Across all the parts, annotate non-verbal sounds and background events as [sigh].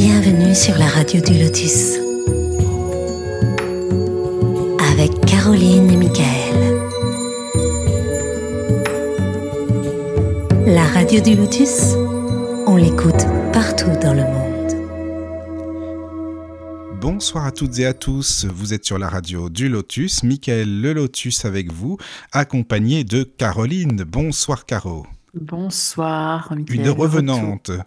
Bienvenue sur la radio du Lotus. Avec Caroline et Michael. La radio du Lotus, on l'écoute partout dans le monde. Bonsoir à toutes et à tous, vous êtes sur la radio du Lotus, Michael le Lotus avec vous, accompagné de Caroline. Bonsoir Caro. Bonsoir, Michael. Une revenante. [laughs]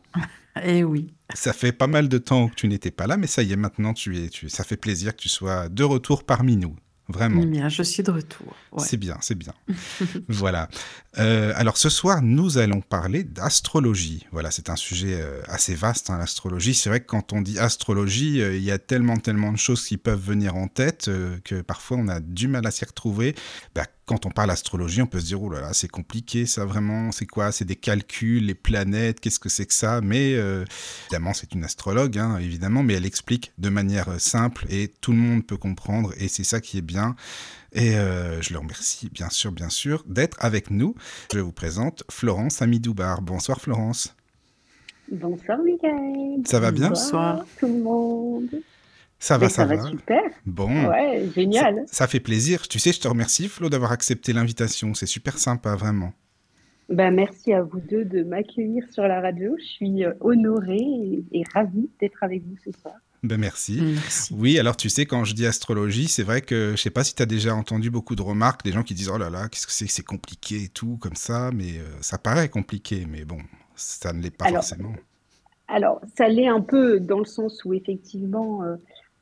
Eh oui. Ça fait pas mal de temps que tu n'étais pas là, mais ça y est, maintenant tu es, tu, ça fait plaisir que tu sois de retour parmi nous. Vraiment. Eh bien, je suis de retour. ouais. C'est bien, c'est bien. [laughs] voilà. Euh, alors ce soir, nous allons parler d'astrologie. Voilà, c'est un sujet euh, assez vaste, hein, l'astrologie. C'est vrai que quand on dit astrologie, euh, il y a tellement, tellement de choses qui peuvent venir en tête que parfois on a du mal à s'y retrouver. Bah, quand on parle astrologie, on peut se dire, oh là là, c'est compliqué, ça vraiment, c'est quoi? C'est des calculs, les planètes, qu'est-ce que c'est que ça? Mais euh, évidemment, c'est une astrologue, hein, évidemment, mais elle explique de manière euh, simple et tout le monde peut comprendre et c'est ça qui est bien. Et euh, je le remercie, bien sûr, bien sûr, d'être avec nous. Je vous présente Florence Amidoubar. Bonsoir Florence. Bonsoir Michael. Ça va bien? Bonsoir. tout le monde. Ça va, ça, ça va. va super. Bon. Ouais, génial. Ça, ça fait plaisir. Tu sais, je te remercie, Flo, d'avoir accepté l'invitation. C'est super sympa, vraiment. Ben, merci à vous deux de m'accueillir sur la radio. Je suis euh, honorée et, et ravie d'être avec vous ce soir. Ben, merci. Merci. Oui, alors tu sais, quand je dis astrologie, c'est vrai que je sais pas si tu as déjà entendu beaucoup de remarques, des gens qui disent oh là là, qu'est-ce que c'est que c'est compliqué et tout, comme ça, mais euh, ça paraît compliqué, mais bon, ça ne l'est pas Alors, forcément. Alors, ça l'est un peu dans le sens où effectivement, euh,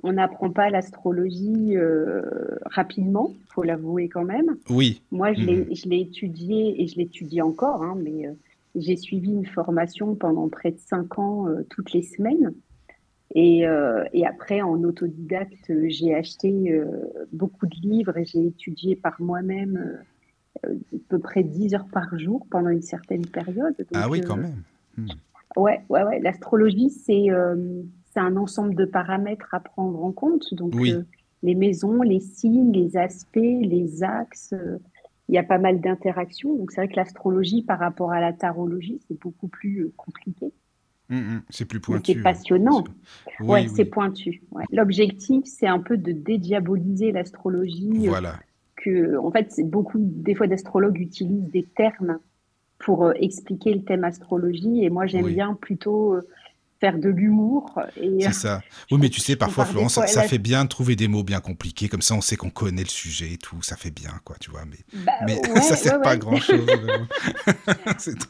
on n'apprend pas l'astrologie euh, rapidement, faut l'avouer quand même. Oui, Moi, je l'ai, je l'ai étudié et je l'étudie encore, hein, mais euh, j'ai suivi une formation pendant près de cinq ans, euh, toutes les semaines. Et, euh, et après, en autodidacte, j'ai acheté beaucoup de livres et j'ai étudié par moi-même à peu près 10 heures par jour pendant une certaine période. ah oui, quand même. Hmm. Ouais, ouais, ouais. L'astrologie, c'est c'est un ensemble de paramètres à prendre en compte. Donc, Oui. euh, les maisons, les signes, les aspects, les axes, euh, il y a pas mal d'interactions. Donc, c'est vrai que l'astrologie, par rapport à la tarologie, c'est beaucoup plus euh, compliqué. Hmm, hmm, C'est plus pointu. c'est passionnant. Oui, ouais, oui. c'est pointu. ouais. L'objectif, c'est un peu de dédiaboliser l'astrologie. Voilà. que, en fait, beaucoup, des fois, d'astrologues utilisent des termes pour euh, expliquer le thème astrologie. Et moi, j'aime Oui. bien plutôt euh, faire de l'humour. Et C'est ça. Oui, mais tu sais, parfois, Florence, ça, fois ça la- fait bien de trouver des mots bien compliqués, comme ça on sait qu'on connaît le sujet et tout, ça fait bien, quoi, tu vois, mais, Bah, mais [laughs] ouais, ça sert ouais, pas à grand-chose. [laughs]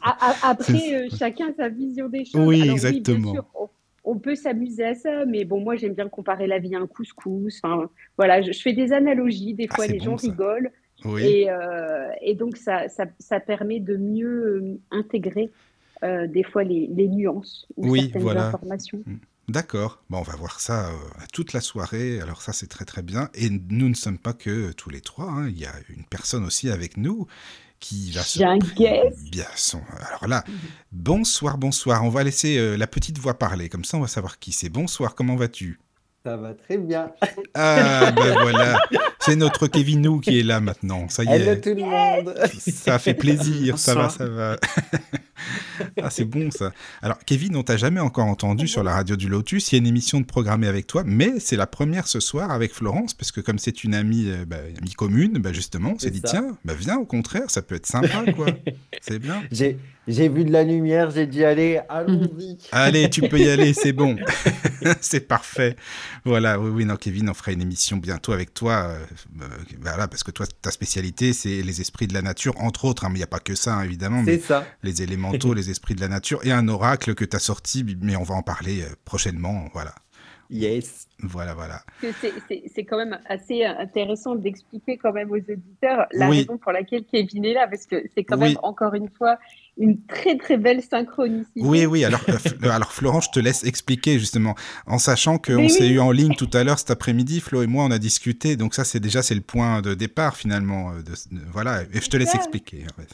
[laughs] Après, euh, chacun sa vision des choses. Oui, Alors exactement. sûr, on, on peut s'amuser à ça, mais bon, moi, j'aime bien comparer la vie à un couscous. Enfin, voilà, je, je fais des analogies. Des Ah, fois, les bon, gens ça. rigolent. Oui, Et, euh, et donc, ça, ça, ça permet de mieux euh, intégrer euh, des fois les, les nuances ou Oui, certaines voilà. informations. d'accord. Bon, on va voir ça euh, toute la soirée, alors ça c'est très très bien. Et nous ne sommes pas que tous les trois, hein. il y a une personne aussi avec nous qui va se... J'ai un guest. Bien, son- alors là, bonsoir, bonsoir, on va laisser euh, la petite voix parler, comme ça on va savoir qui c'est. Bonsoir, comment vas-tu? Ça va très bien. Ah, ben voilà, [laughs] c'est notre Kevinou qui est là maintenant, ça y Hello est. tout le monde. Ça fait plaisir, ça va, ça va. ah, c'est bon ça. Alors, Kevin, on t'a jamais encore entendu sur la radio du Lotus. Il y a une émission de programmée avec toi, mais c'est la première ce soir avec Florence, parce que comme c'est une amie, euh, bah, amie commune, bah, justement, on s'est dit, ça. tiens, bah, viens, au contraire, ça peut être sympa, quoi. [laughs] c'est bien. J'ai j'ai vu de la lumière, j'ai dit allez, allons-y. Allez, tu peux y aller, c'est bon. [laughs] [laughs] c'est parfait. Voilà, oui, oui, non, Kevin, on fera une émission bientôt avec toi. euh, voilà, parce que toi, ta spécialité, c'est les esprits de la nature, entre autres, hein, mais il n'y a pas que ça, hein, évidemment. mais C'est ça. les élémentaux, [laughs] les esprits de la nature, et un oracle que tu as sorti, mais on va en parler euh, prochainement. Voilà, Yes. voilà, voilà. c'est- quand même assez intéressant d'expliquer quand même aux auditeurs la Oui. raison pour laquelle Kevin est là, parce que c'est quand Oui. même encore une fois une très très belle synchronicité. Oui, oui, alors, euh, alors Florent, je te laisse expliquer justement, en sachant qu'on s'est eu en ligne tout à l'heure cet après-midi, Flo et moi, on a discuté, donc ça, c'est déjà c'est le point de départ finalement. euh, de- de- voilà, et je te laisse ça. expliquer. ouais.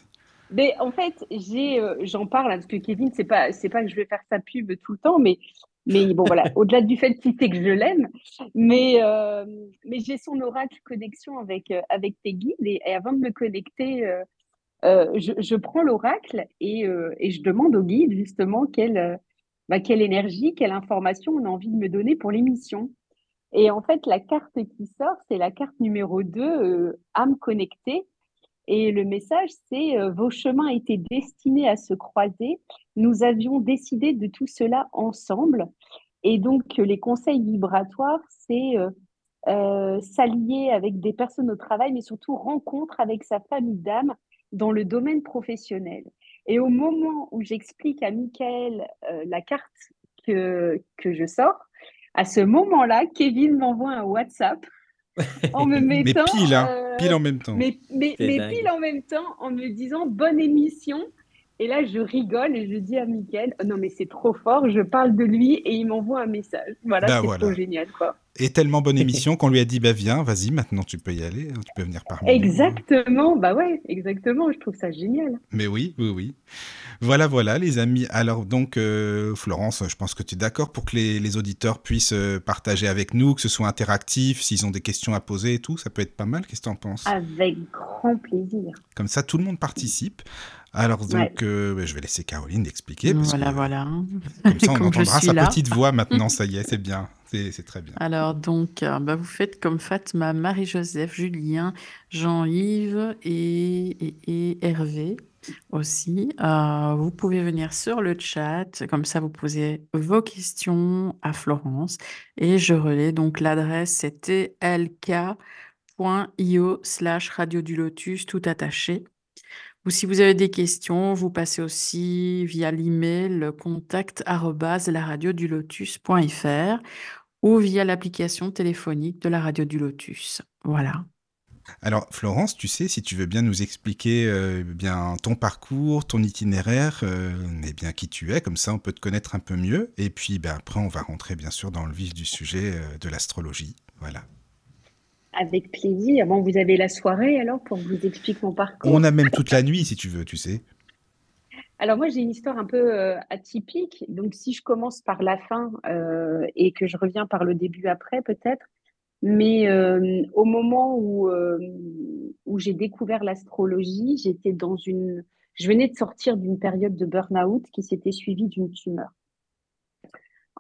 Mais en fait, j'ai, euh, j'en parle hein, parce que Kevin, c'est pas, c'est pas que je vais faire sa pub tout le temps, mais, mais bon voilà, [laughs] au-delà du fait qu'il sait que je l'aime, mais, euh, mais j'ai son oracle connexion avec avec tes guides et, et avant de me connecter, euh, je, prends l'oracle et, euh, et je demande au guide justement euh, bah, quelle énergie, quelle information on a envie de me donner pour l'émission. Et en fait, la carte qui sort, c'est la carte numéro 2, euh, âme connectée. Et le message, c'est vos chemins étaient destinés à se croiser. Nous avions décidé de tout cela ensemble. Et donc, les conseils vibratoires, c'est s'allier avec des personnes au travail, mais surtout rencontre avec sa famille d'âme dans le domaine professionnel. Et au moment où j'explique à Michael la carte que, que je sors, à ce moment-là, Kevin m'envoie un WhatsApp [laughs] en me mettant. mais pile, hein, pile en même temps. Mais, mais, mais pile en même temps, en me disant bonne émission. Et là, je rigole et je dis à Mickaël, oh non mais c'est trop fort, je parle de lui et il m'envoie un message. Voilà, Bah, c'est voilà. trop génial, quoi. Et tellement bonne [laughs] émission qu'on lui a dit bah viens, vas-y, maintenant tu peux y aller, hein, tu peux venir parmi nous. Exactement, bah ouais, exactement, je trouve ça génial. Mais oui, oui, oui. Voilà, voilà, les amis. Alors donc, euh, Florence, je pense que tu es d'accord pour que les, les auditeurs puissent euh, partager avec nous, que ce soit interactif, s'ils ont des questions à poser et tout, ça peut être pas mal. Qu'est-ce que tu en penses? Avec grand plaisir. Comme ça, tout le monde participe. Alors donc, Ouais. euh, bah, je vais laisser Caroline expliquer. parce Voilà, que, voilà. Comme ça, on [laughs] Comme entendra sa là. petite voix maintenant. [laughs] Ça y est, c'est bien. C'est c'est très bien. Alors donc, euh, bah, vous faites comme Fatma, Marie-Joseph, Julien, Jean-Yves et, et- et Hervé aussi. Euh, vous pouvez venir sur le chat, comme ça vous posez vos questions à Florence et je relais donc l'adresse c'était lk.io slash radio du lotus tout attaché. Ou si vous avez des questions, vous passez aussi via l'email contact laradiodulotus.fr ou via l'application téléphonique de la radio du Lotus. Voilà. Alors, Florence, tu sais, si tu veux bien nous expliquer euh, bien ton parcours, ton itinéraire, euh, et bien qui tu es, comme ça on peut te connaître un peu mieux. Et puis ben, après, on va rentrer bien sûr dans le vif du sujet euh, de l'astrologie. Voilà. Avec plaisir. Bon, vous avez la soirée alors pour que je vous explique mon parcours. On a même toute la nuit, si tu veux, tu sais. Alors moi, j'ai une histoire un peu euh, atypique. Donc si je commence par la fin euh, et que je reviens par le début après, peut-être. Mais euh, au moment où, euh, où j'ai découvert l'astrologie, j'étais dans une... Je venais de sortir d'une période de burn-out qui s'était suivie d'une tumeur.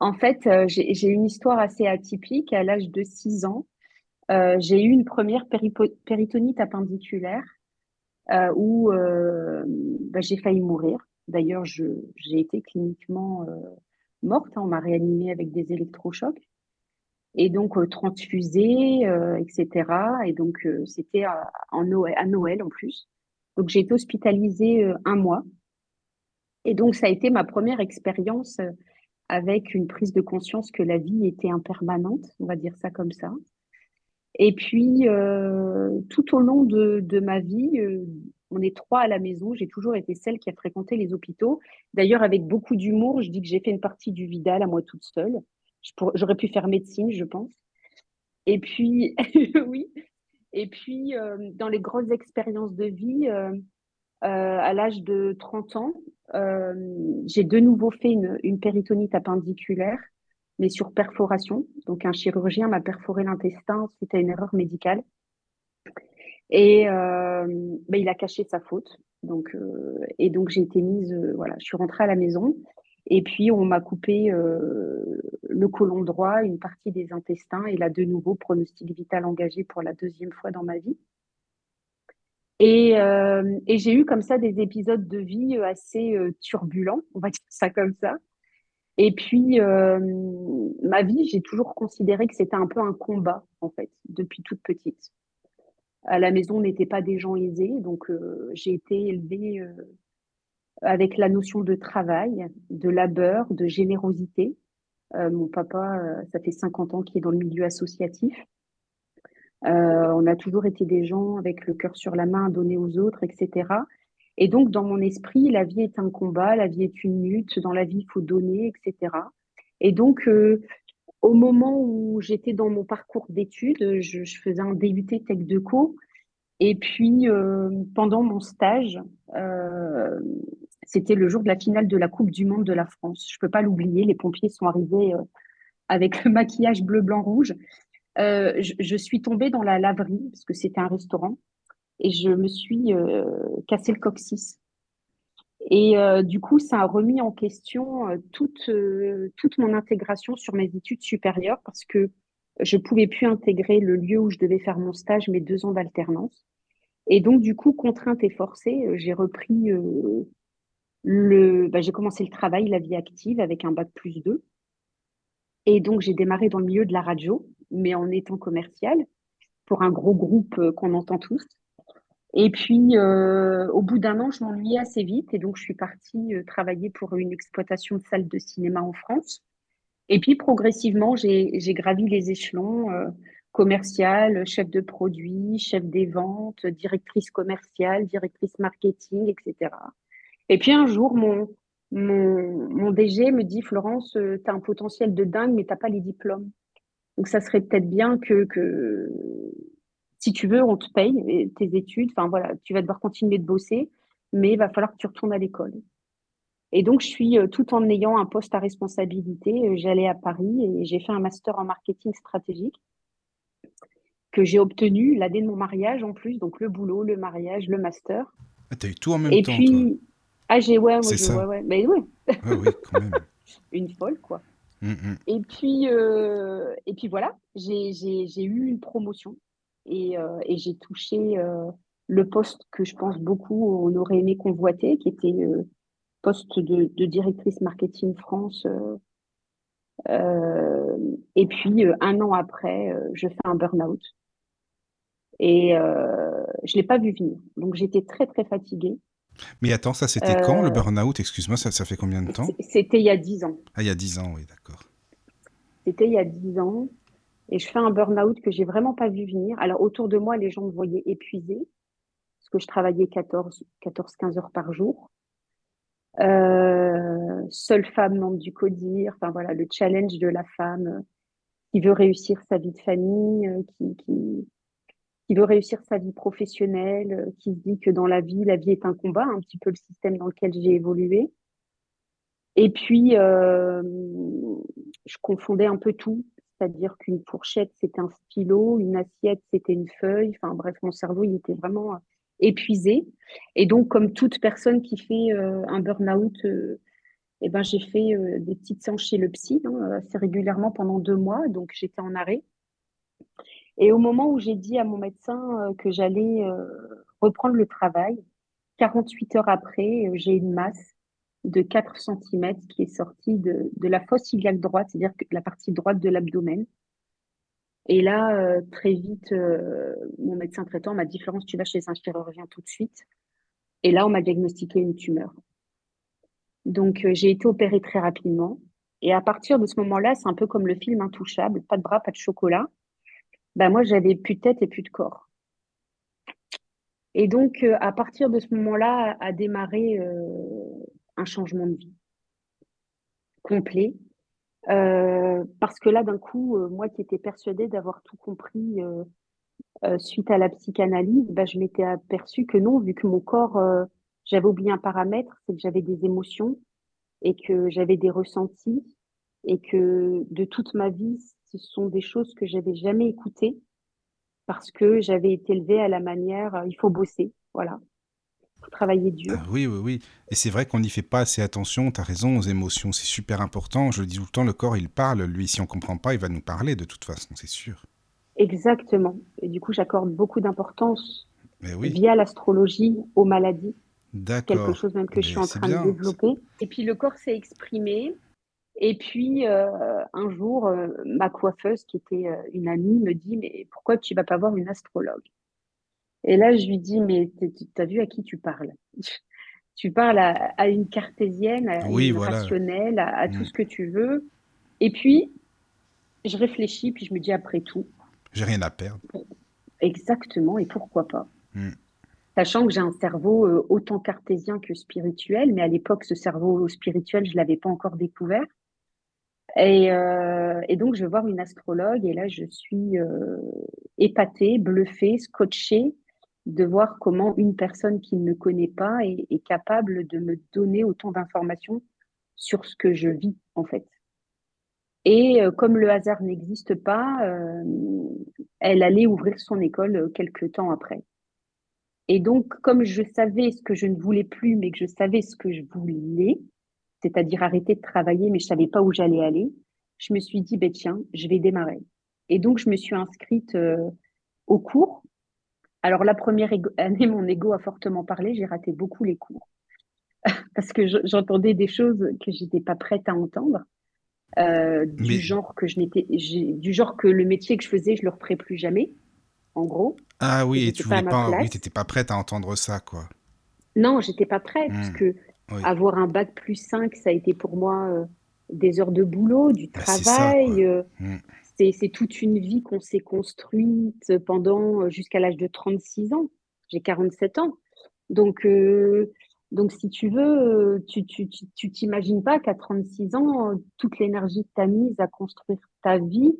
En fait, euh, j'ai une histoire assez atypique. À l'âge de 6 ans, j'ai eu une première péritonite appendiculaire où bah, j'ai failli mourir. D'ailleurs, j'ai été cliniquement morte. hein. on m'a réanimée avec des électrochocs et donc euh, transfusée, euh, etc. Et donc, euh, c'était à, Noël, en plus. Donc, j'ai été hospitalisée euh, un mois. Et donc, ça a été ma première expérience avec une prise de conscience que la vie était impermanente, on va dire ça comme ça. Et puis, tout au long de, ma vie, on est trois à la maison. J'ai toujours été celle qui a fréquenté les hôpitaux. D'ailleurs, avec beaucoup d'humour, je dis que j'ai fait une partie du Vidal à moi toute seule. J'aurais pu faire médecine, je pense. Et puis, [laughs] oui. Et puis, euh, dans les grosses expériences de vie, euh, euh, à l'âge de 30 ans, j'ai de nouveau fait une, une péritonite appendiculaire, mais sur perforation. Donc, un chirurgien m'a perforé l'intestin suite à une erreur médicale. Et ben, il a caché sa faute. Donc, et donc, j'ai été mise, voilà, je suis rentrée à la maison. Et puis, on m'a coupé euh, le côlon droit, une partie des intestins, et là, de nouveau, pronostic vital engagé pour la deuxième fois dans ma vie. Et, euh, et j'ai eu comme ça des épisodes de vie assez euh, turbulents, on va [laughs] dire ça comme ça. Et puis, euh, ma vie, j'ai toujours considéré que c'était un peu un combat, en fait, depuis toute petite. À la maison, on n'était pas des gens aisés, donc euh, j'ai été élevée euh, avec la notion de travail, de labeur, de générosité. Euh, mon papa, euh, ça fait 50 ans qu'il est dans le milieu associatif. Euh, on a toujours été des gens avec le cœur sur la main à donner aux autres, etc. Et donc, dans mon esprit, la vie est un combat, la vie est une lutte, dans la vie, il faut donner, etc. Et donc, au moment où j'étais dans mon parcours d'études, je, faisais un DUT Tech de Co. Et puis, pendant mon stage, c'était le jour de la finale de la Coupe du Monde de la France. Je peux pas l'oublier, les pompiers sont arrivés euh, avec le [laughs] maquillage bleu, blanc, rouge. Euh, je, suis tombée dans la laverie, parce que c'était un restaurant, et je me suis euh, cassé le coccyx. Et euh, du coup, ça a remis en question toute, toute mon intégration sur mes études supérieures parce que je pouvais plus intégrer le lieu où je devais faire mon stage, mes deux ans d'alternance. Et donc, du coup, contrainte et forcée, j'ai repris bah, j'ai commencé le travail, la vie active avec un bac plus 2. Et donc, j'ai démarré dans le milieu de la radio, mais en étant commercial pour un gros groupe qu'on entend tous. Et puis, euh, au bout d'un an, je m'ennuyais assez vite et donc je suis partie euh, travailler pour une exploitation de salle de cinéma en France. Et puis, progressivement, j'ai gravi les échelons euh, commercial, chef de produit, chef des ventes, directrice commerciale, directrice marketing, etc. Et puis, un jour, mon, mon, mon DG me dit, Florence, tu as un potentiel de dingue, mais tu n'as pas les diplômes. Donc, ça serait peut-être bien que, que si tu veux, on te paye tes études. Enfin, voilà, tu vas devoir continuer de bosser, mais il va falloir que tu retournes à l'école. Et donc, je suis, euh, tout en ayant un poste à responsabilité, euh, j'allais à Paris et j'ai fait un master en marketing stratégique que j'ai obtenu l'année de mon mariage en plus. Donc, le boulot, le mariage, le master. Ah, tu as eu tout en même et temps. puis, ah, j'ai, ouais, ça. ouais, ouais. Mais ouais, Ah oui, quand même. [laughs] une folle, quoi. Mm, mm. Et puis, euh, et puis voilà, j'ai, j'ai, j'ai eu une promotion et, euh, et j'ai touché euh, le poste que je pense beaucoup on aurait aimé convoiter, qui était euh, poste de, de directrice marketing France. euh, euh, et puis, euh, un an après, euh, je fais un burn-out. Et euh, je ne l'ai pas vu venir. Donc, j'étais très, très fatiguée. Mais attends, ça c'était quand le Euh, burn-out? Excuse-moi, ça, ça fait combien de temps? C'était il y a dix ans. Ah, il y a 10 ans, oui, d'accord. C'était il y a dix ans. Et je fais un burn-out que j'ai vraiment pas vu venir. Alors, autour de moi, les gens me voyaient épuisée, parce que je travaillais 14, 14-15 heures par jour. Euh, seule femme membre du CODIR, enfin voilà, le challenge de la femme euh, qui veut réussir sa vie de famille, euh, qui, qui, qui veut réussir sa vie professionnelle, euh, qui se dit que dans la vie, la vie est un combat, un petit peu le système dans lequel j'ai évolué. Et puis, euh, je confondais un peu tout, c'est-à-dire qu'une fourchette, c'était un stylo, une assiette, c'était une feuille. Enfin bref, mon cerveau, il était vraiment euh, épuisé. Et donc, comme toute personne qui fait un burn-out, euh, eh ben, j'ai fait des petites séances chez le psy hein, assez régulièrement pendant deux mois. Donc, j'étais en arrêt. Et au moment où j'ai dit à mon médecin euh, que j'allais euh, reprendre le travail, 48 heures après, euh, j'ai une masse de 4 cm qui est sortie de, de la fosse iliaque droite, c'est-à-dire la partie droite de l'abdomen. Et là, très vite, mon médecin traitant m'a dit, Florence, tu vas chez un chirurgien tout de suite. Et là, on m'a diagnostiqué une tumeur. Donc, j'ai été opérée très rapidement. Et à partir de ce moment-là, c'est un peu comme le film Intouchable, pas de bras, pas de chocolat. Ben, moi, j'avais plus de tête et plus de corps. Et donc, euh, à partir de ce moment-là, a démarré euh, un changement de vie complet. Euh, parce que là, d'un coup, moi qui étais persuadée d'avoir tout compris suite à la psychanalyse, bah, je m'étais aperçue que non, vu que mon corps, j'avais oublié un paramètre, c'est que j'avais des émotions et que j'avais des ressentis et que de toute ma vie, ce sont des choses que j'avais jamais écoutées parce que j'avais été élevée à la manière, euh, il faut bosser, voilà, il faut travailler dur. Ah oui, oui, oui. Et c'est vrai qu'on n'y fait pas assez attention, tu as raison, aux émotions, c'est super important. Je le dis tout le temps, le corps, il parle. Lui, si on comprend pas, il va nous parler de toute façon, c'est sûr. Exactement. Et du coup, j'accorde beaucoup d'importance oui, via l'astrologie aux maladies. quelque d'accord. chose même que je suis Mais en train de développer. Et puis le corps s'est exprimé. Et puis euh, un jour, euh, ma coiffeuse, qui était euh, une amie, me dit Mais pourquoi tu vas pas voir une astrologue? Et là, je lui dis Mais tu as vu à qui tu parles? [laughs] Tu parles à, à une cartésienne, à Oui, une voilà. rationnelle, à, à tout Mm. ce que tu veux. Et puis, je réfléchis, puis je me dis Après tout, J'ai rien à perdre. exactement, et pourquoi pas? Mm. Sachant que j'ai un cerveau autant cartésien que spirituel, mais à l'époque, ce cerveau spirituel, je ne l'avais pas encore découvert. Et, euh, et donc, je vais voir une astrologue, et là, je suis euh, épatée, bluffée, scotchée de voir comment une personne qui ne me connaît pas est, capable de me donner autant d'informations sur ce que je vis, en fait. Et euh, comme le hasard n'existe pas, euh, elle allait ouvrir son école euh, quelques temps après. Et donc, comme je savais ce que je ne voulais plus, mais que je savais ce que je voulais, c'est-à-dire arrêter de travailler, mais je savais pas où j'allais aller, je me suis dit, ben tiens, je vais démarrer. Et donc, je me suis inscrite euh, au cours. Alors, la première [laughs] année, mon ego a fortement parlé. J'ai raté beaucoup les cours [laughs] parce que j'entendais des choses que j'étais pas prête à entendre. Euh, du genre que je n'étais, du genre que le métier que je faisais, je le referais plus jamais, en gros. Ah oui, et tu voulais pas, oui, pas prête à entendre ça, quoi. Non, j'étais pas prête, parce hmm. Avoir un bac plus 5, ça a été pour moi euh, des heures de boulot, du bah, travail. Euh, hmm. C'est toute une vie qu'on s'est construite pendant jusqu'à l'âge de 36 ans. J'ai 47 ans. Donc, donc, si tu veux, tu tu t'imagines pas qu'à 36 ans, toute l'énergie que tu as mise à construire ta vie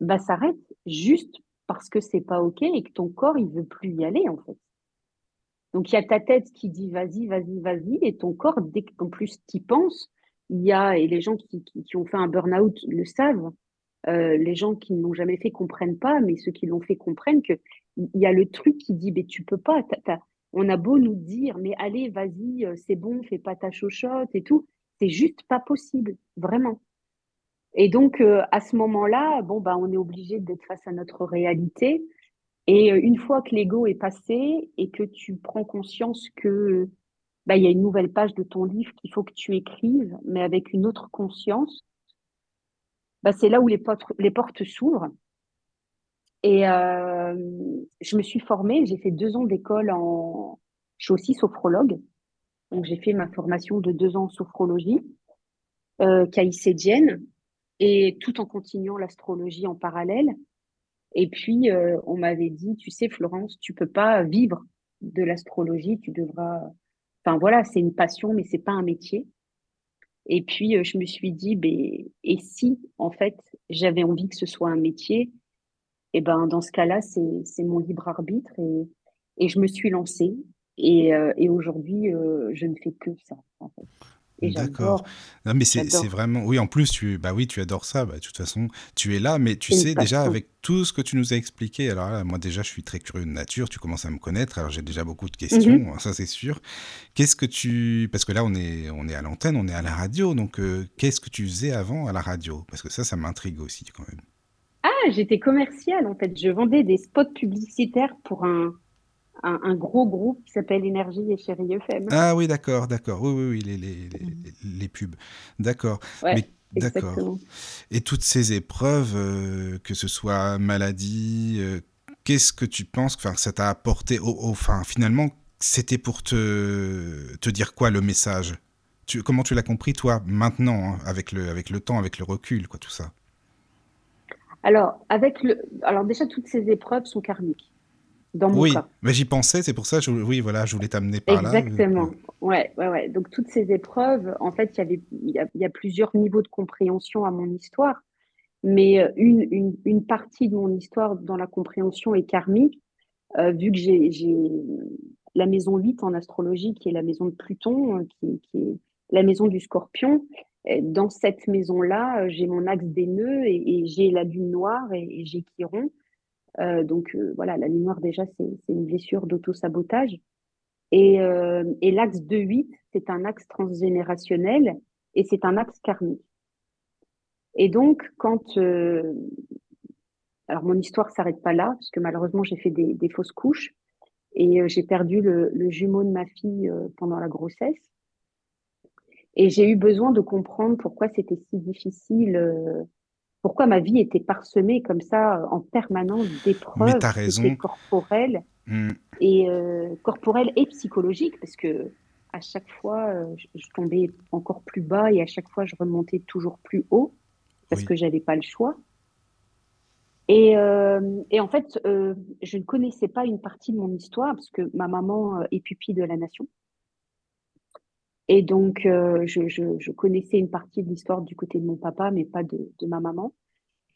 bah, s'arrête juste parce que c'est pas OK et que ton corps, il veut plus y aller, en fait. Donc, il y a ta tête qui dit vas-y, vas-y, vas-y, et ton corps, dès qu'en plus tu penses, il y a, et les gens qui, qui, ont fait un burn-out le savent, euh, les gens qui ne l'ont jamais fait comprennent pas, mais ceux qui l'ont fait comprennent que il y a le truc qui dit, mais tu peux pas, on a beau nous dire, mais allez, vas-y, euh, c'est bon, fais pas ta chochotte et tout. C'est juste pas possible, vraiment. Et donc, euh, à ce moment-là, bon, bah, on est obligé d'être face à notre réalité. Et euh, une fois que l'ego est passé et que tu prends conscience que bah, il y a une nouvelle page de ton livre qu'il faut que tu écrives, mais avec une autre conscience, bah, c'est là où les portes, les portes s'ouvrent. Et euh, je me suis formée, j'ai fait deux ans d'école en. Je suis aussi sophrologue. Donc, j'ai fait ma formation de deux ans en sophrologie, euh, et tout en continuant l'astrologie en parallèle. Et puis, euh, on m'avait dit, tu sais, Florence, tu peux pas vivre de l'astrologie, tu devras. Enfin, voilà, c'est une passion, mais c'est pas un métier. Et puis, euh, je me suis dit, ben, et si, en fait, j'avais envie que ce soit un métier, et eh ben dans ce cas-là, c'est mon libre arbitre et, et je me suis lancée. Et, euh, et aujourd'hui, je ne fais que ça. En fait. D'accord. Non, mais c'est vraiment. Oui, en plus, tu, bah oui, tu adores ça. Bah, de toute façon, tu es là, mais tu sais déjà avec tout ce que tu nous as expliqué. Alors là, moi déjà, je suis très curieux de nature. Tu commences à me connaître. Alors j'ai déjà beaucoup de questions, mhm. ça c'est sûr. Qu'est-ce que tu. Parce que là, on est, on est à l'antenne, on est à la radio. Donc, euh, qu'est-ce que tu faisais avant à la radio? Parce que ça, ça m'intrigue aussi quand même. Ah, j'étais commerciale en fait. Je vendais des spots publicitaires pour un, un, gros groupe qui s'appelle Énergie et Chérie FM. Ah oui, d'accord, d'accord. Oui, oui, oui, les, les, les, pubs. D'accord. Ouais, d'accord. Et toutes ces épreuves, euh, que ce soit maladie, euh, qu'est-ce que tu penses que ça t'a apporté au, finalement, c'était pour te, te dire quoi le message? Tu, Comment tu l'as compris, toi, maintenant, hein, avec, le, avec le temps, avec le recul, quoi, tout ça? Alors, avec le, alors déjà, toutes ces épreuves sont karmiques. Dans mon oui, mais j'y pensais, c'est pour ça, je, oui, voilà, je voulais t'amener par là. Exactement. Ouais, ouais, ouais. Donc toutes ces épreuves, en fait, il y il y, a, plusieurs niveaux de compréhension à mon histoire, mais euh, une, une, une, partie de mon histoire dans la compréhension est karmique, euh, vu que j'ai la maison 8 en astrologie, qui est la maison de Pluton, euh, qui, qui est la maison du Scorpion, dans cette maison-là, j'ai mon axe des nœuds et, j'ai la lune noire et, j'ai Chiron. Euh, donc euh, voilà, la noire déjà, c'est une blessure d'auto-sabotage. Et, et l'axe 2-8, c'est un axe transgénérationnel et c'est un axe karmique. Et donc, quand... alors, mon histoire s'arrête pas là, parce que malheureusement, j'ai fait des, fausses couches et j'ai perdu le, jumeau de ma fille pendant la grossesse. Et j'ai eu besoin de comprendre pourquoi c'était si difficile, euh, pourquoi ma vie était parsemée comme ça en permanence d'épreuves corporelles mmh. et euh, corporelles et psychologiques, parce que à chaque fois euh, je, tombais encore plus bas et à chaque fois je remontais toujours plus haut parce que j'avais pas le choix. Et, et en fait, je ne connaissais pas une partie de mon histoire parce que ma maman est pupille de la nation. Et donc, euh, je, connaissais une partie de l'histoire du côté de mon papa, mais pas de, ma maman.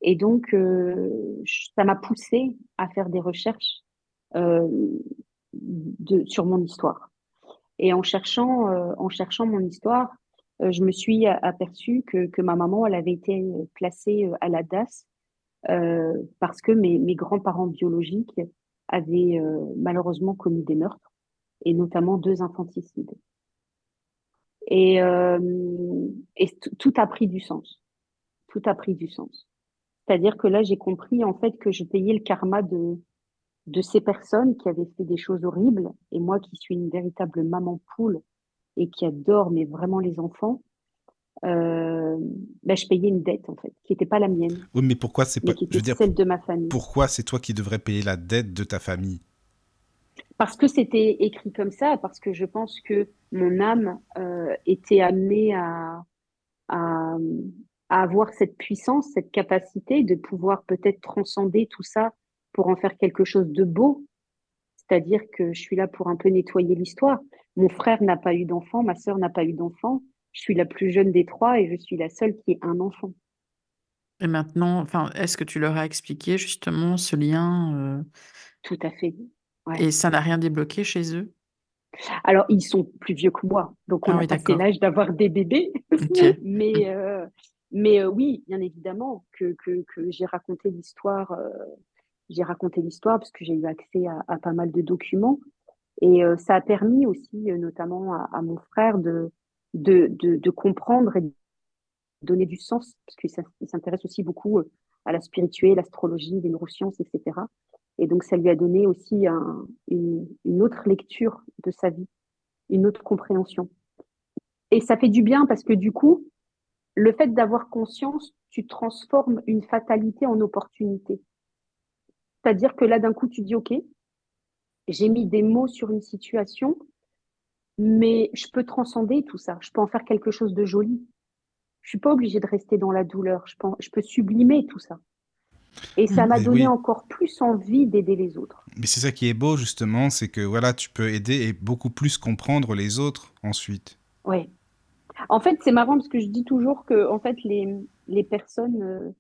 Et donc, euh, ça m'a poussé à faire des recherches euh, sur mon histoire. Et en cherchant, en cherchant mon histoire, je me suis aperçue que, ma maman, elle avait été placée à la DAS parce que mes, mes grands-parents biologiques avaient malheureusement commis des meurtres, et notamment deux infanticides. Et, et tout a pris du sens. Tout a pris du sens. C'est-à-dire que là, j'ai compris en fait que je payais le karma de, de ces personnes qui avaient fait des choses horribles. Et moi, qui suis une véritable maman poule et qui adore mais vraiment les enfants, euh, ben, je payais une dette en fait, qui n'était pas la mienne. Oui, mais pourquoi c'est pas qui était celle de ma famille Pourquoi c'est toi qui devrais payer la dette de ta famille? Parce que c'était écrit comme ça, parce que je pense que mon âme euh, était amenée à, à, à avoir cette puissance, cette capacité de pouvoir peut-être transcender tout ça pour en faire quelque chose de beau. C'est-à-dire que je suis là pour un peu nettoyer l'histoire. Mon frère n'a pas eu d'enfant, ma sœur n'a pas eu d'enfant. Je suis la plus jeune des trois et je suis la seule qui ait un enfant. Et maintenant, enfin, est-ce que tu leur as expliqué justement ce lien euh, Tout à fait. Et ça n'a rien débloqué chez eux? Alors, ils sont plus vieux que moi, donc on ah a passé l'âge d'avoir des bébés. [laughs] mais euh, mais euh, oui, bien évidemment que, que, j'ai raconté l'histoire j'ai raconté l'histoire parce que j'ai eu accès à, pas mal de documents. Et euh, ça a permis aussi, euh, notamment à, mon frère, de, de, de, comprendre et de donner du sens, parce qu'il s'intéresse aussi beaucoup euh, à la spirituelle, l'astrologie, les neurosciences, etc. Et donc, ça lui a donné aussi une, autre lecture de sa vie, une autre compréhension. Et ça fait du bien parce que du coup, le fait d'avoir conscience, tu transformes une fatalité en opportunité. C'est-à-dire que là, d'un coup, tu dis, OK, j'ai mis des mots sur une situation, mais je peux transcender tout ça. Je peux en faire quelque chose de joli. Je suis pas obligée de rester dans la douleur. Je peux sublimer tout ça. Et ça m'a donné encore plus envie d'aider les autres. Mais c'est ça qui est beau, justement, c'est que voilà, tu peux aider et beaucoup plus comprendre les autres ensuite. Oui. En fait, c'est marrant parce que je dis toujours que en fait, les, les personnes euh,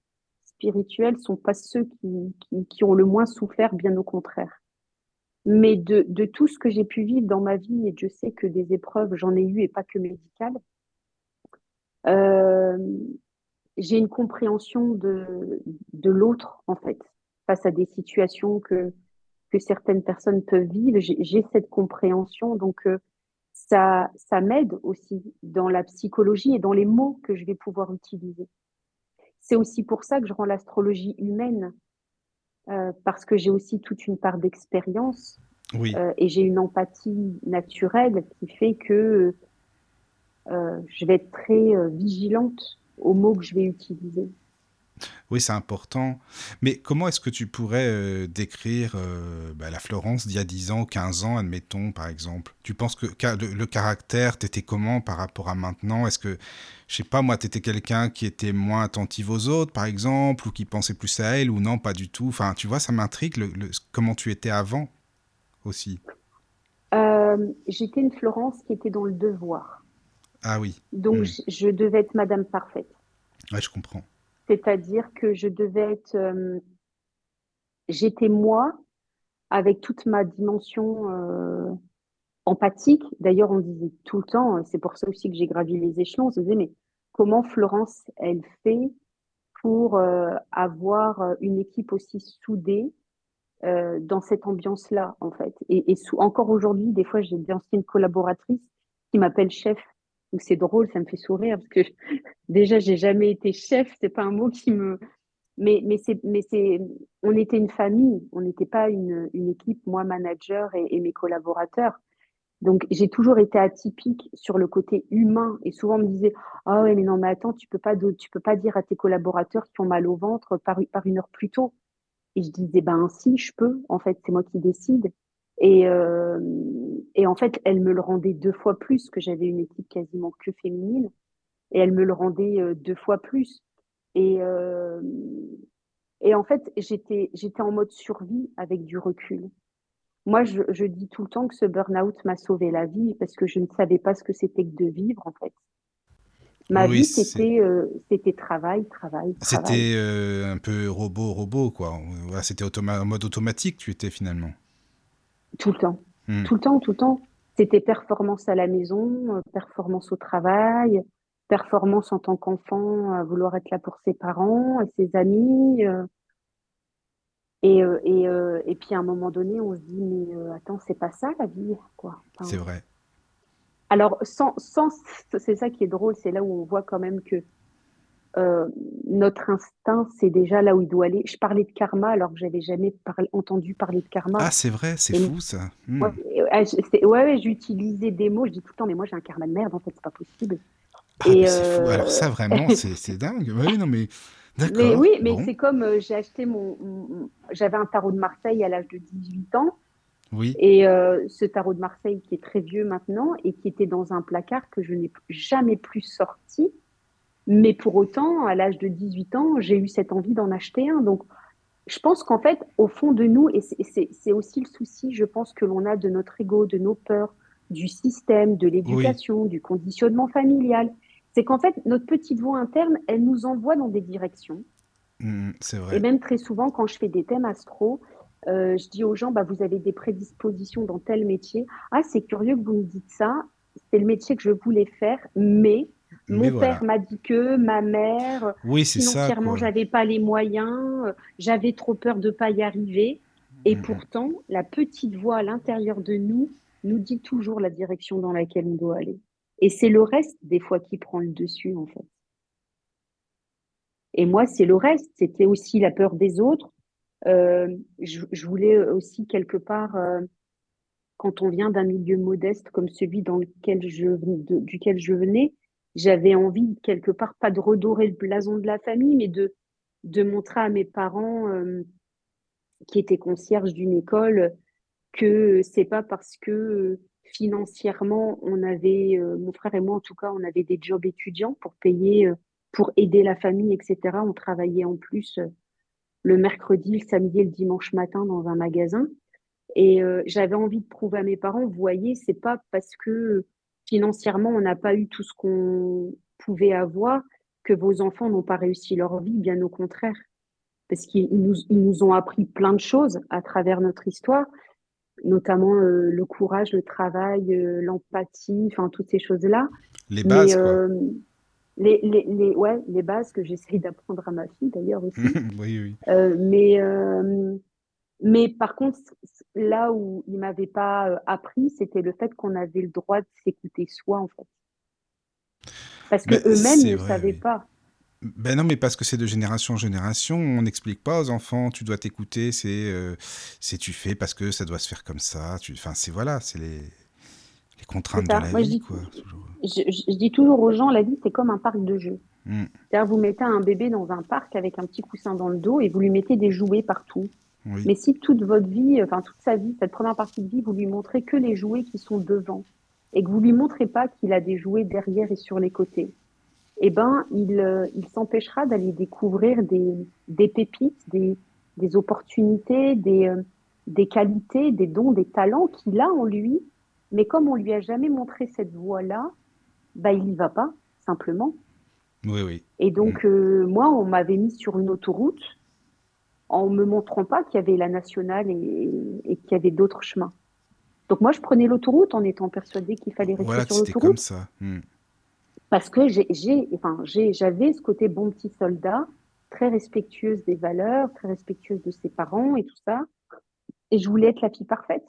spirituels sont pas ceux qui, qui, ont le moins souffert, bien au contraire. Mais de, de tout ce que j'ai pu vivre dans ma vie, et je sais que des épreuves, j'en ai eu et pas que médicales, euh, j'ai une compréhension de, de l'autre, en fait, face à des situations que, que certaines personnes peuvent vivre. J'ai cette compréhension, donc euh, ça, ça m'aide aussi dans la psychologie et dans les mots que je vais pouvoir utiliser. C'est aussi pour ça que je rends l'astrologie humaine, euh, parce que j'ai aussi toute une part d'expérience euh, et j'ai une empathie naturelle qui fait que euh, je vais être très vigilante aux mots que je vais utiliser. Oui, c'est important. Mais comment est-ce que tu pourrais euh, décrire euh, bah, la Florence d'il y a 10 ans, 15 ans, admettons, par exemple? Tu penses que le, caractère, t'étais comment par rapport à maintenant? Est-ce que, je sais pas, moi, t'étais quelqu'un qui était moins attentif aux autres, par exemple, ou qui pensait plus à elle, ou non, pas du tout? Enfin, tu vois, ça m'intrigue, le, comment tu étais avant aussi. Euh, j'étais une Florence qui était dans le devoir. Ah oui. Donc, hmm. je devais être Madame Parfaite. Ouais, je comprends. C'est-à-dire que je devais être, euh, j'étais moi avec toute ma dimension euh, empathique. D'ailleurs, on disait tout le temps, c'est pour ça aussi que j'ai gravi les échelons, on se disait, mais comment Florence, elle fait pour euh, avoir une équipe aussi soudée dans cette ambiance-là, en fait. Et, et encore aujourd'hui, des fois, j'ai d'anciennes collaboratrices qui m'appellent chef c'est drôle, ça me fait sourire parce que [laughs] déjà j'ai jamais été chef, c'est pas un mot qui me mais mais c'est mais c'est on était une famille, on n'était pas une, une, équipe moi manager et, mes collaborateurs. Donc j'ai toujours été atypique sur le côté humain et souvent on me disait "Ah ouais mais non mais attends, tu peux pas tu peux pas dire à tes collaborateurs qui ont mal au ventre par par une heure plus tôt." Et je disais "Ben si, je peux, en fait, c'est moi qui décide." Et, euh, et en fait, elle me le rendait deux fois plus, que j'avais une équipe quasiment que féminine, et elle me le rendait euh, deux fois plus. Et, euh, et en fait, j'étais, j'étais en mode survie avec du recul. Moi, je, je dis tout le temps que ce burn-out m'a sauvé la vie parce que je ne savais pas ce que c'était que de vivre, en fait. Ma vie, c'était, euh, travail, travail. C'était un peu robot, robot, quoi. C'était en mode automatique, tu étais finalement. Tout le temps. Hmm. Tout le temps, tout le temps. C'était performance à la maison, euh, performance au travail, performance en tant qu'enfant, à vouloir être là pour ses parents, et ses amis. Euh. Et, euh, et, et puis à un moment donné, on se dit, mais euh, attends, c'est pas ça la vie, quoi. Enfin, C'est vrai. alors, sans, sans, c'est ça qui est drôle, c'est là où on voit quand même que euh, notre instinct, c'est déjà là où il doit aller. Je parlais de karma alors que j'avais jamais parlé- entendu parler de karma. Ah, c'est vrai, c'est fou ça. Hmm. Ouais, j'utilisais des mots, je dis tout le temps, mais moi j'ai un karma de merde, en fait, c'est pas possible. Ah, et, c'est fou. Alors euh, ça, vraiment, [laughs] c'est dingue. Oui, non, mais Mais oui, mais Bon. c'est comme euh, j'ai acheté mon, mon- j'avais un tarot de Marseille à l'âge de 18 ans, Oui, et euh, ce tarot de Marseille qui est très vieux maintenant et qui était dans un placard que je n'ai jamais plus sorti. Mais pour autant, à l'âge de 18 ans, j'ai eu cette envie d'en acheter un. Donc, je pense qu'en fait, au fond de nous, et c'est- aussi le souci, je pense, que l'on a de notre ego, de nos peurs, du système, de l'éducation, du conditionnement familial, c'est qu'en fait, notre petite voix interne, elle nous envoie dans des directions. Hmm, c'est Et vrai. même très souvent, quand je fais des thèmes astro, euh, je dis aux gens, bah, vous avez des prédispositions dans tel métier. Ah, c'est curieux que vous me dites ça. C'est le métier que je voulais faire, mais mon voilà. père m'a dit que, ma mère, Oui, financièrement, j'avais pas les moyens, euh, j'avais trop peur de pas y arriver. Et Mhm. pourtant, la petite voix à l'intérieur de nous nous dit toujours la direction dans laquelle on doit aller. Et c'est le reste, des fois, qui prend le dessus, en fait. Et moi, c'est le reste. C'était aussi la peur des autres. Euh, je, je voulais aussi, quelque part, euh, quand on vient d'un milieu modeste comme celui dans lequel je, de- duquel je venais, j'avais envie, quelque part, pas de redorer le blason de la famille, mais de, de montrer à mes parents, euh, qui étaient concierges d'une école, que c'est pas parce que financièrement, on avait, euh, mon frère et moi en tout cas, on avait des jobs étudiants pour payer, euh, pour aider la famille, etc. On travaillait en plus le mercredi, le samedi et le dimanche matin dans un magasin. Et j'avais envie de prouver à mes parents, vous voyez, c'est pas parce que financièrement on n'a pas eu tout ce qu'on pouvait avoir que vos enfants n'ont pas réussi leur vie, bien au contraire. Parce qu'ils nous, ils nous ont appris plein de choses à travers notre histoire, notamment euh, le courage, le travail, euh, l'empathie, enfin toutes ces choses-là. Les Mais bases, quoi. euh, les, les, les, ouais, les bases que j'essaye d'apprendre à ma fille d'ailleurs aussi. [laughs] oui, oui. Mais, mais par contre, là où il m'avait pas euh, appris, c'était le fait qu'on avait le droit de s'écouter soi, en fait. Parce que Ben, eux-mêmes ne vrai, savaient oui. pas. Ben non, mais parce que c'est de génération en génération, on n'explique pas aux enfants, tu dois t'écouter, c'est euh, c'est tu fais parce que ça doit se faire comme ça. Enfin, c'est voilà, c'est les, les contraintes de la Moi, je vie, dis- quoi. Je, dis toujours aux gens, la vie, c'est comme un parc de jeux. Hmm, C'est-à-dire, vous mettez un bébé dans un parc avec un petit coussin dans le dos et vous lui mettez des jouets partout. Oui. Mais si toute votre vie, enfin toute sa vie, cette première partie de vie, vous lui montrez que les jouets qui sont devant et que vous lui montrez pas qu'il a des jouets derrière et sur les côtés, eh ben, il, euh, il s'empêchera d'aller découvrir des, des pépites, des, des opportunités, des, euh, des qualités, des dons, des talents qu'il a en lui. Mais comme on lui a jamais montré cette voie-là, bah, il y va pas, simplement. Oui, oui. Et donc, euh, moi, on m'avait mis sur une autoroute en me montrant pas qu'il y avait la nationale et, et qu'il y avait d'autres chemins. Donc, moi, je prenais l'autoroute en étant persuadée qu'il fallait rester Voilà, sur c'était comme l'autoroute ça. Hmm. parce que j'ai, enfin, j'avais ce côté bon petit soldat, très respectueuse des valeurs, très respectueuse de ses parents et tout ça. Et je voulais être la fille parfaite.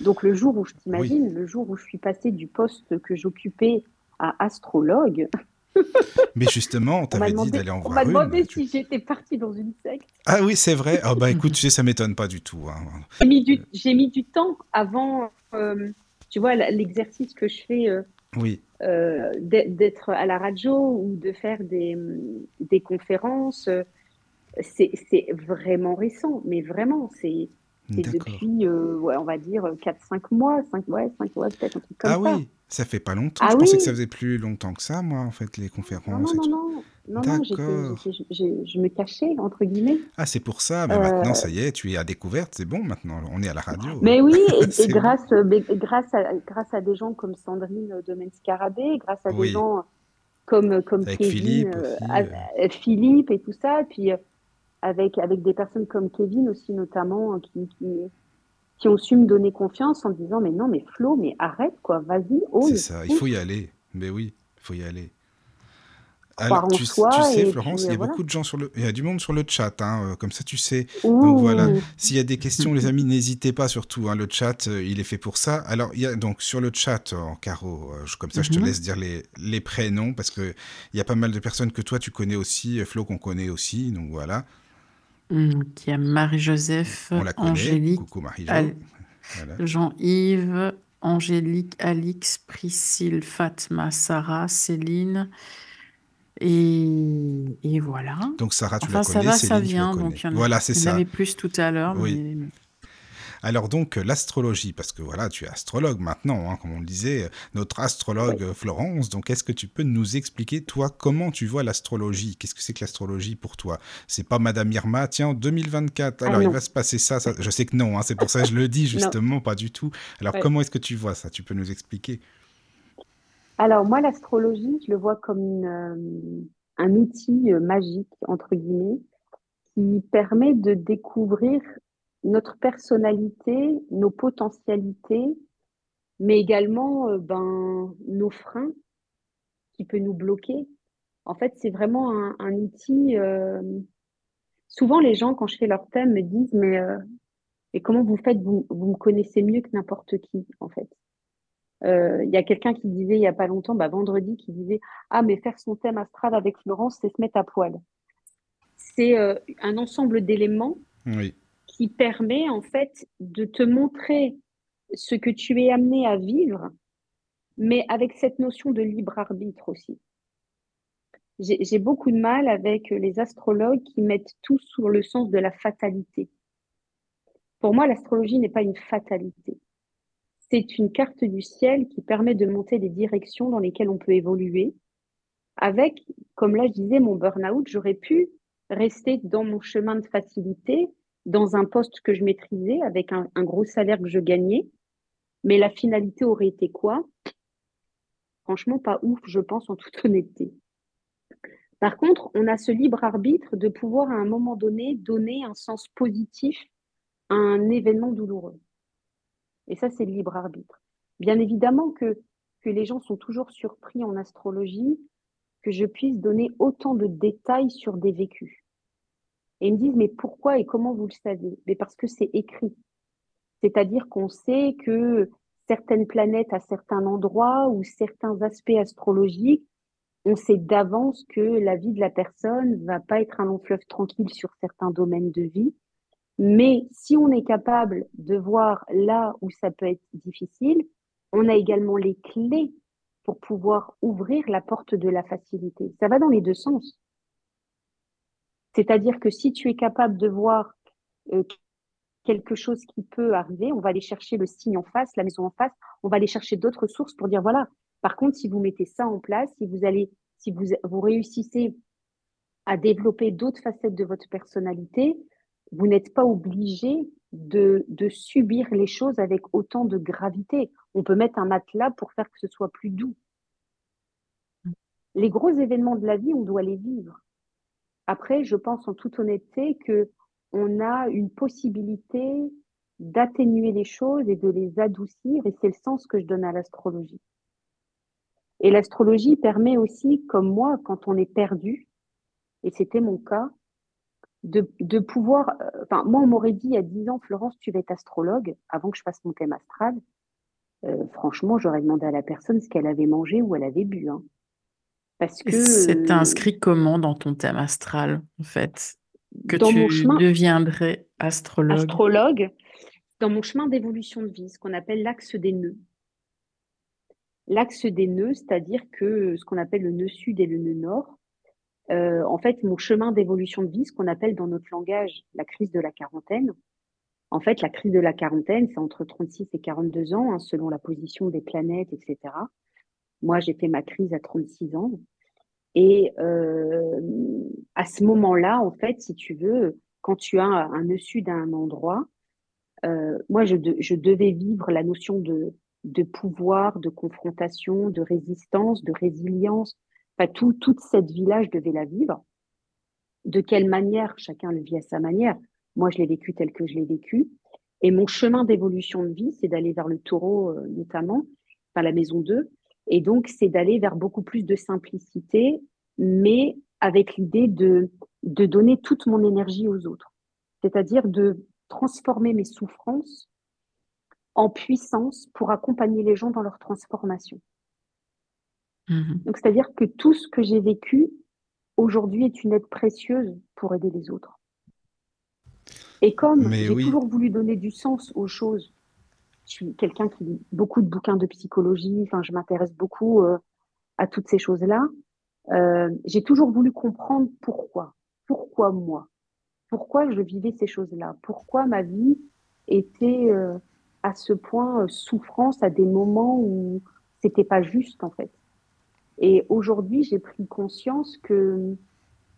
Donc, le jour où je t'imagine, le jour où je suis passée du poste que j'occupais à astrologue, [laughs] Mais justement, on On m'a t'avait dit demandé, d'aller en on voir m'a une. demandé tu- si j'étais partie dans une secte. Ah oui, c'est vrai. Ah bah écoute, [laughs] ça m'étonne pas du tout. hein. J'ai mis du, j'ai mis du temps avant, euh, tu vois, l'exercice que je fais euh, Oui, euh, d'être à la radio ou de faire des, des conférences. C'est c'est vraiment récent, mais vraiment, c'est depuis, euh, ouais, on va dire, 4-5 mois, 5, ouais, 5 mois, peut-être un truc comme Ah ça. oui, ça fait pas longtemps. Ah je pensais oui. que ça faisait plus longtemps que ça, moi, en fait, les Non, conférences non, non, non, non, non, j'ai- je me cachais, entre guillemets. Ah, c'est pour ça. Mais Euh, maintenant, ça y est, tu es à découverte. C'est bon maintenant. On est à la radio. Mais oui, [laughs] et, et C'est bon. grâce, mais grâce, à, grâce à des gens comme Sandrine Domen-Scarabée, grâce à Oui. des gens comme, comme Avec Kevin, Philippe euh, aussi, euh. Philippe et tout ça, puis euh, avec, avec des personnes comme Kevin aussi notamment, euh, qui, qui, qui ont su me donner confiance en disant, mais non, mais Flo, mais arrête quoi, vas-y, ose. C'est ça, il faut y aller. Mais oui, il faut y aller. en tu, sais, Florence, il y euh, a voilà. beaucoup de gens sur le, il y a du monde sur le chat, hein, euh, comme ça tu sais. Donc voilà, s'il y a des questions, les amis, n'hésitez pas surtout. hein, le chat, euh, il est fait pour ça. Alors, il y a donc sur le chat, euh, en carreau, euh, comme ça, je te Mhm. laisse dire les, les prénoms parce que il y a pas mal de personnes que toi tu connais aussi, euh, Flo qu'on connaît aussi. Donc voilà, Hum, qui a Marie-Joseph, on la connaît. Angélique, Coucou Marie-Jo. Al- Voilà. Jean-Yves, Angélique, Alix, Priscille, Fatma, Sarah, Céline. Et, et voilà. Donc Sarah, tu Enfin, la ça connais, va, Céline, ça vient. Donc, il y en a- Voilà, c'est il y en ça. avait plus tout à l'heure. Oui. mais- Alors donc euh, l'astrologie, parce que voilà, tu es astrologue maintenant, hein, comme on le disait, euh, notre astrologue euh, Florence. Donc est-ce que tu peux nous expliquer toi comment tu vois l'astrologie? Qu'est-ce que c'est que l'astrologie pour toi? C'est pas Madame Irma, tiens, en 2024, Ah, alors il va se passer ça, ça. Je sais que non, hein, c'est pour ça que je le dis [laughs] justement, pas du tout. Alors Ouais. comment est-ce que tu vois ça? Tu peux nous expliquer Alors moi, l'astrologie, je le vois comme une, euh, un outil magique, entre guillemets, qui permet de découvrir notre personnalité, nos potentialités, mais également euh, ben, nos freins qui peut nous bloquer. En fait, c'est vraiment un, outil. euh, Souvent, les gens, quand je fais leur thème, me disent, mais, euh, mais comment vous faites? Vous, vous me connaissez mieux que n'importe qui, en fait. Euh, Il y a quelqu'un qui disait il y a pas longtemps, bah, vendredi, qui disait, ah, mais faire son thème astral avec Florence, c'est se mettre à poil. C'est un ensemble d'éléments Oui, qui permet en fait de te montrer ce que tu es amené à vivre, mais avec cette notion de libre arbitre aussi. J'ai beaucoup de mal avec les astrologues qui mettent tout sur le sens de la fatalité. Pour moi, l'astrologie n'est pas une fatalité. C'est une carte du ciel qui permet de monter des directions dans lesquelles on peut évoluer. Avec, comme là je disais, mon burn-out, j'aurais pu rester dans mon chemin de facilité, dans un poste que je maîtrisais, avec un, gros salaire que je gagnais. Mais la finalité aurait été quoi? Franchement, pas ouf, je pense, en toute honnêteté. Par contre, on a ce libre arbitre de pouvoir à un moment donné donner un sens positif à un événement douloureux. Et ça, c'est le libre arbitre. Bien évidemment que, que les gens sont toujours surpris en astrologie que je puisse donner autant de détails sur des vécus. Et ils me disent, mais pourquoi et comment vous le savez? Mais parce que c'est écrit. C'est-à-dire qu'on sait que certaines planètes à certains endroits ou certains aspects astrologiques, on sait d'avance que la vie de la personne va pas être un long fleuve tranquille sur certains domaines de vie. Mais si on est capable de voir là où ça peut être difficile, on a également les clés pour pouvoir ouvrir la porte de la facilité. Ça va dans les deux sens. C'est-à-dire que si tu es capable de voir euh, quelque chose qui peut arriver, on va aller chercher le signe en face, la maison en face, on va aller chercher d'autres sources pour dire voilà. Par contre, si vous mettez ça en place, si vous allez, si vous, vous réussissez à développer d'autres facettes de votre personnalité, vous n'êtes pas obligé de, de subir les choses avec autant de gravité. On peut mettre un matelas pour faire que ce soit plus doux. Les gros événements de la vie, on doit les vivre. Après, je pense en toute honnêteté que on a une possibilité d'atténuer les choses et de les adoucir, et c'est le sens que je donne à l'astrologie. Et l'astrologie permet aussi, comme moi, quand on est perdu, et c'était mon cas, de, pouvoir. euh, moi, on m'aurait dit il y a 10 ans, Florence, tu vas être astrologue, avant que je fasse mon thème astral. Euh, franchement, j'aurais demandé à la personne ce qu'elle avait mangé ou elle avait bu. Hein. Parce Et que. C'est euh, inscrit comment dans ton thème astral, en fait, que Dans tu chemin- deviendrais astrologue? astrologue, dans mon chemin d'évolution de vie, ce qu'on appelle l'axe des nœuds. L'axe des nœuds, c'est-à-dire que ce qu'on appelle le nœud sud et le nœud nord, euh, en fait, mon chemin d'évolution de vie, ce qu'on appelle dans notre langage la crise de la quarantaine, en fait, la crise de la quarantaine, c'est entre 36 et 42 ans, hein, selon la position des planètes, etc. Moi, j'ai fait ma crise à 36 ans. Et euh, à ce moment-là, en fait, si tu veux, quand tu as un, nœud sud à un endroit, euh, moi, je, je devais vivre la notion de, de pouvoir, de confrontation, de résistance, de résilience. Enfin, tout, toute cette vie-là, je devais la vivre. De quelle manière? Chacun le vit à sa manière. Moi, je l'ai vécu tel que je l'ai vécu. Et mon chemin d'évolution de vie, c'est d'aller vers le taureau, euh, notamment, enfin la maison 2. Et donc, c'est d'aller vers beaucoup plus de simplicité, mais avec l'idée de, de donner toute mon énergie aux autres. C'est-à-dire de transformer mes souffrances en puissance pour accompagner les gens dans leur transformation. Mhm. Donc, c'est-à-dire que tout ce que j'ai vécu aujourd'hui est une aide précieuse pour aider les autres. Et comme j'ai oui. toujours voulu donner du sens aux choses, je suis quelqu'un qui lit beaucoup de bouquins de psychologie, enfin, je m'intéresse beaucoup euh, à toutes ces choses-là. Euh, j'ai toujours voulu comprendre pourquoi. Pourquoi moi? Pourquoi je vivais ces choses-là? Pourquoi ma vie était euh, à ce point souffrance à des moments où c'était pas juste en fait? Et aujourd'hui, j'ai pris conscience que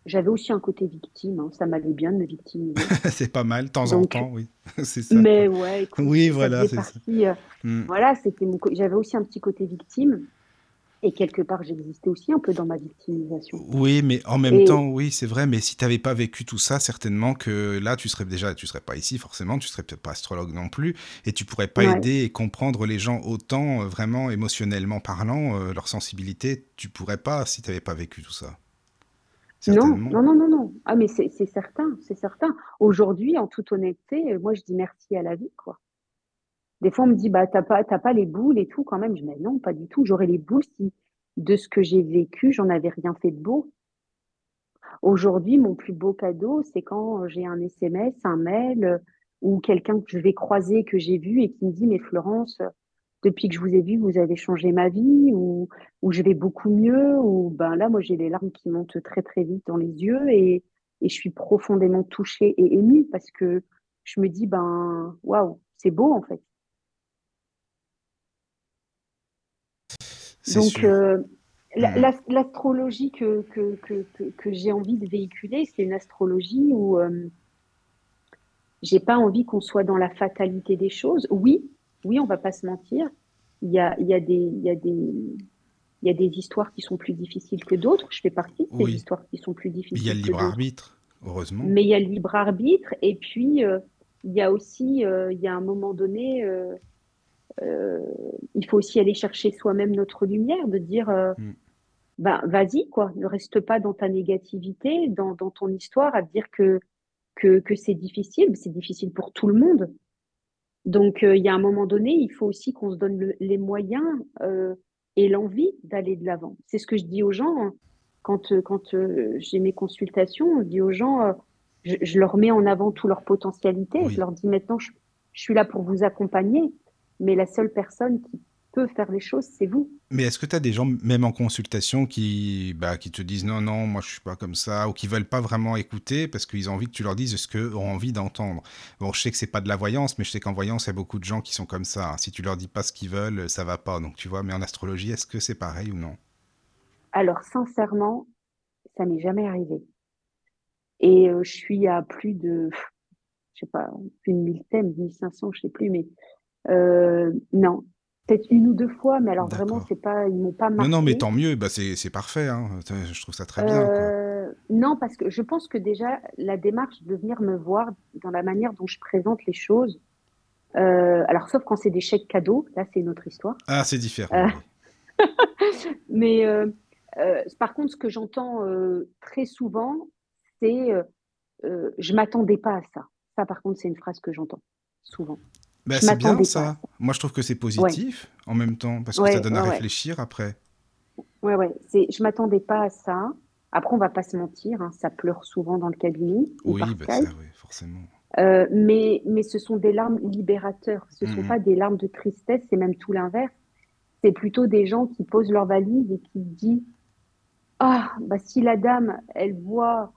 j'avais aussi un côté victime. hein. Ça m'allait bien de me victimiser. [laughs] c'est pas mal, de temps en temps, oui. [laughs] c'est ça. Mais ouais, écoute, Oui, voilà, c'est ça. partie, euh, Hmm. voilà, c'était mon, j'avais aussi un petit côté victime. Et quelque part, j'existais aussi un peu dans ma victimisation. Oui, mais en même Et- temps, oui, c'est vrai, mais si tu n'avais pas vécu tout ça, certainement que là, tu serais déjà, tu serais pas ici, forcément, tu serais peut-être pas astrologue non plus, et tu pourrais pas Ouais. aider et comprendre les gens autant, euh, vraiment émotionnellement parlant, euh, leur sensibilité, tu pourrais pas si tu n'avais pas vécu tout ça. Non, non, non, non, non. Ah, mais c'est certain, c'est certain. Aujourd'hui, en toute honnêteté, euh, moi, je dis merci à la vie, quoi. Des fois, on me dit, bah, t'as pas, les boules et tout, quand même. Je dis, mais non, pas du tout. J'aurais les boules si, de ce que j'ai vécu, j'en avais rien fait de beau. Aujourd'hui, mon plus beau cadeau, c'est quand j'ai un SMS, un mail, euh, ou quelqu'un que je vais croiser, que j'ai vu et qui me dit, mais Florence, depuis que je vous ai vu, vous avez changé ma vie, ou, ou je vais beaucoup mieux, ou ben là, moi, j'ai les larmes qui montent très, très vite dans les yeux et, et je suis profondément touchée et émue parce que je me dis, ben, waouh, c'est beau, en fait. Donc, euh, l'as- l'astrologie que, que, que, que, que j'ai envie de véhiculer, c'est une astrologie où euh, j'ai pas envie qu'on soit dans la fatalité des choses. Oui, oui, on va pas se mentir. Il y a, il y a des, il y a des, il y a des histoires qui sont plus difficiles que d'autres. Je fais partie de ces Oui. histoires qui sont plus Il y a difficiles le libre arbitre, heureusement. Mais il y a le libre arbitre et puis euh, il y a aussi, euh, il y a un moment donné, euh, il faut aussi aller chercher soi-même notre lumière, de dire, Mm. ben vas-y quoi, ne reste pas dans ta négativité, dans, dans ton histoire, à te dire que que, que c'est difficile, c'est difficile pour tout le monde. Donc euh, il y a un moment donné, il faut aussi qu'on se donne le- les moyens euh, et l'envie d'aller de l'avant. C'est ce que je dis aux gens hein. quand euh, quand euh, j'ai mes consultations, je dis aux gens. euh, je, je leur mets en avant toute leur potentialité. Oui. Je leur dis maintenant, je, je suis là pour vous accompagner, mais la seule personne qui peut faire les choses, c'est vous. Mais est-ce que tu as des gens, même en consultation, qui, bah, qui te disent non, non, moi je suis pas comme ça, ou qui veulent pas vraiment écouter parce qu'ils ont envie que tu leur dises ce qu'ils ont envie d'entendre? Bon, je sais que c'est pas de la voyance, mais je sais qu'en voyance, il y a beaucoup de gens qui sont comme ça. Si tu leur dis pas ce qu'ils veulent, ça va pas. Donc tu vois, mais en astrologie, est-ce que c'est pareil ou non? Alors, sincèrement, ça m'est jamais arrivé. Et euh, je suis à plus de, je sais pas, plus de 1000 thèmes, 1500, je sais plus, mais euh, non. Peut-être une ou deux fois, mais alors vraiment, c'est pas, ils m'ont pas Non, marqué. non, mais tant mieux, bah, c'est c'est parfait. hein. Je trouve ça très bien. quoi. Euh, non, parce que je pense que déjà, la démarche de venir me voir dans la manière dont je présente les choses, euh, alors sauf quand c'est des chèques cadeaux, là c'est une autre histoire. Ah, c'est différent. Euh, oui. [laughs] Mais par contre, ce que j'entends très souvent, c'est je m'attendais pas à ça. Ça, par contre, c'est une phrase que j'entends souvent. Bah, c'est bien pas ça. Moi, je trouve que c'est positif en même temps, parce que Ouais, ça donne à ouais, réfléchir après. Ouais, ouais, je m'attendais pas à ça. Après, on va pas se mentir, hein, ça pleure souvent dans le cabinet ou Oui, bah, ça, oui, forcément. Euh, mais, mais ce sont des larmes libérateurs. Ce ne sont Mhm. pas des larmes de tristesse, c'est même tout l'inverse. C'est plutôt des gens qui posent leur valise et qui disent Ah, bah, si la dame, elle voit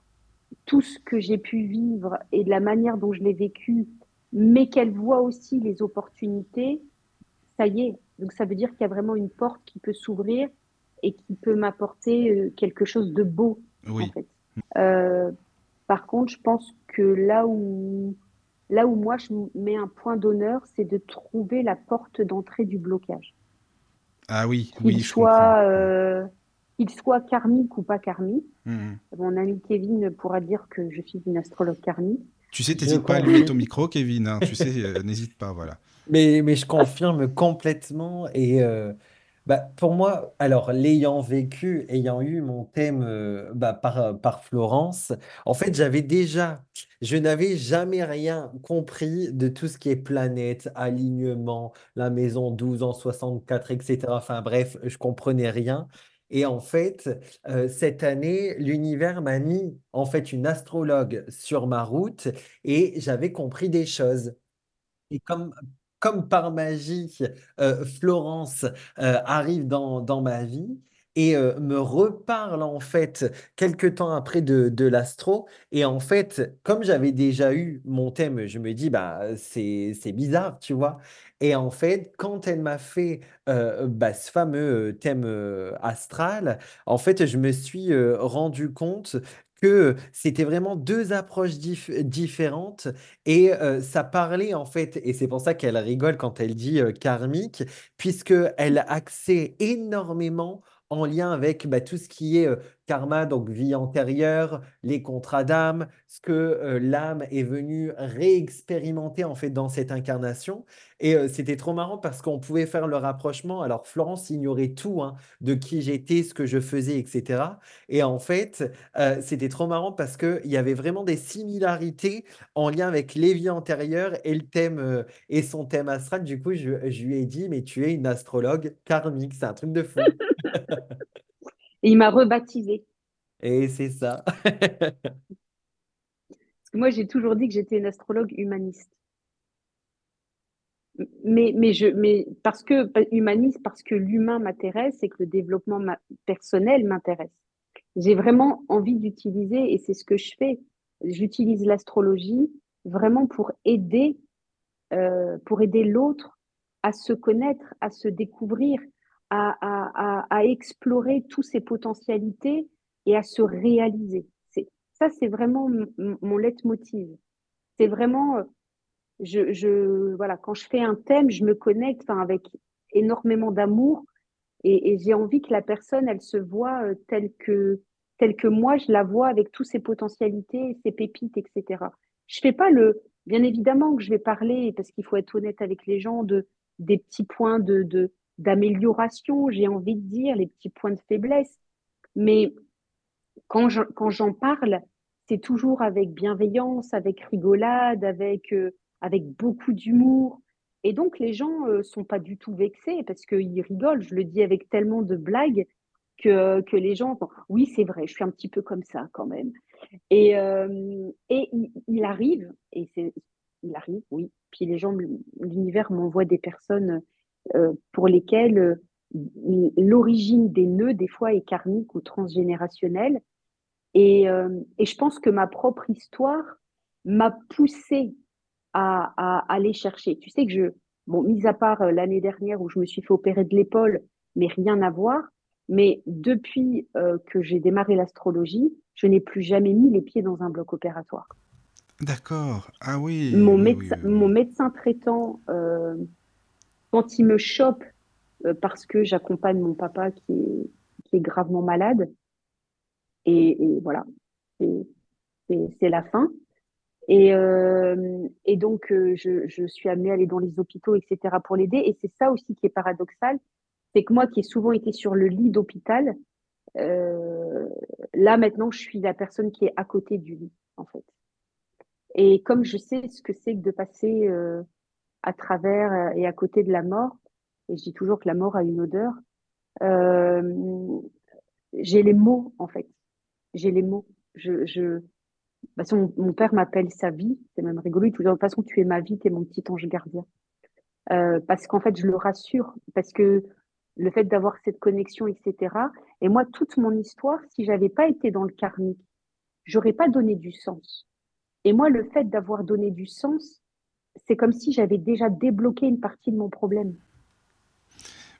tout ce que j'ai pu vivre et de la manière dont je l'ai vécu, mais qu'elle voit aussi les opportunités, ça y est. Donc ça veut dire qu'il y a vraiment une porte qui peut s'ouvrir et qui peut m'apporter euh, quelque chose de beau, en fait. Euh, par contre, je pense que là où, là où moi je mets un point d'honneur, c'est de trouver la porte d'entrée du blocage. Ah oui, Qu'il oui, je soit, comprends. euh, qu'il soit karmique ou pas karmique. Mhm. Mon ami Kevin pourra dire que je suis une astrologue karmique. Tu sais, t'hésites pas à mettre au micro, Kevin. hein. Tu sais, euh, [laughs] n'hésite pas, voilà. Mais, mais je confirme complètement. Et euh, Bah, pour moi, alors l'ayant vécu, ayant eu mon thème euh, bah, par, par Florence, en fait, j'avais déjà, je n'avais jamais rien compris de tout ce qui est planète, alignement, la maison 12 en 64, etc. Enfin bref, je comprenais rien. Et en fait, euh, cette année, l'univers m'a mis en fait une astrologue sur ma route et j'avais compris des choses. Et comme, comme par magie, euh, Florence euh, arrive dans, dans ma vie et me reparle en fait quelques temps après de, l'astro. Et en fait, comme j'avais déjà eu mon thème, je me dis, bah, c'est, c'est bizarre, tu vois. Et en fait, quand elle m'a fait bah, ce fameux thème astral, en fait, je me suis rendu compte que c'était vraiment deux approches dif- différentes et ça parlait en fait, et c'est pour ça qu'elle rigole quand elle dit euh, karmique, puisque elle axait énormément en lien avec bah, tout ce qui est euh, karma, donc vie antérieure, les contrats d'âme, ce que euh, l'âme est venue réexpérimenter en fait dans cette incarnation. Et euh, c'était trop marrant parce qu'on pouvait faire le rapprochement. Alors Florence ignorait tout hein, de qui j'étais, ce que je faisais, etc. Et en fait, c'était trop marrant parce qu'il y avait vraiment des similarités en lien avec les vies antérieures et le thème et son thème astral. Du coup, je lui ai dit, mais tu es une astrologue karmique, c'est un truc de fou. [laughs] Et il m'a rebaptisée. Et c'est ça. [laughs] Parce que moi, j'ai toujours dit que j'étais une astrologue humaniste. Mais, mais, je, mais parce que humaniste, parce que l'humain m'intéresse et que le développement personnel m'intéresse. J'ai vraiment envie d'utiliser, et c'est ce que je fais, j'utilise l'astrologie vraiment pour aider, euh, pour aider l'autre à se connaître, à se découvrir, à, à, à, à explorer toutes ses potentialités et à se réaliser. Ça, c'est vraiment mon leitmotiv. C'est vraiment, euh, je, je, voilà, quand je fais un thème, je me connecte, avec énormément d'amour et, et j'ai envie que la personne, elle se voit euh, telle que, telle que moi, je la vois avec toutes ses potentialités, ses pépites, etc. Je fais pas le, bien évidemment que je vais parler, parce qu'il faut être honnête avec les gens, de, des petits points de, de, d'amélioration, j'ai envie de dire, les petits points de faiblesse. Mais quand je- quand j'en parle, c'est toujours avec bienveillance, avec rigolade, avec, euh, avec beaucoup d'humour. Et donc, les gens euh, sont pas du tout vexés parce qu'ils rigolent. Je le dis avec tellement de blagues que, que les gens oui, c'est vrai, je suis un petit peu comme ça quand même. Et, euh, et il, arrive, et c'est, il arrive, oui. Puis les gens, l'univers m'envoie des personnes pour lesquelles euh, l'origine des nœuds, des fois, est karmique ou transgénérationnelle. Et, euh, et je pense que ma propre histoire m'a poussée à, à aller chercher. Tu sais que je, bon, mis à part euh, l'année dernière où je me suis fait opérer de l'épaule, mais rien à voir, mais depuis euh, que j'ai démarré l'astrologie, je n'ai plus jamais mis les pieds dans un bloc opératoire. D'accord. Ah oui, Mon oui, oui, médecin, oui. mon médecin traitant, euh, quand il me chope, euh, parce que j'accompagne mon papa qui est, qui est gravement malade, et, et voilà, c'est la fin. Et, euh, et donc, euh, je, je suis amenée à aller dans les hôpitaux, etc., pour l'aider. Et c'est ça aussi qui est paradoxal, c'est que moi qui ai souvent été sur le lit d'hôpital, euh, là maintenant, je suis la personne qui est à côté du lit, en fait. Et comme je sais ce que c'est que de passer euh, à travers euh, et à côté de la mort, et je dis toujours que la mort a une odeur, euh, j'ai les mots, en fait. J'ai les mots. Je, façon, mon, père m'appelle sa vie, c'est même rigolo, il dit de toute façon, tu es ma vie, tu es mon petit ange gardien. Euh, parce qu'en fait, je le rassure, parce que le fait d'avoir cette connexion, etc. Et moi, toute mon histoire, si j'avais pas été dans le karmique, j'aurais pas donné du sens. Et moi, le fait d'avoir donné du sens, c'est comme si j'avais déjà débloqué une partie de mon problème.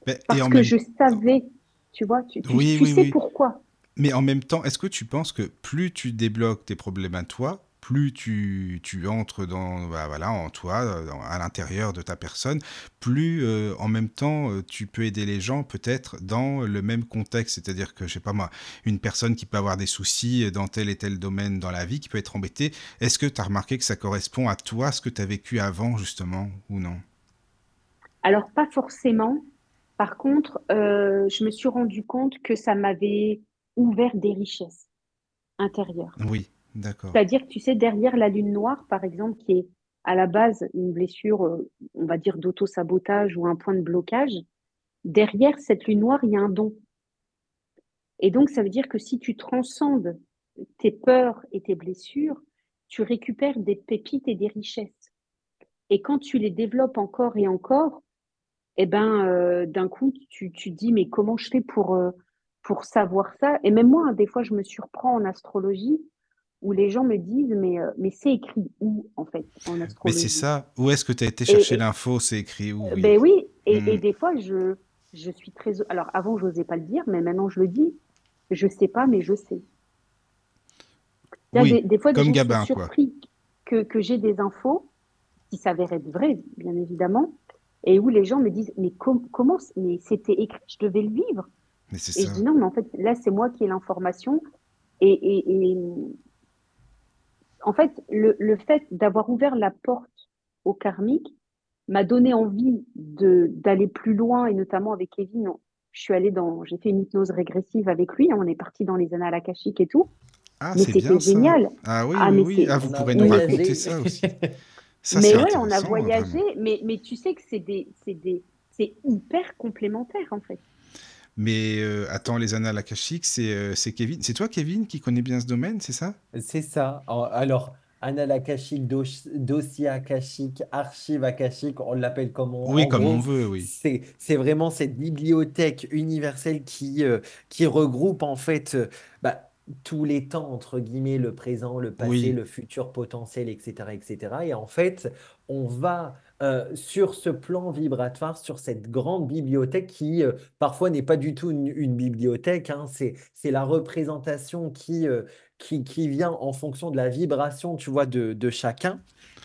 Mais- et Parce en que même je savais, tu vois, tu, tu, Oui, tu oui, sais oui. pourquoi. Mais en même temps, est-ce que tu penses que plus tu débloques tes problèmes à toi, plus tu, tu entres dans, bah, voilà, en toi, dans- à l'intérieur de ta personne, plus euh, en même temps euh, tu peux aider les gens peut-être dans le même contexte. C'est-à-dire que, je sais pas moi, une personne qui peut avoir des soucis dans tel et tel domaine dans la vie, qui peut être embêtée, est-ce que tu as remarqué que ça correspond à toi, ce que tu as vécu avant justement, ou non? Alors, pas forcément, Par contre, euh, je me suis rendu compte que ça m'avait ouvert des richesses intérieures. Oui. C'est-à-dire que tu sais, derrière la lune noire, par exemple, qui est à la base une blessure, euh, on va dire, d'auto-sabotage ou un point de blocage, derrière cette lune noire, il y a un don. Et donc, ça veut dire que si tu transcendes tes peurs et tes blessures, tu récupères des pépites et des richesses. Et quand tu les développes encore et encore, eh ben, euh, d'un coup, tu, tu dis, mais comment je fais pour, euh, pour savoir ça? Et même moi, hein, des fois, je me surprends en astrologie où les gens me disent, mais, euh, mais c'est écrit où, en fait, en Mais astrologie c'est ça. Où est-ce que tu as été chercher l'info? C'est écrit où? Oui. ben oui, et, et Hmm. des fois, je, je suis très... Alors, avant, je n'osais pas le dire, mais maintenant, je le dis. Je sais pas, mais je sais. C'est-à-dire, Oui, Des, des fois, des comme sont Gabin, quoi. surpris que, que j'ai des infos qui s'avèrent être vraies, bien évidemment, et où les gens me disent, mais com- comment, mais c'était écrit, je devais le vivre. Mais Et je ça. dis non, mais en fait, là, c'est moi qui ai l'information. Et, et, et, en fait, le, le fait d'avoir ouvert la porte au karmique m'a donné envie de d'aller plus loin, et notamment avec Kevin. Je suis allée dans, j'ai fait une hypnose régressive avec lui. hein, on est parti dans les annales akashiques et tout. Ah, Mais c'est c'était bien ça. génial. Ah oui, Ah, oui, mais oui. Ah, vous On a pourrez nous raconter voyagé. ça aussi. [laughs] Ça, mais ouais, on a hein, voyagé, vraiment. mais, mais tu sais que c'est des, c'est des, c'est hyper complémentaire en fait. Mais euh, attends, les annales akashiques, c'est euh, c'est Kevin. C'est toi, Kevin, qui connais bien ce domaine, c'est ça? C'est ça. Alors, annales akashiques, dos- dossier akashique, archive akashique, on l'appelle comme on... Oui, En comme on veut, oui. c'est, vraiment cette bibliothèque universelle qui, euh, qui regroupe en fait bah, tous les temps, entre guillemets, le présent, le passé, Oui, le futur potentiel, etc., etc. Et en fait, on va euh, sur ce plan vibratoire, sur cette grande bibliothèque qui euh, parfois n'est pas du tout une, une bibliothèque, hein, c'est, la représentation qui, euh, qui, qui vient en fonction de la vibration, tu vois, de, de chacun.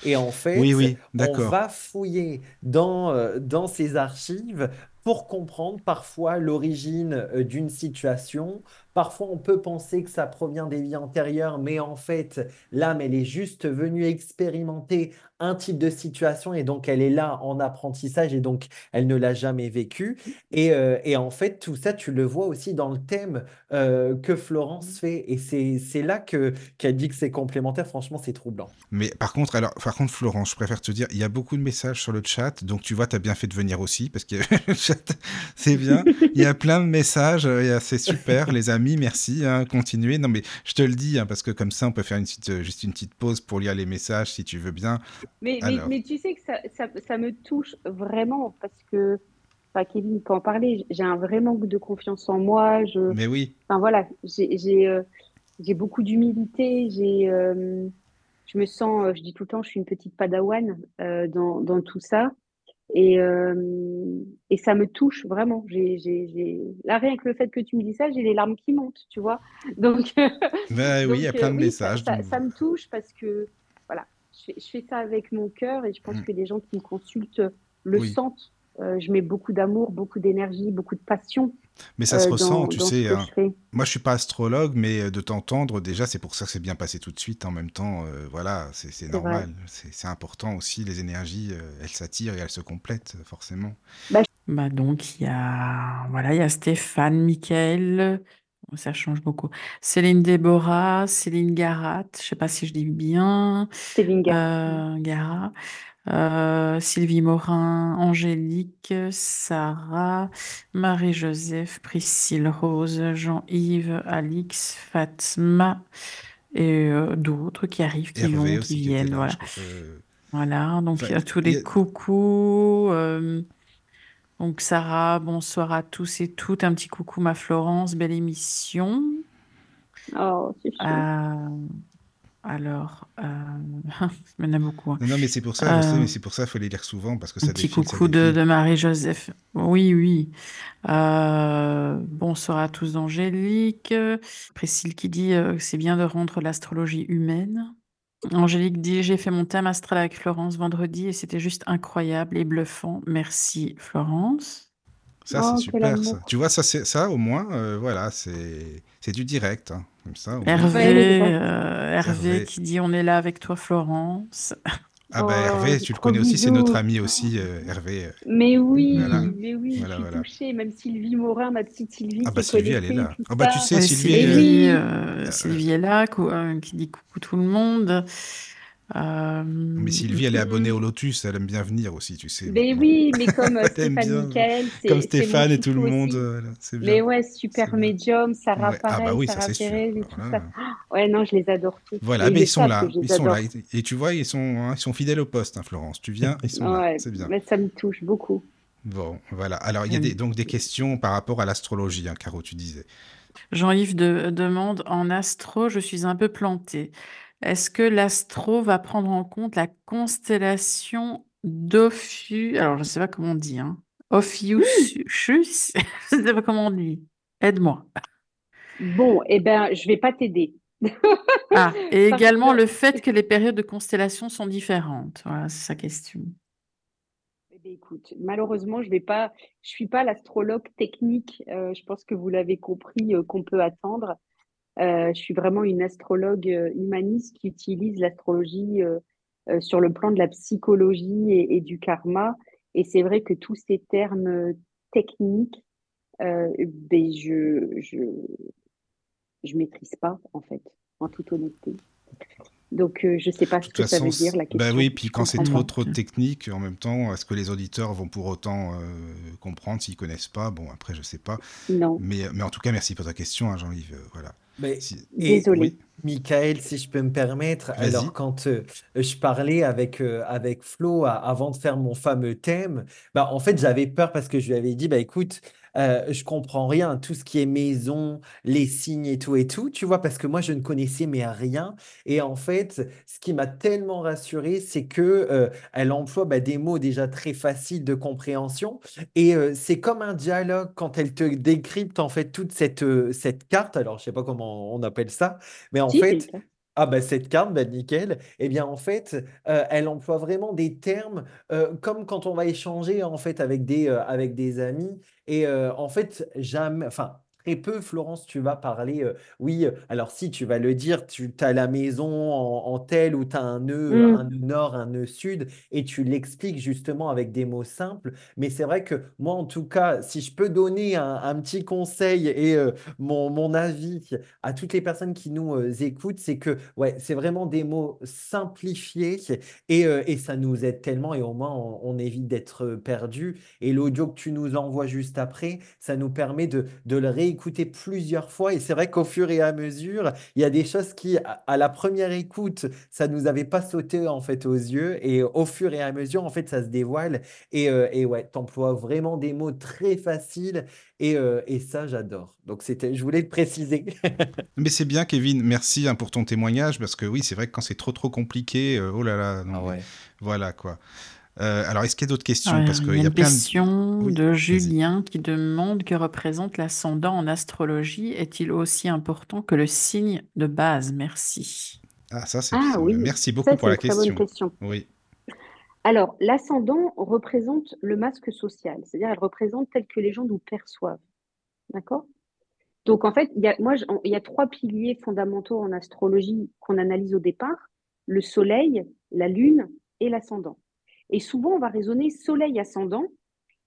Et en fait, oui, on va fouiller dans, dans ces archives pour comprendre parfois l'origine d'une situation. Parfois, on peut penser que ça provient des vies antérieures, mais en fait, l'âme, elle est juste venue expérimenter un type de situation et donc elle est là en apprentissage et donc elle ne l'a jamais vécu. Et, euh, et en fait, tout ça, tu le vois aussi dans le thème euh, que Florence fait. Et c'est, là que, qu'elle dit que c'est complémentaire. Franchement, c'est troublant. Mais par contre, alors, par contre, Florence, je préfère te dire, il y a beaucoup de messages sur le chat, donc tu vois, tu as bien fait de venir aussi, parce que [laughs] le chat, c'est bien. Il y a plein de messages, euh, c'est super, les amis, merci, hein, continuez. Non, mais je te le dis, hein, parce que comme ça, on peut faire une petite, euh, juste une petite pause pour lire les messages, si tu veux bien. Mais, mais, Alors, mais tu sais que ça, ça, ça me touche vraiment parce que, enfin, Kevin peut en parler, j'ai un vrai manque de confiance en moi. Je, mais oui, enfin voilà, j'ai, euh, beaucoup d'humilité. J'ai, euh, je me sens, je dis tout le temps, je suis une petite padawan euh, dans, dans tout ça. Et, euh, et ça me touche vraiment. J'ai, j'ai, j'ai... Là, rien que le fait que tu me dis ça, j'ai les larmes qui montent, tu vois. [laughs] Donc, [laughs] ben oui, il y a plein euh, de oui, messages. ça, ça me touche parce que voilà, je fais, je fais ça avec mon cœur et je pense Mm. que les gens qui me consultent le Oui, sentent. Euh, je mets beaucoup d'amour, beaucoup d'énergie, beaucoup de passion mais ça se euh, ressent, dans, tu dans sais. hein. je. Moi, je suis pas astrologue, mais euh, de t'entendre, déjà, c'est pour ça que c'est bien passé tout de suite. En même temps, euh, voilà, c'est normal. C'est important aussi. Les énergies, euh, elles s'attirent et elles se complètent, forcément. Bah, Bah donc il y a voilà, il y a Stéphane, Michael, Bon, ça change beaucoup. Céline Déborah, Céline Garat, je sais pas si je dis bien, Céline Garat. euh, Garat, euh, Sylvie Morin, Angélique, Sarah, Marie-Joseph, Priscille Rose, Jean-Yves, Alix, Fatma et euh, d'autres qui arrivent, qui Hervé vont, qui viennent, là. voilà. Que... Voilà, donc Enfin, il y a tous les a- coucous. euh, donc Sarah, bonsoir à tous et toutes. Un petit coucou ma Florence, belle émission. Oh, c'est. Euh, alors, euh, [laughs] il y en a beaucoup. hein. Non, non, mais c'est pour ça, Euh, mais c'est pour ça qu'il faut les lire souvent parce que un ça petit défile, ça coucou de, Marie-Joseph. Oui, oui. Euh, bonsoir à tous d'Angélique. Priscille qui dit euh, que c'est bien de rendre l'astrologie humaine. Angélique dit, j'ai fait mon thème astral avec Florence vendredi et c'était juste incroyable et bluffant. Merci Florence. Ça, c'est Oh, super, ça. Tu vois, ça, c'est ça au moins, euh, voilà, c'est c'est du direct. hein. Comme ça. Hervé, euh, Hervé Hervé. qui dit, on est là avec toi Florence. Ah bah Oh, Hervé, tu le connais aussi, c'est notre ami aussi, euh, Hervé. euh, Mais oui, Voilà. mais oui, Voilà, je suis voilà. touchée. Même Sylvie Morin, ma petite Sylvie Ah bah Sylvie, elle est là. Ah bah tu sais, Ouais, Sylvie, euh, Sylvie, oui, euh, Sylvie est là, euh, qui dit coucou tout le monde. Euh, mais Sylvie, elle est abonnée au Lotus, elle aime bien venir aussi, tu sais. Mais maintenant. oui, mais comme [laughs] euh, Stéphane bien, Michael, comme Stéphane et tout le monde, euh, Mais ouais, super médium, Sarah Ouais. Ah bah oui, ça Sarah c'est sûr. Pérez et Alors tout là, ça. Ouais, non, je les adore tous. Voilà, Et mais ils sont là, ils sont là. Et, tu vois, ils sont, hein, ils sont fidèles au poste, hein, Florence. Tu viens, ils sont là, c'est bien. mais ça me touche beaucoup. Bon, voilà. Alors, il y a des, donc des questions par rapport à l'astrologie, hein, Caro, tu disais. Jean-Yves de- demande, en astro, je suis un peu plantée. Est-ce que l'astro va prendre en compte la constellation d'Ophiuchus? Alors, je ne sais pas comment on dit, hein. Ophiuchus? [laughs] Je ne sais pas comment on dit. Aide-moi. Bon, eh ben, je vais pas t'aider. Ah, et [laughs] également que, le fait que les périodes de constellation sont différentes. Voilà, c'est sa question. eh ben, écoute, malheureusement, je pas, je suis pas l'astrologue technique. euh, je pense que vous l'avez compris, euh, qu'on peut attendre. Euh, je suis vraiment une astrologue euh, humaniste qui utilise l'astrologie euh, sur le plan de la psychologie et, et du karma. Et c'est vrai que tous ces termes techniques, ben je, je, je maîtrise pas, en fait, en toute honnêteté. Donc, euh, je sais pas ce que ça veut dire, la bah question. oui, puis quand c'est trop trop technique, en même temps, est-ce que les auditeurs vont pour autant euh, comprendre s'ils connaissent pas? Bon, après, je sais pas. Non, Mais, mais en tout cas, merci pour ta question, hein, Jean-Yves. voilà. Mais. Oui, Michael, si je peux me permettre, alors quand euh, je parlais avec, euh, avec Flo avant de faire mon fameux thème, bah, en fait j'avais peur parce que je lui avais dit, bah écoute, euh, je comprends rien, tout ce qui est maison, les signes et tout et tout, tu vois, parce que moi je ne connaissais mais rien. Et en fait, ce qui m'a tellement rassuré, c'est que euh, elle emploie bah, des mots déjà très faciles de compréhension. Et euh, c'est comme un dialogue quand elle te décrypte en fait toute cette, cette carte. Alors, je sais pas comment on appelle ça, mais en Si, c'est fait, ah bah cette carte, bah nickel. Eh bien en fait, euh, elle emploie vraiment des termes euh, comme quand on va échanger en fait avec des, euh, avec des amis. Et en fait, jamais, enfin très peu, Florence, tu vas parler. euh, oui, euh, alors si tu vas le dire, tu as la maison en, en telle ou tu as un nœud, un Mm. nœud nord, un nœud sud, et tu l'expliques justement avec des mots simples. Mais c'est vrai que moi, en tout cas, si je peux donner un, un petit conseil et euh, mon, mon avis à toutes les personnes qui nous euh, écoutent, c'est que ouais, c'est vraiment des mots simplifiés et, et ça nous aide tellement et au moins on, on évite d'être perdu. Et l'audio que tu nous envoies juste après, ça nous permet de, de le réécouter plusieurs fois. Et c'est vrai qu'au fur et à mesure, il y a des choses qui, à, à la première écoute, ça nous avait pas sauté en fait aux yeux et au fur et à mesure, en fait, ça se dévoile. Et, euh, et ouais, t'emploies vraiment des mots très faciles et, euh, et ça, j'adore. Donc c'était, je voulais le préciser. [laughs] Mais c'est bien, Kevin. Merci hein, pour ton témoignage, parce que oui, c'est vrai que quand c'est trop trop compliqué, euh, oh là là, non, Ah ouais. voilà quoi. Euh, alors, est-ce qu'il y a d'autres questions? Ouais, Parce il y qu'il a y a une plein de... question Oui, de. Julien qui demande que représente l'ascendant en astrologie. Est-il aussi important que le signe de base? Merci. Ah, ça, c'est... Ah oui, Merci beaucoup ça, pour c'est la une très bonne question. Oui. Alors, l'ascendant représente le masque social, c'est-à-dire elle représente tel que les gens nous perçoivent. D'accord? Donc, en fait, il y a, moi, je- il y a trois piliers fondamentaux en astrologie qu'on analyse au départ, le soleil, la lune et l'ascendant. Et souvent, on va raisonner soleil ascendant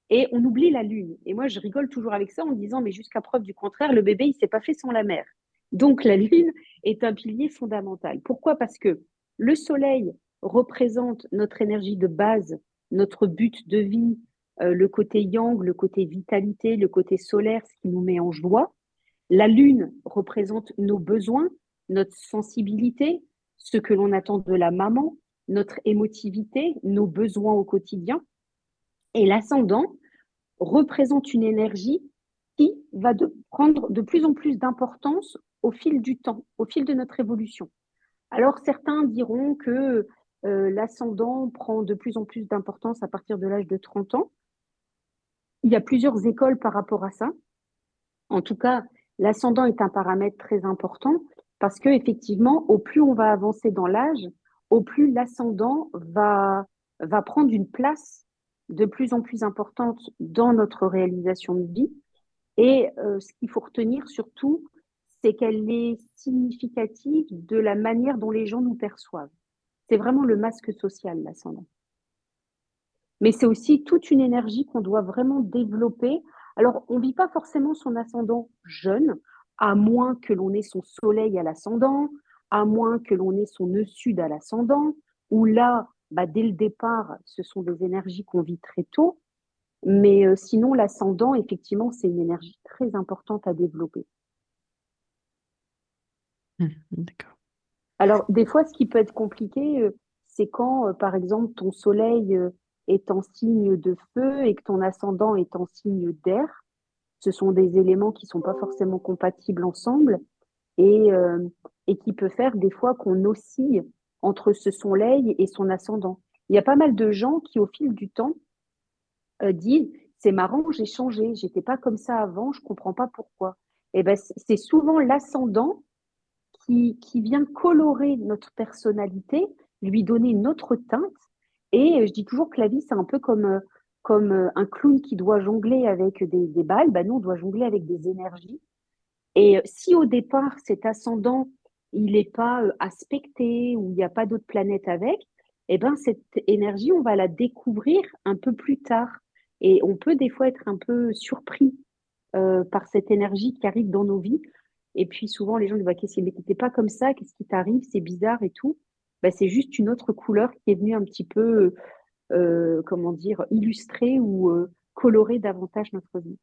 et on oublie la lune. Et moi, je rigole toujours avec ça en disant, mais jusqu'à preuve du contraire, le bébé, il s'est pas fait sans la mère. Donc, la lune est un pilier fondamental. Pourquoi? Parce que le soleil représente notre énergie de base, notre but de vie, euh, le côté yang, le côté vitalité, le côté solaire, ce qui nous met en joie. La lune représente nos besoins, notre sensibilité, ce que l'on attend de la maman, notre émotivité, nos besoins au quotidien. Et l'ascendant représente une énergie qui va prendre de plus en plus d'importance au fil du temps, au fil de notre évolution. Alors certains diront que euh, l'ascendant prend de plus en plus d'importance à partir de l'âge de 30 ans. Il y a plusieurs écoles par rapport à ça. En tout cas, l'ascendant est un paramètre très important parce que effectivement, au plus on va avancer dans l'âge, au plus l'ascendant va, prendre une place de plus en plus importante dans notre réalisation de vie. Et euh, ce qu'il faut retenir surtout, c'est qu'elle est significative de la manière dont les gens nous perçoivent. C'est vraiment le masque social, l'ascendant. Mais c'est aussi toute une énergie qu'on doit vraiment développer. Alors, on ne vit pas forcément son ascendant jeune, à moins que l'on ait son soleil à l'ascendant, à moins que l'on ait son nœud sud à l'ascendant, où là, bah, dès le départ, ce sont des énergies qu'on vit très tôt. Mais euh, sinon, l'ascendant, effectivement, c'est une énergie très importante à développer. Mmh, d'accord. Alors, des fois, ce qui peut être compliqué, euh, c'est quand, euh, par exemple, ton soleil est en signe de feu et que ton ascendant est en signe d'air. Ce sont des éléments qui ne sont pas forcément compatibles ensemble et, et qui peut faire des fois qu'on oscille entre ce soleil et son ascendant. Il y a pas mal de gens qui, au fil du temps, euh, disent c'est marrant, j'ai changé, j'étais pas comme ça avant, je comprends pas pourquoi. Et eh ben c'est souvent l'ascendant qui, qui vient colorer notre personnalité, lui donner une autre teinte. Et euh, je dis toujours que la vie c'est un peu comme euh, comme un clown qui doit jongler avec des, des balles, ben nous on doit jongler avec des énergies. Et si au départ cet ascendant il n'est pas aspecté ou il n'y a pas d'autres planètes avec, eh ben cette énergie on va la découvrir un peu plus tard. Et on peut des fois être un peu surpris euh, par cette énergie qui arrive dans nos vies. Et puis souvent, les gens disent bah, Qu'est-ce pas comme ça Qu'est-ce qui t'arrive? C'est bizarre et tout. Bah, c'est juste une autre couleur qui est venue un petit peu, euh, comment dire, illustrer ou euh, colorer davantage notre vie.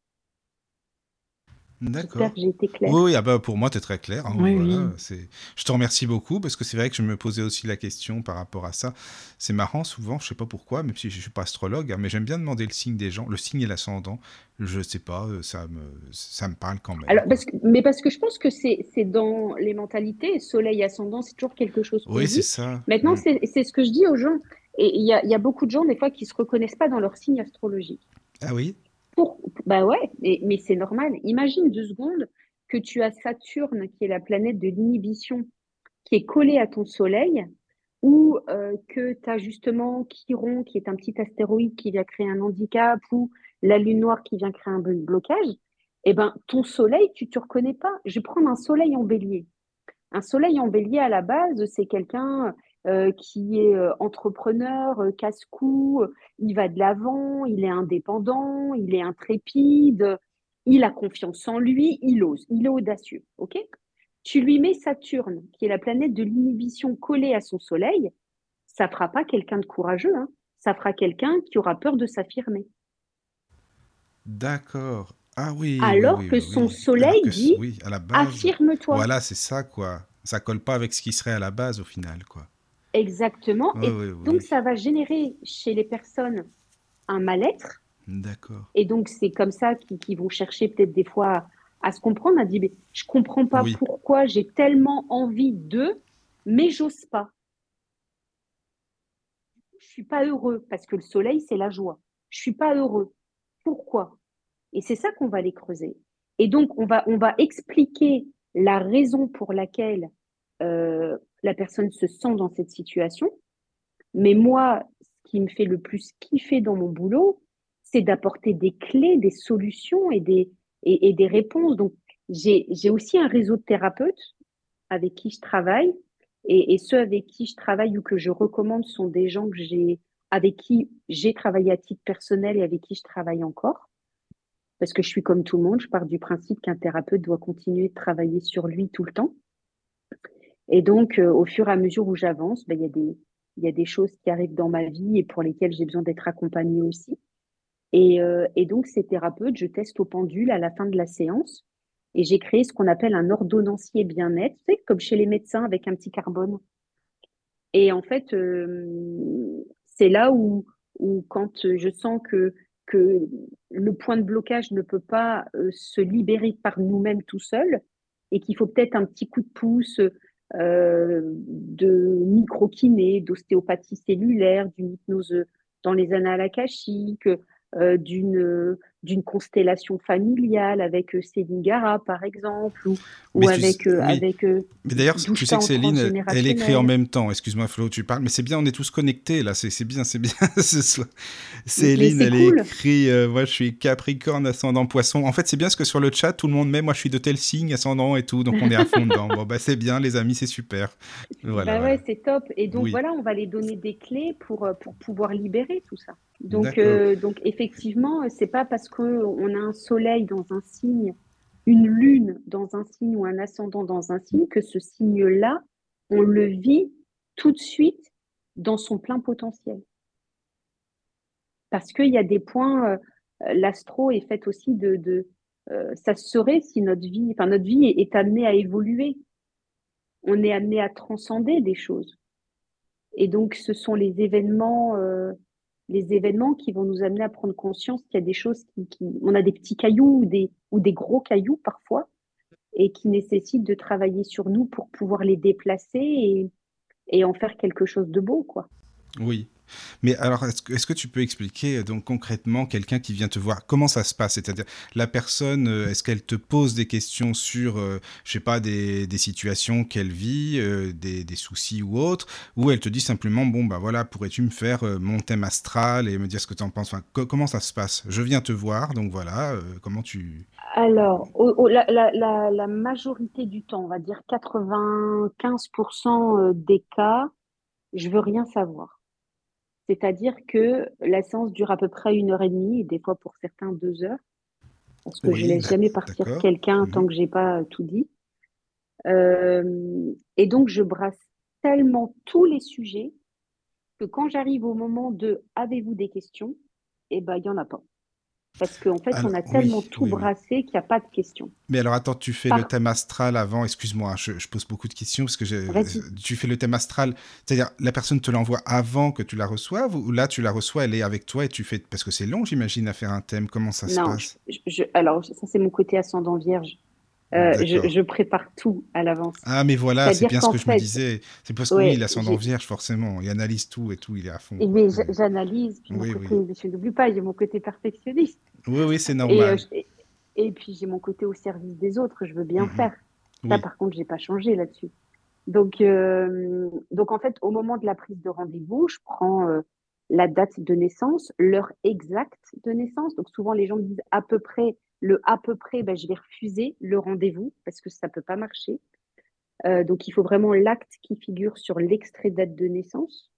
D'accord. j'ai été claire. Oui, ah bah pour moi, tu es très clair. Hein, je te remercie beaucoup parce que c'est vrai que je me posais aussi la question par rapport à ça. C'est marrant, souvent, je sais pas pourquoi, même si je suis pas astrologue, hein, mais j'aime bien demander le signe des gens, le signe et l'ascendant. Je sais pas, euh, ça me, ça me parle quand même. Alors, parce que, mais parce que je pense que c'est dans les mentalités, soleil ascendant, c'est toujours quelque chose. Oui, c'est ça. Maintenant, mm. c'est ce que je dis aux gens. Et il y a, y a beaucoup de gens, des fois, qui se reconnaissent pas dans leur signe astrologique. Ah oui? Pour, bah ouais, mais, c'est normal. Imagine deux secondes que tu as Saturne, qui est la planète de l'inhibition, qui est collée à ton Soleil, ou euh, que tu as justement Chiron, qui est un petit astéroïde qui vient créer un handicap, ou la Lune noire qui vient créer un blocage. Eh ben, ton Soleil, tu te reconnais pas. Je vais prendre un Soleil en Bélier. Un Soleil en Bélier, à la base, c'est quelqu'un euh, qui est euh, entrepreneur, euh, casse-cou, il va de l'avant, il est indépendant, il est intrépide, il a confiance en lui, il ose, il est audacieux. ok? Tu lui mets Saturne, qui est la planète de l'inhibition collée à son Soleil, ça fera pas quelqu'un de courageux, hein. ça fera quelqu'un qui aura peur de s'affirmer. D'accord. Ah oui. Alors que son Soleil dit affirme-toi. Voilà, c'est ça quoi. Ça colle pas avec ce qui serait à la base au final quoi. Exactement. et donc, ça va générer chez les personnes un mal-être. D'accord. Et donc, c'est comme ça qu'ils vont chercher peut-être des fois à, se comprendre, à dire, mais je comprends pas pourquoi j'ai tellement envie d'eux, mais j'ose pas. Je suis pas heureux parce que le soleil, c'est la joie. Je suis pas heureux. Pourquoi? Et c'est ça qu'on va aller creuser. Et donc, on va, on va expliquer la raison pour laquelle euh, la personne se sent dans cette situation. Mais moi, ce qui me fait le plus kiffer dans mon boulot, c'est d'apporter des clés, des solutions et des, et, des réponses. Donc, j'ai aussi un réseau de thérapeutes avec qui je travaille. Et, ceux avec qui je travaille ou que je recommande sont des gens que j'ai, avec qui j'ai travaillé à titre personnel et avec qui je travaille encore. Parce que je suis comme tout le monde, je pars du principe qu'un thérapeute doit continuer de travailler sur lui tout le temps. Et donc, euh, au fur et à mesure où j'avance, ben, il y, a des, y a des choses qui arrivent dans ma vie et pour lesquelles j'ai besoin d'être accompagnée aussi. Et, euh, et, donc, ces thérapeutes, je teste au pendule à la fin de la séance et j'ai créé ce qu'on appelle un ordonnancier bien-être, comme chez les médecins avec un petit carbone. Et en fait, euh, c'est là où, où, quand je sens que, que le point de blocage ne peut pas se libérer par nous-mêmes tout seul et qu'il faut peut-être un petit coup de pouce, de microkiné, d'ostéopathie cellulaire, d'une hypnose dans les annales euh, d'une d'une constellation familiale avec euh, Céline Gara, par exemple, ou, ou avec, euh, avec euh, Mais d'ailleurs, tu sais que Céline, elle, elle, écrit en même temps. Excuse-moi, Flo, tu parles, mais c'est bien, on est tous connectés là. C'est bien, c'est bien. [laughs] Céline, elle cool. écrit Moi, je suis Capricorne, ascendant Poisson. En fait, c'est bien parce que sur le chat, tout le monde met Moi, je suis de tel signe, ascendant et tout, donc on est à fond dedans. [laughs] Bon, bah, c'est bien, les amis, c'est super. Voilà, bah ouais, c'est top. Et donc, voilà, on va les donner des clés pour, pour pouvoir libérer tout ça. Donc, euh, donc effectivement, c'est pas parce qu'on a un soleil dans un signe, une lune dans un signe ou un ascendant dans un signe que ce signe-là, on le vit tout de suite dans son plein potentiel. Parce qu'il y a des points, euh, l'astro est fait aussi de, de euh, ça serait si notre vie, enfin notre vie est, est, amenée à évoluer. On est amené à transcender des choses. Et donc, ce sont les événements euh, les événements qui vont nous amener à prendre conscience qu'il y a des choses qui, on a des petits cailloux ou des, ou des gros cailloux parfois et qui nécessitent de travailler sur nous pour pouvoir les déplacer et, et en faire quelque chose de beau, quoi. Oui, mais alors, est-ce que, tu peux expliquer euh, donc concrètement quelqu'un qui vient te voir Comment ça se passe? C'est-à-dire, la personne, euh, est-ce qu'elle te pose des questions sur, euh, je sais pas, des, des situations qu'elle vit, des, des, soucis ou autres, ou elle te dit simplement, bon, bah voilà, pourrais-tu me faire mon thème astral et me dire ce que tu en penses? Enfin, Comment ça se passe? Je viens te voir, donc voilà, comment tu... Alors, la, la, la, majorité du temps, on va dire 95% des cas, je veux rien savoir. C'est-à-dire que la séance dure à peu près une heure et demie, et des fois pour certains deux heures, parce que je ne laisse jamais [laughs] partir quelqu'un tant que je n'ai pas tout dit. Euh, et donc, je brasse tellement tous les sujets que quand j'arrive au moment de avez-vous des questions, eh ben, il n'y en a pas. Parce qu'en fait, on a tellement tout brassé qu'il n'y a pas de questions. Mais alors, attends, tu fais le thème astral avant, excuse-moi, je, pose beaucoup de questions parce que tu fais le thème astral, c'est-à-dire la personne te l'envoie avant que tu la reçoives ou là tu la reçois, elle est avec toi et tu fais. Parce que c'est long, j'imagine, à faire un thème, comment ça se passe? Alors, ça, c'est mon côté ascendant vierge. Euh, je, prépare tout à l'avance. Ah, mais voilà, c'est bien ce que je me disais. C'est parce que oui, l'ascendant vierge, forcément. Il analyse tout et tout, il est à fond. mais j'analyse, oui, côté, je n'oublie pas, j'ai mon côté perfectionniste. Oui, oui, c'est normal. Euh, et, puis j'ai mon côté au service des autres, je veux bien mhm. faire. Ça, par contre, je n'ai pas changé là-dessus. Donc, euh, donc, en fait, au moment de la prise de rendez-vous, je prends la date de naissance, l'heure exacte de naissance. Donc, souvent, les gens me disent à peu près le à peu près, ben, je vais refuser le rendez-vous parce que ça ne peut pas marcher. Euh, donc, il faut vraiment l'acte qui figure sur l'extrait date de naissance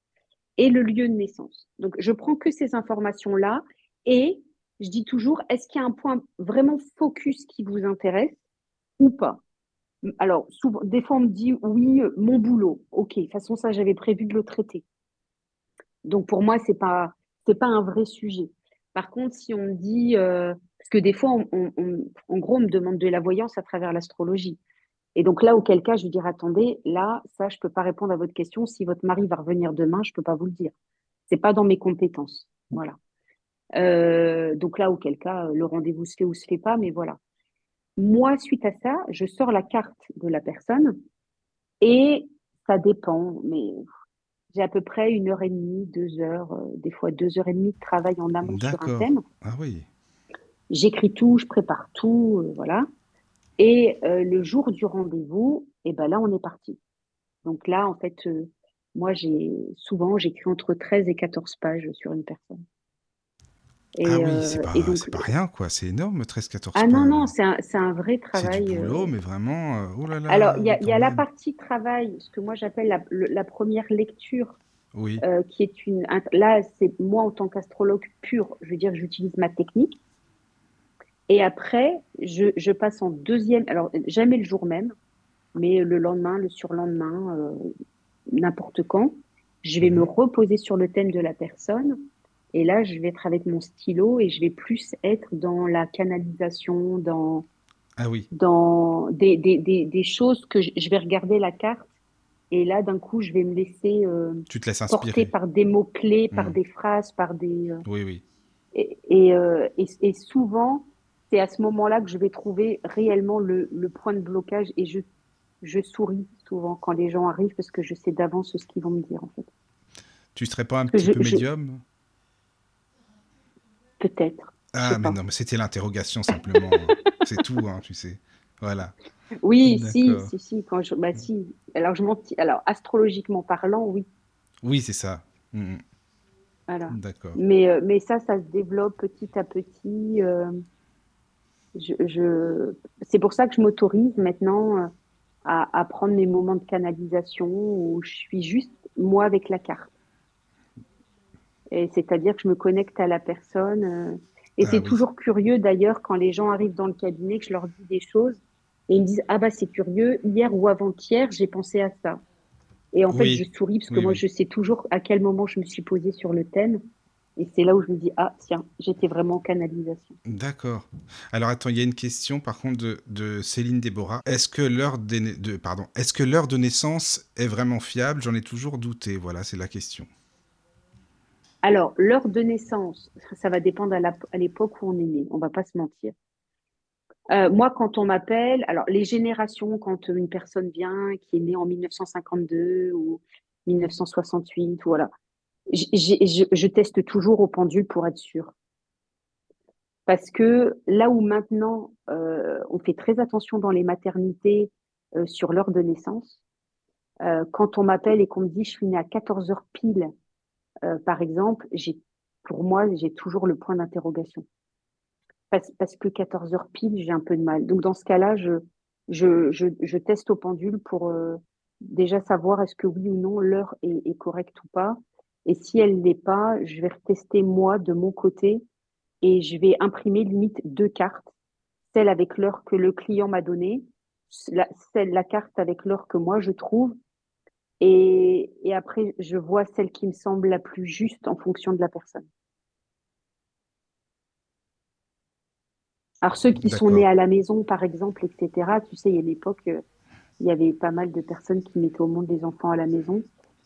et le lieu de naissance. Donc, je prends que ces informations-là et je dis toujours, est-ce qu'il y a un point vraiment focus qui vous intéresse ou pas? Alors, souvent, des fois, on me dit, oui, mon boulot. OK, de toute façon, ça, j'avais prévu de le traiter. Donc, pour moi, ce n'est pas, pas un vrai sujet. Par contre, si on me dit, euh, parce que des fois, en gros, on me demande de la voyance à travers l'astrologie. Et donc là, auquel cas, je lui dirais, attendez, là, ça, je ne peux pas répondre à votre question. Si votre mari va revenir demain, je ne peux pas vous le dire. Ce n'est pas dans mes compétences. Voilà. Euh, donc là, auquel cas, le rendez-vous se fait ou se fait pas, mais voilà. Moi, suite à ça, je sors la carte de la personne et ça dépend, mais j'ai à peu près une heure et demie, deux heures, euh, des fois deux heures et demie de travail en amont sur un thème. Ah oui. J'écris tout, je prépare tout, euh, voilà. Et euh, le jour du rendez-vous, et eh ben là, on est parti. Donc là, en fait, euh, moi, j'ai souvent, j'écris entre 13 et 14 pages sur une personne. Et, ah oui, c'est pas, pas, rien, quoi. C'est énorme, 13-14 Ah non, non, c'est un, un, vrai travail. C'est du boulot, mais vraiment, oh là là. Alors, il y a, y a la partie travail, ce que moi j'appelle la, la, première lecture, oui. qui est une... Là, c'est moi, en tant qu'astrologue pur, je veux dire, j'utilise ma technique. Et après, je, je, passe en deuxième, alors jamais le jour même, mais le lendemain, le surlendemain, euh, n'importe quand, je vais me mhm. reposer sur le thème de la personne. Et là, je vais être avec mon stylo et je vais plus être dans la canalisation, dans, ah oui. dans des, des, des, des choses que je, vais regarder la carte. Et là, d'un coup, je vais me laisser euh, tu te laisses porter par des mots-clés, par mhm. des phrases, par des. Euh, oui, oui. Et, et, et, et souvent, c'est à ce moment-là que je vais trouver réellement le, point de blocage et je, je souris souvent quand les gens arrivent parce que je sais d'avance ce qu'ils vont me dire en fait. Tu serais pas un petit peu médium? Peut-être. Ah, mais pas. non, mais c'était l'interrogation simplement. [laughs] C'est tout, hein, tu sais. Voilà. Oui, si, si, si, quand je, bah si. Alors, je mentis. Alors, astrologiquement parlant, oui, Oui, c'est ça. Mhm. voilà. D'accord. Mais, euh, mais ça, ça se développe petit à petit. euh, je, je... C'est pour ça que je m'autorise maintenant euh, à, à prendre mes moments de canalisation où je suis juste moi avec la carte. Et c'est-à-dire que je me connecte à la personne. euh, et Ah c'est oui. toujours curieux d'ailleurs quand les gens arrivent dans le cabinet que je leur dis des choses et ils me disent Ah bah c'est curieux, hier ou avant-hier, j'ai pensé à ça. Et en fait, je souris parce que Oui, moi, je sais toujours à quel moment je me suis posée sur le thème. Et c'est là où je me dis Ah tiens, j'étais vraiment en canalisation. D'accord. Alors attends, il y a une question par contre de, de Céline Déborah. Est-ce que l'heure de, pardon, est-ce que l'heure de naissance est vraiment fiable? J'en ai toujours douté. Voilà, c'est la question. Alors, l'heure de naissance, ça va dépendre à l'époque où on est né, on va pas se mentir. Euh, moi, quand on m'appelle, alors les générations, quand une personne vient qui est née en 1952 ou 1968, voilà, je, je teste toujours au pendule pour être sûre. Parce que là où maintenant, euh, on fait très attention dans les maternités euh, sur l'heure de naissance, euh, quand on m'appelle et qu'on me dit je suis née à 14 heures pile, euh, par exemple, j'ai, pour moi, j'ai toujours le point d'interrogation. Parce, parce que 14 heures pile, j'ai un peu de mal. Donc, dans ce cas-là, je, je, je, je teste au pendule pour euh, déjà savoir est-ce que oui ou non l'heure est, est correcte ou pas. Et si elle l'est pas, je vais retester moi de mon côté et je vais imprimer limite deux cartes. Celle avec l'heure que le client m'a donnée, la, celle, la carte avec l'heure que moi je trouve. Et, et après, je vois celle qui me semble la plus juste en fonction de la personne. Alors, ceux qui sont nés à la maison, par exemple, etc., tu sais, il y a une époque, euh, il y avait pas mal de personnes qui mettaient au monde des enfants à la maison.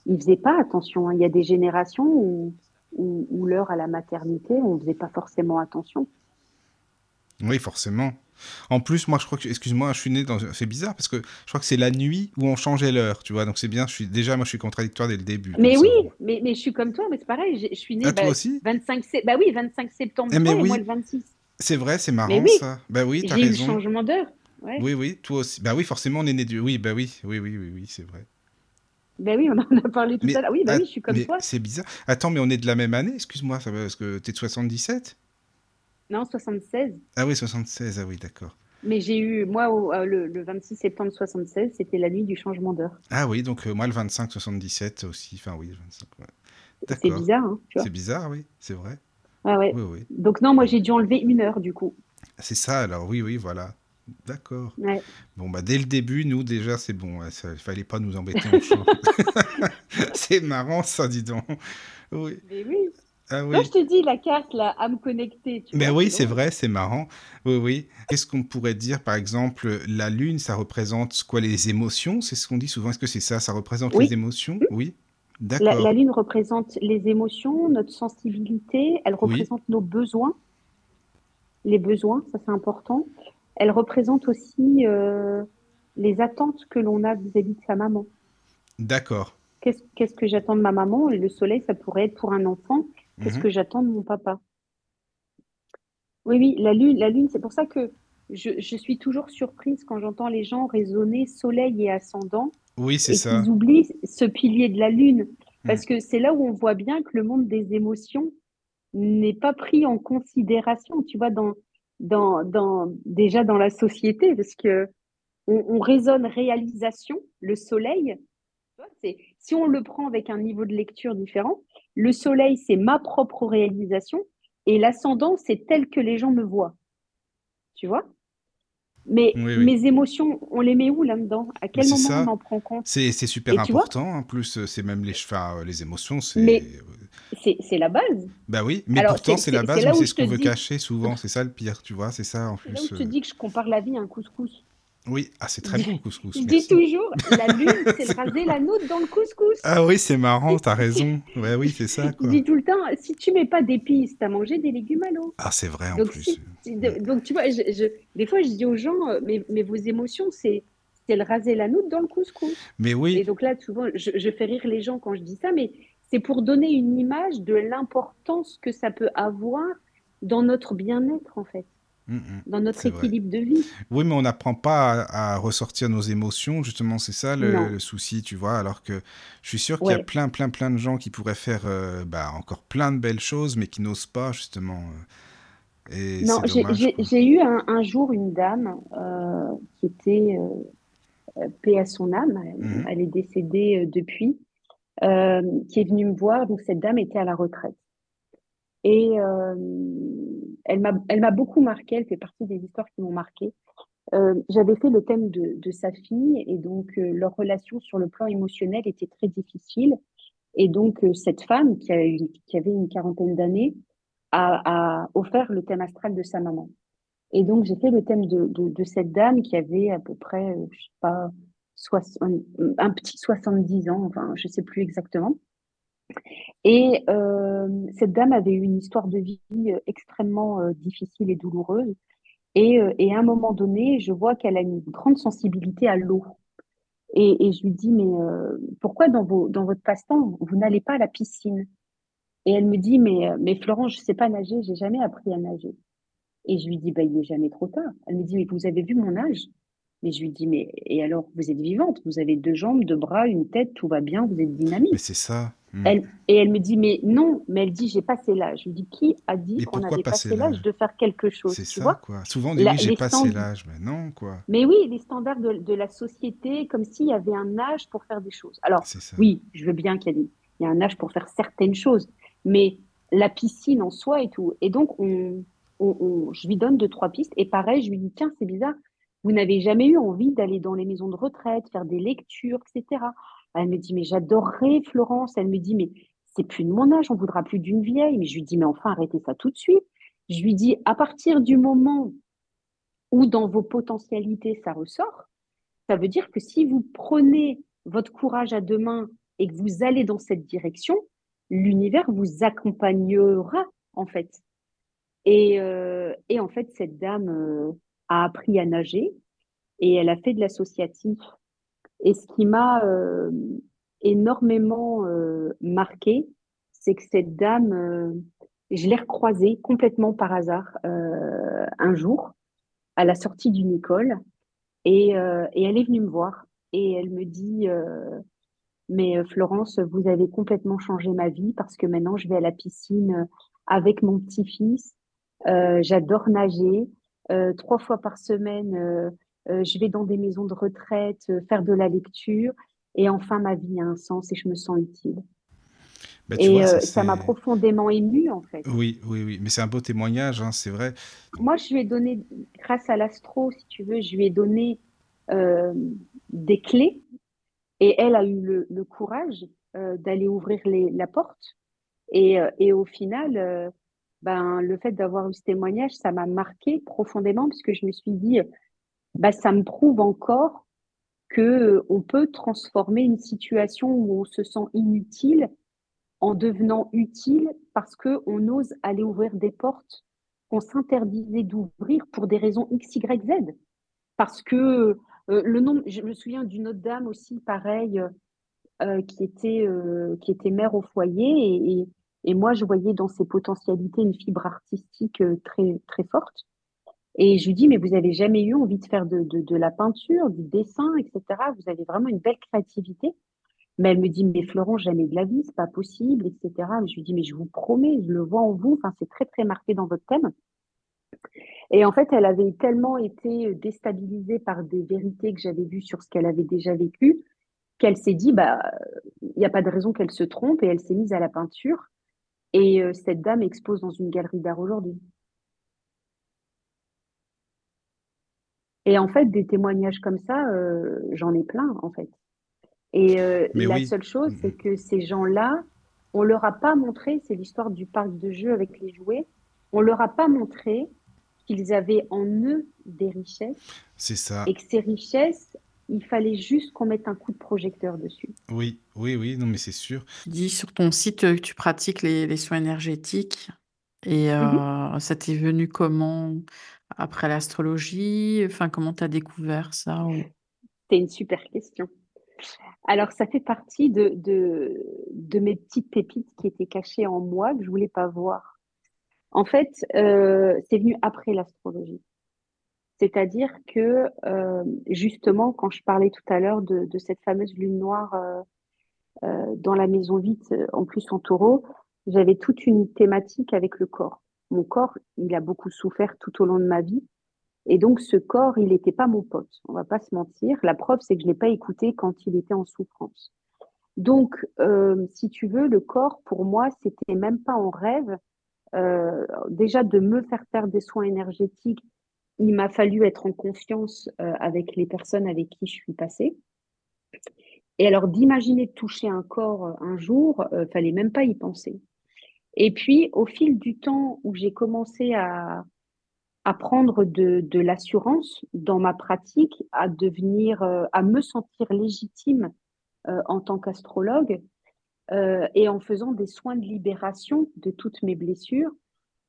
Ils faisaient pas attention. hein. Il y a des générations où, où, où l'heure à la maternité, on faisait pas forcément attention. Oui, forcément. En plus, moi, je crois que, excuse-moi, je suis né dans, c'est bizarre parce que je crois que c'est la nuit où on changeait l'heure, tu vois. Donc c'est bien. Je suis déjà, moi, je suis contradictoire dès le début. Mais oui, mais, mais je suis comme toi, mais c'est pareil. Je suis née Ah, toi bah, aussi? 25, sé- bah oui, 25 septembre, Eh, mais toi, et oui. moi le 26. C'est vrai, c'est marrant oui, ça. Bah oui, t'as j'ai eu le raison. changement d'heure. Ouais. Oui, oui, toi aussi. Bah oui, forcément, on est né du. Oui, bah oui, oui, oui, oui, oui, c'est vrai. Ben oui, on en a parlé tout Mais, à l'heure. Oui, att- oui, je suis comme mais toi. c'est bizarre. Attends, mais on est de la même année, excuse-moi, parce que t'es de 77 Non, 76. Ah oui, 76, ah oui, d'accord. Mais j'ai eu, moi, au- euh, le, le 26 septembre 76, c'était la nuit du changement d'heure. Ah oui, donc euh, moi le 25, 77 aussi. Enfin oui, le 25, ouais. C'est bizarre, hein. C'est bizarre, oui, c'est vrai. Ah ouais. Oui, oui. Donc non, moi j'ai dû enlever une heure du coup. C'est ça, alors, oui, oui, voilà. D'accord. Ouais. Bon, bah, dès le début, nous, déjà, c'est bon. Il fallait pas nous embêter [laughs] c'est marrant, ça, dis donc. Oui. Mais oui. Ah oui. je te dis la carte là, à me connecter, tu Mais vois, oui, c'est vrai, c'est marrant. Oui, oui. Qu'est-ce qu'on pourrait dire, par exemple, la lune, ça représente quoi, les émotions? C'est ce qu'on dit souvent. Est-ce que c'est ça? Ça représente les Oui. émotions? Oui. La, D'accord. la lune représente les émotions, notre sensibilité, elle Oui. représente nos besoins, les besoins, ça c'est important. Elle représente aussi euh, les attentes que l'on a vis-à-vis de sa maman. D'accord. Qu'est-ce qu'est-ce que j'attends de ma maman? Le soleil, ça pourrait être pour un enfant. Qu'est-ce Mhm. que j'attends de mon papa? Oui, oui, la lune, la lune, c'est pour ça que je, je suis toujours surprise quand j'entends les gens raisonner soleil et ascendant Oui, c'est et ça. qu'ils oublient ce pilier de la lune. Mm. Parce que c'est là où on voit bien que le monde des émotions n'est pas pris en considération, tu vois, dans, dans, dans, déjà dans la société, parce que on, on raisonne réalisation, le soleil, si on le prend avec un niveau de lecture différent, le soleil, c'est ma propre réalisation, et l'ascendant, c'est tel que les gens me voient. Tu vois? Mais Oui, oui. mes émotions, on les met où là-dedans? À quel moment on en prend compte? C'est super Et important. En plus, euh, c'est même les, enfin, les émotions, c'est. mais c'est, la base. Bah oui, mais Alors, pourtant, c'est, la base, mais c'est ce qu'on veut dis, cacher souvent. C'est ça le pire, tu vois. C'est ça, en c'est là où plus. je te euh, dis que je compare la vie à un couscous. Oui, ah, c'est très bon, le couscous. je dis toujours, la [laughs] lune, c'est raser la note dans le couscous. Ah oui, c'est marrant, t'as raison. Ouais, oui, c'est ça, Je dis tout le temps, si tu mets pas d'épices, t'as mangé des légumes à l'eau. Ah, c'est vrai, en Donc, plus. si, si- donc tu vois, je, je- des fois, je dis aux gens, euh, mais, mais vos émotions, c'est, le raser la note dans le couscous. Mais Et oui, donc là, souvent, je, je fais rire les gens quand je dis ça, mais c'est pour donner une image de l'importance que ça peut avoir dans notre bien-être, en fait, Mm, mm. dans notre vrai. équilibre de vie. Oui, mais on n'apprend pas à, à ressortir nos émotions, justement, c'est ça le, souci, tu vois. Alors que je suis sûr qu'il y a plein, plein, plein de gens qui pourraient faire euh, bah, encore plein de belles choses, mais qui n'osent pas, justement. euh, Et Non, j'ai eu un, un jour une dame euh, qui était euh, paix à son âme, elle, elle est décédée depuis, euh, qui est venue me voir. Donc cette dame était à la retraite. Et euh, elle m'a, beaucoup marqué, elle fait partie des histoires qui m'ont marqué. Euh, j'avais fait le thème de, de sa fille et donc euh, leur relation sur le plan émotionnel était très difficile. Et donc euh, cette femme qui, a une- qui avait une quarantaine d'années a, a offert le thème astral de sa maman. Et donc j'ai fait le thème de, de, de cette dame qui avait à peu près, je sais pas, un, petit 70 ans, enfin je sais plus exactement. Et euh, cette dame avait eu une histoire de vie euh, extrêmement euh, difficile et douloureuse. Et, et à un moment donné, je vois qu'elle a une grande sensibilité à l'eau. Et, je lui dis, mais pourquoi dans, vos, dans votre passe-temps, vous n'allez pas à la piscine? Et elle me dit, mais, mais Florence, je sais pas nager, j'ai jamais appris à nager. Et je lui dis, bah, il est jamais trop tard. Elle me dit, mais vous avez vu mon âge? Mais je lui dis, mais et alors, vous êtes vivante, vous avez deux jambes, deux bras, une tête, tout va bien, vous êtes dynamique. Mais c'est ça. Mm. Elle, et elle me dit, mais non, mais elle dit, j'ai passé l'âge. Je lui dis, qui a dit qu'on avait passé l'âge de faire quelque chose, C'est ça, vois? quoi. Souvent, on dit, La- oui, j'ai passé l'âge, mais non, quoi. Mais oui, les standards de, de la société, comme s'il y avait un âge pour faire des choses. Alors, oui, je veux bien qu'il y, ait un âge pour faire certaines choses, mais la piscine en soi et tout. Et donc, on, on- on- je lui donne deux, trois pistes. Et pareil, je lui dis, tiens, c'est bizarre, vous n'avez jamais eu envie d'aller dans les maisons de retraite, faire des lectures, etc. Elle me dit, mais j'adorerais, Florence. Elle me dit, mais c'est plus de mon âge, on voudra plus d'une vieille. Mais je lui dis, mais enfin, arrêtez ça tout de suite. Je lui dis, à partir du moment où dans vos potentialités ça ressort, ça veut dire que si vous prenez votre courage à deux mains et que vous allez dans cette direction, l'univers vous accompagnera en fait. Et, euh, et en fait, cette dame euh, a appris à nager et elle a fait de l'associatif. Et ce qui m'a euh, énormément euh, marqué, c'est que cette dame, euh, je l'ai recroisée complètement par hasard euh, un jour à la sortie d'une école et, euh, et elle est venue me voir et elle me dit euh, mais Florence vous avez complètement changé ma vie parce que maintenant je vais à la piscine avec mon petit-fils j'adore nager trois fois par semaine euh, euh, je vais dans des maisons de retraite euh, faire de la lecture et enfin ma vie a un sens et je me sens utile Bah, et vois, ça, euh, ça m'a profondément émue en fait Oui, oui, oui. Mais c'est un beau témoignage, hein, c'est vrai. Moi, je lui ai donné, grâce à l'astro, si tu veux, je lui ai donné euh, des clés et elle a eu le, le courage euh, d'aller ouvrir les, la porte. Et, euh, et au final, euh, ben, le fait d'avoir eu ce témoignage, ça m'a marqué profondément parce que je me suis dit, bah, ça me prouve encore que euh, on peut transformer une situation où on se sent inutile en devenant utile parce que on ose aller ouvrir des portes qu'on s'interdisait d'ouvrir pour des raisons X, Y, Z. Parce que euh, le nombre, je me souviens d'une autre dame aussi, pareil, euh, qui était, qui était mère au foyer et, et moi, je voyais dans ses potentialités une fibre artistique euh, très, très forte. Et je lui dis, mais vous avez jamais eu envie de faire de, la peinture, du dessin, etc. Vous avez vraiment une belle créativité. Mais elle me dit, mais Florent, jamais de la vie, c'est pas possible, etc. Je lui dis, mais je vous promets, je le vois en vous. Enfin, c'est très, très marqué dans votre thème. Et en fait, elle avait tellement été déstabilisée par des vérités que j'avais vues sur ce qu'elle avait déjà vécu, qu'elle s'est dit, bah, il n'y a pas de raison qu'elle se trompe, et elle s'est mise à la peinture. Et euh, cette dame expose dans une galerie d'art aujourd'hui. Et en fait, des témoignages comme ça, euh, j'en ai plein, en fait. Et euh, la oui. seule chose, c'est Mhm. que ces gens-là, on leur a pas montré, c'est l'histoire du parc de jeux avec les jouets, on leur a pas montré qu'ils avaient en eux des richesses C'est ça. et que ces richesses, il fallait juste qu'on mette un coup de projecteur dessus. Oui, oui, oui, non, mais c'est sûr. Tu dis sur ton site euh, que tu pratiques les, les soins énergétiques. Et Mhm. euh, ça t'est venu comment? Après l'astrologie? Enfin, comment tu as découvert ça? ou- C'est une super question. Alors, ça fait partie de, de, de mes petites pépites qui étaient cachées en moi, que je voulais pas voir. En fait, euh, c'est venu après l'astrologie. C'est-à-dire que, euh, justement, quand je parlais tout à l'heure de, cette fameuse lune noire euh, euh, dans la maison euh, en plus en taureau, j'avais toute une thématique avec le corps. Mon corps, il a beaucoup souffert tout au long de ma vie. Et donc, ce corps, il n'était pas mon pote. On va pas se mentir. La preuve, c'est que je l'ai pas écouté quand il était en souffrance. Donc, si tu veux, le corps, pour moi, c'était même pas en rêve. Déjà, de me faire faire des soins énergétiques, il m'a fallu être en confiance euh, avec les personnes avec qui je suis passée. Et alors, d'imaginer toucher un corps euh, un jour, euh, fallait même pas y penser. Et puis, au fil du temps où j'ai commencé à, à prendre de, l'assurance dans ma pratique, à devenir, euh, à me sentir légitime en tant qu'astrologue, et en faisant des soins de libération de toutes mes blessures,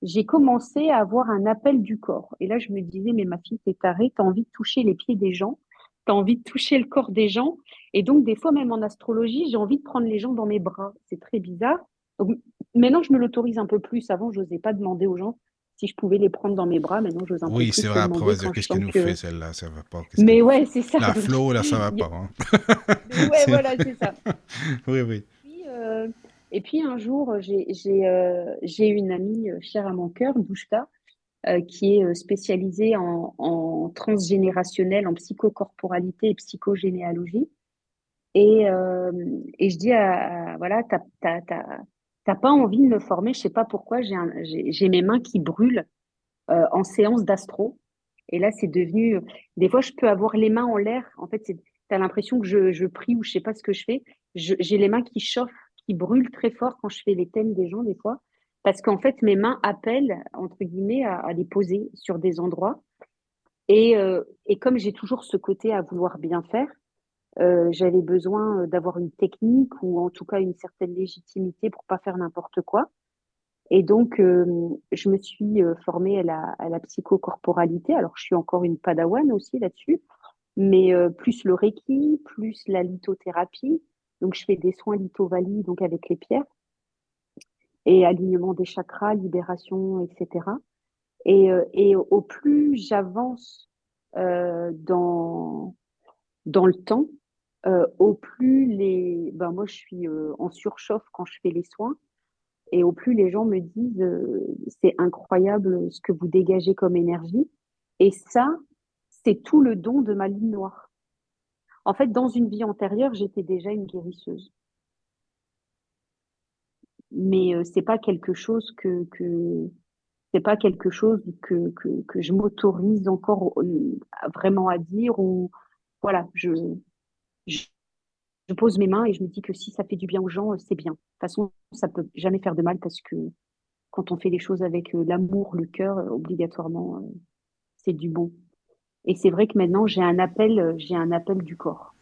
j'ai commencé à avoir un appel du corps. Et là, je me disais, mais ma fille, t'es tarée, t'as envie de toucher les pieds des gens, t'as envie de toucher le corps des gens. Et donc, des fois, même en astrologie, j'ai envie de prendre les gens dans mes bras. C'est très bizarre. Donc, maintenant, je me l'autorise un peu plus. Avant, je n'osais pas demamer aux gens si je pouvais les prendre dans mes bras. Maintenant, j'ose un peu Oui, plus c'est le vrai, après, demander qu'est-ce qu'elle nous que... fait, celle-là, ça va pas. Mais ouais, c'est ça. La flow, là, ça va [laughs] pas. hein. Ouais, C'est- voilà, c'est ça. [laughs] Oui, oui. Puis, euh, et puis un jour, j'ai euh, une amie euh, chère à mon cœur, Bouchka, euh, qui est euh, spécialisée en, en transgénérationnel, en psychocorporalité et psychogénéalogie. Et, euh, et je dis, à, voilà, t'as pas envie de me former, je sais pas pourquoi, j'ai mes mains qui brûlent euh, en séance d'astro. Et là, c'est devenu, des fois, je peux avoir les mains en l'air. En fait, c'est, t'as l'impression que je, je prie ou je sais pas ce que je fais. J'ai les mains qui chauffent, qui brûlent très fort quand je fais les thèmes des gens, des fois. Parce qu'en fait, mes mains appellent, entre guillemets, à, les poser sur des endroits. Et, euh, et comme j'ai toujours ce côté à vouloir bien faire, euh, j'avais besoin d'avoir une technique ou en tout cas une certaine légitimité pour pas faire n'importe quoi. Et donc, euh, je me suis euh, formée à la, psychocorporalité. Alors, je suis encore une padawan aussi là-dessus, mais euh, plus le reiki, plus la lithothérapie. Donc, je fais des soins lithovali, donc avec les pierres, et alignement des chakras, libération, etc. Et, euh, et au plus j'avance euh, dans, dans le temps, euh, au plus les... Ben, moi, je suis en surchauffe quand je fais les soins. Et au plus les gens me disent, c'est incroyable ce que vous dégagez comme énergie. Et ça, c'est tout le don de ma ligne noire. En fait, dans une vie antérieure, j'étais déjà une guérisseuse. Mais euh, c'est pas quelque chose que, je m'autorise encore euh, vraiment à dire ou voilà, je, pose mes mains et je me dis que si ça fait du bien aux gens, euh, c'est bien. De toute façon, ça peut jamais faire de mal parce que quand on fait les choses avec l'amour, le cœur, obligatoirement, c'est du bon. Et c'est vrai que maintenant, j'ai un appel, euh, j'ai un appel du corps.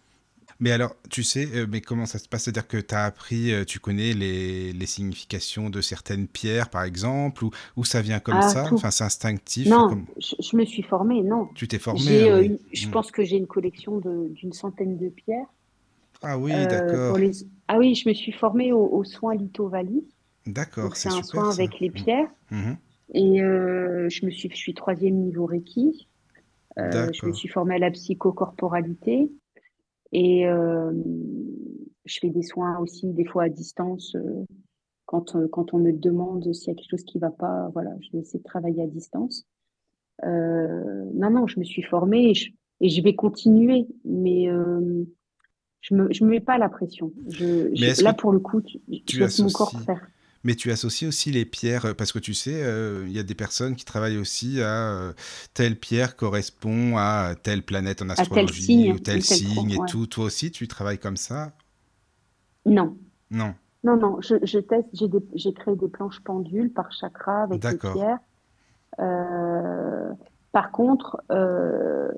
Mais alors, tu sais, euh, mais comment ça se passe? C'est-à-dire que tu as appris, euh, tu connais les, les significations de certaines pierres, par exemple, ou, ou ça vient comme Ah, ça? tout. Enfin, c'est instinctif Non, comme- je, je me suis formée, non. Tu t'es formé J'ai, euh, oui. une- je Mm. pense que j'ai une collection d'une centaine de pierres. Ah oui, Euh, d'accord. les... Ah oui, je me suis formée aux, aux soins lithovali. D'accord, c'est c'est un super soin ça. avec les Mm. pierres. Mhm. Et euh, je me suis, je suis troisième niveau Reiki. Euh, je me suis formée à la psychocorporalité. Et euh, je fais des soins aussi, des fois à distance. euh, quand, quand on me demande s'il y a quelque chose qui va pas, voilà, je vais essayer de travailler à distance. Euh, non, non, je me suis formée et je, et je vais continuer. Mais euh, je me, je me mets pas la pression. Je, je- là, que pour le coup, tu- je laisse mon corps faire. Mais tu associes aussi les pierres, euh, parce que tu sais, euh, il y a des personnes qui travaillent aussi à euh, telle pierre correspond à telle planète en tel astrologie, signe ou tel signe et ouais. tout. Toi aussi, tu travailles comme ça? Non. Non. Non, non, je, je teste, j'ai des- créé des planches pendules par chakra avec D'accord. pierres. Euh, par contre, euh,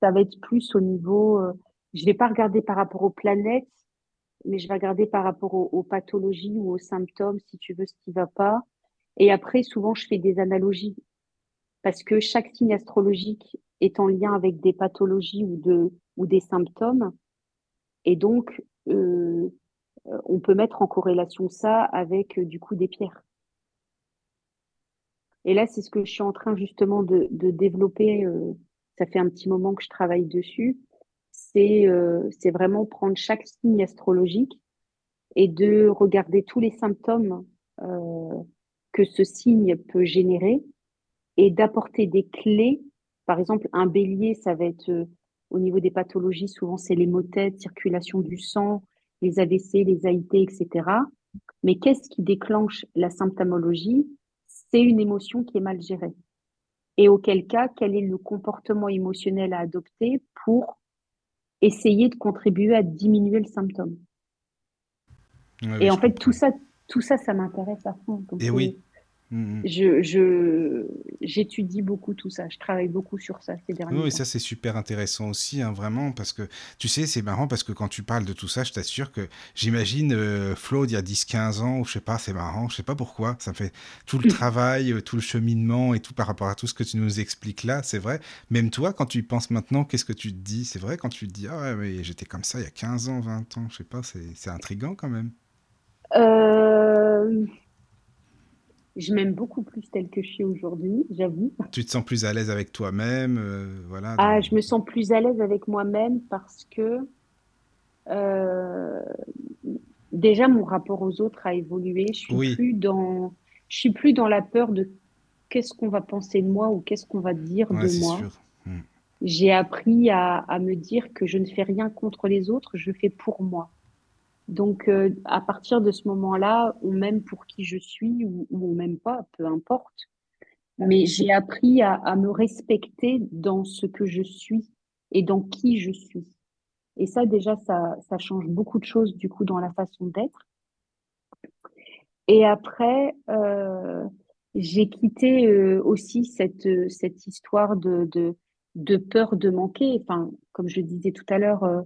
ça va être plus au niveau, euh, je vais pas regarder par rapport aux planètes, mais je vais regarder par rapport aux, pathologies ou aux symptômes, si tu veux, ce qui va pas. Et après, souvent, je fais des analogies parce que chaque signe astrologique est en lien avec des pathologies ou, de, ou des symptômes. Et donc, euh, on peut mettre en corrélation ça avec euh, du coup des pierres. Et là, c'est ce que je suis en train justement de, de développer. euh, ça fait un petit moment que je travaille dessus. C'est euh, c'est vraiment prendre chaque signe astrologique et de regarder tous les symptômes euh, que ce signe peut générer et d'apporter des clés. Par exemple, un bélier, ça va être euh, au niveau des pathologies, souvent c'est les maux de circulation du sang, les AVC, les AIT, etc. Mais qu'est-ce qui déclenche la symptomologie? C'est une émotion qui est mal gérée. Et auquel cas, quel est le comportement émotionnel à adopter pour essayer de contribuer à diminuer le symptôme? Ouais, Et en fait, tout ça, tout ça, ça m'intéresse à fond. Donc, Et euh, oui. Mm, mm. je, j'étudie beaucoup tout ça. Je travaille beaucoup sur ça ces derniers oui, temps. ça c'est super intéressant aussi, hein, vraiment, parce que tu sais, c'est marrant parce que quand tu parles de tout ça, je t'assure que j'imagine euh, Flo d'il y a 10-15 ans, ou je sais pas, c'est marrant, je sais pas pourquoi, ça me fait tout le [laughs] travail, euh, tout le cheminement et tout par rapport à tout ce que tu nous expliques là, c'est vrai. Même toi, quand tu y penses maintenant, qu'est-ce que tu te dis? C'est vrai quand tu te dis, ah ouais, mais j'étais comme ça il y a 15 ans, 20 ans, je sais pas, c'est c'est intriguant quand même. Euh, je m'aime beaucoup plus telle que je suis aujourd'hui, j'avoue. Tu te sens plus à l'aise avec toi-même, euh, voilà, Ah, je me sens plus à l'aise avec moi-même parce que euh, déjà mon rapport aux autres a évolué. Je suis Oui, plus dans, je suis plus dans la peur de qu'est-ce qu'on va penser de moi ou qu'est-ce qu'on va dire ouais, de moi. sûr. Mm. J'ai appris à, à me dire que je ne fais rien contre les autres, je fais pour moi. Donc, euh, à partir de ce moment-là, on m'aime pour qui je suis ou, ou on m'aime pas, peu importe. Mais j'ai appris à, à me respecter dans ce que je suis et dans qui je suis. Et ça, déjà, ça, ça change beaucoup de choses, du coup, dans la façon d'être. Et après, euh, j'ai quitté euh, aussi cette, euh, cette histoire de, de, de peur de manquer. Enfin, comme je disais tout à l'heure, euh,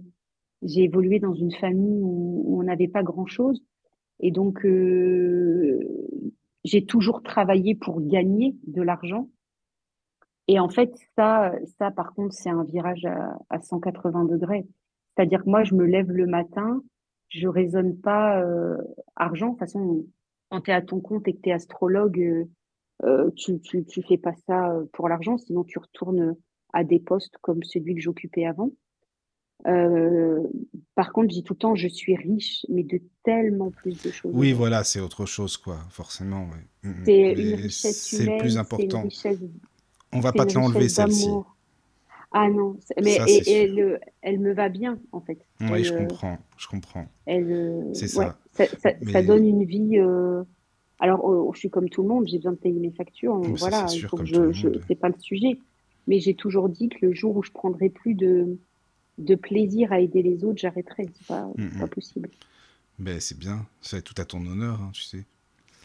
j'ai évolué dans une famille où, on n'avait pas grand-chose. Et donc, euh, j'ai toujours travaillé pour gagner de l'argent. Et en fait, ça, ça, par contre, c'est un virage à, à 180 degrés. C'est-à-dire que moi, je me lève le matin, je raisonne pas euh, argent. De toute façon, quand tu es à ton compte et que tu es astrologue, euh, euh, tu, tu, tu fais pas ça euh, pour l'argent, sinon tu retournes à des postes comme celui que j'occupais avant. Euh, par contre, je dis tout le temps, je suis riche, mais de tellement plus de choses Oui, voilà, c'est autre chose, quoi, forcément, ouais. Mm, mm. C'est une richesse c'est le plus important. richesse, On va pas te l'enlever, celle-ci. Ah non, mais Ça, et, elle, elle me va bien en fait. Oui, Elle, je euh, comprends, je comprends. elle, euh, C'est ouais, ça. ça, donne une vie. euh, Alors, euh, je suis comme tout le monde, j'ai besoin de payer mes factures. c'est Voilà, il sûr, je, je, c'est pas le sujet. Mais j'ai toujours dit que le jour où je prendrai plus de, de plaisir à aider les autres, j'arrêterai. C'est pas, pas possible. Ben, c'est bien, c'est tout à ton honneur, hein, tu sais.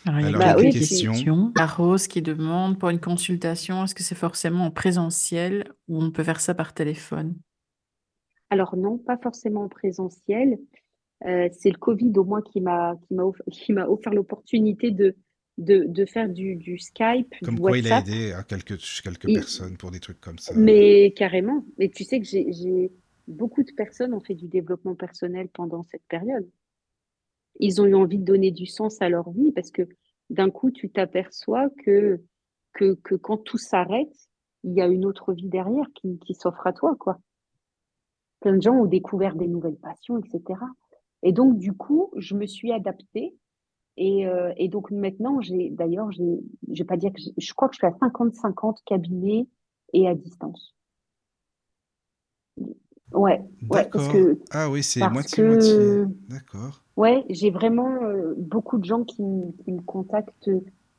Alors, il y a Alors, il y a Bah des oui, questions. La Rose qui demande pour une consultation, est-ce que c'est forcément en présentiel ou on peut faire ça par téléphone? alors non, pas forcément en présentiel. Euh, c'est le Covid au moins qui m'a qui m'a off- qui m'a offert l'opportunité de, de, de faire du, du Skype, du Comme quoi il a aidé à quelques, quelques Et- personnes pour des trucs comme ça. mais carrément. Mais tu sais que j'ai, j'ai beaucoup de personnes ont fait du développement personnel pendant cette période. Ils ont eu envie de donner du sens à leur vie parce que d'un coup, tu t'aperçois que, que, que quand tout s'arrête, il y a une autre vie derrière qui, qui s'offre à toi, quoi. Plein de gens ont découvert des nouvelles passions, etc. Et donc, du coup, je me suis adaptée. Et, euh, et donc maintenant, j'ai d'ailleurs, je vais pas dire que je crois que je suis à 50-50 cabinet et à distance. Ouais, ouais, parce que Ah oui, c'est moitié-moitié. que D'accord. ouais, j'ai vraiment euh, beaucoup de gens qui, me- qui me contactent,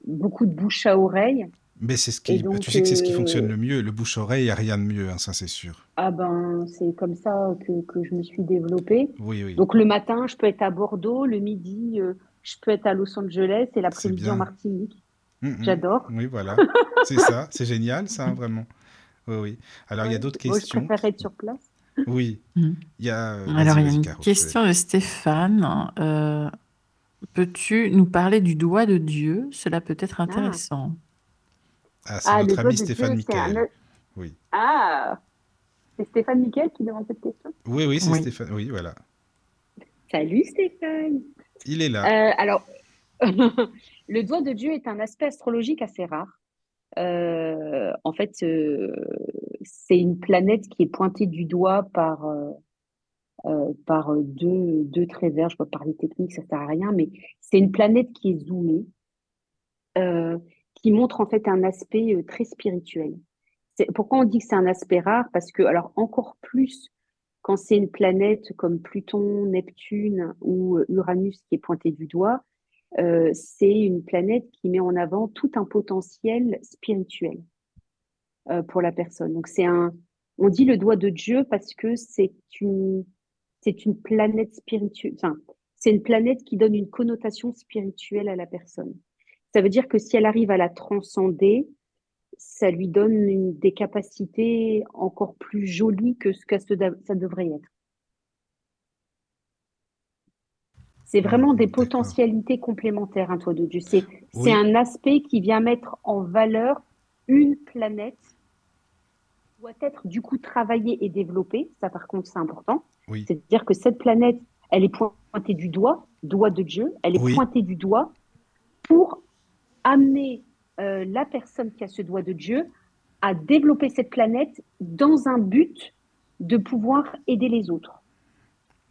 beaucoup de bouche à oreille. Mais c'est ce qui, donc, tu sais que c'est ce qui fonctionne euh, le mieux. Le bouche-oreille, il n'y a rien de mieux, hein, ça c'est sûr. ah ben, c'est comme ça que, que je me suis développée. Oui, oui, Donc le matin, je peux être à Bordeaux, le midi, euh, je peux être à Los Angeles et l'après-midi en. Martinique. Mm, mm. J'adore. Oui, voilà. [laughs] C'est ça, c'est génial, ça, hein, vraiment. Oui, oui. Alors, il y a d'autres Moi, je questions. préfère être sur place. Oui, Mm. il y a... euh, Alors, il y a une Caro, question de Stéphane. Euh, peux-tu nous parler du doigt de Dieu? Cela peut être Ah, intéressant. Ah, c'est ah le notre doigt ami de Dieu, Stéphane un... Michael. Oui. Ah, c'est Stéphane Miquel qui demande cette question? Oui, oui, c'est Oui. Stéphane. Oui, voilà. Salut Stéphane. Il est là. Euh, alors, [laughs] le doigt de Dieu est un aspect astrologique assez rare. euh, en fait, euh, c'est une planète qui est pointée du doigt par, euh, par deux, deux traits verts. Je peux parler technique, ça sert à rien, mais c'est une planète qui est zoomée, qui montre en fait un aspect très spirituel. Pourquoi on dit que c'est un aspect rare? Parce que, alors encore plus quand c'est une planète comme Pluton, Neptune ou Uranus qui est pointée du doigt, euh, c'est une planète qui met en avant tout un potentiel spirituel euh, pour la personne. Donc c'est un, on dit le doigt de Dieu parce que c'est une, c'est une planète spirituelle. Enfin, c'est une planète qui donne une connotation spirituelle à la personne. Ça veut dire que si elle arrive à la transcender, ça lui donne des capacités encore plus jolies que ce que ça devrait être. C'est vraiment des potentialités complémentaires, un toit de Dieu. C'est un aspect qui vient mettre en valeur une planète doit être du coup travaillée et développée. Ça, par contre, c'est important. C'est-à-dire que cette planète, elle est pointée du doigt, doigt de Dieu, elle est pointée du doigt pour amener euh, la personne qui a ce doigt de Dieu à développer cette planète dans un but de pouvoir aider les autres.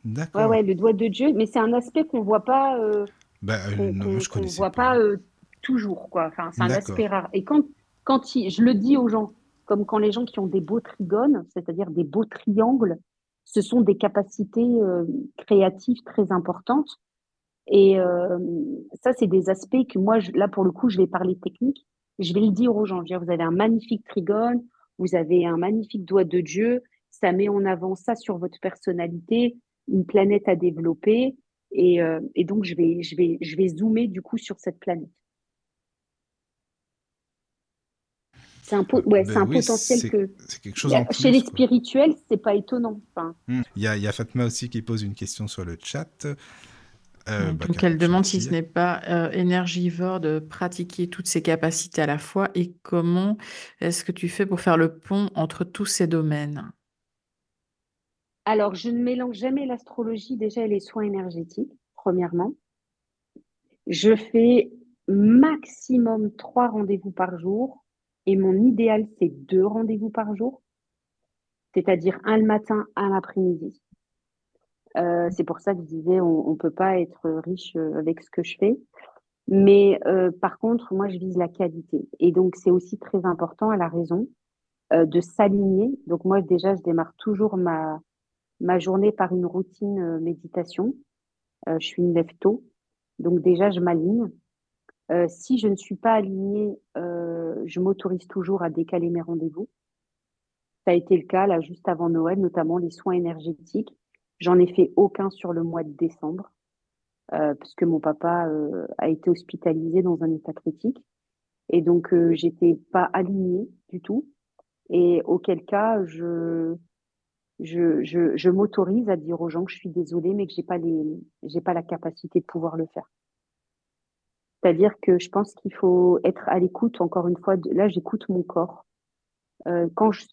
D'accord. Ouais, ouais, le doigt de Dieu, mais c'est un aspect qu'on voit pas. Euh, bah, euh, non, je connaissais voit pas, euh, toujours, quoi. Enfin, c'est un aspect rare. Et quand, quand je le dis aux gens, comme quand les gens qui ont des beaux trigones, c'est-à-dire des beaux triangles, ce sont des capacités créatives très importantes. Et ça, c'est des aspects que moi, là, pour le coup, je vais parler technique. Je vais le dire aux gens. Je dire, vous avez un magnifique trigone, vous avez un magnifique doigt de Dieu. Ça met en avant ça sur votre personnalité une planète à développer. Et, euh, et, donc, je vais, je, vais, je vais zoomer du coup sur cette planète. C'est un, ouais, ben un potentiel que. C'est quelque chose en plus, Chez les spirituels, c'est pas étonnant. Enfin... Hmm. Il, y a, il y, a, Fatma aussi qui pose une question sur le chat. Euh, bah, donc, elle demande si ce n'est pas euh, énergivore de pratiquer toutes ces capacités à la fois et comment est-ce que tu fais pour faire le pont entre tous ces domaines? Alors, je ne mélange jamais l'astrologie déjà et les soins énergétiques, premièrement. Je fais maximum trois rendez-vous par jour et mon idéal, c'est deux rendez-vous par jour, c'est-à-dire un le matin, un l'après-midi. Euh, c'est pour ça que je disais, on ne peut pas être riche euh, avec ce que je fais. Mais euh, par contre, moi, je vise la qualité. Et donc, c'est aussi très important, à la raison, de s'aligner. Donc, moi, déjà, je démarre toujours ma, ma journée par une routine euh, méditation. Euh, je suis une lève tôt, donc déjà je m'aligne. Euh, si je ne suis pas alignée, je m'autorise toujours à décaler mes rendez-vous. Ça a été le cas là juste avant Noël, notamment les soins énergétiques. J'en ai fait aucun sur le mois de décembre, puisque mon papa a été hospitalisé dans un état critique. Et donc, j'étais pas alignée du tout. Et auquel cas, je, je, je, je m'autorise à dire aux gens que je suis désolée, mais que j'ai pas les, j'ai pas la capacité de pouvoir le faire. C'est-à-dire que je pense qu'il faut être à l'écoute. Encore une fois, là, j'écoute mon corps. Euh, quand je,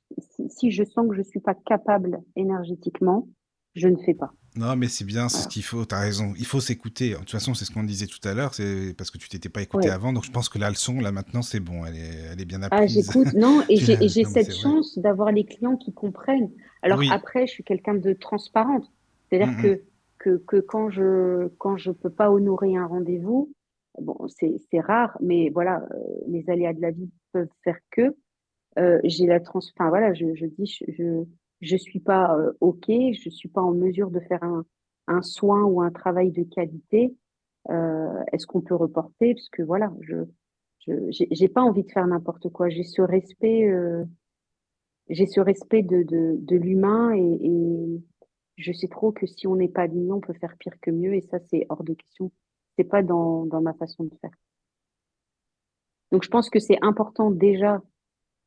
si, je sens que je suis pas capable énergétiquement, je ne fais pas. Non, mais c'est bien, c'est ce qu'il faut, tu as raison. Il faut s'écouter. De toute façon, c'est ce qu'on disait tout à l'heure, c'est parce que tu t'étais pas écouté avant. Donc, je pense que la leçon, là, maintenant, c'est bon, elle est, elle est bien apprise. Ah, j'écoute, non, [laughs] et j'ai cette chance d'avoir les clients qui comprennent. Alors, après, je suis quelqu'un de transparente. C'est-à-dire mm, que, que, que, quand je quand je peux pas honorer un rendez-vous, bon, c'est rare, mais voilà, euh, les aléas de la vie peuvent faire que euh, j'ai la trans. Enfin, voilà, je, je dis, je je suis pas euh, OK, je suis pas en mesure de faire un, soin ou un travail de qualité, est-ce qu'on peut reporter? Parce que voilà, je j'ai pas envie de faire n'importe quoi. J'ai ce respect, j'ai ce respect de, de, l'humain et, et, je sais trop que si on n'est pas aligné, on peut faire pire que mieux et ça c'est hors de question. C'est pas dans, dans ma façon de faire. Donc je pense que c'est important déjà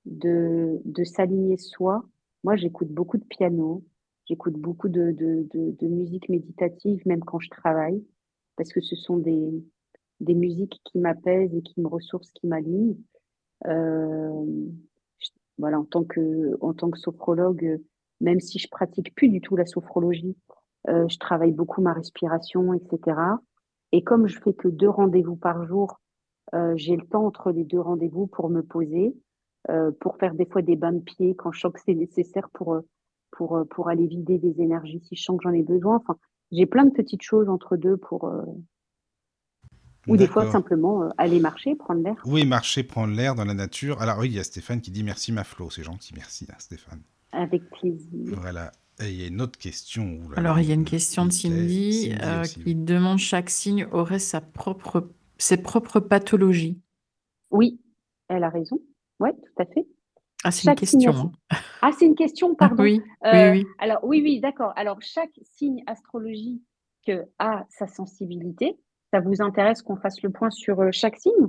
de, s'aligner soi moi, j'écoute beaucoup de piano, j'écoute beaucoup de, de, musique méditative, même quand je travaille, parce que ce sont des, musiques qui m'apaisent et qui me ressourcent, qui m'alignent. Euh, voilà, en tant que, en tant que sophrologue, même si je pratique plus du tout la sophrologie, euh, je travaille beaucoup ma respiration, etc. Et comme je fais que deux rendez-vous par jour, Euh, j'ai le temps entre les deux rendez-vous pour me poser, euh, pour faire des fois des bains de pieds quand je sens que c'est nécessaire pour, pour, pour aller vider des énergies si je sens que j'en ai besoin. Enfin, j'ai plein de petites choses entre deux pour, ou des fois simplement aller marcher, prendre l'air. Oui, marcher, prendre l'air dans la nature. Alors oui, il y a Stéphane qui dit merci ma Flo, c'est gentil, merci hein, Stéphane. Avec plaisir. Voilà. Et il y a une autre question. Alors il y a une question de Cindy, euh, qui demande chaque signe aurait sa propre, ses propres pathologies. Oui, elle a raison. Oui, tout à fait. Ah, c'est une question. Hein. Ah, c'est une question, [laughs] pardon. oui, oui, oui. Alors oui, oui, d'accord. Alors chaque signe astrologique a sa sensibilité. Ça vous intéresse qu'on fasse le point sur euh, chaque signe?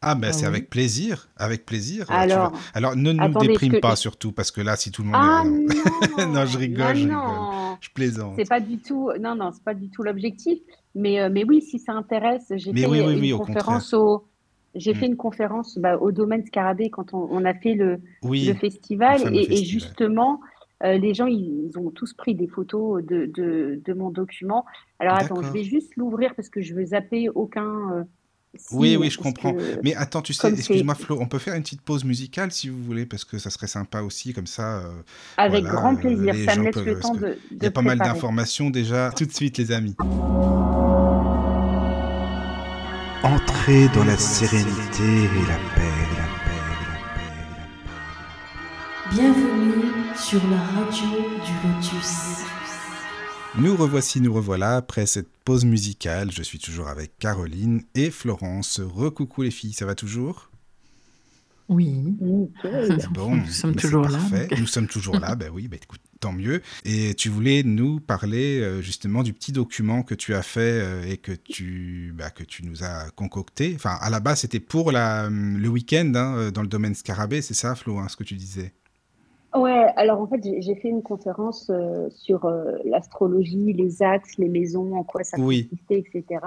Ah ben c'est avec plaisir, avec plaisir. Alors, Alors ne nous déprime pas surtout parce que là si tout le monde ah, est... non, [laughs] je rigole, je rigole, je plaisante. C'est pas du tout, non non, c'est pas du tout l'objectif. Mais euh, mais oui, si ça intéresse, j'ai fait une conférence au, j'ai fait mm. une conférence au domaine Scarabée quand on, a fait le, le festival et, justement. Euh, les gens, ils, ont tous pris des photos de, de, de mon document. Alors attends, je vais juste l'ouvrir parce que je veux zapper aucun, euh, oui, oui, je comprends. Mais attends, tu sais, excuse-moi Flo, on peut faire une petite pause musicale si vous voulez, parce que ça serait sympa aussi, comme ça. Euh, Avec grand plaisir, ça me laisse le temps de. Il y a pas mal d'informations déjà. Tout de suite, les amis. Entrez dans la sérénité et la paix, la paix, la paix, la paix. Bienvenue sur la radio du Lotus. Nous revoici, nous revoilà après cette pause musicale. Je suis toujours avec Caroline et Florence. Recoucou les filles, ça va toujours? Oui. Bon, nous sommes toujours là. Nous sommes toujours là, ben oui, ben écoute, tant mieux. Et tu voulais nous parler euh, justement du petit document que tu as fait euh, et que tu, bah, que tu nous as concocté. Enfin, à la base, c'était pour la, le week-end hein, dans le domaine Scarabée, c'est ça, Flo, hein, ce que tu disais? Ouais, alors en fait, j'ai fait une conférence euh, sur euh, l'astrologie, les axes, les maisons, en quoi ça consistait, etc.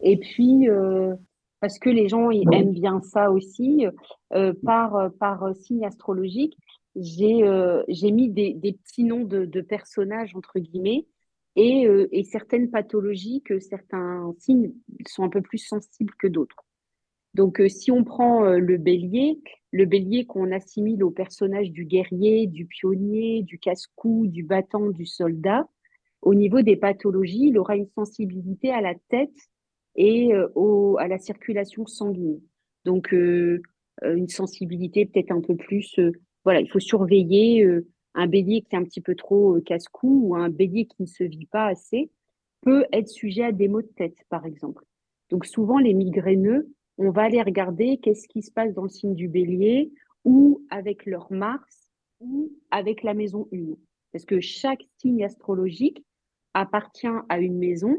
Et puis, euh, parce que les gens ils aiment bien ça aussi, par, par signe astrologique, j'ai j'ai mis des, des, petits noms de, de, personnages, entre guillemets, et, et certaines pathologies que certains signes sont un peu plus sensibles que d'autres. Donc, si on prend le bélier, le bélier qu'on assimile au personnage du guerrier, du pionnier, du casse-cou, du battant, du soldat, au niveau des pathologies, il aura une sensibilité à la tête et euh, à la circulation sanguine. Donc, euh, euh, une sensibilité peut-être un peu plus. voilà, il faut surveiller un bélier qui est un petit peu trop casse-cou ou un bélier qui ne se vit pas assez peut être sujet à des maux de tête, par exemple. Donc, souvent, les migraineux on va aller regarder qu'est-ce qui se passe dans le signe du bélier ou avec leur Mars ou avec la maison 1. Parce que chaque signe astrologique appartient à une maison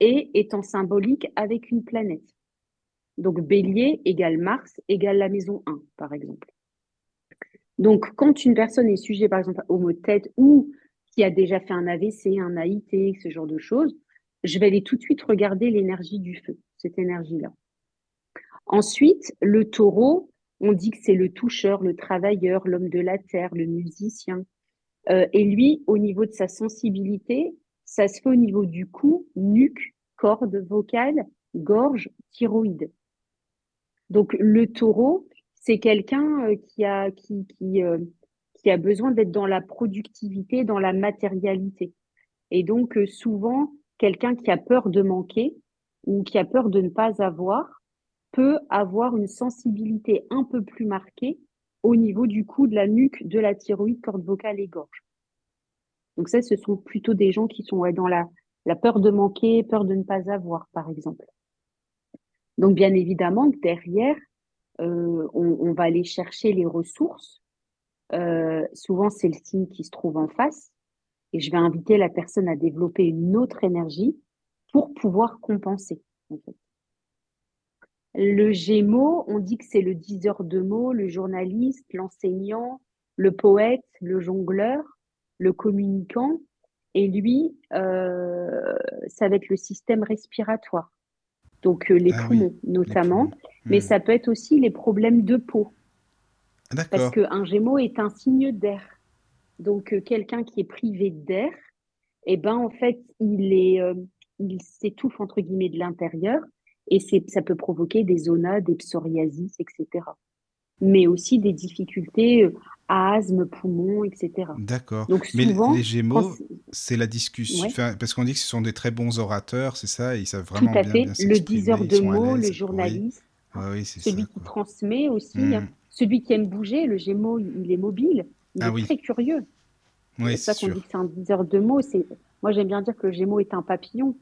et est en symbolique avec une planète. Donc bélier égale Mars égale la maison 1, par exemple. Donc quand une personne est sujet, par exemple, au mot de tête ou qui a déjà fait un AVC, un AIT, ce genre de choses, je vais aller tout de suite regarder l'énergie du feu, cette énergie-là. Ensuite, le taureau, on dit que c'est le toucheur, le travailleur, l'homme de la terre, le musicien. Euh, et lui, au niveau de sa sensibilité, ça se fait au niveau du cou, nuque, corde vocale, gorge, thyroïde. Donc le taureau, c'est quelqu'un euh, qui a, qui, qui, euh, qui a besoin d'être dans la productivité, dans la matérialité. Et donc souvent, quelqu'un qui a peur de manquer ou qui a peur de ne pas avoir, peut avoir une sensibilité un peu plus marquée au niveau du cou, de la nuque, de la thyroïde, corde vocale et gorge. Donc ça, ce sont plutôt des gens qui sont dans la, peur de manquer, peur de ne pas avoir, par exemple. Donc bien évidemment derrière, euh, on, va aller chercher les ressources. Euh, souvent, c'est le signe qui se trouve en face. Et je vais inviter la personne à développer une autre énergie pour pouvoir compenser. Le Gémeaux, on dit que c'est le diseur de mots, le journaliste, l'enseignant, le poète, le jongleur, le communicant. Et lui, euh, ça va être le système respiratoire. Donc euh, les ah poumons notamment, mais hmm. ça peut être aussi les problèmes de peau. Ah, Parce qu'un Gémeaux est un signe d'air. Donc euh, quelqu'un qui est privé d'air, eh ben en fait il est, il s'étouffe entre guillemets de l'intérieur Et ça peut provoquer des zonas, des psoriasis, etc. Mais aussi des difficultés euh, asthme, poumon, etc. D'accord. Mais les Gémeaux, c'est la discussion. parce qu'on dit que ce sont des très bons orateurs, c'est ça Ils savent vraiment Tout à fait. le diseur de mots, le journaliste, celui qui transmet aussi, hein. mmh. celui qui aime bouger. Le Gémeaux, il est mobile, il ah est très curieux. c'est ça qu'on dit que c'est un diseur de mots. Moi, j'aime bien dire que le Gémeaux est un papillon.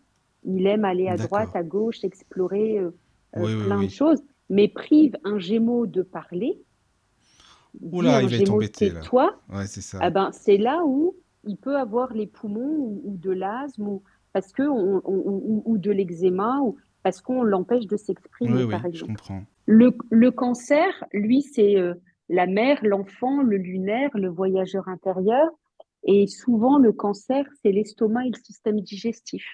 Il aime aller à droite, à gauche, explorer euh, euh, plein de choses, mais prive un Gémeaux de parler Oula, il va être embêté là. Toi, ouais, c'est ça. Ah ben, c'est là où il peut avoir les poumons ou, de l'asthme ou parce que on, ou, de l'eczéma ou parce qu'on l'empêche de s'exprimer par exemple. Je comprends. Le, le cancer, lui, c'est euh, la mère, l'enfant, le lunaire, le voyageur intérieur. Et souvent, le cancer, c'est l'estomac et le système digestif.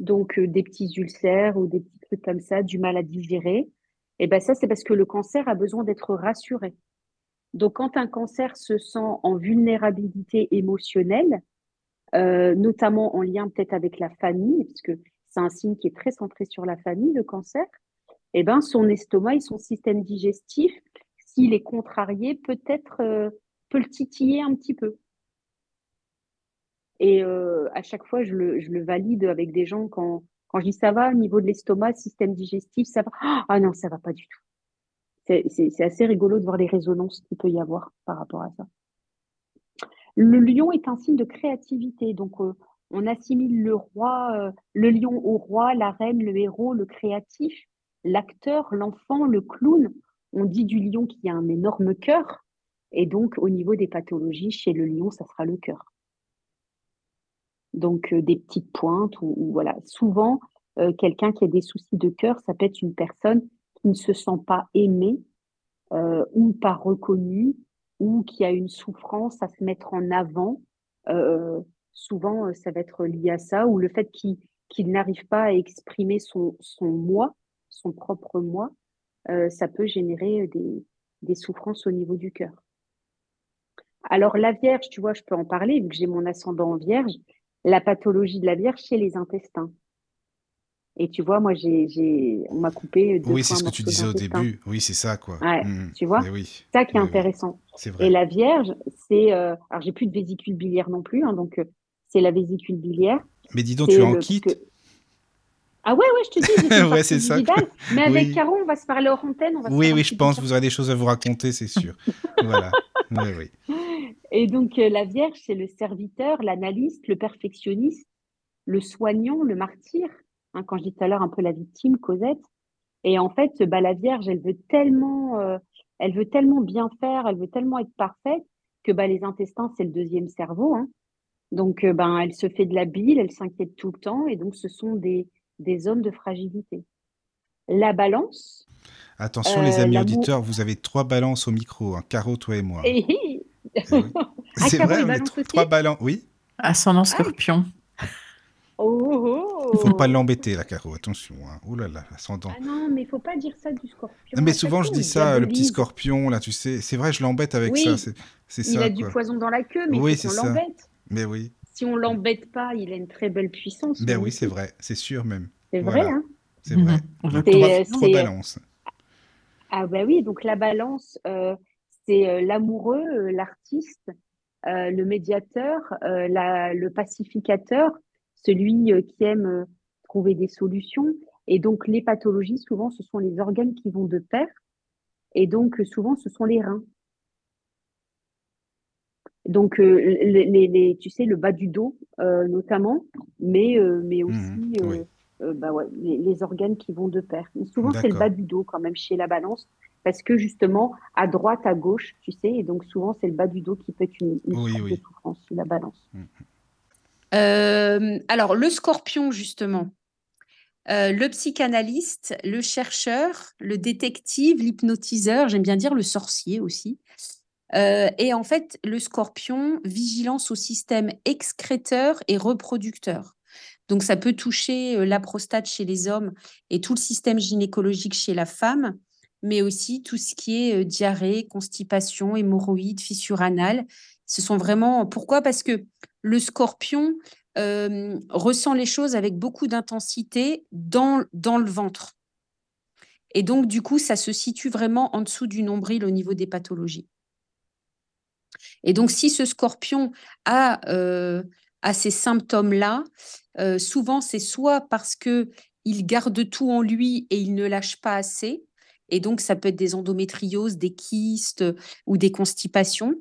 Donc, euh, des petits ulcères ou des petits trucs comme ça, du mal à digérer. Et bien ça, c'est parce que le cancer a besoin d'être rassuré. Donc quand un cancer se sent en vulnérabilité émotionnelle, euh, notamment en lien peut-être avec la famille, parce que c'est un signe qui est très centré sur la famille, le cancer, et ben son estomac et son système digestif, s'il est contrarié, peut-être euh, peut le titiller un petit peu. Et euh, à chaque fois, je le, valide avec des gens quand, quand je dis ça va au niveau de l'estomac, système digestif, ça va. Ah non, ça va pas du tout. C'est assez rigolo de voir les résonances qu'il peut y avoir par rapport à ça. Le lion est un signe de créativité. Donc, euh, on assimile le roi, euh, le lion au roi, la reine, le héros, le créatif, l'acteur, l'enfant, le clown. On dit du lion qu'il a un énorme cœur. Et donc, au niveau des pathologies, chez le lion, ça sera le cœur donc euh, des petites pointes ou, voilà. Souvent, euh, quelqu'un qui a des soucis de cœur, ça peut être une personne qui ne se sent pas aimée euh, ou pas reconnue ou qui a une souffrance à se mettre en avant. souvent, ça va être lié à ça ou le fait qu'il n'arrive pas à exprimer son, moi, son propre moi, ça peut générer des, des souffrances au niveau du cœur. Alors la Vierge, tu vois, je peux en parler vu que j'ai mon ascendant en Vierge la pathologie de la Vierge chez les intestins. Et tu vois, moi, j'ai, on m'a coupé. oui, c'est ce que tu disais au début. Oui, c'est ça, quoi. Mmh. Tu vois, oui. ça qui est intéressant. Vrai. Et la Vierge, c'est. Euh, alors, j'ai plus de vésicule biliaire non plus, hein, donc euh, c'est la vésicule biliaire. Mais dis donc, tu en quittes Ah ouais, ouais, je te dis. [laughs] ouais, c'est ça. Mais avec Caro, on va se parler hors antenne. oui, oui, je pense. Vous aurez des choses à vous raconter, c'est sûr. [laughs] voilà. Oui, oui. Et donc, euh, la Vierge, c'est le serviteur, l'analyste, le perfectionniste, le soignant, le martyr. Hein, quand je dis tout à l'heure un peu la victime, Cosette. Et en fait, bah, la Vierge, elle veut tellement, euh, elle veut tellement bien faire, elle veut tellement être parfaite que bah, les intestins, c'est le deuxième cerveau. Hein. Donc, euh, ben, elle se fait de la bile, elle s'inquiète tout le temps, et donc ce sont des, des zones de fragilité. La balance. Attention, les amis auditeurs, vous avez trois balances au micro, hein, Caro, toi et moi. Eh c'est vrai, on est trois ballons. Oui. Ascendant scorpion. Oh, Il ne faut pas l'embêter, la Caro, attention. Hein. Ouh là là, ascendant. Ah non, mais il ne faut pas dire ça du scorpion. Non, mais souvent, je dis ça, le petit scorpion, là, tu sais. C'est vrai, je l'embête avec ça. C'est ça. Il a du poison dans la queue, mais oui, c'est on l'embête. Mais oui. Si on l'embête pas, il a une très belle puissance. Ben oui, c'est vrai. C'est sûr même. C'est vrai, hein C'est vrai. [laughs] Trois, trois balances. Ah bah oui, donc la balance, euh, c'est euh, l'amoureux, euh, l'artiste, euh, le médiateur, le pacificateur, celui qui aime trouver des solutions. Et donc, les pathologies, souvent, ce sont les organes qui vont de pair. Et donc, souvent, ce sont les reins. Donc, les, tu sais, le bas du dos, notamment, mais, mais mmh aussi bah les, organes qui vont de pair. souvent, c'est le bas du dos, quand même, chez la balance parce que justement, à droite, à gauche, tu sais, et donc souvent, c'est le bas du dos qui peut être une, une souffrance sur la balance. Mm, mm. Euh, alors, le scorpion, justement, euh, le psychanalyste, le chercheur, le détective, l'hypnotiseur, j'aime bien dire le sorcier aussi. Euh, et en fait, le scorpion, vigilance au système excréteur et reproducteur. Donc, ça peut toucher la prostate chez les hommes et tout le système gynécologique chez la femme mais aussi tout ce qui est diarrhée, constipation, hémorroïdes, fissure anale. Ce sont vraiment. Pourquoi? Parce que le scorpion euh, ressent les choses avec beaucoup d'intensité dans, le ventre. Et donc, du coup, ça se situe vraiment en dessous du nombril au niveau des pathologies. Et donc, si ce scorpion a, euh, ces symptômes-là, euh, souvent, c'est soit parce que il garde tout en lui et il ne lâche pas assez, et donc ça peut être des endométrioses, des kystes ou des constipations.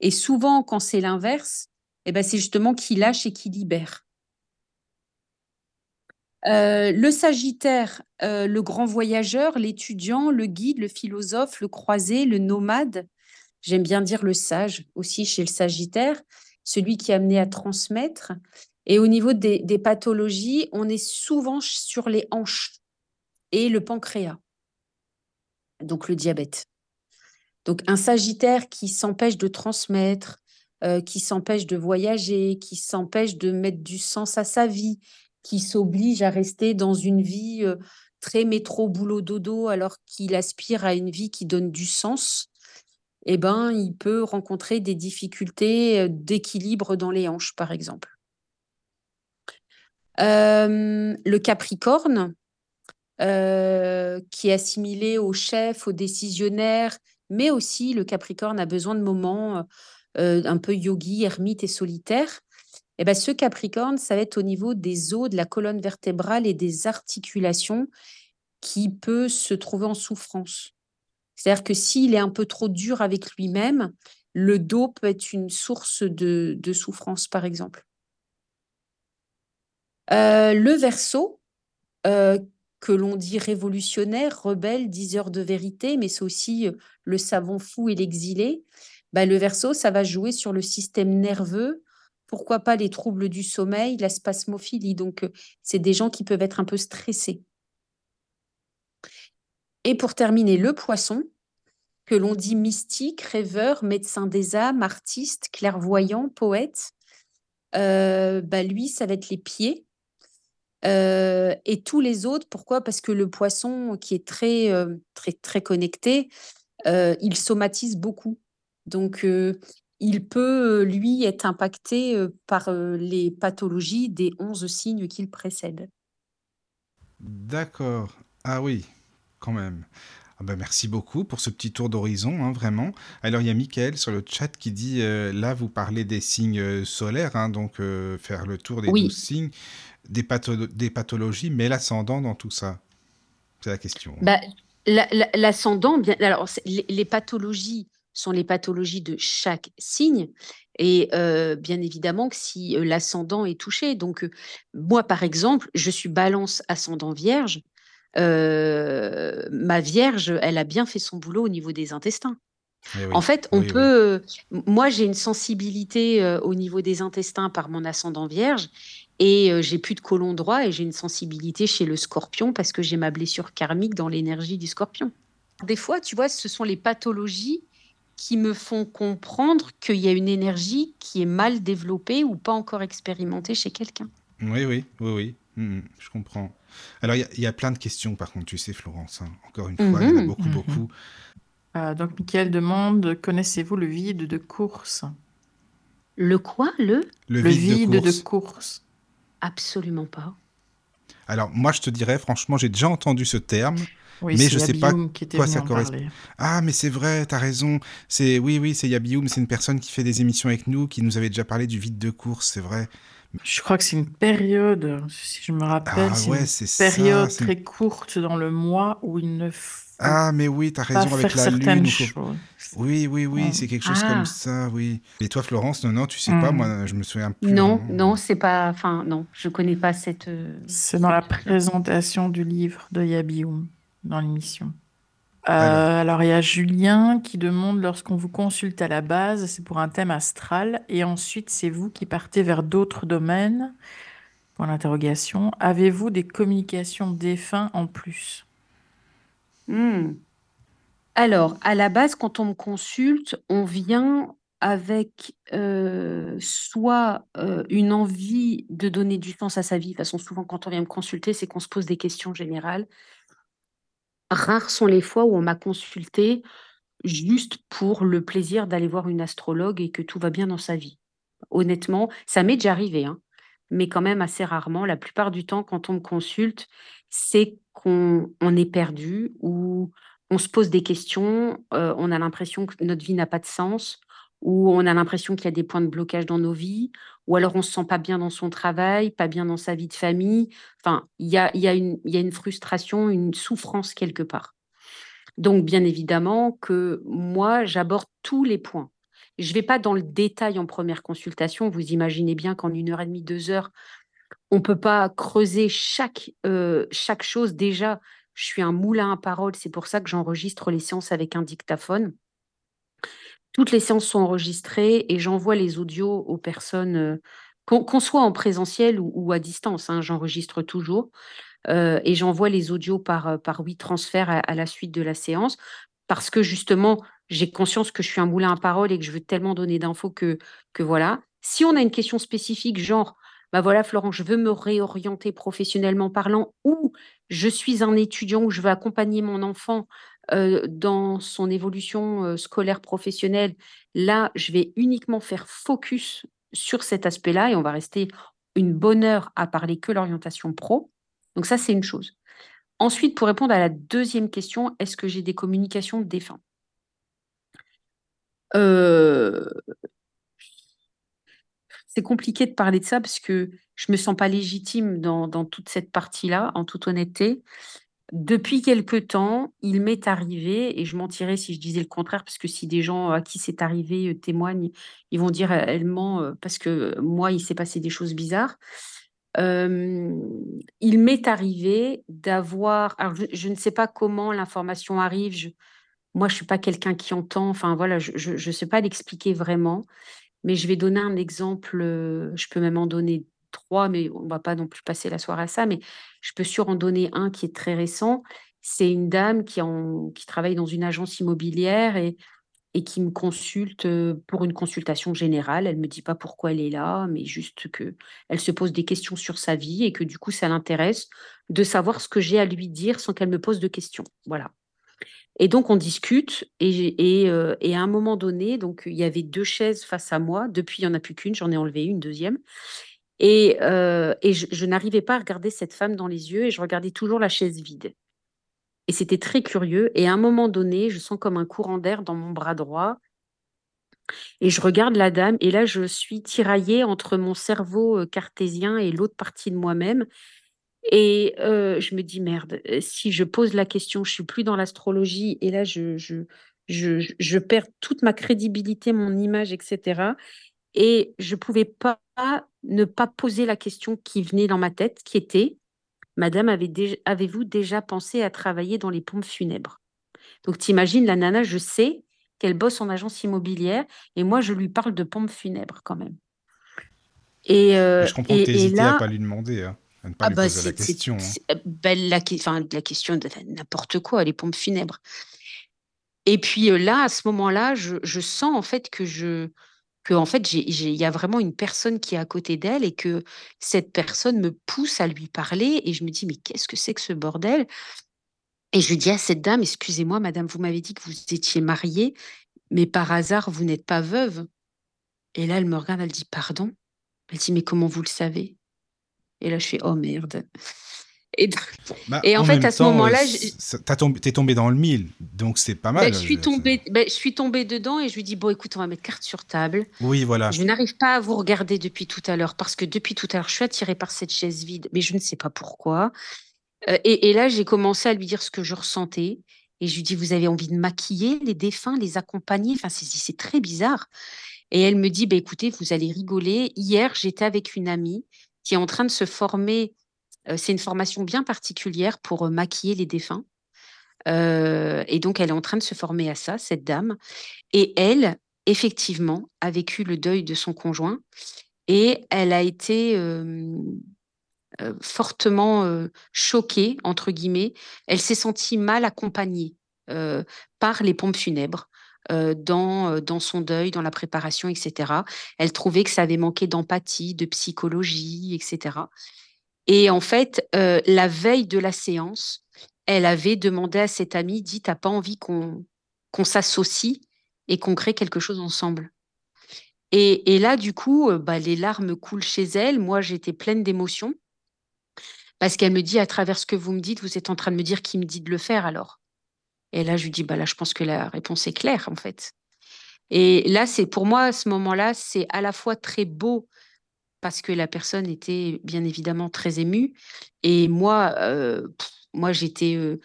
Et souvent, quand c'est l'inverse, eh ben, c'est justement qu'il lâche et qu'il libère. Euh, le Sagittaire, euh, le grand voyageur, l'étudiant, le guide, le philosophe, le croisé, le nomade. J'aime bien dire le sage aussi chez le Sagittaire, celui qui est amené à transmettre. Et au niveau des pathologies, on est souvent sur les hanches et le pancréas, donc le diabète. Donc un Sagittaire qui s'empêche de transmettre, euh, qui s'empêche de voyager, qui s'empêche de mettre du sens à sa vie, qui s'oblige à rester dans une vie euh, très métro boulot dodo alors qu'il aspire à une vie qui donne du sens, eh ben il peut rencontrer des difficultés euh, d'équilibre dans les hanches par exemple. le Capricorne, qui est assimilé au chef, au décisionnaire, mais aussi le Capricorne a besoin de moments euh, un peu yogi, ermite et solitaire, et eh ben, ce Capricorne, ça va être au niveau des os, de la colonne vertébrale et des articulations qui peut se trouver en souffrance. C'est-à-dire que s'il est un peu trop dur avec lui-même, le dos peut être une source de, souffrance, par exemple. Euh, le verso, euh, que l'on dit révolutionnaire, rebelle, diseur de vérité, mais c'est aussi le savant fou et l'exilé. Bah, le verso, ça va jouer sur le système nerveux. Pourquoi pas les troubles du sommeil, la spasmophilie. Donc, euh, c'est des gens qui peuvent être un peu stressés. Et pour terminer, le poisson, que l'on dit mystique, rêveur, médecin des âmes, artiste, clairvoyant, poète. Euh, bah lui, ça va être les pieds. Euh, et tous les autres, pourquoi? Parce que le poisson, qui est très, très, très connecté, il somatise beaucoup. Donc, il peut, lui, être impacté par les pathologies des 11 signes qu'il précède. D'accord. Ah oui, quand même. Ah ben merci beaucoup pour ce petit tour d'horizon, hein, vraiment. Alors, il y a Michael sur le chat qui dit, là, vous parlez des signes solaires, hein, donc faire le tour des 12 signes, des, des pathologies, mais l'ascendant dans tout ça? C'est la question. Bah, l'ascendant, bien, alors, les pathologies sont les pathologies de chaque signe. Et bien évidemment que si l'ascendant est touché, donc moi par exemple, je suis balance ascendant vierge, ma vierge, elle a bien fait son boulot au niveau des intestins. Eh en fait, on peut. Moi, j'ai une sensibilité au niveau des intestins par mon ascendant vierge et j'ai plus de côlon droit et j'ai une sensibilité chez le scorpion parce que j'ai ma blessure karmique dans l'énergie du scorpion. Des fois, tu vois, ce sont les pathologies qui me font comprendre qu'il y a une énergie qui est mal développée ou pas encore expérimentée chez quelqu'un. Oui, oui, oui, oui, mmh, mmh, je comprends. Alors, il y, a plein de questions, par contre, tu sais, Florence. Hein. Encore une fois, il y en a mmh beaucoup, beaucoup. Euh, donc, Michael demande connaissez-vous le vide de course? Le quoi? Le? Le, vide, de course. Absolument pas. Alors, moi, je te dirais, franchement, j'ai déjà entendu ce terme mais je sais pas quoi ça correspond. Ah, mais c'est vrai, tu as raison. C'est oui, oui, c'est Yabioum, c'est une personne qui fait des émissions avec nous, qui nous avait déjà parlé du vide de course, c'est vrai. Je crois que c'est une période, si je me rappelle, ah, ouais, c'est une période très courte dans le mois où il ne ah, mais oui, tu as raison avec la lune. Oui, oui, oui, c'est quelque chose comme ah. ça, oui. Et toi, Florence, non, non, tu sais pas, hmm. moi, je me souviens plus. Non, non, c'est pas. Enfin, non, je connais pas cette. Euh, c'est dans la présentation du livre de Yabioum dans l'émission. Euh, alors, il y a Julien qui demande lorsqu'on vous consulte à la base, c'est pour un thème astral, et ensuite c'est vous qui partez vers d'autres domaines? Pour l'interrogation, avez-vous des communications défunts en plus? Hmm. Alors, à la base, quand on me consulte, on vient avec euh, soit euh, une envie de donner du sens à sa vie. De toute façon, souvent, quand on vient me consulter, c'est qu'on se pose des questions générales. Rares sont les fois où on m'a consulté juste pour le plaisir d'aller voir une astrologue et que tout va bien dans sa vie. Honnêtement, ça m'est déjà arrivé, hein. mais quand même assez rarement. La plupart du temps, quand on me consulte, c'est qu'on on est perdu ou on se pose des questions, euh, on a l'impression que notre vie n'a pas de sens, ou on a l'impression qu'il y a des points de blocage dans nos vies, ou alors on se sent pas bien dans son travail, pas bien dans sa vie de famille. Enfin, il y a, y, a y a une frustration, une souffrance quelque part. Donc, bien évidemment que moi, j'aborde tous les points. Je ne vais pas dans le détail en première consultation. Vous imaginez bien qu'en une heure et demie, deux heures, on ne peut pas creuser chaque, euh, chaque chose. Déjà, je suis un moulin à parole. C'est pour ça que j'enregistre les séances avec un dictaphone. Toutes les séances sont enregistrées et j'envoie les audios aux personnes, euh, qu'on soit en présentiel ou, à distance. Hein, j'enregistre toujours. Euh, et j'envoie les audios par, par oui transfert à, la suite de la séance parce que justement, j'ai conscience que je suis un moulin à parole et que je veux tellement donner d'infos que, que voilà. Si on a une question spécifique, genre, bah voilà, Florent, je veux me réorienter professionnellement parlant ou je suis un étudiant où je veux accompagner mon enfant dans son évolution scolaire professionnelle. Là, je vais uniquement faire focus sur cet aspect-là et on va rester une bonne heure à parler que l'orientation pro. Donc ça, c'est une chose. Ensuite, pour répondre à la deuxième question, est-ce que j'ai des communications de C'est compliqué de parler de ça parce que je ne me sens pas légitime dans, toute cette partie-là, en toute honnêteté. Depuis quelque temps, il m'est arrivé, et je mentirais si je disais le contraire, parce que si des gens à qui c'est arrivé euh, témoignent, ils vont dire elle ment euh, parce que moi, il s'est passé des choses bizarres il m'est arrivé d'avoir, alors je, ne sais pas comment l'information arrive. moi, je suis pas quelqu'un qui entend. Enfin voilà, je ne sais pas l'expliquer vraiment, mais je vais donner un exemple. je peux même en donner trois, mais on va pas non plus passer la soirée à ça. Mais je peux sûr en donner un qui est très récent. C'est une dame qui, travaille dans une agence immobilière et qui me consulte pour une consultation générale. Elle ne me dit pas pourquoi elle est là, mais juste que elle se pose des questions sur sa vie et que du coup, ça l'intéresse de savoir ce que j'ai à lui dire sans qu'elle me pose de questions. Voilà. Et donc, on discute et, et, à un moment donné, donc il y avait deux chaises face à moi. Depuis, il n'y en a plus qu'une, j'en ai enlevé une deuxième. Et, et je n'arrivais pas à regarder cette femme dans les yeux et je regardais toujours la chaise vide. Et c'était très curieux. Et à un moment donné, je sens comme un courant d'air dans mon bras droit. Et je regarde la dame, et là, je suis tiraillée entre mon cerveau euh, cartésien et l'autre partie de moi-même. Et euh, je me dis, merde, si je pose la question, je suis plus dans l'astrologie, et là, je, je, je, je, perds toute ma crédibilité, mon image, etc. Et je ne pouvais pas ne pas poser la question qui venait dans ma tête, qui était, Madame, avez-vous déjà pensé à travailler dans les pompes funèbres? Donc, t'imagines, la nana, je sais qu'elle bosse en agence immobilière et moi, je lui parle de pompes funèbres quand même. Et, euh, je comprends que tu à pas lui demander, hein, à ne pas ah lui bah, poser la question. Hein. Ben, la, la question de n'importe quoi, les pompes funèbres. Et puis euh, là, à ce moment-là, je, sens en fait que je, que en fait, il y a vraiment une personne qui est à côté d'elle et que cette personne me pousse à lui parler et je me dis mais qu'est-ce que c'est que ce bordel? Et je dis à cette dame excusez-moi madame, vous m'avez dit que vous étiez mariée, mais par hasard vous n'êtes pas veuve. Et là elle me regarde, elle dit pardon? Elle dit mais comment vous le savez? Et là je fais oh merde. Et, bah, et en, fait, à ce moment-là, t'es tombé dans le mille, donc c'est pas mal. Bah, je suis tombée, bah, je suis tombée dedans et je lui dis bon, écoute, on va mettre carte sur table. Oui, voilà. Je n'arrive pas à vous regarder depuis tout à l'heure parce que depuis tout à l'heure, je suis attirée par cette chaise vide, mais je ne sais pas pourquoi. Euh, et, et, là, j'ai commencé à lui dire ce que je ressentais et je lui dis vous avez envie de maquiller les défunts, les accompagner? Enfin, c'est très bizarre. Et elle me dit bah écoutez, vous allez rigoler. Hier, j'étais avec une amie qui est en train de se former c'est une formation bien particulière pour maquiller les défunts. et donc, elle est en train de se former à ça, cette dame. Et elle, effectivement, a vécu le deuil de son conjoint et elle a été fortement choquée, entre guillemets. Elle s'est sentie mal accompagnée par les pompes funèbres. Dans, dans son deuil, dans la préparation, etc. Elle trouvait que ça avait manqué d'empathie, de psychologie, etc. Et en fait, euh, la veille de la séance, elle avait demandé à cette amie, dit, t'as pas envie qu'on s'associe et qu'on crée quelque chose ensemble? Et, là, du coup, euh, bah, les larmes coulent chez elle. Moi, j'étais pleine d'émotions parce qu'elle me dit, à travers ce que vous me dites, vous êtes en train de me dire qui me dit de le faire alors. Et là, je lui dis, bah là, je pense que la réponse est claire, en fait. Et là, c'est pour moi, à ce moment-là, c'est à la fois très beau parce que la personne était bien évidemment très émue. Et moi, euh, moi j'étais euh,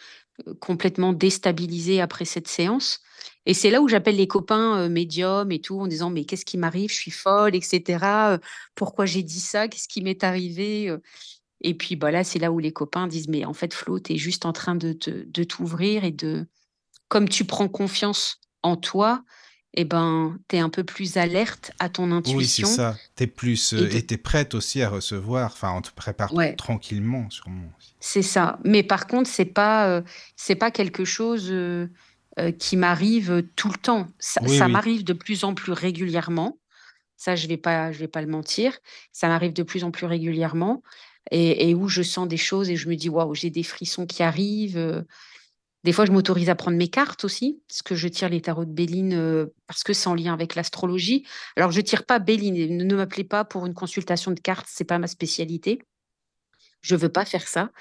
complètement déstabilisée après cette séance. Et c'est là où j'appelle les copains euh, médiums et tout, en disant mais qu'est-ce qui m'arrive? Je suis folle, etc. pourquoi j'ai dit ça? Qu'est-ce qui m'est arrivé? Et puis bah là, c'est là où les copains disent mais en fait, Flo, tu es juste en train de, de t'ouvrir et de, comme tu prends confiance en toi, eh ben, tu es un peu plus alerte à ton intuition. Oui, c'est ça. Tu es plus et tu es prête aussi à recevoir. Enfin, on te prépare tranquillement, sûrement. C'est ça. Mais par contre, c'est pas c'est pas quelque chose qui m'arrive tout le temps. Ça, m'arrive de plus en plus régulièrement. Ça, je vais pas je vais pas le mentir. Ça m'arrive de plus en plus régulièrement et, et, où je sens des choses et je me dis waouh, j'ai des frissons qui arrivent. Des fois, je m'autorise à prendre mes cartes aussi, parce que je tire les tarots de Béline euh, parce que c'est en lien avec l'astrologie. Alors, je tire pas Béline, ne, m'appelez pas pour une consultation de cartes, c'est pas ma spécialité. Je veux pas faire ça.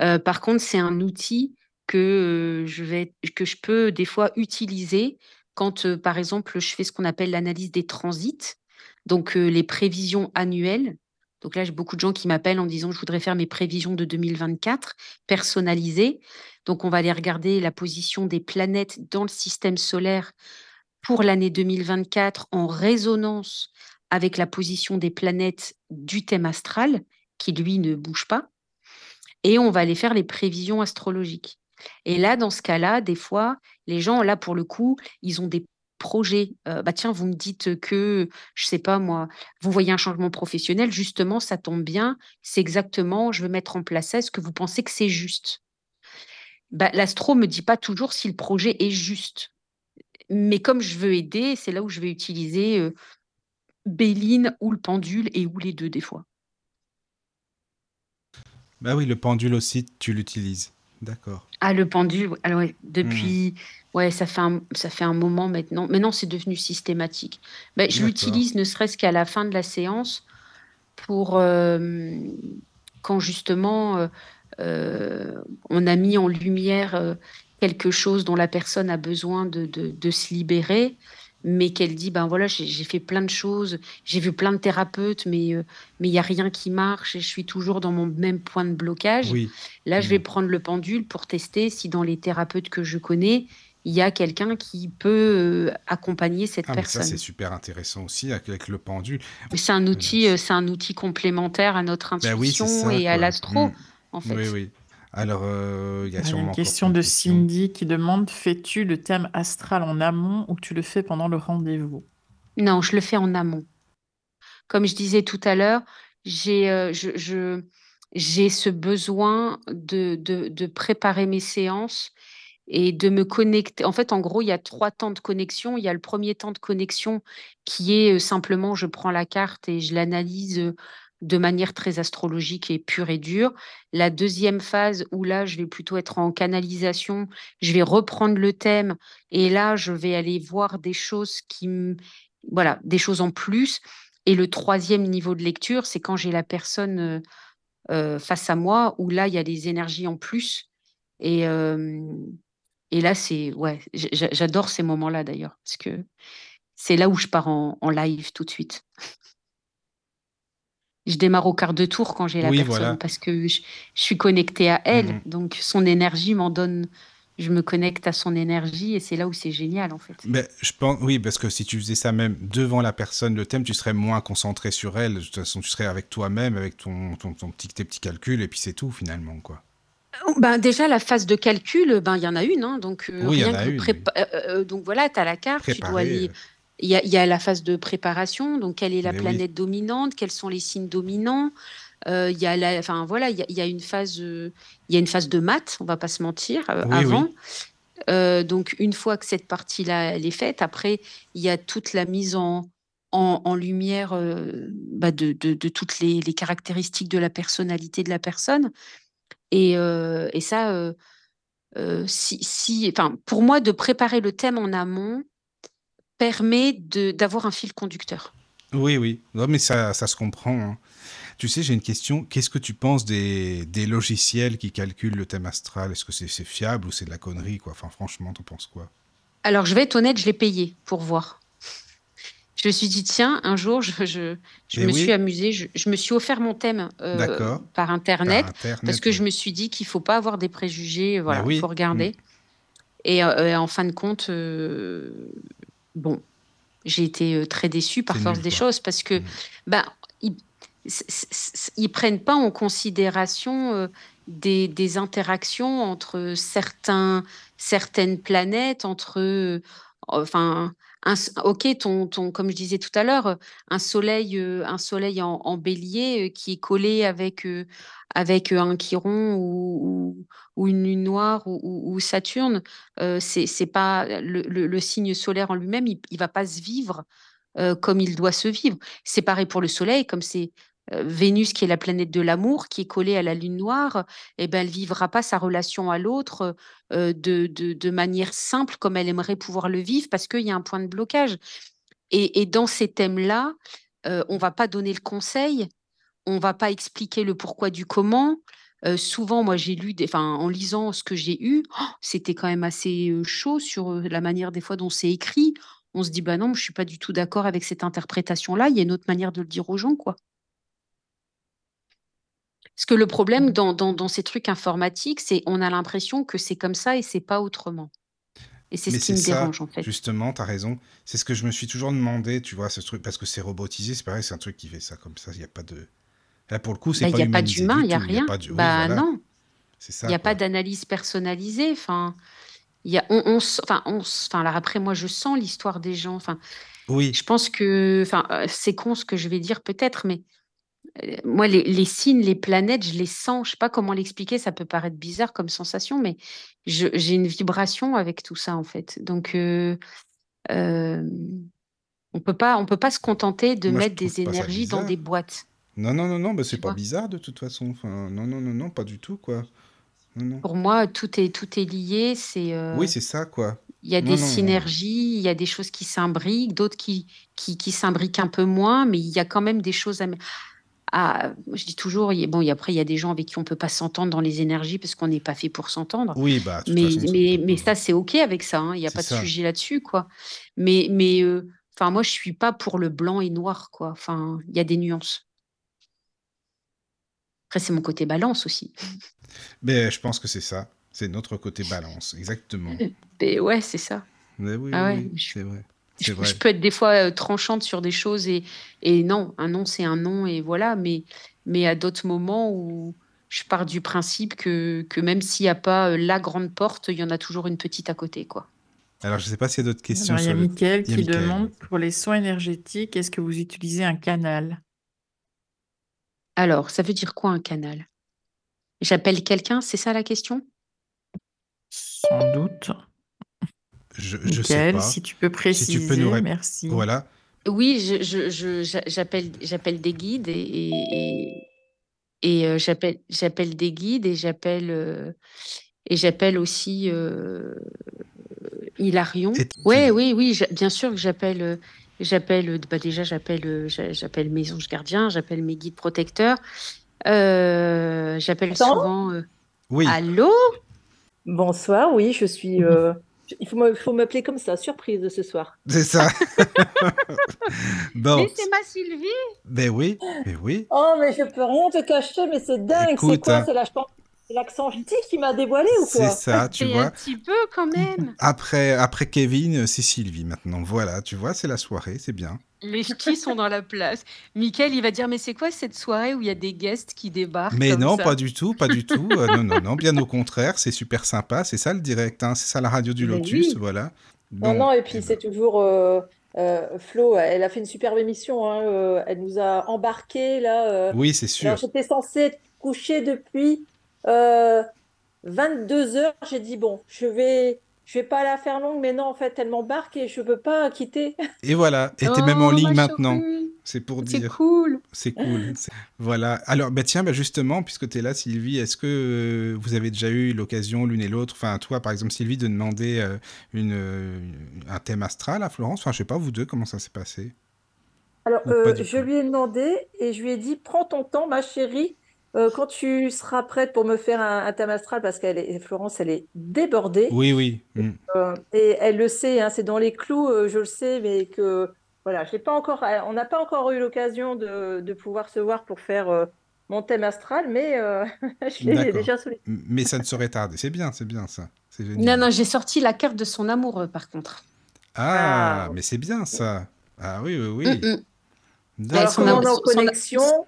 Euh, par contre, c'est un outil que euh, je vais, que je peux des fois utiliser quand, par exemple, je fais ce qu'on appelle l'analyse des transits, donc les prévisions annuelles. Donc là, j'ai beaucoup de gens qui m'appellent en disant je voudrais faire mes prévisions de 2024 personnalisées. Donc, on va aller regarder la position des planètes dans le système solaire pour l'année 2024 en résonance avec la position des planètes du thème astral, qui lui ne bouge pas. Et on va aller faire les prévisions astrologiques. Et là, dans ce cas-là, des fois, les gens, là, pour le coup, ils ont des projets. Euh, bah tiens, vous me dites que, je sais pas moi, vous voyez un changement professionnel, justement, ça tombe bien, c'est exactement, je veux mettre en place ça, est-ce que vous pensez que c'est juste? Bah, l'astro me dit pas toujours si le projet est juste. Mais comme je veux aider, c'est là où je vais utiliser euh, Béline ou le pendule et ou les deux des fois. Bah oui, le pendule aussi, tu l'utilises. D'accord. Ah, le pendule, alors depuis, mmh. ouais, ça fait un, ça fait un moment maintenant. Maintenant, c'est devenu systématique. Bah, je l'utilise ne serait-ce qu'à la fin de la séance pour euh, quand justement euh, euh, on a mis en lumière euh, quelque chose dont la personne a besoin de, de, se libérer, mais qu'elle dit, ben voilà, j'ai fait plein de choses, j'ai vu plein de thérapeutes, mais euh, mais il n'y a rien qui marche et je suis toujours dans mon même point de blocage. Là, je vais mmh. prendre le pendule pour tester si dans les thérapeutes que je connais, il y a quelqu'un qui peut accompagner cette ah, personne. Ça, c'est super intéressant aussi avec, le pendule. C'est un outil, c'est un outil complémentaire à notre ben intuition et à l'astro. Mmh. Oui, oui. Alors, euh, il y a sûrement. Une question de Cindy qui demande Fais-tu le thème astral en amont ou tu le fais pendant le rendez-vous? Non, je le fais en amont. Comme je disais tout à l'heure, j'ai euh, je, j'ai ce besoin de, de, de, préparer mes séances et de me connecter. En fait, en gros, il y a trois temps de connexion. Il y a le premier temps de connexion qui est euh, simplement je prends la carte et je l'analyse de manière très astrologique et pure et dure. La deuxième phase où là, je vais plutôt être en canalisation, je vais reprendre le thème et là, je vais aller voir des choses qui voilà, des choses en plus. Et le troisième niveau de lecture, c'est quand j'ai la personne euh, euh, face à moi où là, il y a des énergies en plus. Et, et là, c'est ouais, j'adore ces moments-là d'ailleurs parce que c'est là où je pars en live tout de suite je démarre au quart de tour quand j'ai la personne parce que je, suis connectée à elle. Mhm. Donc son énergie m'en donne. Je me connecte à son énergie et c'est là où c'est génial en fait. Mais je pense, oui, parce que si tu faisais ça même devant la personne, le thème, tu serais moins concentré sur elle. De toute façon, tu serais avec toi-même, avec ton, ton, petit, tes petits calculs et puis c'est tout finalement quoi. Oh, ben déjà, la phase de calcul, ben il y en a une, hein, donc euh, oui, rien y en a une, euh, euh, donc voilà, tu as la carte, tu dois aller il y a, la phase de préparation, donc quelle est la planète dominante, quels sont les signes dominants. Euh, il y a la, enfin voilà, il y, a, une phase, il y a une phase de maths, on va pas se mentir, euh, avant. Euh, donc une fois que cette partie-là elle est faite, après il y a toute la mise en, en, lumière bah, de, de, toutes les, les, caractéristiques de la personnalité de la personne. Et, et ça, si, si, enfin, pour moi, de préparer le thème en amont, permet d'avoir un fil conducteur. Oui, oui. Non, mais ça, ça se comprend. hein. Tu sais, j'ai une question. Qu'est-ce que tu penses des, des logiciels qui calculent le thème astral? Est-ce que c'est c'est fiable ou c'est de la connerie, quoi? Enfin, franchement, t'en penses quoi? Alors, je vais être honnête, je l'ai payé pour voir. Je me suis dit, tiens, un jour, je, je, je me oui. suis amusée, je, je me suis offert mon thème euh, par Par Internet, Internet, parce que ouais. je me suis dit qu'il faut pas avoir des préjugés, voilà, il oui. faut regarder. Et, euh, et en fin de compte, euh, bon, j'ai été euh, très déçue par force nul, des quoi. choses, parce que Mm. ben, ils prennent pas en considération euh, des, des interactions entre certains, certaines planètes, entre, euh, enfin, un, ok, ton, ton, comme je disais tout à l'heure, un soleil, euh, un soleil en, bélier euh, qui est collé avec, euh, avec euh, un Chiron ou, ou, une lune noire ou, Saturne, euh, c'est pas le, le- signe solaire en lui-même, il, il va pas se vivre euh, comme il doit se vivre. C'est pareil pour le soleil, comme c'est euh, Vénus qui est la planète de l'amour, qui est collée à la lune noire, eh ben, vivra pas sa relation à l'autre euh, de, manière simple comme elle aimerait pouvoir le vivre parce qu'il y a un point de blocage. Et, et dans ces thèmes-là, euh, on va pas donner le conseil, on va pas expliquer le pourquoi du comment. Euh, souvent, moi, j'ai lu, en lisant ce que j'ai eu, oh, c'était quand même assez euh, chaud sur euh, la manière des fois dont c'est écrit. On se dit, bah non, je suis pas du tout d'accord avec cette interprétation-là. Il y a une autre manière de le dire aux gens, quoi. Parce que le problème dans, dans, dans ces trucs informatiques, c'est on a l'impression que c'est comme ça et c'est pas autrement. Et c'est ce qui me ça, dérange, en fait. justement, t'as raison. C'est ce que je me suis toujours demandé, tu vois, ce truc, parce que c'est robotisé, c'est pareil, c'est un truc qui fait ça comme ça, il n'y a pas de... Là, pour le coup, c'est Bah, Il pas n'y a pas d'humain, il n'y a rien. de... oui, Bah voilà, non, c'est il n'y a pas d'analyse personnalisée. Enfin, il y a, on, enfin, on enfin, alors après, moi, je sens l'histoire des gens. Enfin, Oui, je pense que, enfin, euh, c'est con ce que je vais dire peut-être, mais moi, les, les signes, les planètes, je les sens. Je sais pas comment l'expliquer. Ça peut paraître bizarre comme sensation, mais j'ai une vibration avec tout ça, en fait. Donc, euh, euh, on peut pas, on peut pas se contenter de moi, mettre des énergies dans des boîtes. Non, non, non, non, bah, c'est pas vois. bizarre de toute façon. Enfin, non, non, non, non, pas du tout, quoi. Non, non. Pour moi, tout est, tout est lié. C'est, euh, Oui, c'est ça, quoi. il y a Non, des synergies, il y a des choses qui s'imbriquent, d'autres qui, qui, qui s'imbriquent un peu moins, mais il y a quand même des choses à, à- je dis toujours, bon, et après, il y a des gens avec qui on peut pas s'entendre dans les énergies parce qu'on n'est pas fait pour s'entendre. Oui, bah, Mais, façon, ça mais, peut mais pas... ça, c'est OK avec ça, hein, il n'y a pas de sujet là-dessus, quoi. Mais, mais euh, moi, je suis pas pour le blanc et noir, quoi. Enfin, il y a des nuances. Après, c'est mon côté balance aussi. Mais je pense que c'est ça. C'est notre côté balance, exactement. Mais [laughs] ouais, c'est ça. Mais oui, Ah oui, ouais, oui, je- c'est vrai. Je, peux être des fois euh, tranchante sur des choses et, et non, un non, c'est un non et voilà. Mais, mais à d'autres moments où je pars du principe que, que même s'il n'y a pas euh, la grande porte, il y en a toujours une petite à côté, quoi. Alors, je sais pas s'il y a d'autres questions Alors, il y a. Mickaël qui demande pour les soins énergétiques, est-ce que vous utilisez un canal? Alors, ça veut dire quoi un canal? J'appelle quelqu'un, c'est ça la question? Sans doute. Je, je sais pas. si tu peux Si préciser, tu peux nous merci. Voilà. Oui, je, je, je- j'appelle, j'appelle des guides et, et, et- et, euh, j'appelle, j'appelle des guides et j'appelle, euh, et j'appelle aussi euh, Hilarion. Ouais, oui, oui, bien sûr que j'appelle, j'appelle, bah déjà j'appelle, j'a- j'appelle mes anges gardiens, j'appelle mes guides protecteurs, euh, j'appelle souvent. euh, Oui, Allô? Bonsoir, oui, je suis. euh, Il faut me- faut m'appeler comme ça, surprise ce soir. c'est ça. [laughs] bon, Mais c'est ma Sylvie. ben oui, ben oui. Oh, mais je peux rien te cacher, mais c'est dingue. C'est quoi? hein. C'est l'accent c'est l'accent ch'ti qui m'a dévoilé ou C'est quoi? ça, tu Et un vois. petit peu quand même. Après, après Kevin, c'est Sylvie maintenant. Voilà, tu vois, c'est la soirée, c'est bien. Les ch'tis sont dans la place. Mickaël, il va dire, mais c'est quoi cette soirée où il y a des guests qui débarquent Mais comme non, ça pas du tout, pas du tout. Euh, non, non, non, bien au contraire, c'est super sympa. C'est ça le direct, hein. C'est ça la radio du Mais Lotus, oui. voilà. Non, Bon, non, et eh puis ben, c'est toujours. euh, euh, Flo, elle a fait une superbe émission. hein, euh, elle nous a embarqués là. euh. Oui, c'est sûr. J'étais censée être couchée depuis euh, 22 heures. J'ai dit, bon, je vais, je vais pas la faire longue, mais non, en fait, elle m'embarque et je peux pas quitter. [laughs] Et voilà, et t'es Oh, même en ligne ma maintenant. C'est pour C'est dire. cool. C'est cool. [laughs] c'est- Voilà. Alors, bah tiens, bah justement, puisque tu es là, Sylvie, est-ce que euh, vous avez déjà eu l'occasion, l'une et l'autre, enfin, toi, par exemple, Sylvie, de demander euh, une, euh, un thème astral à Florence? Enfin, je sais pas, vous deux, comment ça s'est passé? Alors, je lui ai demandé et je lui ai dit, prends ton temps, ma chérie, euh, quand tu seras prête pour me faire un, un thème astral, parce qu'elle est, Florence, elle est débordée. Oui, oui. mm. Euh, et elle le sait, hein, c'est dans les clous, euh, je le sais, mais que voilà, je l'ai pas encore, on n'a pas encore eu l'occasion de, de pouvoir se voir pour faire euh, mon thème astral, mais euh, [laughs] je l'ai déjà sollicité. Mais ça ne saurait tarder. C'est bien, c'est bien ça. Non, non, j'ai sorti la carte de son amoureux, par contre. Ah, Ah. mais c'est bien ça. Ah oui, oui, oui. mm. D'accord. Alors, son- son- connexion,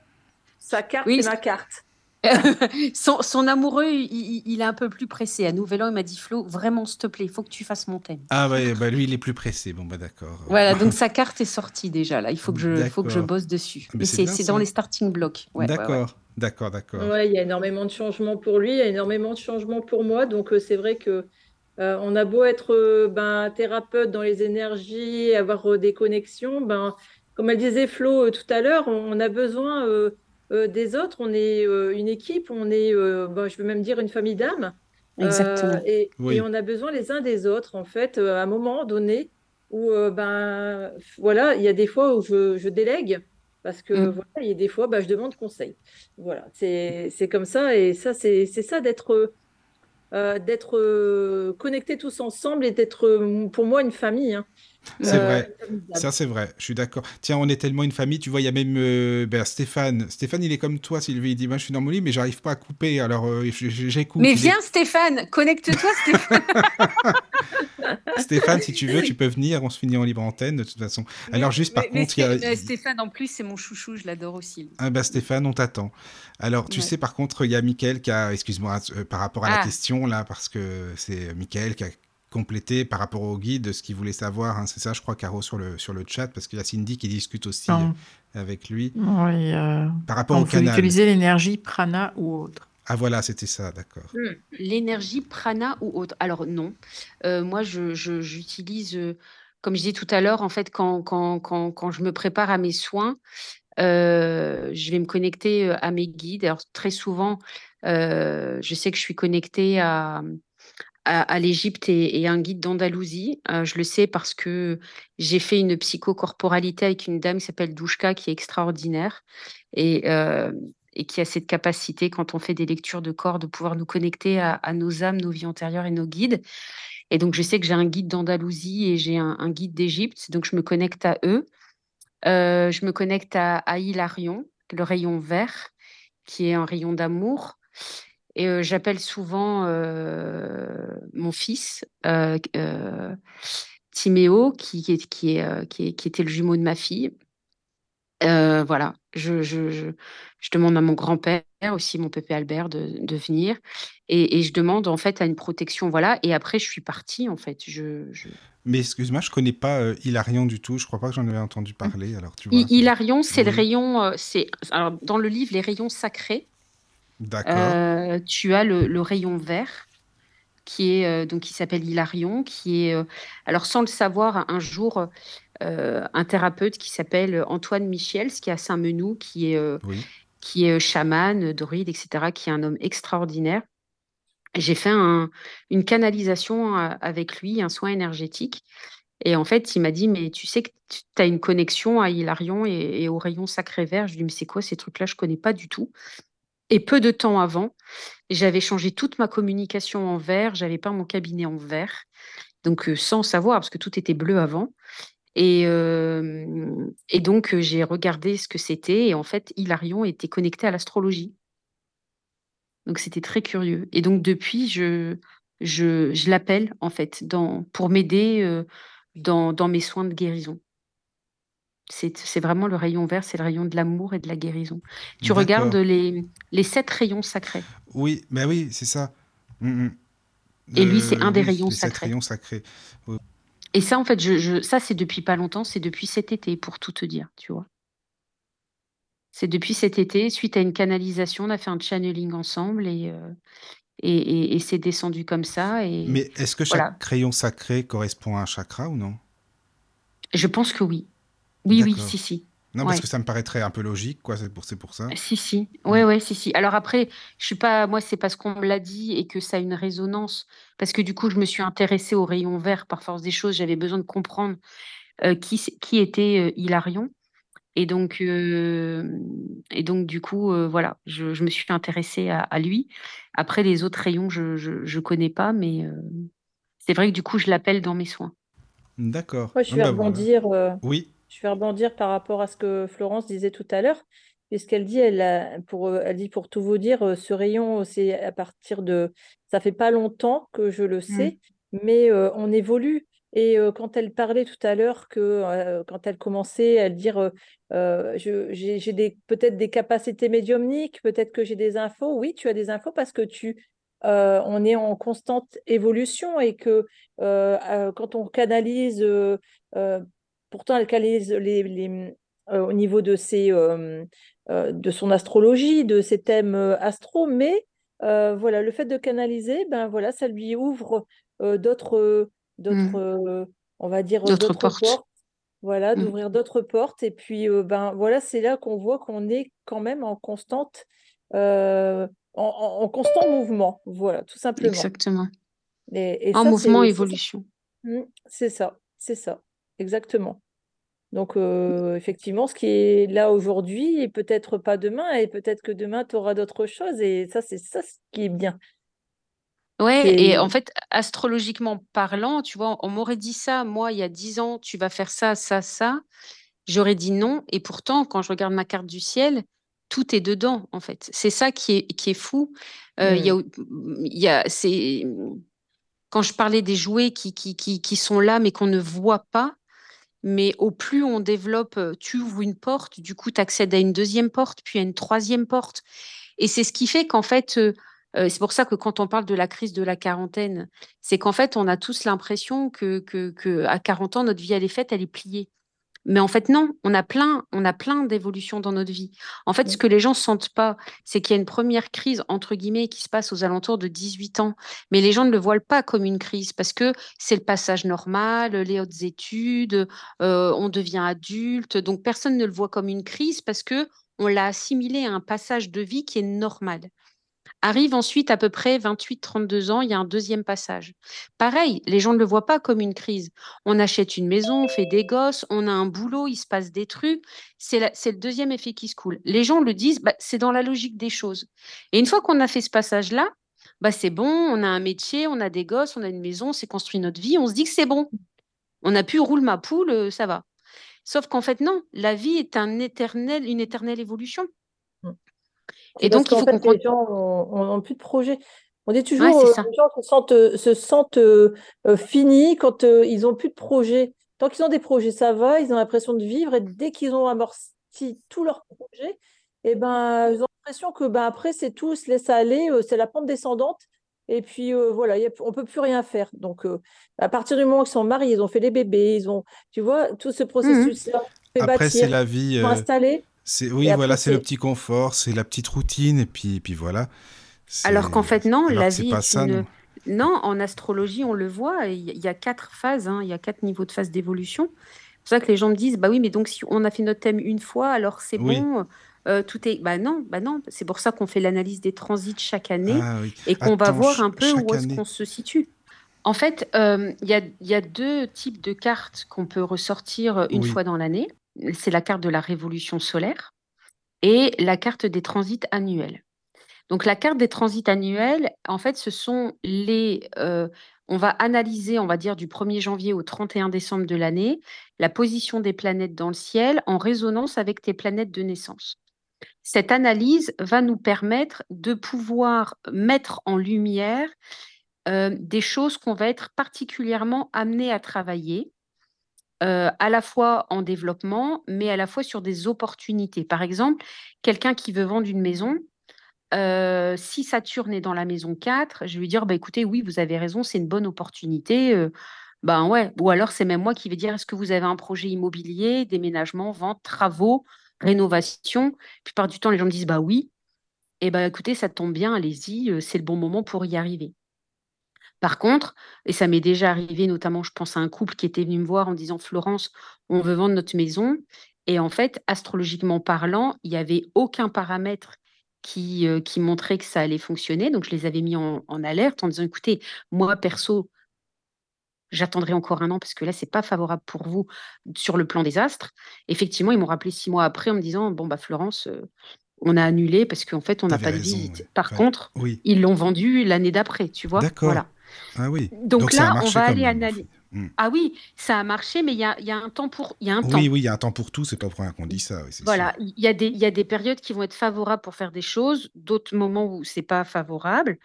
sa carte, Oui, c'est ma carte. [laughs] son, son amoureux, il, il- est un peu plus pressé. À Nouvel An, il m'a dit Flo, vraiment, s'il te plaît, il faut que tu fasses mon thème. Ah ouais, bah lui, il est plus pressé. Bon, bah d'accord. Voilà, [laughs] donc sa carte est sortie déjà. Là, il faut que je, il faut que je bosse dessus. Mais Mais c'est dans les starting blocks. Ouais, ouais, ouais. D'accord, d'accord, d'accord. Ouais, il y a énormément de changements pour lui, il y a énormément de changements pour moi. Donc, euh, c'est vrai que euh, on a beau être euh, ben, thérapeute dans les énergies, avoir euh, des connexions, ben, comme elle disait Flo euh, tout à l'heure, on, on a besoin des autres. On est euh, une équipe, on est, euh, ben, je veux même dire, une famille d'âmes. Euh, Exactement. et, Oui. et on a besoin les uns des autres, en fait, euh, à un moment donné où, euh, ben, voilà, il y a des fois où je, je délègue parce que, Mm. voilà, il y a des fois, ben, je demande conseil. Voilà, c'est c'est comme ça, et ça, c'est c'est ça d'être euh, d'être euh, connectés tous ensemble et d'être, euh, pour moi, une famille. hein. C'est Euh, vrai. famille d'âmes. Ça, c'est vrai. Je suis d'accord. Tiens, on est tellement une famille. Tu vois, il y a même euh, ben, Stéphane. Stéphane, il est comme toi, Sylvie. Il dit ben, Je suis dans mon lit, mais j'arrive pas à couper. Alors, euh, j'écoute. Mais est- viens, Stéphane, connecte-toi, [laughs] Stéphane. [laughs] Stéphane, si tu veux, tu [laughs] peux venir. On se finit en libre antenne, de toute façon. Alors, juste par Mais- contre, il y a. Mais Stéphane, en plus, c'est mon chouchou, je l'adore aussi. Ah bah Stéphane, on t'attend. Alors, tu Ouais. sais, par contre, il y a Mickaël qui a, excuse-moi, euh, par rapport à la Ah. question, là, parce que c'est Mickaël qui a complété par rapport au guide ce qu'il voulait savoir. hein. c'est ça, je crois, Caro, sur le, sur le chat, parce qu'il y a Cindy qui discute aussi Non. avec lui. Oui, euh, Par rapport au canal. utiliser l'énergie prana ou autre. Ah voilà, c'était ça, d'accord. L'énergie prana ou autre. Alors non, Euh, moi je, je- j'utilise, euh, comme je disais tout à l'heure, en fait, quand, quand, quand, quand je me prépare à mes soins, euh, je vais me connecter à mes guides. Alors très souvent, euh, je sais que je suis connectée à, à, à l'Égypte et, un guide d'Andalousie. Euh, je le sais parce que j'ai fait une psychocorporalité avec une dame qui s'appelle Douchka, qui est extraordinaire. Et, euh, qui a cette capacité, quand on fait des lectures de corps, de pouvoir nous connecter à, nos âmes, nos vies antérieures et nos guides. Et donc, je sais que j'ai un guide d'Andalousie et j'ai un, un guide d'Égypte, donc je me connecte à eux. Euh, je me connecte à, à Hilarion, le rayon vert, qui est un rayon d'amour. Et euh, j'appelle souvent euh, mon fils, euh, Timéo, qui, qui, est- qui, est, qui, qui était le jumeau de ma fille. Euh, voilà, je, je, je, je demande à mon grand-père, aussi mon pépé Albert, de, de venir. Et, et je demande en fait à une protection, voilà. Et après, je suis partie, en fait. Je, je... Mais excuse-moi, je connais pas euh, Hilarion du tout. Je crois pas que j'en avais entendu parler. Alors, tu vois. Hi- Hilarion, c'est le rayon, c'est alors dans le livre les rayons sacrés. D'accord. Euh, tu as le, le rayon vert qui est euh, donc qui s'appelle Hilarion, qui est euh, alors sans le savoir un jour un thérapeute qui s'appelle Antoine Michels, qui est à Saint-Menou, qui est Oui. qui est chaman, druide, etc., qui est un homme extraordinaire. J'ai fait un- une canalisation avec lui, un soin énergétique. Et en fait, il m'a dit, mais tu sais que tu as une connexion à Hilarion et, et au rayon sacré vert. Je lui ai dit, mais c'est quoi ces trucs-là? Je connais pas du tout. Et peu de temps avant, j'avais changé toute ma communication en vert. J'avais pas mon cabinet en vert. Donc, euh, sans savoir, parce que tout était bleu avant. Et, euh, donc, euh, j'ai regardé ce que c'était. Et en fait, Hilarion était connecté à l'astrologie. Donc, c'était très curieux. Et donc, depuis, je, l'appelle, en fait, pour m'aider dans mes soins de guérison. C'est c'est vraiment le rayon vert, c'est le rayon de l'amour et de la guérison. Tu regardes les, les sept rayons sacrés. Oui, bah oui, c'est ça. Mm, mm. Et lui, c'est Euh, un des rayons sept sacrés. rayons sacrés. Et ça, en fait, je, je- ça, c'est depuis pas longtemps, c'est depuis cet été, pour tout te dire, tu vois. C'est depuis cet été, suite à une canalisation, on a fait un channeling ensemble et, euh, et, et- et c'est descendu comme ça. Et Mais est-ce que chaque voilà. crayon sacré correspond à un chakra ou non? Je pense que oui. Oui, oui, si, si. Non, parce Ouais. que ça me paraîtrait un peu logique, quoi. C'est pour, c'est pour ça. Si, si. Ouais, ouais, si, si. Alors après, je suis pas, moi, c'est parce qu'on me l'a dit et que ça a une résonance. Parce que du coup, je me suis intéressée au rayon vert par force des choses. J'avais besoin de comprendre euh, qui, était euh, Hilarion. Et donc, et donc du coup, voilà, je, je, me suis intéressée à, à, lui. Après, les autres rayons, je ne connais pas, mais c'est vrai que du coup, je l'appelle dans mes soins. D'accord. Moi, je ah vais bah rebondir. oui. Je vais rebondir par rapport à ce que Florence disait tout à l'heure. Puisqu'elle dit, elle, pour, elle dit, pour tout vous dire, ce rayon, c'est à partir de. Ça fait pas longtemps que je le mmh. sais, mais on évolue. Et quand elle parlait tout à l'heure que quand elle commençait à dire j'ai peut-être des capacités médiumniques, peut-être que j'ai des infos. Oui, tu as des infos parce que tu on est en constante évolution et que quand on canalise, pourtant elle canalise les, les au niveau de ses de son astrologie, de ses thèmes astro, mais voilà le fait de canaliser, ben voilà, ça lui ouvre d'autres d'autres, mmh. euh, on va dire, d'autres portes. Voilà, mmh. d'ouvrir d'autres portes. Et puis, euh, ben voilà, c'est là qu'on voit qu'on est quand même en constante, euh, en, constant mouvement. Voilà, tout simplement. Exactement. Et, en mouvement, évolution. Mmh, c'est ça, c'est ça, exactement. Donc, effectivement, ce qui est là aujourd'hui et peut-être pas demain, et peut-être que demain, tu auras d'autres choses. Et ça, c'est ça ce qui est bien. Ouais, et en fait, astrologiquement parlant, tu vois, on m'aurait dit ça, moi, il y a 10 ans, tu vas faire ça, ça, ça. J'aurais dit non. Et pourtant, quand je regarde ma carte du ciel, tout est dedans, en fait. C'est ça qui est, qui est fou. Euh, il y a, il y a, c'est, quand je parlais des jouets qui, qui, qui, qui sont là, mais qu'on ne voit pas, mais au plus on développe, tu ouvres une porte, du coup, tu accèdes à une deuxième porte, puis à une troisième porte. Et c'est ce qui fait qu'en fait, c'est pour ça que quand on parle de la crise de la quarantaine, c'est qu'en fait, on a tous l'impression que, que, à 40 ans, notre vie, elle est faite, elle est pliée. Mais en fait, non, on a plein, on a plein d'évolutions dans notre vie. En fait, ce que les gens sentent pas, c'est qu'il y a une première crise, entre guillemets, qui se passe aux alentours de 18 ans. Mais les gens ne le voient pas comme une crise parce que c'est le passage normal, les hautes études, euh, on devient adulte. Donc, personne ne le voit comme une crise parce que on l'a assimilé à un passage de vie qui est normal. Arrive ensuite à peu près 28-32 ans, il y a un deuxième passage. Pareil, les gens ne le voient pas comme une crise. On achète une maison, on fait des gosses, on a un boulot, il se passe des trucs. C'est le deuxième effet qui se coule. Les gens le disent, bah, c'est dans la logique des choses. Et une fois qu'on a fait ce passage-là, bah, c'est bon, on a un métier, on a des gosses, on a une maison, on s'est construit notre vie, on se dit que c'est bon. On a pu rouler ma poule, euh, ça va. Sauf qu'en fait, non, la vie est une éternelle évolution. Et donc, il faut fait, les gens n'ont plus de projet. On dit toujours, que euh, les gens se sentent, euh, se sentent euh, finis quand ils n'ont plus de projet. Tant qu'ils ont des projets, ça va, ils ont l'impression de vivre. Et dès qu'ils ont amorti tous leurs projets, et eh ben, ils ont l'impression que ben, après, c'est tout, se laisse aller, c'est la pente descendante. Et puis voilà, on ne peut plus rien faire. Donc, à partir du moment où ils sont mariés, ils ont fait les bébés, ils ont, tu vois, tout ce mmh processus-là. Après, c'est la vie. Installé. C'est oui, voilà, c'est le petit confort, c'est la petite routine, et puis, puis voilà. Alors qu'en fait, non, la vie est une... non. en astrologie, on le voit, il y a quatre phases, hein, il y a quatre niveaux de phase d'évolution. C'est pour ça que les gens me disent, bah oui, mais donc si on a fait notre thème une fois, alors c'est bon, euh, tout est. Bah non, bah non. C'est pour ça qu'on fait l'analyse des transits chaque année ah et qu'on va voir un peu où est-ce qu'on se situe. En fait, euh, il y, a, y, a, deux types de cartes qu'on peut ressortir une fois dans l'année c'est la carte de la révolution solaire et la carte des transits annuels. Donc la carte des transits annuels, en fait, ce sont les... Euh, on va analyser, on va dire, du 1er janvier au 31 décembre de l'année, la position des planètes dans le ciel en résonance avec tes planètes de naissance. Cette analyse va nous permettre de pouvoir mettre en lumière euh, des choses qu'on va être particulièrement amené à travailler euh, à la fois en développement, mais à la fois sur des opportunités. Par exemple, quelqu'un qui veut vendre une maison, euh, si Saturne est dans la maison 4, je vais lui dire, bah, écoutez, oui, vous avez raison, c'est une bonne opportunité. Euh, ben ouais. Ou alors c'est même moi qui vais dire, est-ce que vous avez un projet immobilier, déménagement, vente, travaux, rénovation? La plupart du temps, les gens me disent, bah oui. Et eh ben écoutez, ça tombe bien, allez-y, c'est le bon moment pour y arriver. Par contre, et ça m'est déjà arrivé, notamment, je pense à un couple qui était venu me voir en disant Florence, on veut vendre notre maison. Et en fait, astrologiquement parlant, il n'y avait aucun paramètre qui, euh, qui montrait que ça allait fonctionner. Donc, je les avais mis en, alerte en disant écoutez, moi, perso, j'attendrai encore un an parce que là, c'est pas favorable pour vous sur le plan des astres. Effectivement, ils m'ont rappelé six mois après en me disant, bon, bah, Florence, euh, on a annulé parce qu'en fait, on n'a pas de visite. ouais. Par Ouais. contre, Oui, ils l'ont vendu l'année d'après, tu vois? d'accord. Voilà. Ah oui. Donc, là, on va aller analyser. Hmm. Ah oui, ça a marché, mais il y a, il y a un temps pour. Il y a un temps. Oui, oui, il y a un temps pour tout, c'est pas pour rien qu'on dit ça, oui. Voilà, il y a des, il y a des périodes qui vont être favorables pour faire des choses, d'autres moments où c'est pas favorable.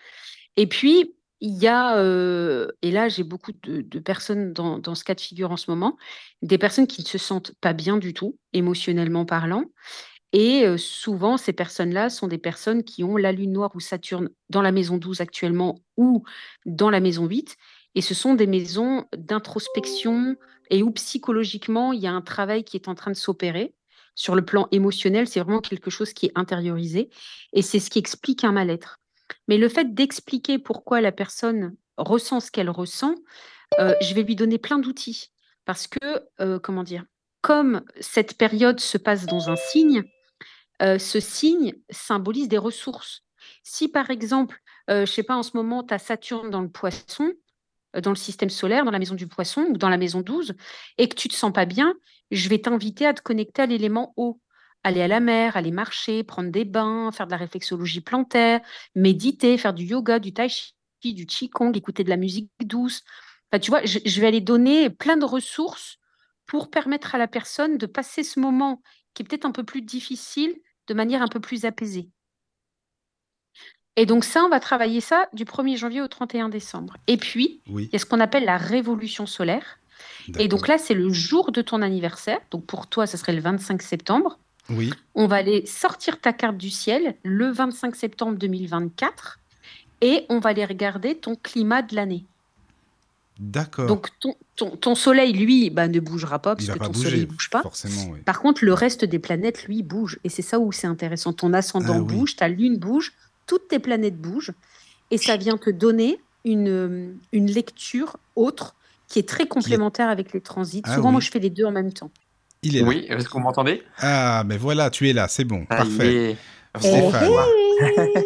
Et puis, il y a, euh, et là, j'ai beaucoup de, de personnes dans, dans ce cas de figure en ce moment, des personnes qui ne se sentent pas bien du tout, émotionnellement parlant. Et souvent, ces personnes-là sont des personnes qui ont la Lune noire ou Saturne dans la maison 12 actuellement ou dans la maison 8. Et ce sont des maisons d'introspection et où psychologiquement, il y a un travail qui est en train de s'opérer. Sur le plan émotionnel, c'est vraiment quelque chose qui est intériorisé. Et c'est ce qui explique un mal-être. Mais le fait d'expliquer pourquoi la personne ressent ce qu'elle ressent, je vais lui donner plein d'outils. Parce que, comment dire, comme cette période se passe dans un signe, euh, ce signe symbolise des ressources. Si par exemple, euh, je sais pas, en ce moment, tu as Saturne dans le poisson, euh, dans le système solaire, dans la maison du poisson ou dans la maison 12, et que tu te sens pas bien, je vais t'inviter à te connecter à l'élément eau. Aller à la mer, aller marcher, prendre des bains, faire de la réflexologie plantaire, méditer, faire du yoga, du tai chi, du qigong, écouter de la musique douce. Enfin, tu vois, je, je vais aller donner plein de ressources pour permettre à la personne de passer ce moment qui est peut-être un peu plus difficile de manière un peu plus apaisée. Et donc ça, on va travailler ça du 1er janvier au 31 décembre. Et puis, Oui, il y a ce qu'on appelle la révolution solaire. Et donc là, c'est le jour de ton anniversaire. Donc pour toi, ça serait le 25 septembre. Oui, On va aller sortir ta carte du ciel le 25 septembre 2024 et on va aller regarder ton climat de l'année. D'accord. Donc ton, ton, ton soleil, lui, bah, ne bougera pas parce que ton soleil ne bouge pas. forcément, oui. Par contre, le reste des planètes, lui, bouge. Et c'est ça où c'est intéressant. Ton ascendant Ah oui. bouge, ta lune bouge, toutes tes planètes bougent. Et ça vient te donner une, une lecture autre qui est très complémentaire avec les transits. Ah Souvent, moi, je fais les deux en même temps. Il est là. Oui, est-ce que vous m'entendez? Ah, mais voilà, tu es là, c'est bon, Ah, parfait. il est- Stéphane,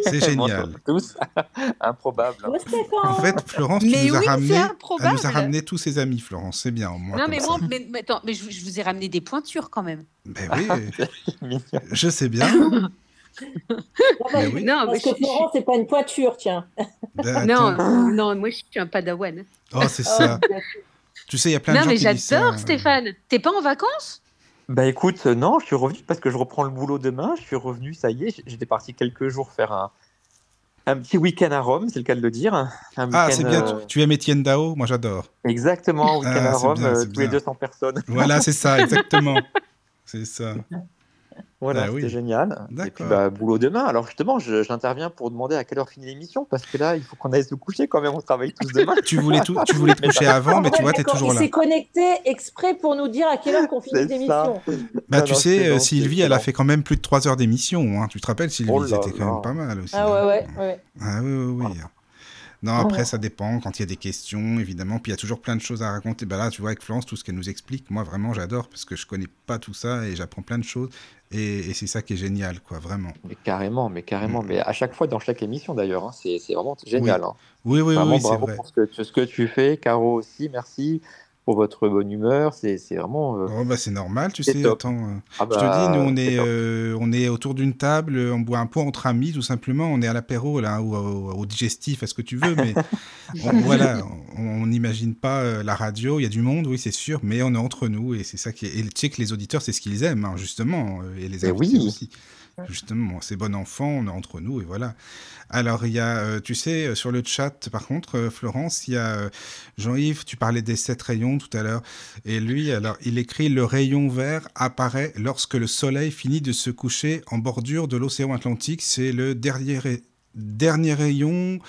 c'est Bonjour génial. tous. [laughs] Improbable. hein. Oh, Stéphane En fait, Florence, tu Mais nous as oui, ramené, elle nous a ramené tous ses amis, Florence, c'est bien, au moins Non, mais moi, mais, mais attends, mais je, je vous ai ramené des pointures quand même. Ben oui, [laughs] je sais bien. [laughs] Non, Mais mais- oui. Non, mais Parce que je- je- Florence, c'est pas une pointure, tiens. Ben, non, non, moi, je suis un padawan. Oh, c'est ça. Tu sais, il y a plein de Non, gens mais qui disent ça. j'adore, Stéphane. T'es pas en vacances? Bah écoute, euh, non, je suis revenu parce que je reprends le boulot demain. Je suis revenu, ça y est. J'étais parti quelques jours faire un, un petit week-end à Rome, c'est le cas de le dire. Un Ah, c'est bien. euh, Tu, aimes Étienne Dao? Moi, j'adore. Exactement, week-end Ah, à Rome, bien, euh, tous les bien. 200 personnes. Voilà, c'est ça, [laughs] exactement. C'est ça. Voilà, Bah oui. c'était génial. Et puis bah, boulot demain. Alors justement, j'interviens pour demander à quelle heure finit l'émission parce que là, il faut qu'on aille se coucher quand même. On travaille tous demain. [laughs] Tu voulais, tout, tu voulais te [laughs] coucher avant, mais tu vois, tu es toujours il là. s'est connecté exprès pour nous dire à quelle heure qu'on finit l'émission. Bah, Non, tu non, sais, euh, bon, Sylvie, elle a fait quand même plus de 3 heures d'émission. Hein. Tu te rappelles, Sylvie Oh C'était quand même pas mal aussi. Ah ouais, ouais, ouais. Ah oui, oui, oui. Non, Oh. après, ça dépend. Quand il y a des questions, évidemment. Puis il y a toujours plein de choses à raconter. Bah là, tu vois, avec Florence, tout ce qu'elle nous explique, moi, vraiment, j'adore parce que je connais pas tout ça et j'apprends plein de choses. Et, et c'est ça qui est génial, quoi, vraiment. Mais carrément, mais carrément. Mm. Mais à chaque fois, dans chaque émission d'ailleurs, hein, c'est vraiment génial. hein. Oui, oui, Vraiment, oui, c'est bravo vrai. pour ce que, ce que tu fais. Caro aussi, merci pour votre bonne humeur. C'est vraiment. euh, Oh, bah, c'est normal, tu sais. Attends, euh, ah je te bah, dis, nous, on est, euh, on est autour d'une table, on boit un pot entre amis, tout simplement. On est à l'apéro, là, ou au, au digestif, à ce que tu veux. Mais [laughs] on- voilà, on n'imagine pas la radio. Il y a du monde, oui, c'est sûr, mais on est entre nous. Et c'est ça qui est. Et tu sais que les auditeurs, c'est ce qu'ils aiment, hein, justement. Et les invités oui. aussi. Justement, c'est bon enfant, on est entre nous, et voilà. Alors, il y a, euh, tu sais, euh, sur le chat, par contre, euh, Florence, il y a Jean-Yves, tu parlais des sept rayons tout à l'heure, et lui, alors, il écrit Le rayon vert apparaît lorsque le soleil finit de se coucher en bordure de l'océan Atlantique. C'est le dernier, ray- dernier rayon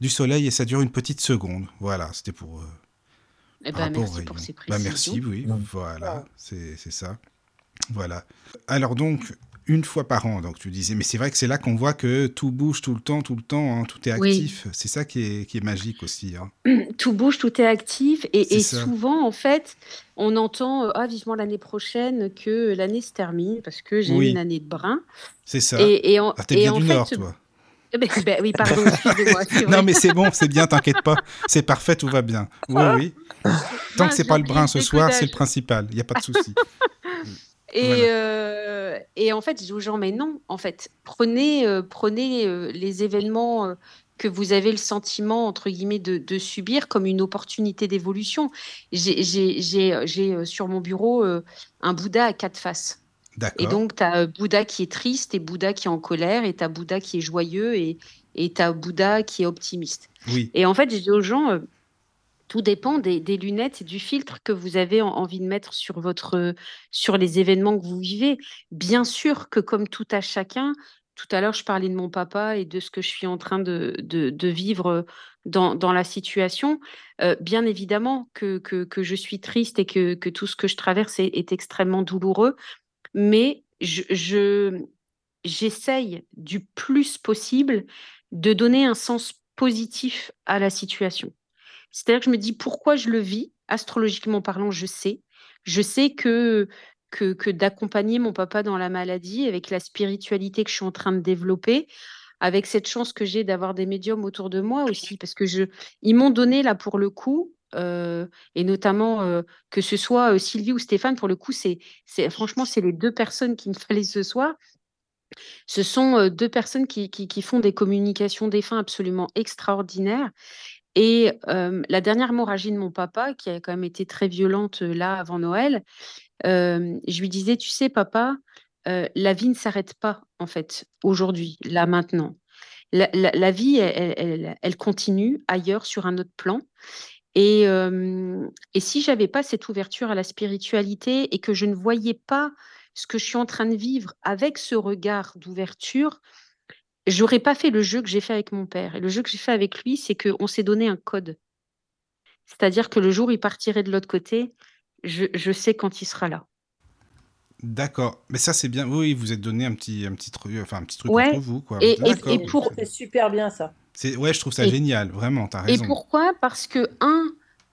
du soleil et ça dure une petite seconde. Voilà, c'était pour. euh, Eh ben, merci rayon. pour ces Bah, merci, oui, voilà, c'est c'est ça. Voilà. Alors donc, une fois par an, donc tu disais, mais c'est vrai que c'est là qu'on voit que tout bouge tout le temps, tout le temps, hein, tout est Oui. actif. C'est ça qui est, qui est magique aussi. hein. [clears throat] tout bouge, tout est actif. Et, souvent, en fait, on entend euh, ah, vivement l'année prochaine que l'année se termine parce que j'ai eu Oui. une année de brin. C'est ça. Et, et en, Ah, t'es bien en du fait, Nord, toi. Eh ben, ben oui, pardon, excusez-moi. Non, mais c'est bon, c'est bien, t'inquiète pas. C'est parfait, tout va bien. Oui, oui. [laughs] Tant que c'est pas le brun ce soir, c'est le principal. Il n'y a pas de souci. [laughs] Et, Voilà. euh, et en fait, je dis aux gens, mais non, en fait, prenez, euh, prenez euh, les événements que vous avez le sentiment, entre guillemets, de, de subir comme une opportunité d'évolution. J'ai sur mon bureau un Bouddha à quatre faces. Et donc, tu as Bouddha qui est triste et Bouddha qui est en colère, et tu as Bouddha qui est joyeux et et tu as Bouddha qui est optimiste. Oui. Et en fait, je dis aux gens, tout dépend des, lunettes et du filtre que vous avez en- envie de mettre sur, votre, sur les événements que vous vivez. Bien sûr que comme tout à chacun, tout à l'heure, je parlais de mon papa et de ce que je suis en train de, vivre dans, dans la situation. Euh, bien évidemment que, je suis triste et que, tout ce que je traverse est, extrêmement douloureux, mais je, j'essaye du plus possible de donner un sens positif à la situation. C'est-à-dire que je me dis pourquoi je le vis, astrologiquement parlant, je sais. Je sais que, d'accompagner mon papa dans la maladie, avec la spiritualité que je suis en train de développer, avec cette chance que j'ai d'avoir des médiums autour de moi aussi, parce que je, m'ont donné là pour le coup, euh, et notamment euh, que ce soit euh, Sylvie ou Stéphane, pour le coup, c'est, c'est franchement, c'est les deux personnes qu'il me fallait ce soir. Ce sont deux personnes qui, qui, font des communications fins absolument extraordinaires. Et la dernière hémorragie de mon papa, qui a quand même été très violente là avant Noël, je lui disais, tu sais, papa, la vie ne s'arrête pas en fait aujourd'hui, là maintenant. La, la- vie, elle- elle continue ailleurs sur un autre plan. Et, euh, et si j'avais pas cette ouverture à la spiritualité et que je ne voyais pas ce que je suis en train de vivre avec ce regard d'ouverture, j'aurais pas fait le jeu que j'ai fait avec mon père. Et le jeu que j'ai fait avec lui, c'est qu'on s'est donné un code. C'est-à-dire que le jour où il partirait de l'autre côté, je, je sais quand il sera là. D'accord. Mais ça, c'est bien. Oui, vous êtes donné un petit, un petit truc, enfin un petit truc Ouais. entre vous, quoi. Et, et- et pour, C'est super bien ça. C'est, ouais, je trouve ça Et- génial. Vraiment, t'as Et raison. pourquoi? Parce que, un,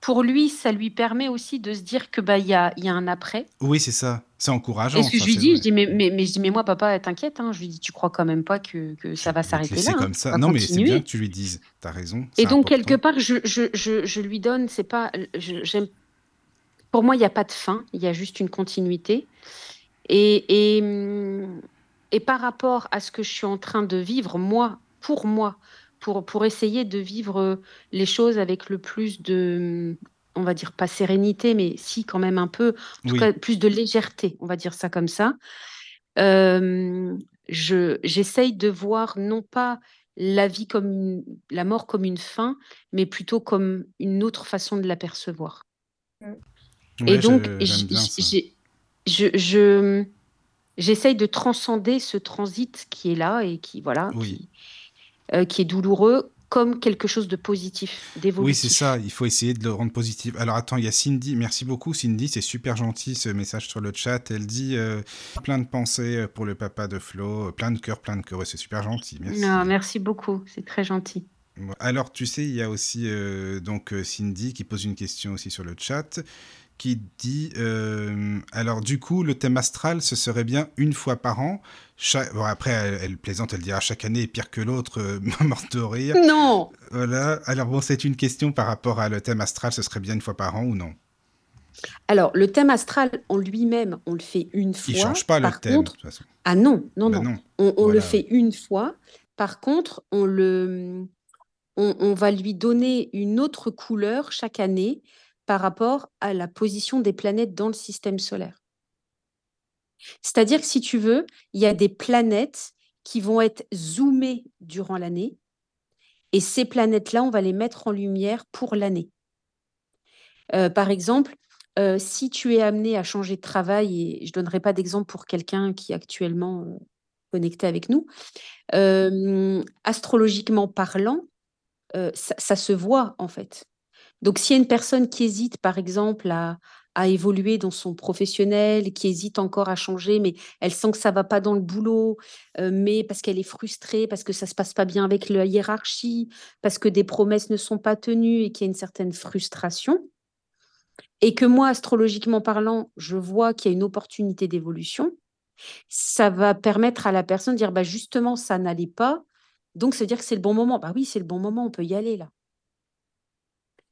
pour lui, ça lui permet aussi de se dire que bah, il y a, y a un après. Oui, c'est ça. C'est encourageant. Et ce que je lui c'est dis, vrai. je dis, mais, mais, mais je dis, mais moi, papa, t'inquiète, hein. je lui dis, tu crois quand même pas que, que ça va s'arrêter là. hein. comme ça. Non, mais c'est bien que tu lui dises. T'as raison. Et c'est donc, important. quelque part, je, je, je, je lui donne, c'est pas, j'aime, pour moi, il n'y a pas de fin, il y a juste une continuité. Et, et, et par rapport à ce que je suis en train de vivre, moi, pour moi, pour, pour essayer de vivre euh, les choses avec le plus de, on va dire pas sérénité, mais si quand même un peu, en tout Oui. cas plus de légèreté, on va dire ça comme ça. Euh, je, j'essaye de voir non pas la vie comme une- la mort comme une fin, mais plutôt comme une autre façon de l'apercevoir. Et Ouais, donc, je- j- j'aime bien ça. j'ai- je, je- j'essaye de transcender ce transit qui est là et qui, voilà, Oui. qui, euh, qui est douloureux comme quelque chose de positif, Oui, d'évolutif. c'est ça, il faut essayer de le rendre positif. Alors attends, il y a Cindy, merci beaucoup Cindy, c'est super gentil ce message sur le chat. Elle dit euh, plein de pensées euh, pour le papa de Flo, plein de cœur, plein de cœur, Ouais, c'est super gentil, merci. Ah, merci beaucoup, c'est très gentil. Alors tu sais, il y a aussi euh, donc Cindy qui pose une question aussi sur le chat, qui dit euh, alors du coup le thème astral ce serait bien une fois par an. Bon, après elle, elle plaisante, elle dira chaque année est pire que l'autre, euh, [laughs] morte de rire. Non, Voilà. Alors bon, c'est une question par rapport à le thème astral, ce serait bien une fois par an ou non? Alors le thème astral en lui-même, on le fait une fois. Il change pas le thème, contre, de toute façon. ah non, non, Bah non. non. On, on le fait une fois. Par contre, on, le, on, on va lui donner une autre couleur chaque année par rapport à la position des planètes dans le système solaire. C'est-à-dire que si tu veux, il y a des planètes qui vont être zoomées durant l'année et ces planètes-là, on va les mettre en lumière pour l'année. Euh, par exemple, euh, si tu es amené à changer de travail, et je ne donnerai pas d'exemple pour quelqu'un qui est actuellement euh, connecté avec nous, astrologiquement parlant, ça se voit en fait. Donc, s'il y a une personne qui hésite, par exemple, à, évoluer dans son professionnel, qui hésite encore à changer, mais elle sent que ça va pas dans le boulot, euh, mais parce qu'elle est frustrée, parce que ça se passe pas bien avec la hiérarchie, parce que des promesses ne sont pas tenues et qu'il y a une certaine frustration, et que moi, astrologiquement parlant, je vois qu'il y a une opportunité d'évolution, ça va permettre à la personne de dire, bah, justement, ça n'allait pas, Donc, ça veut dire que c'est le bon moment. Bah oui, c'est le bon moment, on peut y aller là.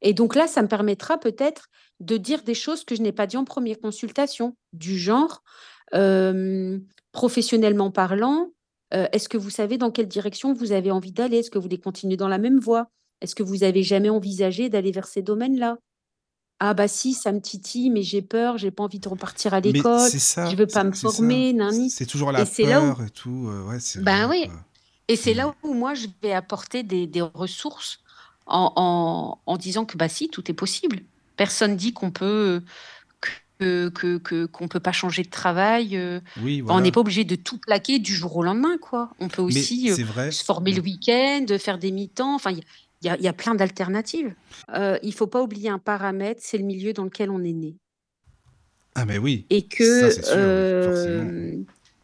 Et donc là, ça me permettra peut-être de dire des choses que je n'ai pas dit en première consultation, du genre, euh, professionnellement parlant, euh, est-ce que vous savez dans quelle direction vous avez envie d'aller? Est-ce que vous voulez continuer dans la même voie? Est-ce que vous avez jamais envisagé d'aller vers ces domaines-là? Ah bah si, ça me titille, mais j'ai peur, j'ai pas envie de repartir à l'école, je veux pas me former. C'est toujours la où, peur et tout. euh, ouais, ben oui, et c'est là où moi je vais apporter des, des ressources en, en, en disant que bah si, tout est possible. Personne dit qu'on peut que, que, que- qu'on peut pas changer de travail. euh, Oui, on n'est pas obligé de tout plaquer du jour au lendemain, quoi. On peut aussi euh, se former le week-end, faire des mi-temps. Enfin, il y, a- y y plein d'alternatives. Euh, il faut pas oublier un paramètre, c'est le milieu dans lequel on est né. Ah, mais oui, Et que sûr, euh,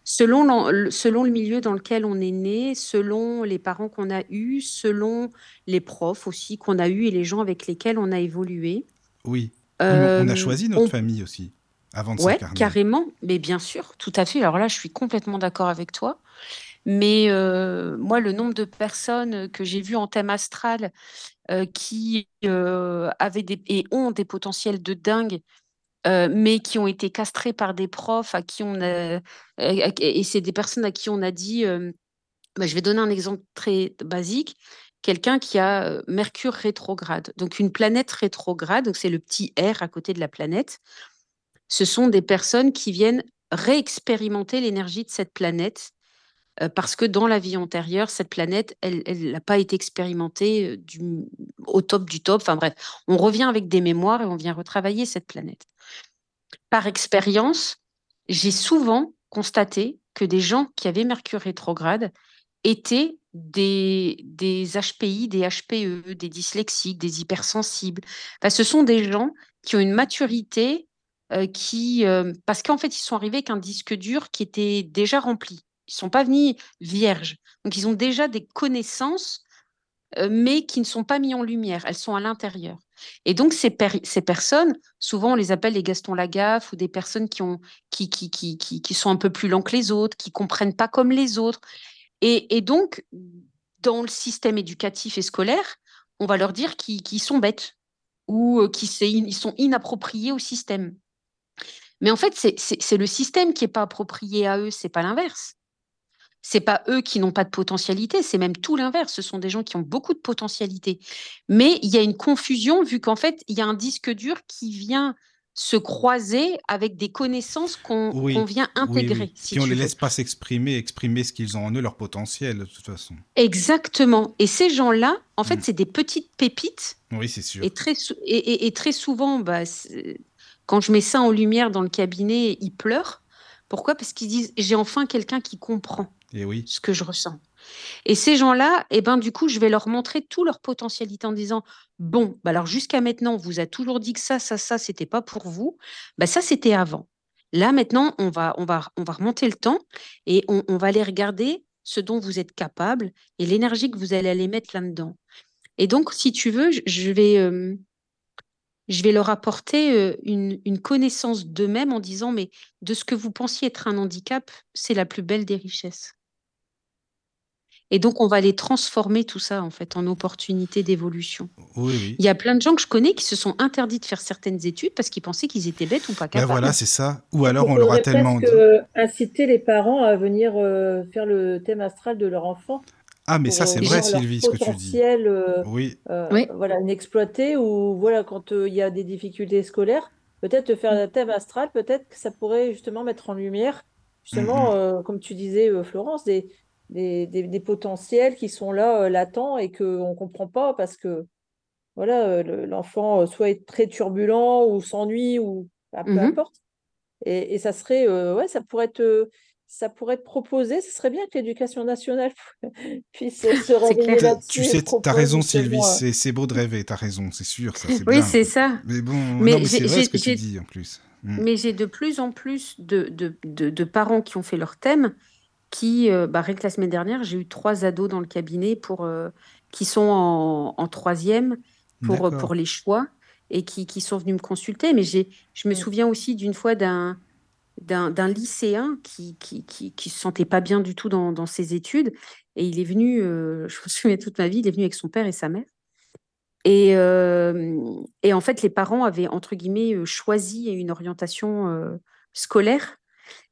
selon, le- selon le milieu dans lequel on est né, selon les parents qu'on a eus, selon les profs aussi qu'on a eus et les gens avec lesquels on a évolué, Oui. On a euh, choisi notre on famille aussi, avant de Ouais, carrément, mais bien sûr, tout à fait. Alors là, je suis complètement d'accord avec toi. Mais euh, moi, le nombre de personnes que j'ai vues en thème astral euh, qui avaient des, et ont des potentiels de dingue, euh, mais qui ont été castrées par des profs à qui on a, et c'est des personnes à qui on a dit, euh, bah, je vais donner un exemple très basique. Quelqu'un qui a euh, Mercure rétrograde, donc une planète rétrograde, c'est le petit R à côté de la planète ce sont des personnes qui viennent réexpérimenter l'énergie de cette planète parce que dans la vie antérieure, cette planète, elle n'a pas été expérimentée euh, du, au top du top. Enfin bref, on revient avec des mémoires et on vient retravailler cette planète. Par expérience, j'ai souvent constaté que des gens qui avaient Mercure rétrograde étaient des, des HPI, des HPE, des dyslexiques, des hypersensibles. Ce sont des gens qui ont une maturité euh, qui, euh, parce qu'en fait, ils sont arrivés avec un disque dur qui était déjà rempli. Ils sont pas venus vierges. Donc, ils ont déjà des connaissances, euh, mais qui ne sont pas mis en lumière. Elles sont à l'intérieur. Et donc, ces, per- ces personnes, souvent, on les appelle les Gaston Lagaffe ou des personnes qui, ont, qui, qui, qui, qui, qui sont un peu plus lents que les autres, qui comprennent pas comme les autres. Et, donc, dans le système éducatif et scolaire, on va leur dire qu'ils sont bêtes ou euh, qu'ils sont inappropriés au système. Mais en fait, c'est le système qui n'est pas approprié à eux, c'est pas l'inverse. C'est pas eux qui n'ont pas de potentialité, c'est même tout l'inverse. Ce sont des gens qui ont beaucoup de potentialité. Mais il y a une confusion vu qu'en fait, il y a un disque dur qui vient se croiser avec des connaissances qu'on Oui, vient intégrer, oui. si on tu les veux. laisse pas s'exprimer, exprimer ce qu'ils ont en eux, leur potentiel, de toute façon. Exactement. Et ces gens-là, en fait, Mm. c'est des petites pépites. Oui, c'est sûr. Et très, et, et- et très souvent, bah, quand je mets ça en lumière dans le cabinet, ils pleurent. Pourquoi? Parce qu'ils disent j'ai enfin quelqu'un qui comprend Oui. ce que je ressens. Et ces gens-là, eh ben, du coup, je vais leur montrer tout leur potentialité en disant bon, bah alors jusqu'à maintenant, on vous a toujours dit que ça, ça, ça, c'était pas pour vous. Bah, ça, c'était avant. Là, maintenant, on va, on va, on va remonter le temps et on, va aller regarder ce dont vous êtes capable et l'énergie que vous allez aller mettre là-dedans. Et donc, si tu veux, je- euh, vais leur apporter euh, une connaissance d'eux-mêmes en disant, mais de ce que vous pensiez être un handicap, c'est la plus belle des richesses. Et donc, on va les transformer tout ça, en fait, en opportunité d'évolution. Oui, oui. Il y a plein de gens que je connais qui se sont interdits de faire certaines études parce qu'ils pensaient qu'ils étaient bêtes ou pas Ben capables. voilà, c'est ça. Ou alors on leur a tellement dit. euh, inciter les parents à venir euh, faire le thème astral de leur enfant Ah, mais ça, euh, c'est voir vrai, Sylvie, ce que tu dis. euh, Oui, euh, Oui. voilà, inexploité ou voilà, quand euh, il y a des difficultés scolaires, peut-être faire un thème astral, peut-être que ça pourrait justement mettre en lumière, justement, Mhm. euh, comme tu disais, euh, Florence, des, des, des- des potentiels qui sont là, euh, latents et qu'on ne comprend pas parce que voilà, euh, le- l'enfant euh, soit est très turbulent ou s'ennuie ou bah, peu Mhm. importe. Et, et ça serait, euh, ouais, ça pourrait être, euh, ça pourrait être proposé. Ce serait bien que l'éducation nationale [laughs] puisse se réveiller là-dessus tu sais, t'as propose raison, Sylvie, c'est c'est beau de rêver, t'as raison, c'est sûr, ça, c'est Oui, bien. c'est ça. Mais bon, Mais mais j'ai- c'est vrai ce que tu dis en plus. Mm. Mais j'ai de plus en plus de, de, de- de parents qui ont fait leur thème, qui, euh, bah, rien que la semaine dernière, j'ai eu trois ados dans le cabinet pour, euh, qui sont en, en troisième pour, euh, pour les choix et qui, qui sont venus me consulter. Mais j'ai, je me Mm. souviens aussi d'une fois d'un, d'un, d'un lycéen qui qui, qui, qui se sentait pas bien du tout dans, dans ses études Et il est venu, euh, [laughs] je me souviens toute ma vie, il est venu avec son père et sa mère. Et, euh, et en fait, les parents avaient, entre guillemets, choisi une orientation euh, scolaire.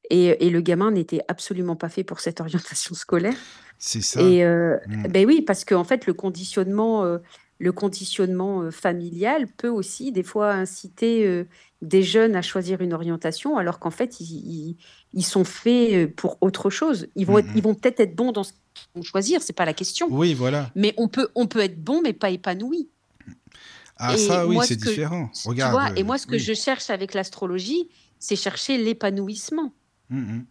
Et, et le gamin n'était absolument pas fait pour cette orientation [laughs] scolaire. C'est ça. Et euh, Mm. ben oui, parce qu'en fait, le conditionnement, euh, le conditionnement euh, familial peut aussi des fois inciter des jeunes à choisir une orientation, alors qu'en fait, ils, ils- ils sont faits pour autre chose. Ils vont, être- Mm, mm. ils vont peut-être être bons dans ce qu'ils vont choisir, c'est pas la question. Oui, voilà. Mais on peut, on peut être bon, mais pas épanoui. Ah, Et ça, oui, c'est ce que- différent. Tu Regarde. vois, et moi, ce que oui. je cherche avec l'astrologie, c'est chercher l'épanouissement. Mm, mm.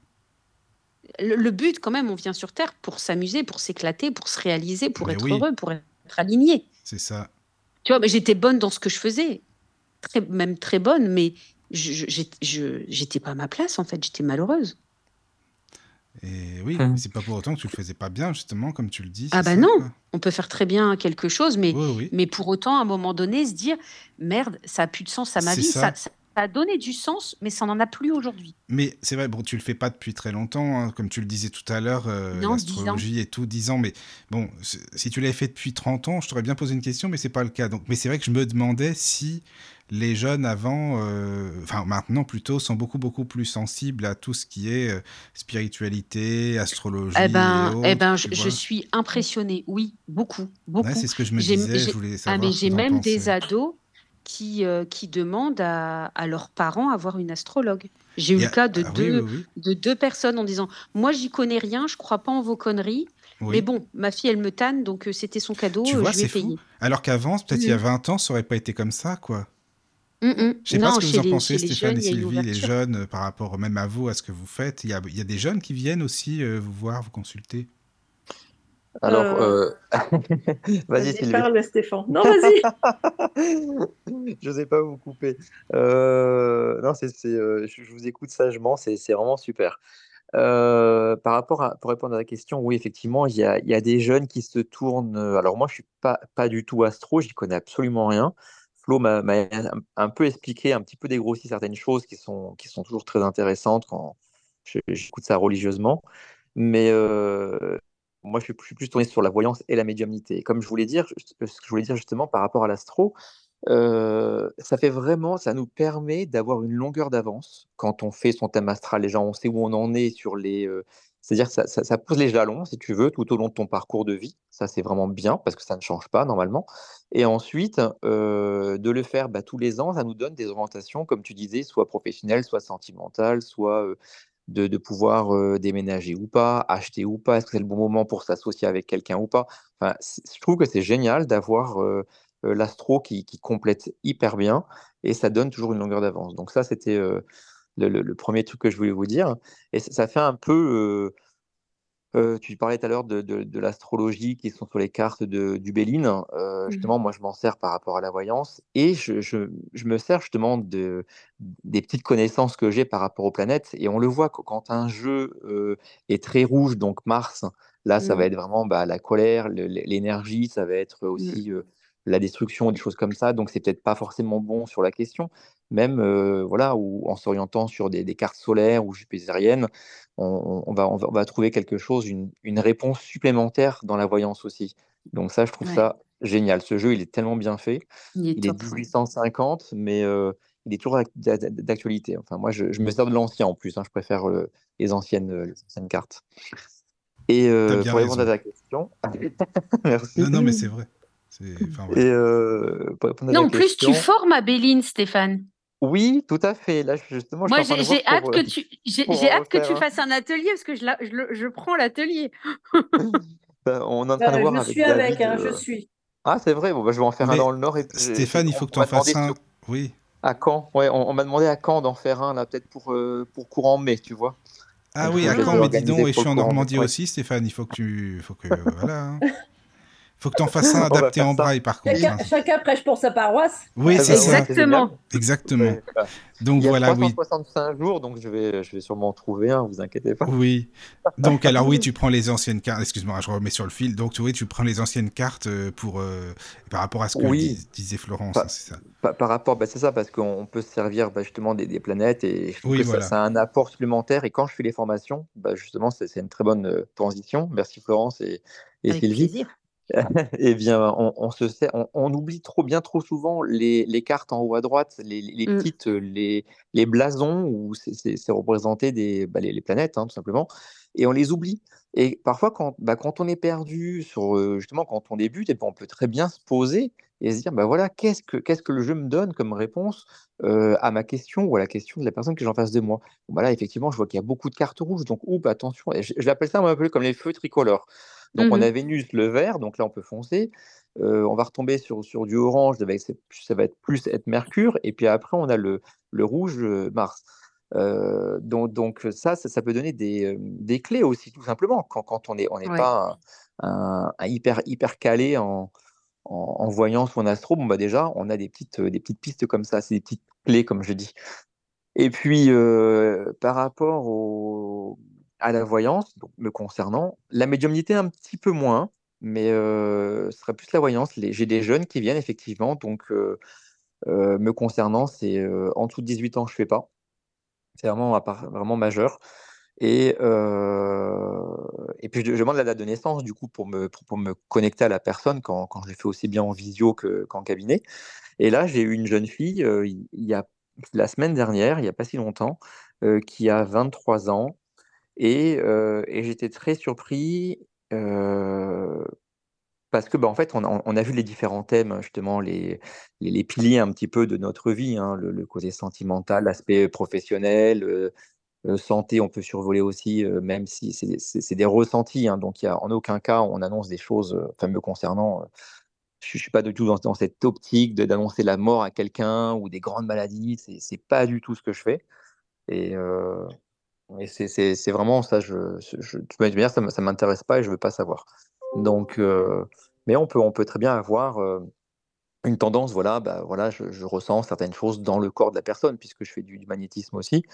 Le, le but, quand même, on vient sur Terre pour s'amuser, pour s'éclater, pour se réaliser, pour Mais être oui. heureux, pour être aligné. C'est ça. Tu vois, mais j'étais bonne dans ce que je faisais, très, même très bonne, mais j'étais pas à ma place, en fait, j'étais malheureuse. Et oui, mais c'est pas pour autant que tu le faisais pas bien, justement, comme tu le dis. Ah bah ça, non, quoi. on peut faire très bien quelque chose, mais, Oui, oui. mais pour autant, à un moment donné, se dire, merde, ça a plus de sens à ma vie, ça. ça, ça a donné du sens, mais ça n'en a plus aujourd'hui. Mais c'est vrai, bon, tu le fais pas depuis très longtemps, hein, comme tu le disais tout à l'heure, euh, Non, 10 ans. l'astrologie et tout, 10 ans. Mais bon, si tu l'avais fait depuis 30 ans, je t'aurais bien posé une question, mais c'est pas le cas. Donc, mais c'est vrai que je me demandais si les jeunes avant, euh, enfin maintenant plutôt, sont beaucoup beaucoup plus sensibles à tout ce qui est euh, spiritualité, astrologie Eh ben, et eh ben, je, suis impressionnée, oui, beaucoup, beaucoup. Ouais, c'est ce que je me disais, je voulais ah, savoir mais ce j'ai même des ados qui, euh, qui demandent à, à leurs parents avoir une astrologue. J'ai eu le cas de, ah deux, oui, oui. de deux personnes en disant Moi, j'y connais rien, je crois pas en vos conneries, mais bon, ma fille, elle me tanne, donc euh, c'était son cadeau, Tu euh, vois, je lui ai c'est fou. payé. Alors qu'avant, peut-être il y a Mhm. 20 ans, ça aurait pas été comme ça, quoi. Mm, mm. Je sais pas ce que vous en les, pensez, Stéphane jeunes, et Sylvie, les jeunes, par rapport même à vous, à ce que vous faites. Il y a, y a des jeunes qui viennent aussi euh, vous voir, vous consulter. Alors, Euh, euh, [laughs] vas-y Sylvie. parle, Stéphane. Non, vas-y. [laughs] Je n'osais pas vous couper. Euh, non, c'est, c'est, euh, je, vous écoute sagement, c'est, c'est vraiment super. Euh, par rapport à, pour répondre à la question, oui, effectivement, il y a, y a des jeunes qui se tournent. Alors moi, je suis pas, pas du tout astro, j'y connais absolument rien. Flo m'a, m'a un, peu expliqué, un petit peu dégrossi certaines choses qui sont, qui sont toujours très intéressantes quand j'écoute ça religieusement. Mais euh, moi, je suis, plus tourné sur la voyance et la médiumnité. Comme je voulais dire, ce que je voulais dire justement par rapport à l'astro, euh, ça fait vraiment, ça nous permet d'avoir une longueur d'avance quand on fait son thème astral. Déjà, on sait où on en est sur les. euh, c'est-à-dire ça, ça- ça pose les jalons, si tu veux, tout au long de ton parcours de vie. Ça, c'est vraiment bien parce que ça ne change pas normalement. Et ensuite, euh, de le faire bah, tous les ans, ça nous donne des orientations, comme tu disais, soit professionnelles, soit sentimentales, soit euh, de, de pouvoir euh, déménager ou pas, acheter ou pas, est-ce que c'est le bon moment pour s'associer avec quelqu'un ou pas? Enfin, je trouve que c'est génial d'avoir euh, euh, l'astro qui, qui complète hyper bien et ça donne toujours une longueur d'avance. Donc ça, c'était euh, le, le- le premier truc que je voulais vous dire. Et ça, ça fait un peu... euh, tu parlais tout à l'heure de, de- de l'astrologie qui sont sur les cartes de, du Béline. Euh, Mhm. justement, moi, je m'en sers par rapport à la voyance et je, je- je me sers justement de, des petites connaissances que j'ai par rapport aux planètes. Et on le voit que quand un jeu euh, est très rouge, donc Mars, là, ça va Mm, être vraiment bah, la colère, l'énergie, ça va être mm. aussi la destruction, des choses comme ça. Donc, c'est peut-être pas forcément bon sur la question. Même euh, voilà, ou en s'orientant sur des, des cartes solaires ou jupitériennes, on, on va, on va, on va trouver quelque chose, une, une réponse supplémentaire dans la voyance aussi. Donc ça, je trouve Ouais, ça génial. Ce jeu, il est tellement bien fait. il est Il est top. ouais. 1850, mais euh, il est toujours d'ac- d'ac- d'actualité. Enfin, moi, je, je me sers de l'ancien en plus. hein. Je préfère euh, les anciennes, euh, les anciennes cartes. Et euh, pour répondre à ta question, [laughs] merci. Non, non, mais c'est vrai. Et euh, Non, en plus, tu formes à Béline, Stéphane. oui, tout à fait. Là, justement, Moi, j'ai hâte que tu, j'ai hâte que un. fasses un atelier parce que je, la- je, le- je prends l'atelier. [laughs] Ben, on est en train de voir je avec suis avec, hein, je euh, suis. Ah, c'est vrai. Bon, bah, je vais en faire un dans le Nord. Et Stéphane, il faut que tu en fasses un. sur- Oui. à quand. Ouais, on, on m'a demandé à quand d'en faire un là, peut-être pour euh, pour courant mai, tu vois. Ah Donc, oui, à vais Mais dis donc, et je suis en. Normandie aussi, Stéphane. Il faut que tu, faut que, voilà. [laughs] Faut que tu en fasses un [laughs] adapté en ça. braille, par contre. Chacun, hein. chacun prêche pour sa paroisse. Oui, c'est ça. Exactement. Exactement. Donc Il y a voilà, oui. 365 jours, donc je vais, je vais sûrement en trouver un, vous inquiétez pas. Oui. [laughs] Donc alors oui, tu prends les anciennes cartes. Excuse-moi, je remets sur le fil. Donc oui, tu prends les anciennes cartes euh, pour euh, par rapport à ce que Oui. dis- disait Florence, hein, c'est ça. Par, par rapport, bah, c'est ça, parce qu'on on peut se servir bah, justement des, des planètes et je trouve Oui, que ça- voilà. ça, a un apport supplémentaire. Et quand je fais les formations, bah, justement, c'est c'est une très bonne euh, transition. Merci Florence et, et Avec Sylvie. plaisir. [laughs] Eh bien, on, on se sert, on, on oublie trop bien trop souvent les, les cartes en haut à droite, les, les Mm. petites, les, les blasons où c'est- représenté des, bah, les, les planètes, hein, tout simplement, et on les oublie. Et parfois, quand, bah, quand on est perdu, sur, justement, quand on débute, et ben, on peut très bien se poser et se dire, bah voilà, qu'est-ce que, qu'est-ce que le jeu me donne comme réponse euh, à ma question ou à la question de la personne que j'ai en face de moi? Bon, bah là, effectivement, je vois qu'il y a beaucoup de cartes rouges, donc oups, attention. Et je je l'appelle ça moi, un peu comme les feux tricolores. Donc, on Mhm. a Vénus, le vert, donc là, on peut foncer. Euh, on va retomber sur, sur du orange, ça va, être, plus être Mercure. Et puis après, on a le, le rouge, Mars. Euh, donc, donc ça, ça, ça peut donner des, des clés aussi, tout simplement, quand, quand on n'est on n'est Ouais. pas un, un- un hyper, hyper calé en, en, en voyance ou en astro. Bon, bah déjà, on a des petites, des petites pistes comme ça, c'est des petites clés, comme je dis. Et puis, euh, par rapport au, à la voyance, donc, me concernant, la médiumnité un petit peu moins, mais euh, ce serait plus la voyance. Les- J'ai des jeunes qui viennent, effectivement, donc me concernant, c'est en dessous de 18 ans, je fais pas. C'est vraiment, vraiment majeur. Et, euh, et puis, je, demande la date de naissance, du coup, pour me, pour, me connecter à la personne quand, quand je le fais aussi bien en visio que- qu'en cabinet. Et là, j'ai eu une jeune fille, euh, il y a la semaine dernière, il n'y a pas si longtemps, euh, qui a 23 ans. Et, et j'étais très surpris parce que, bah, en fait, on a, vu les différents thèmes, justement, les, piliers un petit peu de notre vie, hein, le, côté sentimental, l'aspect professionnel, euh, euh, santé, on peut survoler aussi, euh, même si c'est des ressentis. hein, donc, y a, en aucun cas, on annonce des choses, enfin, me concernant. je ne suis pas du tout dans, cette optique d'annoncer la mort à quelqu'un ou des grandes maladies. C'est c'est pas du tout ce que je fais. Et, c'est vraiment ça. Je, je, de toute manière, ça ne m'intéresse pas et je veux pas savoir. Donc, euh, mais on peut, on peut très bien avoir euh, une tendance. Voilà, bah, voilà je, je ressens certaines choses dans le corps de la personne puisque je fais du, du magnétisme aussi,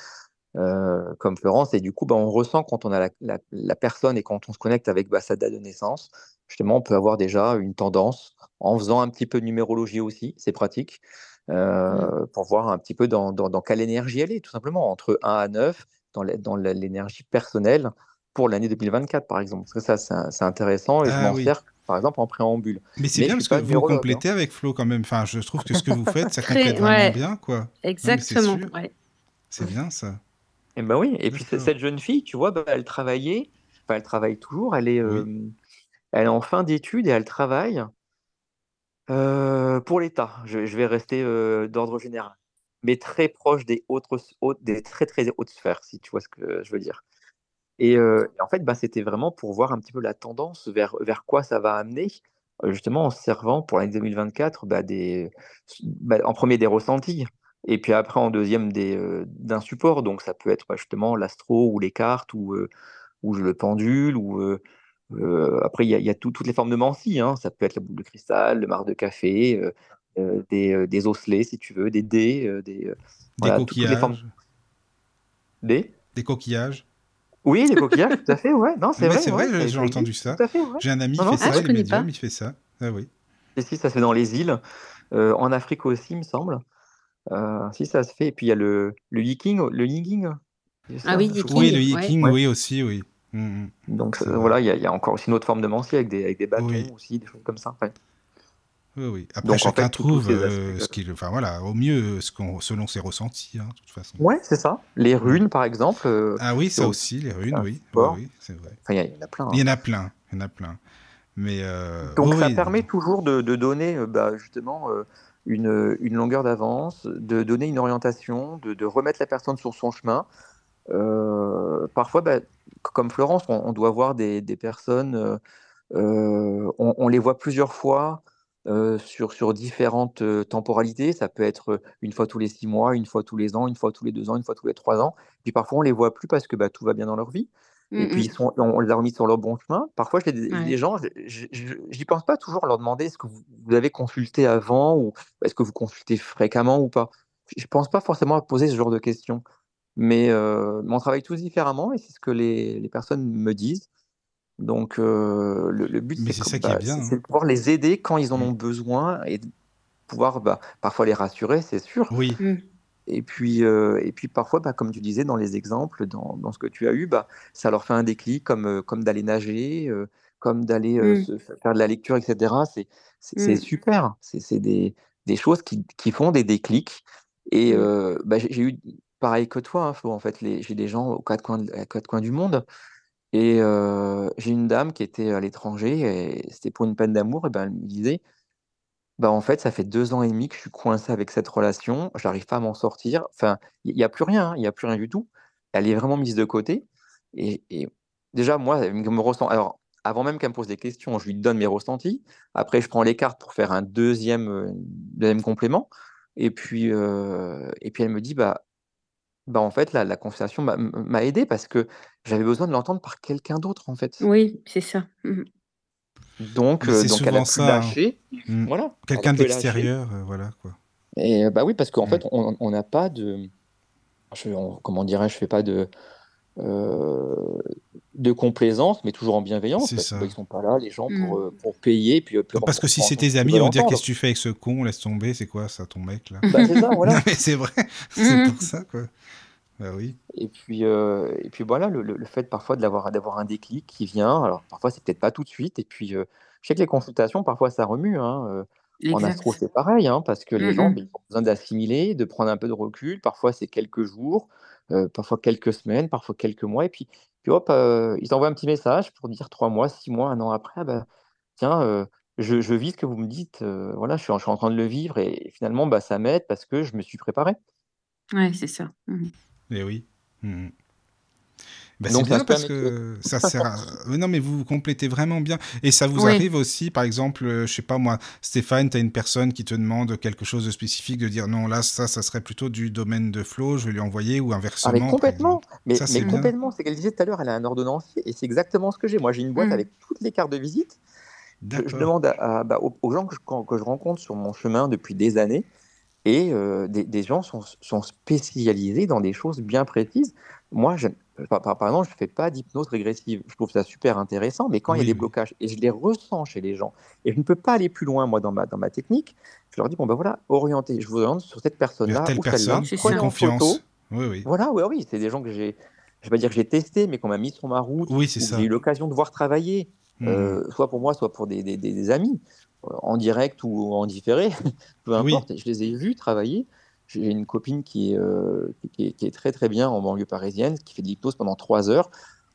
euh, comme Florence. Et du coup, bah, on ressent quand on a la, la- la personne et quand on se connecte avec bah, sa date de naissance. Justement, on peut avoir déjà une tendance en faisant un petit peu de numérologie aussi. C'est pratique. euh, pour voir un petit peu dans, dans, dans quelle énergie elle est, tout simplement, entre 1 à 9, dans l'énergie personnelle pour l'année 2024, par exemple. Parce que ça, c'est intéressant et je Ah m'en oui. sers, par exemple, en préambule. Mais c'est Mais bien parce que vous numérologue, hein. complétez avec Flo quand même. Enfin, je trouve que ce que vous [laughs] faites, ça complète vraiment ouais. bien, quoi. Non, mais c'est Exactement. ouais. C'est bien ça. Et ben oui, et puis cette jeune fille, tu vois, bah, elle travaillait, enfin elle travaille toujours, elle est, euh, elle est en fin d'études et elle travaille euh, pour l'État. Je, je vais rester euh, d'ordre général, mais très proche des autres, hautes- des très très hautes sphères, si tu vois ce que je veux dire. Et, euh, et en fait, bah, c'était vraiment pour voir un petit peu la tendance vers, vers quoi ça va amener, euh, justement en se servant pour l'année 2024 bah, des, bah, en premier des ressentis, et puis après en deuxième des, euh, d'un support. Donc ça peut être justement l'astro ou les cartes ou, euh, ou le pendule. Ou, après, il y a, il y a tout- toutes les formes de Mancy. hein. Ça peut être la boule de cristal, le marc de café, des, des osselets si tu veux, des dés, des, Des voilà, tout- toutes les formes. coquillages. Des? Des coquillages. Oui, les coquillages, tout à fait, ouais. Non, c'est vrai. c'est vrai, ouais, j'ai- entendu ça. Ouais. J'ai un ami qui fait ça, Ah, je il médium, il fait ça. Ah oui. Et si, ça se fait dans les îles, euh, en Afrique aussi, il me semble. Euh, si, ça se fait. Et puis il y a le, le yiking, le yinging. c'est Ah ça, oui, yiking. le yiking, Ouais. oui aussi, oui. Mm, mm. Donc euh, voilà, il y, a- il y a encore aussi une autre forme de mancie avec des, avec des bâtons Oui. aussi, des choses comme ça. Oui, oui. Après, Donc en chacun fait, trouve euh, ce qu'il, enfin voilà, au mieux ce qu'on, selon ses ressentis, hein, de toute façon. Ouais, c'est ça. Les runes, par exemple. euh, Ah oui, c'est ça aussi les runes, un oui, oui, c'est vrai. Enfin, il y, en a plein. hein. Il y en a plein, il y en a plein. Mais euh, Donc ça oui, permet toujours de, de donner euh, bah, justement euh, une, une longueur d'avance, de donner une orientation, de, de remettre la personne sur son chemin. Euh, parfois, bah, comme Florence, on, on doit voir des, des personnes, euh, euh, on, on les voit plusieurs fois euh, sur, sur différentes euh, temporalités. Ça peut être une fois tous les six mois, une fois tous les ans, une fois tous les deux ans, une fois tous les trois ans. Puis parfois, on les voit plus parce que bah, tout va bien dans leur vie. Et puis, Mm, ils sont, on les a remis sur le bon chemin. Parfois, j'ai des. Ouais. des gens, je n'y pense pas toujours à leur demander est-ce que vous, vous avez consulté avant ou est-ce que vous consultez fréquemment ou pas. Je ne pense pas forcément à poser ce genre de questions. Mais, euh, mais on travaille tous différemment et c'est ce que les, les personnes me disent. Donc, euh, le, le but, c'est bah, hein. c'est de pouvoir les aider quand ils en Mm. ont besoin et de pouvoir bah, parfois les rassurer, c'est sûr. Oui, Mm. Et puis, euh, et puis parfois, bah, comme tu disais dans les exemples, dans, dans ce que tu as eu, bah, ça leur fait un déclic comme, euh, comme d'aller nager, euh, comme d'aller euh, Mm. faire de la lecture, etc. C'est, Mm. super. C'est, des, des choses qui, qui font des déclics. Et Mm. euh, bah, j'ai, eu pareil que toi, hein, Flo, en fait, j'ai des gens aux quatre coins, de- aux quatre coins du monde. Et j'ai une dame qui était à l'étranger et c'était pour une peine d'amour. Et ben, elle me disait, bah, en fait, ça fait deux ans et demi que je suis coincé avec cette relation, j'arrive pas à m'en sortir. Enfin, il n'y a plus rien, hein, il n'y a plus rien du tout. Elle est vraiment mise de côté. Et, déjà, moi, elle me ressent. Alors, avant même qu'elle me pose des questions, je lui donne mes ressentis. Après, je prends les cartes pour faire un deuxième, deuxième complément. Et puis, et puis elle me dit, bah, bah en fait, la, la conversation m'a m'a aidé parce que j'avais besoin de l'entendre par quelqu'un d'autre, en fait. Oui, c'est ça. Mm. Donc, mais euh, c'est donc elle a souvent pu ça. hein. lâcher. Mm. Voilà. Quelqu'un Elle a pu lâcher. d'extérieur, euh, voilà quoi. Et bah oui, parce qu'en fait, on on n'a pas de, je, on- comment dirais-je, je fais pas de, euh, de complaisance, mais toujours en bienveillance, C'est parce ça. qu'ils sont pas là, les gens, pour, Mm. euh, pour payer, puis, euh, puis Non, parce que si c'est tes amis, on va dire qu'est-ce que tu fais avec ce con, laisse tomber, c'est quoi ça, ton mec là Bah, c'est ça, voilà. [laughs] Non mais c'est vrai, [laughs] c'est Mm. pour ça quoi. Bah oui. Et puis, euh, et puis voilà, le, le- le fait parfois de l'avoir, d'avoir un déclic qui vient, alors parfois c'est peut-être pas tout de suite, et puis euh, je sais que les consultations, parfois ça remue, hein, euh, en astro c'est pareil, hein, parce que les gens, mm. ben, ils ont besoin d'assimiler, de prendre un peu de recul, parfois c'est quelques jours, euh, parfois quelques semaines, parfois quelques mois, et puis, puis hop, euh, ils envoient un petit message pour dire trois mois, six mois, un an après, ah ben, tiens, euh, je, je vis ce que vous me dites, euh, voilà, je suis, en- je suis en train de le vivre, et finalement, bah, ça m'aide parce que je me suis préparé. Ouais, c'est ça. Mm. Et oui. Mm. Bah, c'est bien parce que ça sert à... [laughs] Non, mais vous vous complétez vraiment bien. Et ça vous Oui. arrive aussi, par exemple, euh, je sais pas moi, Stéphane, tu as une personne qui te demande quelque chose de spécifique, de dire non, là, ça, ça serait plutôt du domaine de Flo, je vais lui envoyer, ou Ah mais inversement, complètement, mais, Ça, mais complètement, c'est qu'elle disait tout à l'heure, elle a un ordonnancier et c'est exactement ce que j'ai. Moi, j'ai une boîte Mm. avec toutes les cartes de visite. Je, demande à, à- bah, aux, aux gens que je, que je rencontre sur mon chemin depuis des années et euh, des, des gens sont, sont spécialisés dans des choses bien précises. Moi, je, par, par- exemple, je ne fais pas d'hypnose régressive. Je trouve ça super intéressant, mais quand il y a Oui, des oui. blocages et je les ressens chez les gens et je ne peux pas aller plus loin, moi, dans ma, dans ma technique, je leur dis, bon, ben voilà, orientez, je vous oriente sur cette personne-là telle ou celle-là, personne, prenez ça. en photo. confiance. Oui, oui. Voilà, ouais, oui, c'est des gens que j'ai, je vais pas dire que j'ai testé, mais qu'on m'a mis sur ma route, Oui, c'est ça. j'ai eu l'occasion de voir travailler, Mm. euh, soit pour moi, soit pour des, des- des- des amis, euh, en direct ou en différé, [laughs] peu Oui. importe. Je les ai vus travailler. J'ai une copine qui est, euh, qui est, qui est très très bien en banlieue parisienne, qui fait de l'hypnose pendant trois heures.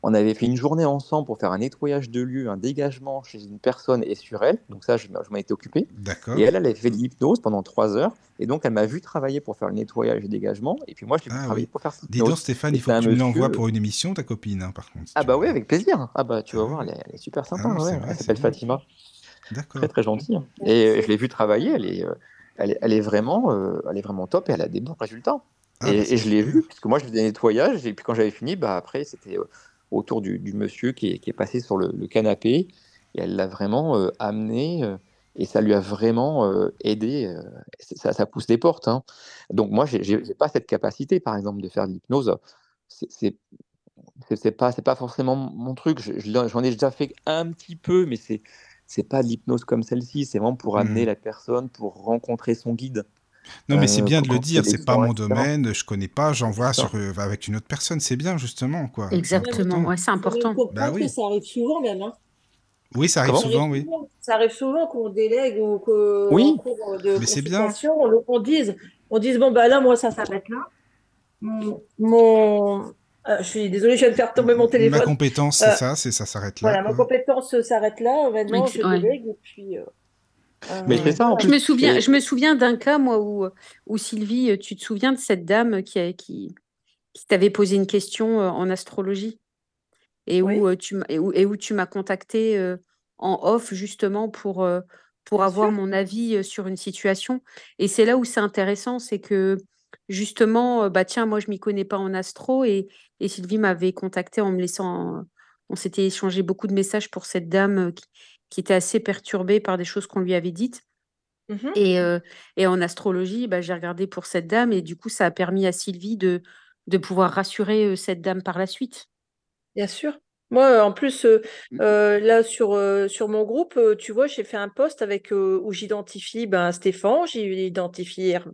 On avait fait une journée ensemble pour faire un nettoyage de lieu, un dégagement chez une personne et sur elle. Donc ça, je, je m'en étais occupé. D'accord. Et elle, elle avait fait de l'hypnose pendant trois heures. Et donc, elle m'a vu travailler pour faire le nettoyage et le dégagement. Et puis moi, je l'ai vu Ah travailler oui. pour faire cette Dis donc. Stéphane, il faut que tu me l'envoies pour une émission, ta copine, hein, par contre. si Ah bah oui, avec plaisir. Ah bah tu Ah vas oui. voir, elle est, elle est super Ah sympa. non, ouais. c'est vrai, Elle s'appelle. Fatima. D'accord. Très très gentille. Et euh, je l'ai vue travailler. Elle est, euh, elle est, elle est vraiment, euh, elle est vraiment top et elle a des bons résultats. Ah Et, bah et je l'ai vu, puisque moi je faisais des nettoyages. Et puis quand j'avais fini, bah après c'était euh, autour du, du monsieur qui est, qui est passé sur le, le canapé. Et elle l'a vraiment euh, amené. et ça lui a vraiment euh, aidé. ça, ça pousse des portes. hein. Donc moi, j'ai pas cette capacité, par exemple, de faire de l'hypnose. C'est c'est- pas, pas forcément mon truc. J'en ai déjà fait un petit peu, mais c'est c'est pas de l'hypnose comme celle-ci. C'est vraiment pour amener Mhm. la personne, pour rencontrer son guide. Non, mais c'est Euh, bien de le dire, c'est pas mon domaine, je connais pas, j'envoie euh, avec une autre personne, c'est bien justement, quoi. C'est Exactement. important. Ouais, c'est important. Bah comprendre que oui. ça arrive souvent même. Hein. Oui, ça arrive Comment? souvent, arrive oui. ça arrive souvent qu'on délègue ou qu'en Oui, cours de Mais c'est bien. on, on dise, on dise bon bah là moi ça s'arrête là. Mon, mon- euh, je suis désolée, je viens de faire tomber mon Ma téléphone. compétence, c'est Euh, ça, c'est ça s'arrête là, voilà, ma compétence s'arrête là. Maintenant, je ouais. délègue et puis. euh, mais euh, ça en. Je me souviens, je me souviens d'un cas, moi, où, où Sylvie, tu te souviens de cette dame qui, a- qui, qui t'avait posé une question euh, en astrologie et où, Oui, euh, tu, m'as- et où, et où tu m'as contacté euh, en off justement pour, euh, pour bien avoir sûr. mon avis euh, sur une situation. Et c'est là où c'est intéressant, c'est que justement, bah tiens, moi je m'y connais pas en astro et, et Sylvie m'avait contacté en me laissant, on s'était échangé beaucoup de messages pour cette dame qui, qui était assez perturbée par des choses qu'on lui avait dites. Mhm. Et, et en astrologie, bah, j'ai regardé pour cette dame et du coup, ça a permis à Sylvie de, de pouvoir rassurer cette dame par la suite. Bien sûr. Moi, en plus, euh, Mmh. euh, là, sur, euh, sur mon groupe, tu vois, j'ai fait un post avec où j'identifie ben, Stéphane, j'identifie Her-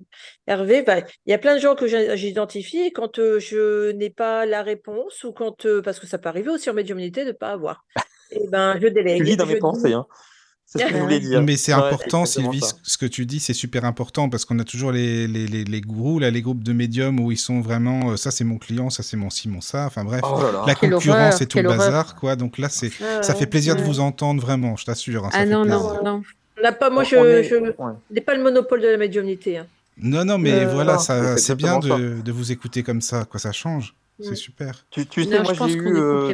Hervé. Ben, Il y a plein de gens que j'identifie et quand je n'ai pas la réponse ou quand, parce que ça peut arriver aussi en médiumnité de ne pas avoir, et ben, je Tu délègue. lis dans mes pensées, hein. C'est ce que je voulais dire. Mais c'est Ouais, important, Sylvie, ça. ce que tu dis, c'est super important parce qu'on a toujours les, les, les, les gourous, là, les groupes de médiums où ils sont vraiment, euh, ça c'est mon client, ça c'est mon ci, mon ça, enfin bref, Oh là là. la Quelle concurrence et tout le horreur. bazar, quoi. Donc là, c'est, ça fait plaisir de vous entendre vraiment, je t'assure. hein, ça Ah fait non, plaisir. non, non. On n'a pas, moi, je, ouais. n'ai pas le monopole de la médiumnité. hein. Non, non, mais Euh, voilà, non, ça, c'est c'est bien de, de vous écouter comme ça, quoi. Ça change, c'est super. Tu, tu sais, Non, moi je pense j'ai eu.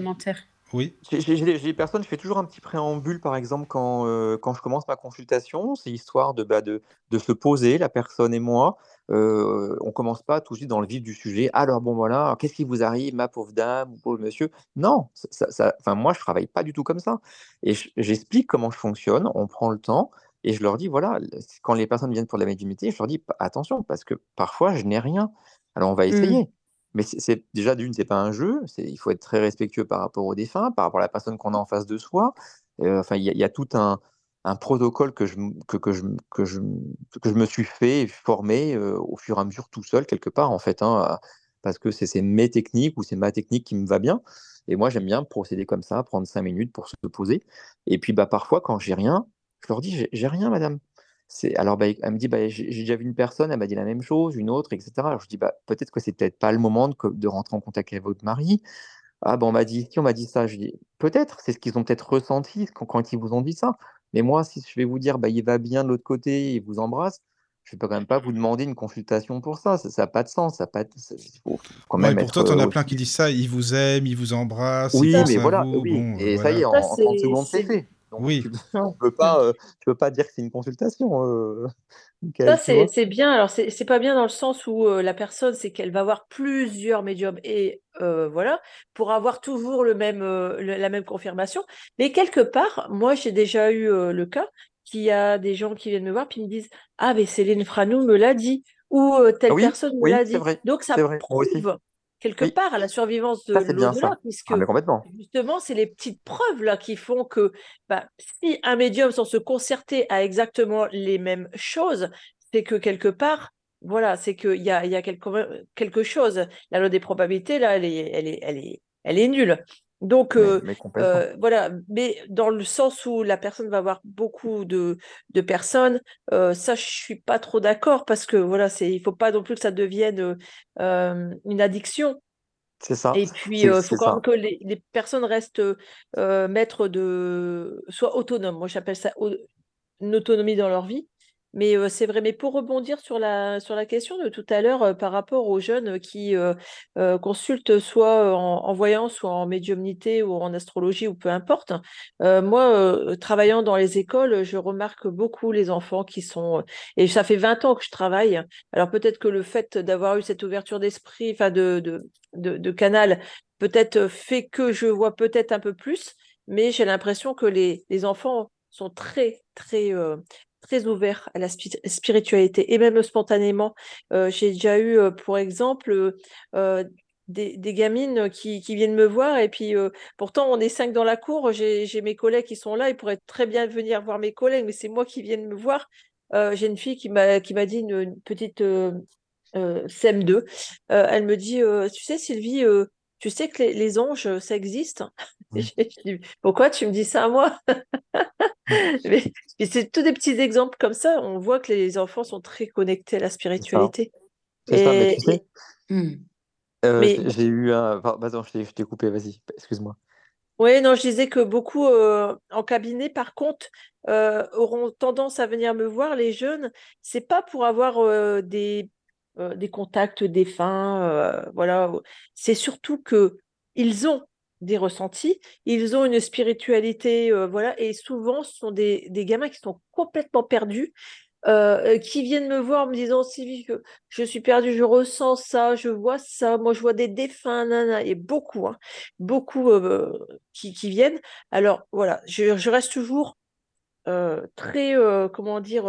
Oui. J'ai des personnes, je fais toujours un petit préambule, par exemple, quand, euh, quand je commence ma consultation. C'est histoire de, bah, de, de se poser, la personne et moi. Euh, on commence pas tout de suite dans le vif du sujet. Alors, bon, voilà, qu'est-ce qui vous arrive, ma pauvre dame ou pauvre monsieur? Non, ça, ça- ça- enfin, moi, je travaille pas du tout comme ça. Et je- j'explique comment je fonctionne, on prend le temps, et je leur dis, voilà, quand les personnes viennent pour de la médiumnité, je leur dis, attention, parce que parfois, je n'ai rien. Alors, on va Mm. essayer. Mais c'est déjà d'une, c'est pas un jeu. Il faut être très respectueux par rapport au défunt, par rapport à la personne qu'on a en face de soi. Enfin, il y, a- tout un, un protocole que je, que, que je, que, je, que je me suis fait formé euh, au fur et à mesure tout seul quelque part en fait, hein, parce que c'est mes techniques ou c'est ma technique qui me va bien. Et moi, j'aime bien procéder comme ça, prendre cinq minutes pour se poser. Et puis, bah, parfois, quand j'ai rien, je leur dis, j'ai rien, madame. C'est alors bah, elle me dit bah, j'ai déjà vu une personne, elle m'a dit la même chose, une autre, etc. Alors je dis bah peut-être que c'est peut-être pas le moment de, rentrer en contact avec votre mari. Ah bon on m'a dit si on m'a dit ça, je dis peut-être c'est ce qu'ils ont peut-être ressenti quand, quand ils vous ont dit ça. Mais moi si je vais vous dire bah il va bien de l'autre côté, il vous embrasse, je vais pas quand même pas vous demander une consultation pour ça. Ça n'a pas de sens, ça a pas de- faut quand même t'en as euh, plein qui disent ça, ils vous aiment, ils vous embrassent, oui, mais voilà, vous, oui. bon, euh, Et ça y est, en, Ça, en 30 c'est- secondes, c'est- fait. Donc, Oui. tu ne peux pas, [laughs] euh, tu peux pas dire que c'est une consultation, euh, [laughs] Ça, Michael, c'est bien. Alors, c'est c'est pas bien dans le sens où euh, la personne, c'est qu'elle va avoir plusieurs médiums et euh, voilà, pour avoir toujours le même, euh, le- la même confirmation. Mais quelque part, moi, j'ai déjà eu euh, le cas qu'il y a des gens qui viennent me voir puis ils me disent Ah, mais Céline Franou me l'a dit ou euh, Ah telle oui, personne me oui, l'a c'est dit. vrai, Donc, ça prouve quelque Oui, part à la survivance de l'au-delà, puisque Ah. Justement, c'est les petites preuves là qui font que bah, si un médium sans se concerter a exactement les mêmes choses, c'est que quelque part, voilà, c'est qu'il y a, il y a quelque, quelque chose. La loi des probabilités, là, elle est, elle est, elle est, elle est nulle. Donc, Mais, euh, mais euh, voilà, mais dans le sens où la personne va avoir beaucoup de, de personnes, euh, ça, je suis pas trop d'accord parce que voilà, c'est, il faut pas non plus que ça devienne une addiction. C'est ça, Et puis, il faut quand même que les, les personnes restent maîtres de... soient autonomes. Moi, j'appelle ça au- une autonomie dans leur vie. Mais c'est vrai. Mais pour rebondir sur la, sur la question de tout à l'heure par rapport aux jeunes qui consultent soit en, voyance, ou en médiumnité, ou en astrologie, ou peu importe, moi, travaillant dans les écoles, je remarque beaucoup les enfants qui sont... Et ça fait 20 ans que je travaille. Alors peut-être que le fait d'avoir eu cette ouverture d'esprit, enfin de, de, de, canal, peut-être fait que je vois peut-être un peu plus, mais j'ai l'impression que les, les enfants sont très, très, très ouverts à la spi- spiritualité et même spontanément. Euh, j'ai déjà eu, euh, pour exemple, euh, des, gamines qui, viennent me voir et puis pourtant on est cinq dans la cour, j'ai mes collègues qui sont là, ils pourraient très bien venir voir mes collègues, mais c'est moi qui viens me voir. J'ai une fille qui m'a dit une, petite euh, euh, CM2, euh, elle me dit, tu sais Sylvie, tu sais que les, les anges, ça existe? [laughs] Oui. dit, Pourquoi tu me dis ça à moi [laughs] Mais, mais c'est tous des petits exemples comme ça. On voit que les enfants sont très connectés à la C'est ça. spiritualité. C'est ça, mais Et, tu sais, euh, mais j'ai eu un. Enfin, Attends, je t'ai je t'ai coupé, vas-y, excuse-moi. Oui, non, je disais que beaucoup euh, en cabinet, par contre, euh, auront tendance à venir me voir, les jeunes, c'est pas pour avoir euh, des, euh, des contacts défunts, euh, voilà. C'est surtout que ils ont des ressentis, ils ont une spiritualité, euh, voilà, et souvent ce sont des, gamins qui sont complètement perdus. qui viennent me voir me disant je, suis perdue, je ressens ça, je vois ça, moi je vois des défunts, nana, et beaucoup, hein, beaucoup qui, qui viennent. Alors voilà, je, reste toujours très, comment dire,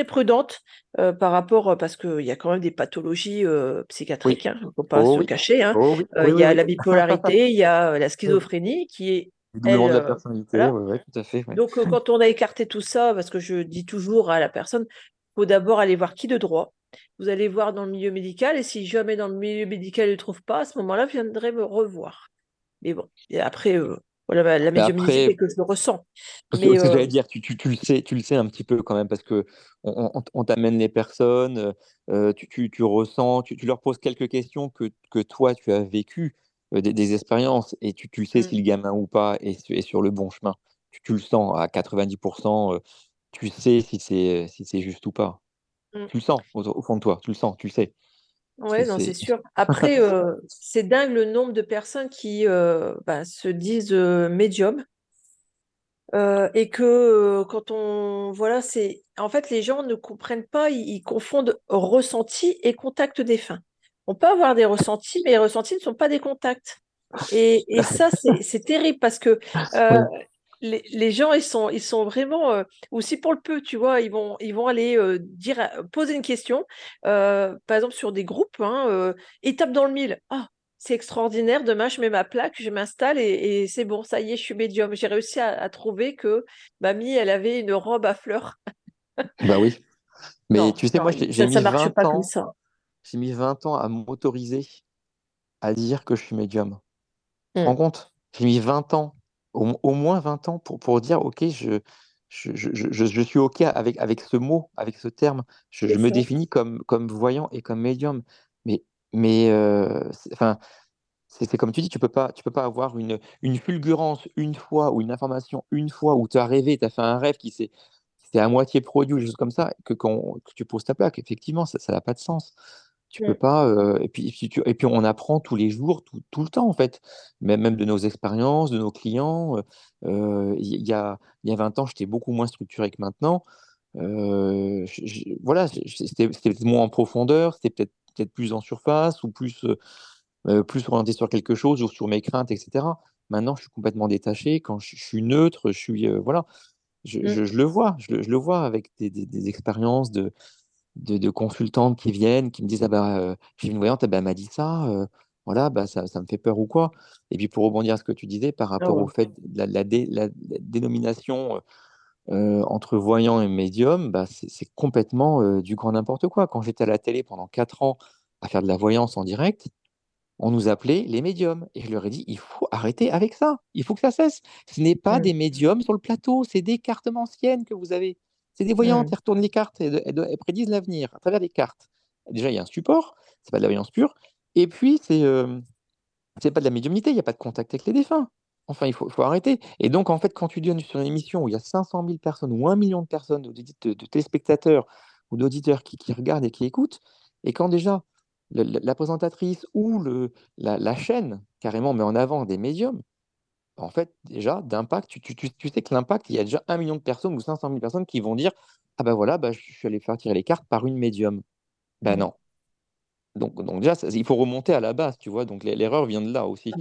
très prudente euh, par rapport, parce qu'il y a quand même des pathologies euh, psychiatriques, hein, il ne faut pas Oh se oui. cacher. hein. Oh oui. Euh, Oui, il y a oui. la bipolarité, il y a euh, la [laughs] schizophrénie qui est, Le doublement elle, de la euh, personnalité, voilà. ouais, ouais, tout à fait. ouais. Donc, euh, quand on a écarté tout ça, parce que je dis toujours à la personne, il faut d'abord aller voir qui de droit. Vous allez voir dans le milieu médical, et si jamais dans le milieu médical, il ne trouve pas, à ce moment-là, vous viendrez me revoir. Mais bon, et après, euh, voilà, bah, la médiumnité, après, c'est que je le ressens. Mais que euh, j'allais dire, tu, tu, tu le sais, tu le sais un petit peu quand même, parce que on, on- on t'amène les personnes, euh, tu, tu, ressens, tu, leur poses quelques questions que, que toi, tu as vécues, euh, des, des expériences, et tu, sais mm, si le gamin ou pas est, su- est sur le bon chemin. Tu, le sens à 90%, euh, tu sais si c'est si juste ou pas. mm. Tu le sens au, au fond de toi, tu le sens, tu le sais. C'est, non, c'est sûr. [laughs] Après, euh, c'est dingue le nombre de personnes qui euh, bah, se disent euh, médiums. Euh, et que quand on voilà c'est en fait les gens ne comprennent pas ils, ils confondent ressenti et contact défunt on peut avoir des ressentis mais les ressentis ne sont pas des contacts et, et ça c'est terrible parce que [laughs] Oui. Les, les gens ils sont ils sont vraiment euh, aussi pour le peu tu vois ils vont ils vont aller euh, dire euh, poser une question euh, par exemple sur des groupes hein, euh, étape dans le mille ah c'est extraordinaire. Demain, je mets ma plaque, je m'installe et, et c'est bon, ça y est, je suis médium. J'ai réussi à, à trouver que mamie, elle avait une robe à fleurs. [laughs] Bah oui. Mais Non, tu sais, non, moi, j'ai mis ça marche 20 pas comme ans, ça. j'ai mis 20 ans à m'autoriser à dire que je suis médium. Tu te Mm. rends compte? J'ai mis 20 ans, au, au moins 20 ans pour, pour dire, OK, je, je, je, je, je suis OK avec, avec ce mot, avec ce terme. Je, me ça. définis comme, comme voyant et comme médium. Mais, mais euh, c'est- enfin, c'est c'est comme tu dis, tu peux pas, tu peux pas avoir une, une fulgurance une fois ou une information une fois où tu as rêvé, tu as fait un rêve qui s'est à moitié produit ou des choses comme ça, que, que tu poses ta plaque. Effectivement, ça n'a pas de sens. Tu peux Mm. pas. euh, et puis, et puis, tu- et puis on apprend tous les jours, tout, tout le temps, en fait. Même, même de nos expériences, de nos clients. euh, euh, Il y, a, il y a 20 ans, j'étais beaucoup moins structuré que maintenant. Euh, je- je- voilà, je- je- c'était c'était peut-être moins en profondeur, c'était peut-être peut-être plus en surface ou plus, euh, euh, plus orienté sur quelque chose ou sur mes craintes, etc. Maintenant, je suis complètement détaché. Quand je, je suis neutre, je suis, euh, voilà, je, Mm. je- je le vois, je le, je le vois avec des, des- des expériences de, de, de consultantes qui viennent, qui me disent, ah bah, euh, j'ai une voyante, ah bah, elle m'a dit ça, euh, voilà, bah, ça, ça me fait peur ou quoi? Et puis pour rebondir à ce que tu disais par Ah rapport au fait de la, la dé- la- la dénomination euh, entre voyant et médium, bah, c'est complètement du grand n'importe quoi. Quand j'étais à la télé pendant 4 ans à faire de la voyance en direct, on nous appelait les médiums. Et je leur ai dit, il faut arrêter avec ça. Il faut que ça cesse. Ce n'est pas des médiums sur le plateau, c'est des cartes anciennes que vous avez. C'est des voyantes, Mm. elles retournent les cartes, elles, elles- elles prédisent l'avenir à travers des cartes. Déjà, il y a un support, c'est pas de la voyance pure. Et puis, c'est euh, c'est pas de la médiumnité, il n'y a pas de contact avec les défunts. Enfin, il faut, faut arrêter. Et donc, en fait, quand tu donnes sur une émission où il y a 500 000 personnes ou un million de personnes, de, de- de téléspectateurs ou d'auditeurs qui, qui regardent et qui écoutent, et quand déjà le- la, la présentatrice ou le, la, la chaîne carrément met en avant des médiums, en fait, déjà, d'impact, tu, tu, tu- tu sais que l'impact, il y a déjà un million de personnes ou 500 000 personnes qui vont dire Ah ben voilà, bah, je suis allé faire tirer les cartes par une médium. Ben Mm. non. Donc, donc déjà, ça- il faut remonter à la base, tu vois. Donc l'e- l'erreur vient de là aussi.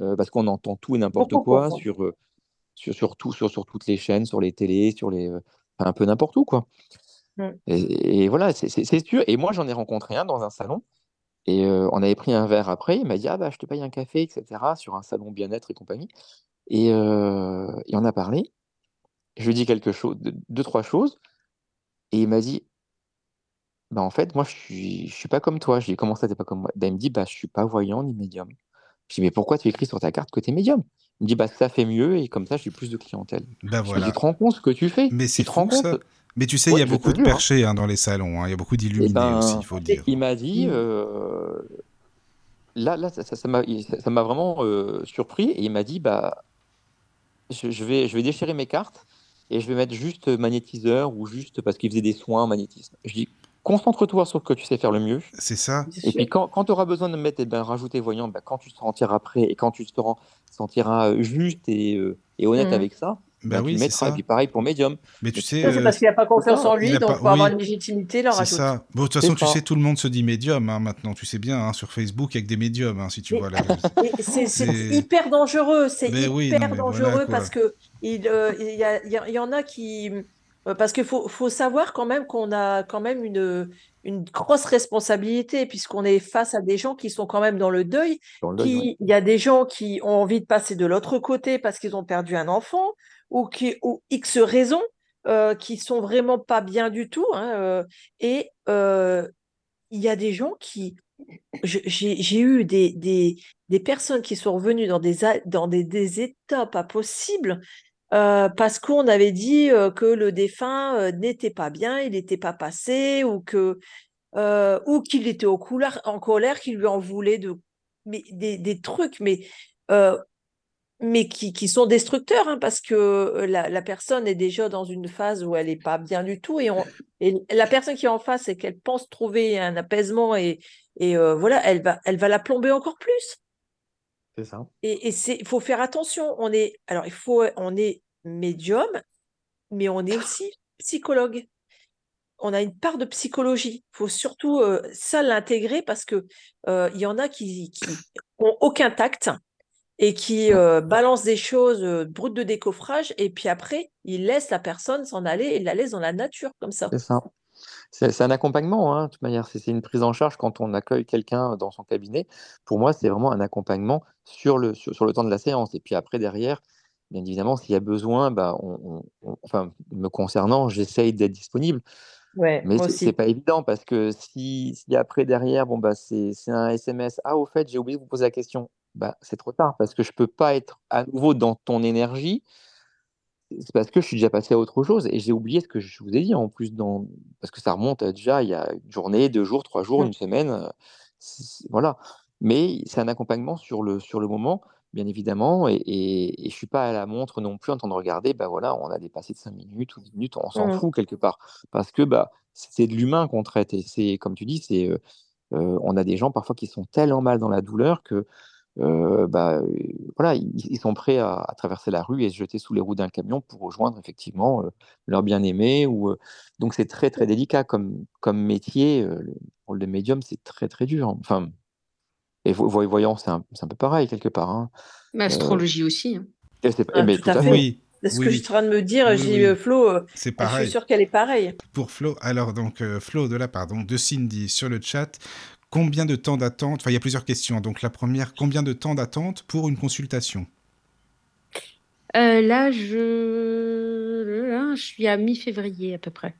Euh, parce qu'on entend tout et n'importe quoi sur, euh, sur, sur tout, sur, sur toutes les chaînes, sur les télés, sur les, euh, enfin, un peu n'importe où, quoi. Et, et voilà, c'est sûr. Et moi, j'en ai rencontré un dans un salon. Et euh, on avait pris un verre après. Il m'a dit, ah bah, je te paye un café, etc. sur un salon bien-être et compagnie. Et, euh, et on a parlé. Je lui ai dit quelque chose, deux, trois choses. Et il m'a dit, bah, en fait, moi, je suis, je suis pas comme toi. Je lui ai dit, comment ça, t'es pas comme moi? Ben, il me dit, bah, je suis pas voyant ni médium. Je dis, mais pourquoi tu écris sur ta carte que tu es médium? Il me dit, bah, ça fait mieux et comme ça, j'ai plus de clientèle. Bah Je dis, mais voilà. tu te rends compte ce que tu fais? Mais Tu c'est te rends fou compte? ça. Mais tu sais, il y a je beaucoup de hein. perchés hein, dans les salons. hein. Il y a beaucoup d'illuminés aussi, ben, il faut dire. il m'a dit, Mm. euh, là, là, ça, m'a, ça- vraiment euh, surpris et il m'a dit, bah, je, je vais, je vais déchirer mes cartes et je vais mettre juste magnétiseur ou juste parce qu'il faisait des soins en magnétisme. Je dis, concentre-toi sur ce que tu sais faire le mieux. C'est ça. Et puis quand, quand tu auras besoin de mettre, eh ben, rajouter voyant, ben, quand tu te sentiras prêt et quand tu te sentiras euh, juste et, euh, et honnête Mm. avec ça, ben, oui, le c'est. Et puis pareil pour médium. Mais tu sais, c'est euh, parce qu'il n'a pas c'est confiance en lui, donc pas. pour avoir Oui, une légitimité, c'est rajoute. ça. Bon, de toute façon, tu sais, tout le monde se dit médium hein, maintenant. Tu sais bien, hein, sur Facebook, avec des médiums, hein, si tu Mais, vois la. c'est hyper dangereux, c'est oui, non, hyper voilà dangereux parce que il, euh, il y a- il y en a qui... euh, Parce qu'il faut, faut savoir quand même qu'on a quand même une, une grosse responsabilité puisqu'on est face à des gens qui sont quand même dans le deuil, Dans le deuil, oui. qui, il y a des gens qui ont envie de passer de l'autre côté parce qu'ils ont perdu un enfant ou X raisons, euh, qui sont vraiment pas bien du tout, hein, euh, et euh, il y a des gens qui, j'ai eu des, personnes qui sont revenues dans des, dans des, états pas possibles parce qu'on avait dit que le défunt n'était pas bien, il n'était pas passé ou qu'il était au en colère, qu'il lui en voulait des, des trucs, mais mais qui, qui sont destructeurs, hein, parce que euh, la, la personne est déjà dans une phase où elle n'est pas bien du tout, et, on, et la personne qui est en face et qu'elle pense trouver un apaisement, et, et euh, voilà, elle va, elle va la plomber encore plus. C'est ça. Et il faut faire attention. On est, alors il faut, on est médium, mais on est aussi psychologue. On a une part de psychologie. Il faut surtout euh, ça l'intégrer parce que euh, il y en a qui, qui ont aucun tact et qui euh, balancent des choses euh, brutes de décoffrage et puis après ils laissent la personne s'en aller et la laissent dans la nature comme ça. C'est ça. C'est un accompagnement, hein, de toute manière. C'est une prise en charge quand on accueille quelqu'un dans son cabinet. Pour moi, c'est vraiment un accompagnement sur le, sur, sur le temps de la séance. Et puis après, derrière, bien évidemment, s'il y a besoin, bah, on, on- on- enfin, me concernant, j'essaye d'être disponible. Ouais, Mais c'est pas évident parce que si, si après, derrière, bon, bah, c'est c'est un SMS. Ah, au fait, j'ai oublié de vous poser la question. Bah, c'est trop tard parce que je peux pas être à nouveau dans ton énergie c'est parce que je suis déjà passé à autre chose et j'ai oublié ce que je vous ai dit en plus dans parce que ça remonte déjà il y a une journée, deux jours, trois jours, Mm. une semaine, euh, voilà. Mais c'est un accompagnement sur le sur le moment, bien évidemment, et, et, et je suis pas à la montre non plus en train de regarder, bah voilà, on a dépassé de 5 minutes ou 10 minutes, on s'en Mm. fout quelque part parce que bah c'est de l'humain qu'on traite et c'est comme tu dis, c'est euh, euh, on a des gens parfois qui sont tellement mal dans la douleur que euh, bah, voilà, ils, ils sont prêts à, à traverser la rue et se jeter sous les roues d'un camion pour rejoindre effectivement euh, leur bien-aimé. Ou, euh, donc c'est très très délicat comme, comme métier. euh, le rôle de médium, c'est très très dur. Enfin, et vo- voy- voyant, c'est un, c'est un peu pareil quelque part. hein. Mais astrologie aussi. hein. Et c'est- Ah, mais tout tout à à fait. fait. Oui, C'est ce oui, que oui. je suis en train de me dire. Oui, J'ai Flo, C'est je suis pareil. sûre qu'elle est pareille. Pour Flo, alors donc Flo de là, pardon, de Cindy sur le chat. Combien de temps d'attente Enfin, il y a plusieurs questions. Donc la première, combien de temps d'attente pour une consultation? Euh, là, je... là, je suis à mi-février à peu près.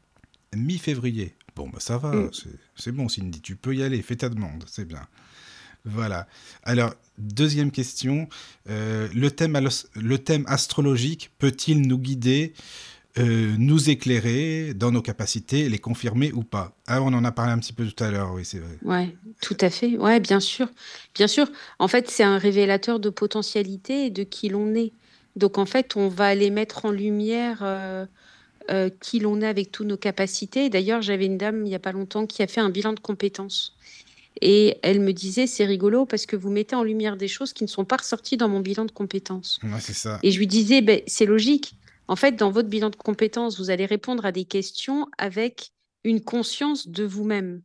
Mi-février. Bon, bah ça va, Mm. c'est bon, Cindy, tu peux y aller, fais ta demande, c'est bien. Voilà. Alors, deuxième question. euh, le, thème alos- le thème astrologique peut-il nous guider, euh, nous éclairer dans nos capacités, les confirmer ou pas Ah, on en a parlé un petit peu tout à l'heure, oui, c'est vrai. Ouais, tout à fait. Ouais, bien sûr. Bien sûr. En fait, c'est un révélateur de potentialité et de qui l'on est. Donc, en fait, on va aller mettre en lumière euh, euh, qui l'on est avec toutes nos capacités. D'ailleurs, j'avais une dame il n'y a pas longtemps qui a fait un bilan de compétences. Et elle me disait, c'est rigolo parce que vous mettez en lumière des choses qui ne sont pas ressorties dans mon bilan de compétences. Ouais, c'est ça. Et je lui disais, ben, c'est logique. En fait, dans votre bilan de compétences, vous allez répondre à des questions avec une conscience de vous-même.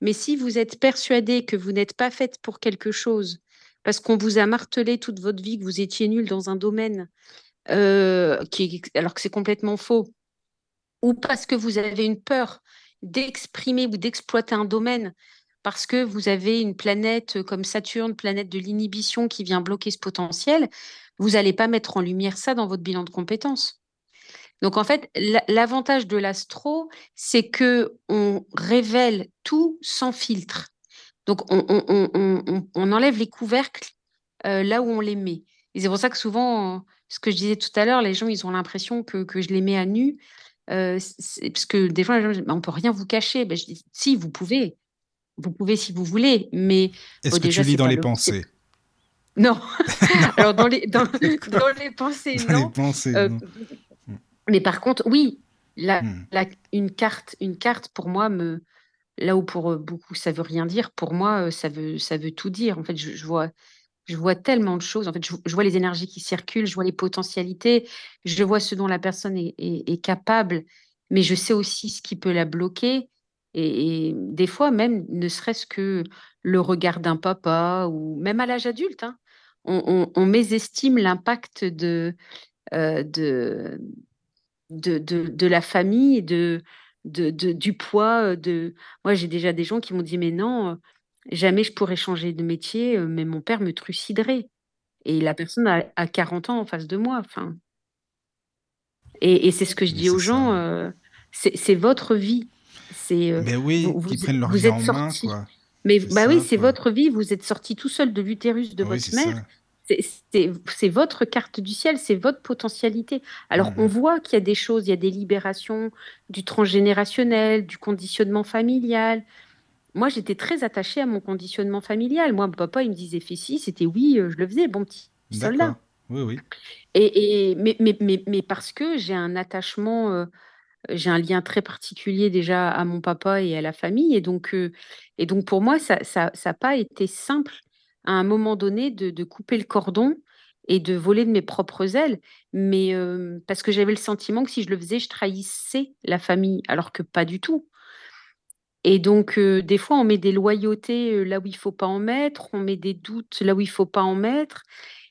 Mais si vous êtes persuadé que vous n'êtes pas faite pour quelque chose, parce qu'on vous a martelé toute votre vie que vous étiez nul dans un domaine, euh, alors que c'est complètement faux, ou parce que vous avez une peur d'exprimer ou d'exploiter un domaine, parce que vous avez une planète comme Saturne, planète de l'inhibition qui vient bloquer ce potentiel, vous n'allez pas mettre en lumière ça dans votre bilan de compétences. Donc en fait, la- l'avantage de l'astro, c'est que on révèle tout sans filtre. Donc on, on- on- on- on- on enlève les couvercles euh, là où on les met. Et c'est pour ça que souvent, ce que je disais tout à l'heure, les gens, ils ont l'impression que, que je les mets à nu. Euh, parce que des fois, les gens disent, on peut rien vous cacher. Ben, je dis, si, vous pouvez. Vous pouvez si vous voulez, mais Est-ce que déjà, tu lis dans les pensées? [laughs] Non. Alors, dans les, dans, [laughs] dans les pensées, Dans les non. pensées, Euh, non. mais par contre, oui, la, Hmm. la- une carte, une carte pour moi me, là où pour euh, beaucoup ça veut rien dire, pour moi euh, ça veut, ça veut tout dire. En fait, je, je vois, je vois tellement de choses. En fait, je, je vois les énergies qui circulent, je vois les potentialités, je vois ce dont la personne est, est- est capable, mais je sais aussi ce qui peut la bloquer. Et, et des fois, même, ne serait-ce que le regard d'un papa, ou même à l'âge adulte, hein, on, on- on mésestime l'impact de, euh, de, de, de, de la famille, de, de, de- du poids. De... Moi, j'ai déjà des gens qui m'ont dit, mais non, euh, jamais je pourrais changer de métier, euh, mais mon père me truciderait. Et la personne a, a 40 ans en face de moi. Enfin, et, et c'est ce que je Mais dis aux gens, euh, c'est votre vie. C'est euh, Mais oui, vous, prennent leur vous vie en êtes main, quoi. Mais bah oui, c'est votre vie. Vous êtes sorti tout seul de l'utérus de Oui, votre mère. ça. C'est votre carte du ciel, c'est votre potentialité. Alors, on Mhm. voit qu'il y a des choses, il y a des libérations du transgénérationnel, du conditionnement familial. Moi, j'étais très attachée à mon conditionnement familial. Moi, mon papa, il me disait, fais ci, c'était oui, euh, je le faisais, bon petit soldat. Oui, oui. Et, et, mais, mais, mais, mais parce que j'ai un attachement, euh, j'ai un lien très particulier déjà à mon papa et à la famille. Et donc, euh, et donc pour moi, ça n'a ça, pas été simple à un moment donné de, couper le cordon et de voler de mes propres ailes. Mais euh, parce que j'avais le sentiment que si je le faisais, je trahissais la famille, alors que pas du tout. Et donc, euh, des fois, on met des loyautés euh, là où il faut pas en mettre, on met des doutes là où il faut pas en mettre.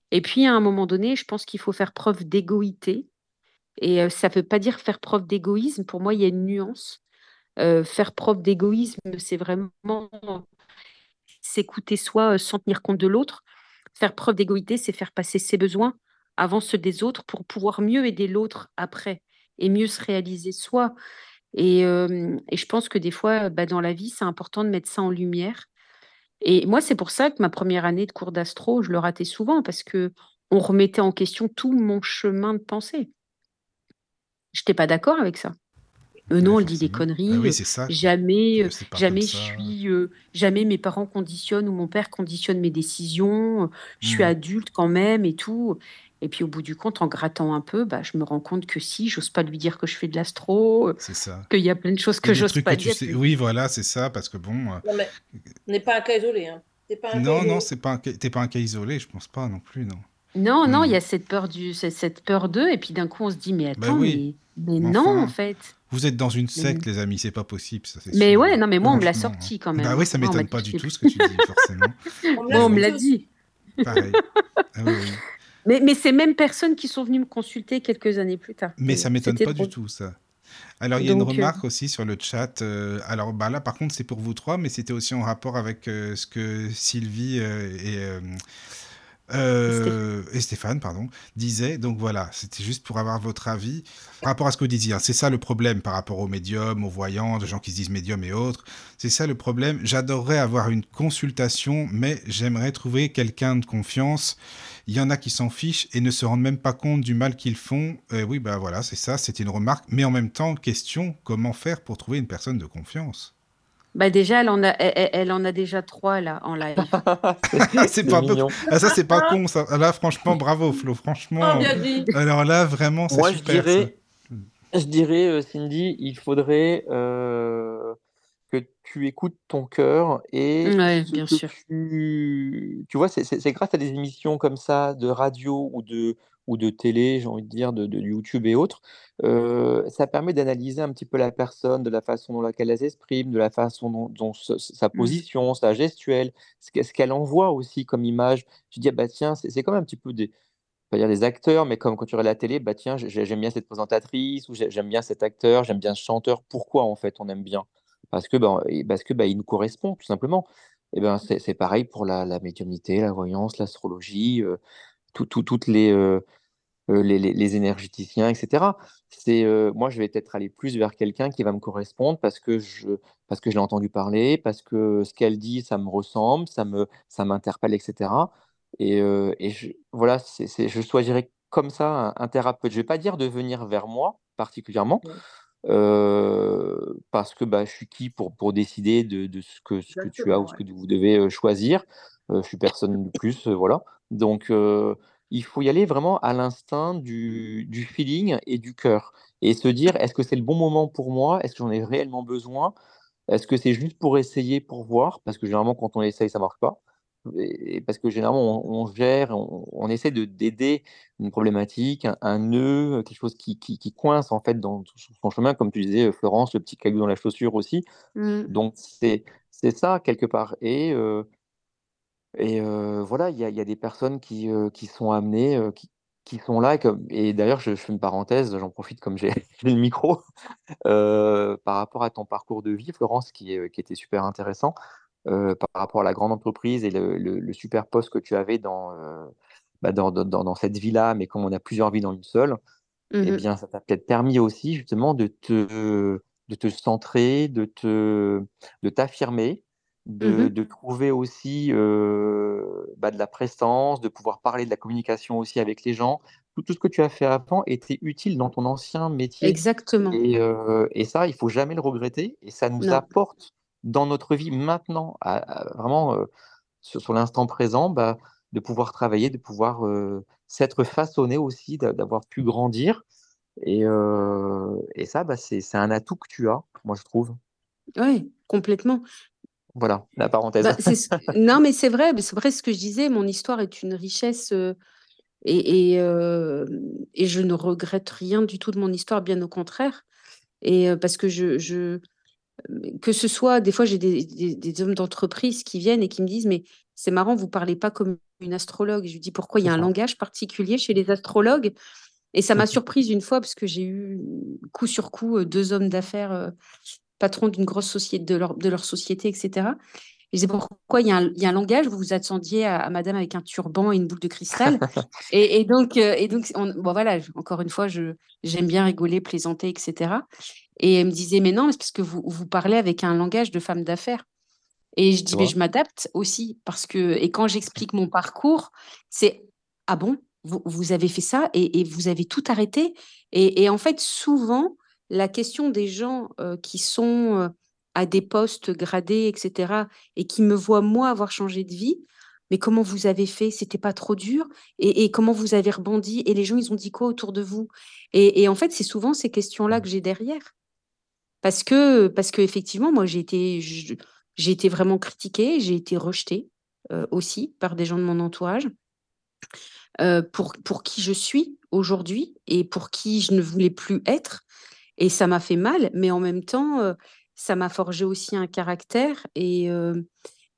Et puis, à un moment donné, je pense qu'il faut faire preuve d'égoïté. Et ça ne veut pas dire faire preuve d'égoïsme. Pour moi, il y a une nuance. Faire preuve d'égoïsme, c'est vraiment s'écouter soi euh, sans tenir compte de l'autre. Faire preuve d'égoïté, c'est faire passer ses besoins avant ceux des autres pour pouvoir mieux aider l'autre après et mieux se réaliser soi. Et, euh, je pense que des fois, bah, dans la vie, c'est important de mettre ça en lumière. Et moi, c'est pour ça que ma première année de cours d'astro, je le ratais souvent parce que on remettait en question tout mon chemin de pensée. Je n'étais pas d'accord avec ça. Euh, Ouais, non, elle dit des conneries. oui, euh, c'est ça, jamais, euh, jamais je suis, euh, jamais mes parents conditionnent ou mon père conditionne mes décisions. Je suis Mhm. adulte quand même et tout. Et puis au bout du compte, en grattant un peu, bah, je me rends compte que si, j'ose pas lui dire que je fais de l'astro, C'est ça. qu'il y a plein de choses que j'ose pas que tu dire. sais. Oui, voilà, c'est ça, parce que bon. euh, Non, mais on n'est pas un cas isolé. Hein. Pas un cas Non, non, isolé. c'est pas un... ca- t'es pas un cas isolé, je pense pas non plus, non. Non, non, il y Mhm. a cette peur du, c'est- cette peur d'eux, et puis d'un coup on se dit, mais Bah attends, oui, mais, non, en fait. Vous êtes dans une secte, les amis, c'est pas possible, ça c'est mais sûr. ouais, non, mais moi on me l'a Franchement. hein. sorti quand Bah même. oui, hein. ça m'a m'étonne pas du tout ce que tu dis, forcément. [laughs] On me Moi l'a on me sorti l'a aussi. dit. Pareil. Ah oui, oui. Mais, mais ces mêmes personnes qui sont venues me consulter quelques années plus tard. Mais ça m'étonne pas du tout, ça. Alors, il y a une euh, remarque aussi sur le chat. euh, alors, bah là, par contre, c'est pour vous trois, mais c'était aussi en rapport avec euh, ce que Sylvie euh, et, euh, et Stéphane pardon, disaient. Donc voilà, c'était juste pour avoir votre avis par rapport à ce que vous disiez. hein. C'est ça le problème par rapport aux médiums, aux voyants, des gens qui se disent médiums et autres. C'est ça le problème. J'adorerais avoir une consultation, mais j'aimerais trouver quelqu'un de confiance. Il y en a qui s'en fichent et ne se rendent même pas compte du mal qu'ils font. Oui, ben voilà, c'est ça, c'était une remarque. Mais en même temps, question, comment faire pour trouver une personne de confiance? Bah déjà, elle en a, elle, en a déjà trois là en live. [laughs] C'est pas mignon. Ah, ça, c'est pas con, ça. Là, franchement, bravo, Flo. Franchement. Ah, bien dit. Alors là, vraiment, c'est Moi, je ça. dirais, je dirais, euh, Cindy, il faudrait euh, que tu écoutes ton cœur et Ouais, bien que sûr. tu, tu vois, c'est grâce à des émissions comme ça de radio ou de ou de télé, j'ai envie de dire, de, de YouTube et autres, euh, ça permet d'analyser un petit peu la personne, de la façon dont laquelle elle s'exprime, de la façon dont, sa Mm. position, sa gestuelle, ce qu'elle envoie aussi comme image. Tu dis, ah bah tiens, c'est comme un petit peu des, pas dire des acteurs, mais comme quand tu regardes la télé, bah tiens, j'ai- j'aime bien cette présentatrice ou j'ai- j'aime bien cet acteur, j'aime bien ce chanteur. Pourquoi en fait on aime bien? Parce que et parce que bah, il nous correspond tout simplement. Et ben c'est c'est pareil pour la, la médiumnité, la voyance, l'astrologie, euh, tout- tout- toutes les, euh, les, les- les énergéticiens, etc. C'est euh, moi je vais peut-être aller plus vers quelqu'un qui va me correspondre parce que je parce que je l'ai entendu parler, parce que ce qu'elle dit ça me ressemble, ça me ça m'interpelle, etc. Et, euh, et je, voilà, c'est, c'est- je choisirais comme ça un, thérapeute. Je vais pas dire de venir vers moi particulièrement, Ouais. euh, parce que bah, je suis qui pour, pour décider de, de ce que, ce que tu as ou ce que vous devez euh, choisir. Euh, je suis personne de plus, euh, voilà. Donc, euh, il faut y aller vraiment à l'instinct du, du feeling et du cœur. Et se dire, est-ce que c'est le bon moment pour moi? Est-ce que j'en ai réellement besoin? Est-ce que c'est juste pour essayer, pour voir? Parce que généralement, quand on essaye, ça marche pas. et, parce que généralement, on, gère, on, essaie de d'aider une problématique, un, nœud, quelque chose qui, qui, coince en fait dans son chemin, comme tu disais, Florence, le petit caillou dans la chaussure aussi. Mmh. Donc, c'est ça, quelque part. Et, et voilà, il y a, y a, des personnes qui, qui sont amenées, qui, qui sont là. Et, d'ailleurs, je, fais une parenthèse, j'en profite comme j'ai [laughs] le micro, par rapport à ton parcours de vie, Florence, qui, qui était super intéressant. Par rapport à la grande entreprise et le, super poste que tu avais dans, bah, dans, dans, dans, cette vie-là, mais comme on a plusieurs vies dans une seule, eh mmh bien, ça t'a peut-être permis aussi justement de te, de te centrer, de te, de t'affirmer, de, mmh de, trouver aussi euh, bah, de la prestance, de pouvoir parler de la communication aussi avec les gens. Tout, tout, ce que tu as fait avant était utile dans ton ancien métier. Exactement. Et, et ça, il faut jamais le regretter. Et ça nous apporte dans notre vie maintenant, vraiment euh, sur, l'instant présent, bah, de pouvoir travailler, de pouvoir s'être façonné aussi, d'avoir pu grandir. Et, et ça, bah, c'est un atout que tu as, moi je trouve. Oui, complètement. Voilà, la parenthèse. Bah, [laughs] non, mais c'est vrai, c'est vrai ce que je disais, mon histoire est une richesse et, et, et, je ne regrette rien du tout de mon histoire, bien au contraire. Et parce que je, je, que ce soit, des fois, j'ai des, hommes d'entreprise qui viennent et qui me disent, mais c'est marrant, vous parlez pas comme une astrologue. je lui dis, pourquoi il y a un langage particulier chez les astrologues? Et ça m'a [laughs] surprise une fois, parce que j'ai eu coup sur coup deux hommes d'affaires, patrons d'une grosse société, de leur, de leur société, etc. Je disais, pourquoi il y, a un, langage? Vous vous attendiez à, madame avec un turban et une boule de cristal? [laughs] et, donc, et donc bon, voilà, encore une fois, j'aime bien rigoler, plaisanter, etc. Et elle me disait, mais non, c'est parce que vous, vous parlez avec un langage de femme d'affaires. Et je dis, mais je m'adapte aussi parce que, et quand j'explique mon parcours, c'est, ah bon, vous, vous, avez fait ça et, vous avez tout arrêté? Et, en fait, souvent, la question des gens euh, qui sont euh, à des postes gradés, etc., et qui me voient, moi, avoir changé de vie, mais comment vous avez fait? C'était pas trop dur? Et, comment vous avez rebondi? Et les gens, ils ont dit quoi autour de vous? Et, en fait, c'est souvent ces questions-là que j'ai derrière. Parce que, effectivement, moi, j'ai été, j'ai été vraiment critiquée, j'ai été rejetée euh, aussi par des gens de mon entourage pour, pour qui je suis aujourd'hui et pour qui je ne voulais plus être. Et ça m'a fait mal, mais en même temps, euh, ça m'a forgé aussi un caractère. Et,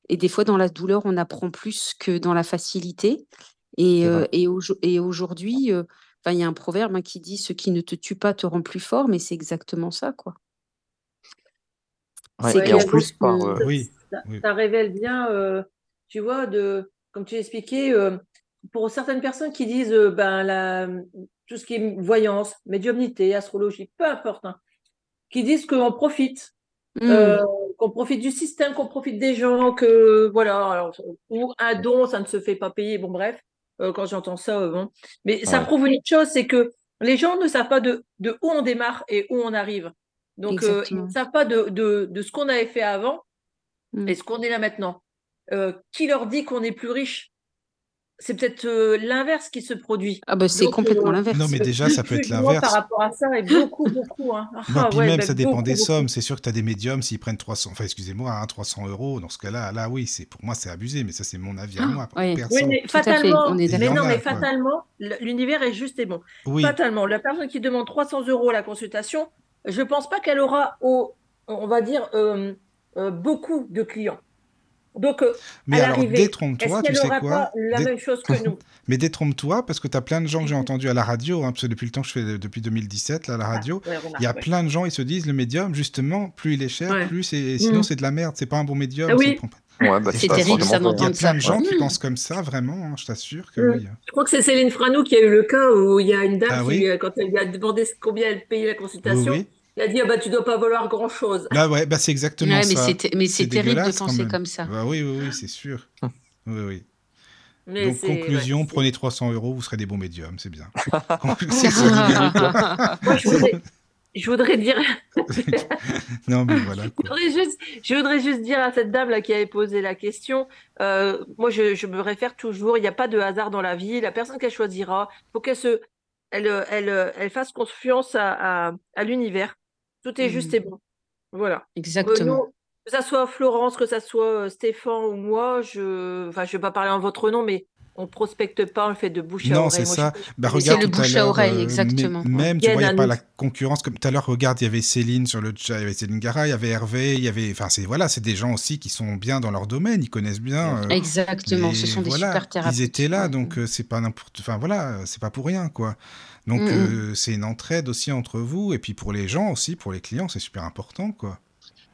et des fois, dans la douleur, on apprend plus que dans la facilité. Et, et, et aujourd'hui, il y a un proverbe hein, qui dit Ce qui ne te tue pas te rend plus fort, mais c'est exactement ça, quoi. C'est en plus, euh, oui, ça, révèle bien, euh, tu vois, de, comme tu expliquais, euh, pour certaines personnes qui disent ben, la, tout ce qui est voyance, médiumnité, astrologie, peu importe, hein, qui disent qu'on profite, mmh. qu'on profite du système, qu'on profite des gens, que voilà, ou un don, ça ne se fait pas payer, bon bref, quand j'entends ça, bon. Mais ça prouve une chose, c'est que les gens ne savent pas de, de où on démarre et où on arrive. Donc, euh, ils ne savent pas de, de, ce qu'on avait fait avant mmh. et ce qu'on est là maintenant. Euh, qui leur dit qu'on est plus riche? C'est peut-être euh, l'inverse qui se produit. Ah bah c'est complètement l'inverse. Non mais déjà ça peut être l'inverse. Par rapport à ça et beaucoup [laughs] beaucoup. Hein. Ah puis même bah, ça dépend des sommes. C'est sûr que tu as des médiums s'ils prennent 300, enfin excusez-moi, hein, 300 euros. Dans ce cas-là, là oui, c'est pour moi c'est abusé, mais ça c'est mon avis à moi. Oui. mais fatalement, mais non mais fatalement, l'univers est juste et bon. Fatalement, la personne qui demande 300 euros la consultation, je ne pense pas qu'elle aura, au, on va dire, euh, euh, beaucoup de clients. Donc, euh, mais alors, détrompe-toi, tu sais quoi pas la même chose que nous. [laughs] mais détrompe-toi, parce que tu as plein de gens que j'ai entendus à la radio, hein, parce que depuis le temps que je fais, depuis 2017, là, à la ah, radio, il y a plein de gens, ils se disent, le médium, justement, plus il est cher, plus c'est... Sinon, mm. c'est de la merde, c'est pas un bon médium. Ah oui. Ouais, bah, c'est terrible, ça Il y a plein de gens qui pensent comme ça, vraiment, hein, je t'assure que. Je crois que c'est Céline Franou qui a eu le cas où il y a une dame ah qui, quand elle lui a demandé combien elle payait la consultation, il a dit, ah bah, tu dois pas valoir grand-chose. Bah ouais, bah c'est exactement ouais, ça. Mais c'est terrible de penser comme ça. Bah oui, oui, oui, c'est sûr. [laughs] oui, oui. Mais Donc, conclusion, prenez 300 euros, vous serez des bons médiums, c'est bien. [laughs] c'est ça. Moi, je voudrais, je voudrais dire. [laughs] non, mais voilà. Je, voudrais juste, je, voudrais juste, dire à cette dame là qui avait posé la question. Euh, moi, je, je, me réfère toujours. Il n'y a pas de hasard dans la vie. La personne qu'elle choisira, il faut qu'elle se, elle, elle, elle, fasse confiance à, à, à l'univers. Tout est juste mmh. et bon. Voilà. Exactement. Que ça soit Florence, que ça soit euh, Stéphane ou moi, je enfin, je vais pas parler en votre nom, mais on prospecte pas, on le fait de bouche à Non, oreille. c'est Moi, ça. je- Bah, C'est le à bouche à oreille, euh, exactement. mais- même, tu vois, il n'y a pas la concurrence. Comme tout à l'heure, regarde, il y avait Céline sur le chat, il y avait Céline Gara, il y avait Hervé, il y avait. Enfin, c'est voilà, c'est des gens aussi qui sont bien dans leur domaine, ils connaissent bien. euh, Exactement, ce sont des voilà, super thérapeutes. Ils étaient là, ouais. donc euh, c'est pas n'importe. Enfin voilà, c'est pas pour rien, quoi. Donc Mm, mm. euh, c'est une entraide aussi entre vous, et puis pour les gens aussi, pour les clients, c'est super important, quoi.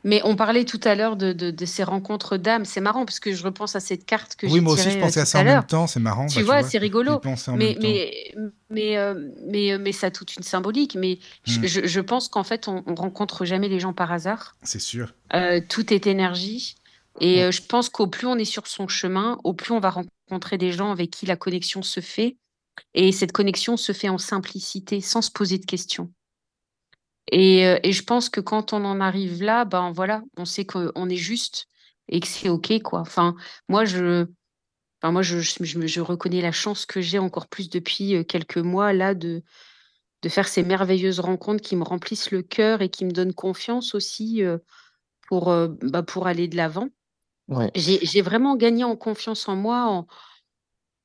Mais on parlait tout à l'heure de, de, de ces rencontres d'âmes. C'est marrant parce que je repense à cette carte que Oui, j'ai moi aussi, je euh, pensais à tout ça à en même temps, c'est marrant. Tu bah, vois, vois, c'est rigolo. Mais, mais, mais, euh, mais, euh, mais ça a toute une symbolique. Mais je, Mm. je- je pense qu'en fait, on, on rencontre jamais les gens par hasard. C'est sûr. Euh, tout est énergie. Et euh, je pense qu'au plus on est sur son chemin, au plus on va rencontrer des gens avec qui la connexion se fait. Et cette connexion se fait en simplicité, sans se poser de questions. Et, euh, et je pense que quand on en arrive là, ben voilà, on sait qu'on est juste et que c'est OK, quoi. Enfin, moi, je, enfin, moi, je, je, je reconnais la chance que j'ai encore plus depuis euh, quelques mois là de, de faire ces merveilleuses rencontres qui me remplissent le cœur et qui me donnent confiance aussi euh, pour, bah, pour aller de l'avant. Ouais. J'ai, j'ai vraiment gagné en confiance en moi en-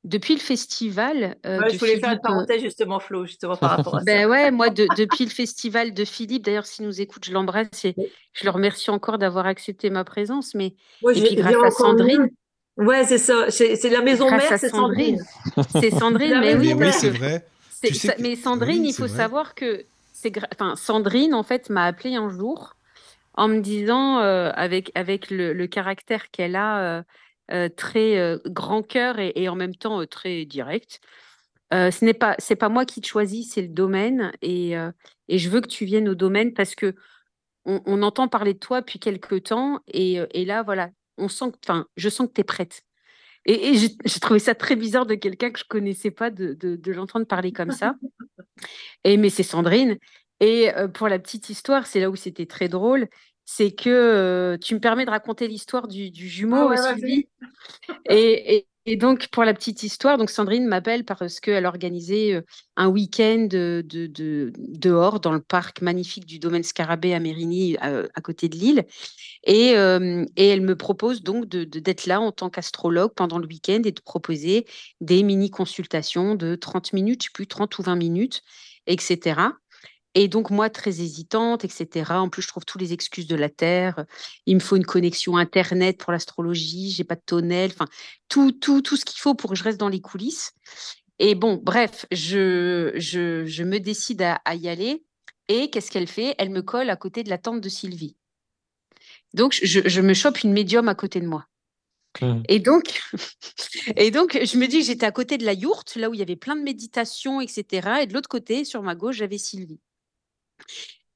depuis le festival euh, Ouais, de je voulais faire une euh, parenthèse justement, Flo, justement par rapport à ça. Ben ouais, moi, de- depuis le festival de Philippe, d'ailleurs, s'il nous écoute, je l'embrasse et je le remercie encore d'avoir accepté ma présence. Mais Moi, et puis grâce à Sandrine, mieux. Ouais, c'est ça. C'est la maison grâce mère, à c'est Sandrine, Sandrine. c'est Sandrine, mais oui, Mais oui, c'est vrai. c'est Tu sais ça- que... mais Sandrine, Oui, il faut vrai. savoir que c'est, gra- enfin, Sandrine, en fait, m'a appelé un jour en me disant, euh, avec avec le, le caractère qu'elle a, euh, très euh, grand cœur et, en même temps euh, très direct. Euh, ce n'est pas, c'est pas moi qui te choisis, c'est le domaine. Et, euh, et je veux que tu viennes au domaine parce que on, entend parler de toi depuis quelques temps. Et, euh, et là, voilà, on sent enfin, je sens que tu es prête. Et, j'ai trouvé ça très bizarre de quelqu'un que je connaissais pas de, de, de l'entendre parler comme ça. Et mais c'est Sandrine. Et euh, pour la petite histoire, c'est là où c'était très drôle. C'est que euh, tu me permets de raconter l'histoire du, du Ah jumeau, ouais. Sylvie. Et, et- et donc, pour la petite histoire, donc Sandrine m'appelle parce qu'elle organisait un week-end de, de- de- dehors dans le parc magnifique du domaine Scarabée à Mérigny, à, à côté de Lille. Et, euh, et elle me propose donc d'être là en tant qu'astrologue pendant le week-end et de proposer des mini-consultations de 30 minutes, je sais plus, 30 ou 20 minutes, etc. Et donc, moi, très hésitante, etc. En plus, je trouve tous les excuses de la Terre. Il me faut une connexion Internet pour l'astrologie. J'ai pas de tonnel. Enfin, tout, tout, tout ce qu'il faut pour que je reste dans les coulisses. Et bon, bref, je, je, je me décide à, à y aller. Et qu'est-ce qu'elle fait? Elle me colle à côté de la tante de Sylvie. Donc, je, je me chope une médium à côté de moi. Et donc, [laughs] et donc, je me dis que j'étais à côté de la yourte, là où il y avait plein de méditations, etc. Et de l'autre côté, sur ma gauche, j'avais Sylvie.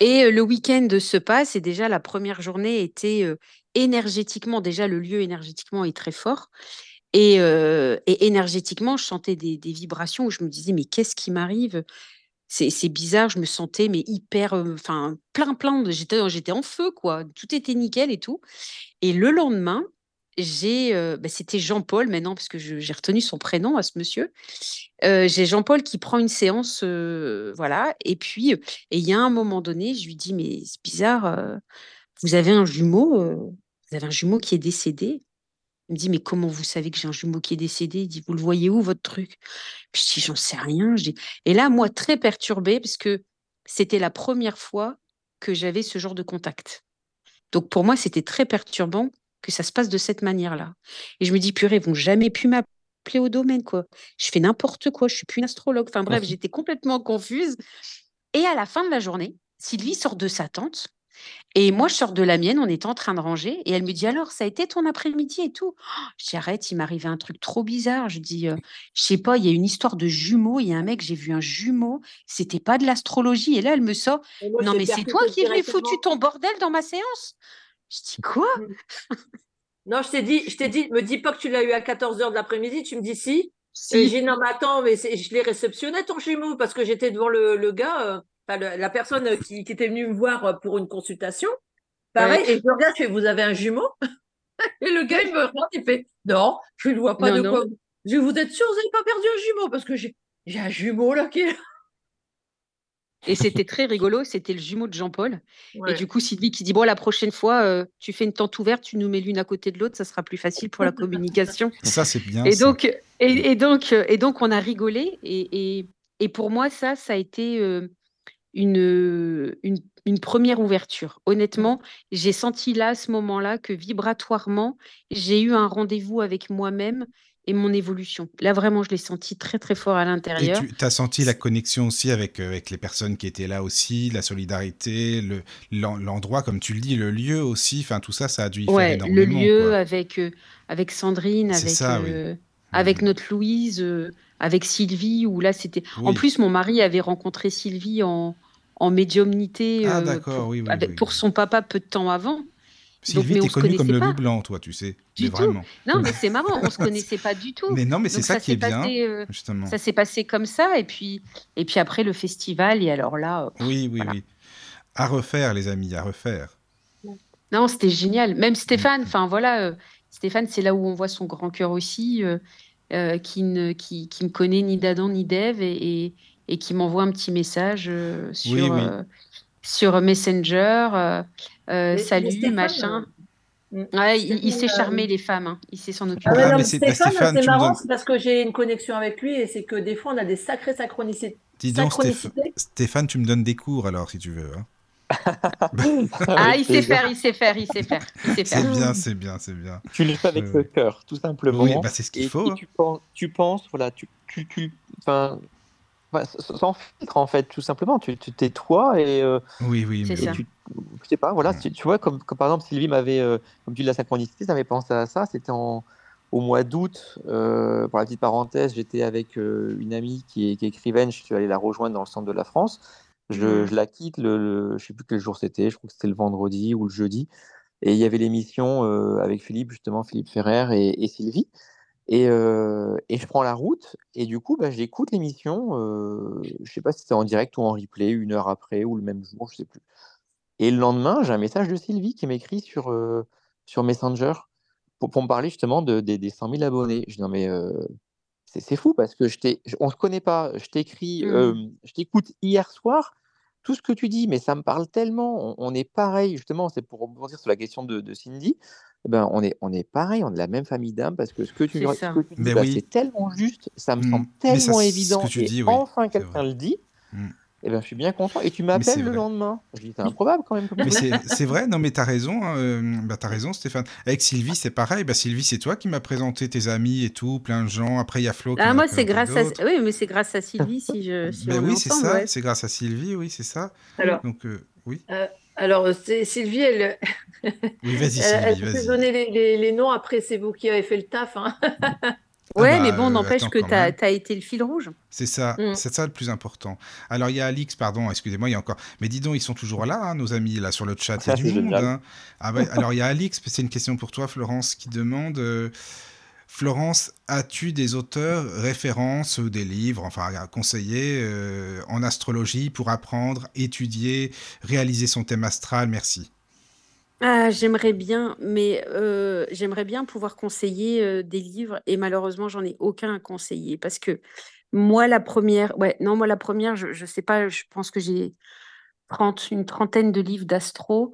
Et euh, le week-end se passe et déjà la première journée était euh, énergétiquement, déjà le lieu énergétiquement est très fort. Et, euh, et énergétiquement, je sentais des, vibrations où je me disais, mais qu'est-ce qui m'arrive? C'est, bizarre, je me sentais mais hyper, euh, enfin plein, plein, j'étais, j'étais en feu, quoi. Tout était nickel et tout. Et le lendemain, j'ai, bah, c'était Jean-Paul maintenant, parce que j'ai retenu son prénom à ce monsieur. J'ai Jean-Paul qui prend une séance, voilà. Et puis, et il y a un moment donné, je lui dis, mais c'est bizarre, vous avez un jumeau, vous avez un jumeau qui est décédé. Il me dit, mais comment vous savez que j'ai un jumeau qui est décédé? Il dit, vous le voyez où, votre truc? Puis je dis, j'en sais rien. Et là, moi, très perturbée, parce que c'était la première fois que j'avais ce genre de contact. Donc pour moi, c'était très perturbant que ça se passe de cette manière-là. Et je me dis, purée, ils vont jamais pu m'appeler au domaine, quoi. Je fais n'importe quoi, je suis plus une astrologue. Enfin bref, j'étais complètement confuse. Et à la fin de la journée, Sylvie sort de sa tente et moi, je sors de la mienne, on était en train de ranger, et elle me dit alors, ça a été ton après-midi et tout? Oh, je dis arrête, il m'arrivait un truc trop bizarre. Je dis, euh, je sais pas, il y a une histoire de jumeaux, il y a un mec, j'ai vu un jumeau, c'était pas de l'astrologie. Et là, elle me sort, moi, non mais c'est toi qui lui foutu ton bordel dans ma séance. Je dis quoi? Non, je t'ai dit, je t'ai dit, me dis pas que tu l'as eu à 14h de l'après-midi, tu me dis si. Et Si. j'ai dit, non, mais attends, mais je l'ai réceptionné ton jumeau parce que j'étais devant le, le gars, euh, enfin, le- la personne euh, qui, qui était venue me voir euh, pour une consultation. Pareil, Ouais. et je regarde, je fais, vous avez un jumeau? [laughs] Et le gars, il me regarde, il fait, non, je ne vois pas Non, de non. quoi. Je vous êtes sûr, vous n'avez pas perdu un jumeau parce que j'ai j'ai un jumeau là qui est là. Et c'était très rigolo. C'était le jumeau de Jean-Paul. Et du coup, Sylvie qui dit Bon, la prochaine fois, euh, tu fais une tente ouverte, tu nous mets l'une à côté de l'autre, ça sera plus facile pour la communication. [laughs] Ça, c'est bien. Et ça. donc, et, et donc, euh, et donc, on a rigolé. Et, et, et pour moi, ça, ça a été euh, une, une, une première ouverture. Honnêtement, j'ai senti là, à ce moment-là, que vibratoirement, j'ai eu un rendez-vous avec moi-même et mon évolution. Là, vraiment, je l'ai senti très, très fort à Et l'intérieur. tu as senti la connexion aussi avec, euh, avec les personnes qui étaient là aussi, la solidarité, le, l'en- l'endroit, comme tu le dis, le lieu aussi. Enfin, tout ça, ça a dû y faire Ouais, le énormément. lieu quoi. avec, euh, avec Sandrine, C'est avec, ça, oui. euh, avec notre Louise, avec Sylvie, où là, c'était... En plus, mon mari avait rencontré Sylvie en, en médiumnité Ah, oui, avec, pour son papa peu de temps avant. Sylvie, t'es connue comme le loup blanc, toi, tu sais. Du mais tout. vraiment. Non, mais c'est marrant, on se connaissait pas du tout. [laughs] Mais non, mais c'est ça ça qui est bien, euh, justement. ça s'est passé comme ça, et puis, et puis après le festival, et alors là, euh, Oui, oui, voilà. oui. À refaire, les amis, à refaire. Non, c'était génial. Même Stéphane, Mm. enfin voilà, euh, Stéphane, c'est là où on voit son grand cœur aussi, euh, qui ne qui, qui me connaît ni d'Adam ni d'Ève et, et, et qui m'envoie un petit message Oui, sur, oui. euh, sur Messenger. euh, euh, salut, Stéphane, machin. euh, Ouais, il, il sait euh, charmer les femmes, hein. Il sait s'en occuper. Ah ouais, Ah, non, mais Stéphane, Stéphane, c'est marrant, donnes- c'est parce que j'ai une connexion avec lui et c'est que des fois on a des sacrées synchronicités. Dis donc, synchronicités. Stéphane, tu me donnes des cours alors, si tu veux. hein. [laughs] Ah, il sait faire, il sait faire, il sait faire, C'est bien, c'est bien, c'est bien. Tu le fais avec Euh, le cœur, tout simplement. Oui, bah, c'est ce qu'il faut, et hein. tu, penses, tu penses, voilà, tu, tu, tu- enfin, sans filtre en fait, tout simplement. Tu tu- t'es toi et, euh, Oui, oui, mais et tu, je sais pas, voilà, tu, tu vois, comme, comme par exemple Sylvie m'avait, euh, comme tu dis la synchronicité, ça m'avait pensé à ça. C'était en au mois d'août, euh, pour la petite parenthèse, j'étais avec euh, une amie qui est, qui est écrivaine. Je suis allé la rejoindre dans le centre de la France. Je, Mhm. je la quitte le, le- je sais plus quel jour c'était. Je crois que c'était le vendredi ou le jeudi. Et il y avait l'émission euh, avec Philippe, justement, Philippe Ferrer et, et Sylvie. Et, euh, et je prends la route. Et du coup, bah, j'écoute l'émission. Euh, je sais pas si c'était en direct ou en replay, une heure après ou le même jour, je sais plus. Et le lendemain, j'ai un message de Sylvie qui m'écrit sur, euh, sur Messenger pour, pour me parler justement de, des, des 100 000 abonnés. Je dis non, mais c'est fou parce que je on se connaît pas. Je t'écris, euh, je t'écoute hier soir. Tout ce que tu dis, mais ça me parle tellement. On, on est pareil, justement. C'est pour rebondir sur la question de, de Cindy. Eh ben, on est, on est pareil, on est de la même famille d'âmes parce que ce que tu, C'est ce ça. que tu dis, bah, oui. c'est tellement juste, ça me semble ça, tellement ce évident. que tu et dis, oui, enfin, quelqu'un le dit. Mm. Eh ben, je suis bien content. Et tu m'appelles le vrai. lendemain. Je dis, c'est improbable quand même. Comme Mais [laughs] c'est vrai, non mais t'as raison, hein, euh, bah, t'as raison Stéphane. Avec Sylvie c'est pareil, bah, Sylvie c'est toi qui m'as présenté tes amis et tout, plein de gens. Après il y a Flo qui Ah, a moi, c'est grâce à, oui, mais c'est grâce à Sylvie si je, [laughs] si Ben oui c'est ça, ouais. c'est grâce à Sylvie, oui c'est ça. Alors, Donc euh, oui, euh, alors Sylvie, elle, oui vas-y [laughs] elle, elle Sylvie, peut donner les, les- les noms. Après, c'est vous qui avez fait le taf. hein. Ah Ouais, bah, mais bon, euh, n'empêche que même. t'as été le fil rouge. C'est ça, Mm. c'est ça le plus important. Alors il y a Alix, pardon, excusez-moi, il y a encore. Mais dis donc, ils sont toujours là, hein, nos amis, là sur le chat, il y a du monde. hein. Ah alors il y a Alix, c'est une question pour toi, Florence, qui demande. euh, Florence, as-tu des auteurs, références ou des livres, enfin à conseiller euh, en astrologie pour apprendre, étudier, réaliser son thème astral? Merci. Ah, j'aimerais bien, mais euh, j'aimerais bien pouvoir conseiller euh, des livres et malheureusement, j'en ai aucun à conseiller parce que moi, la première, ouais, non, moi, la première, je, je sais pas, je pense que j'ai 30, une trentaine de livres d'astro.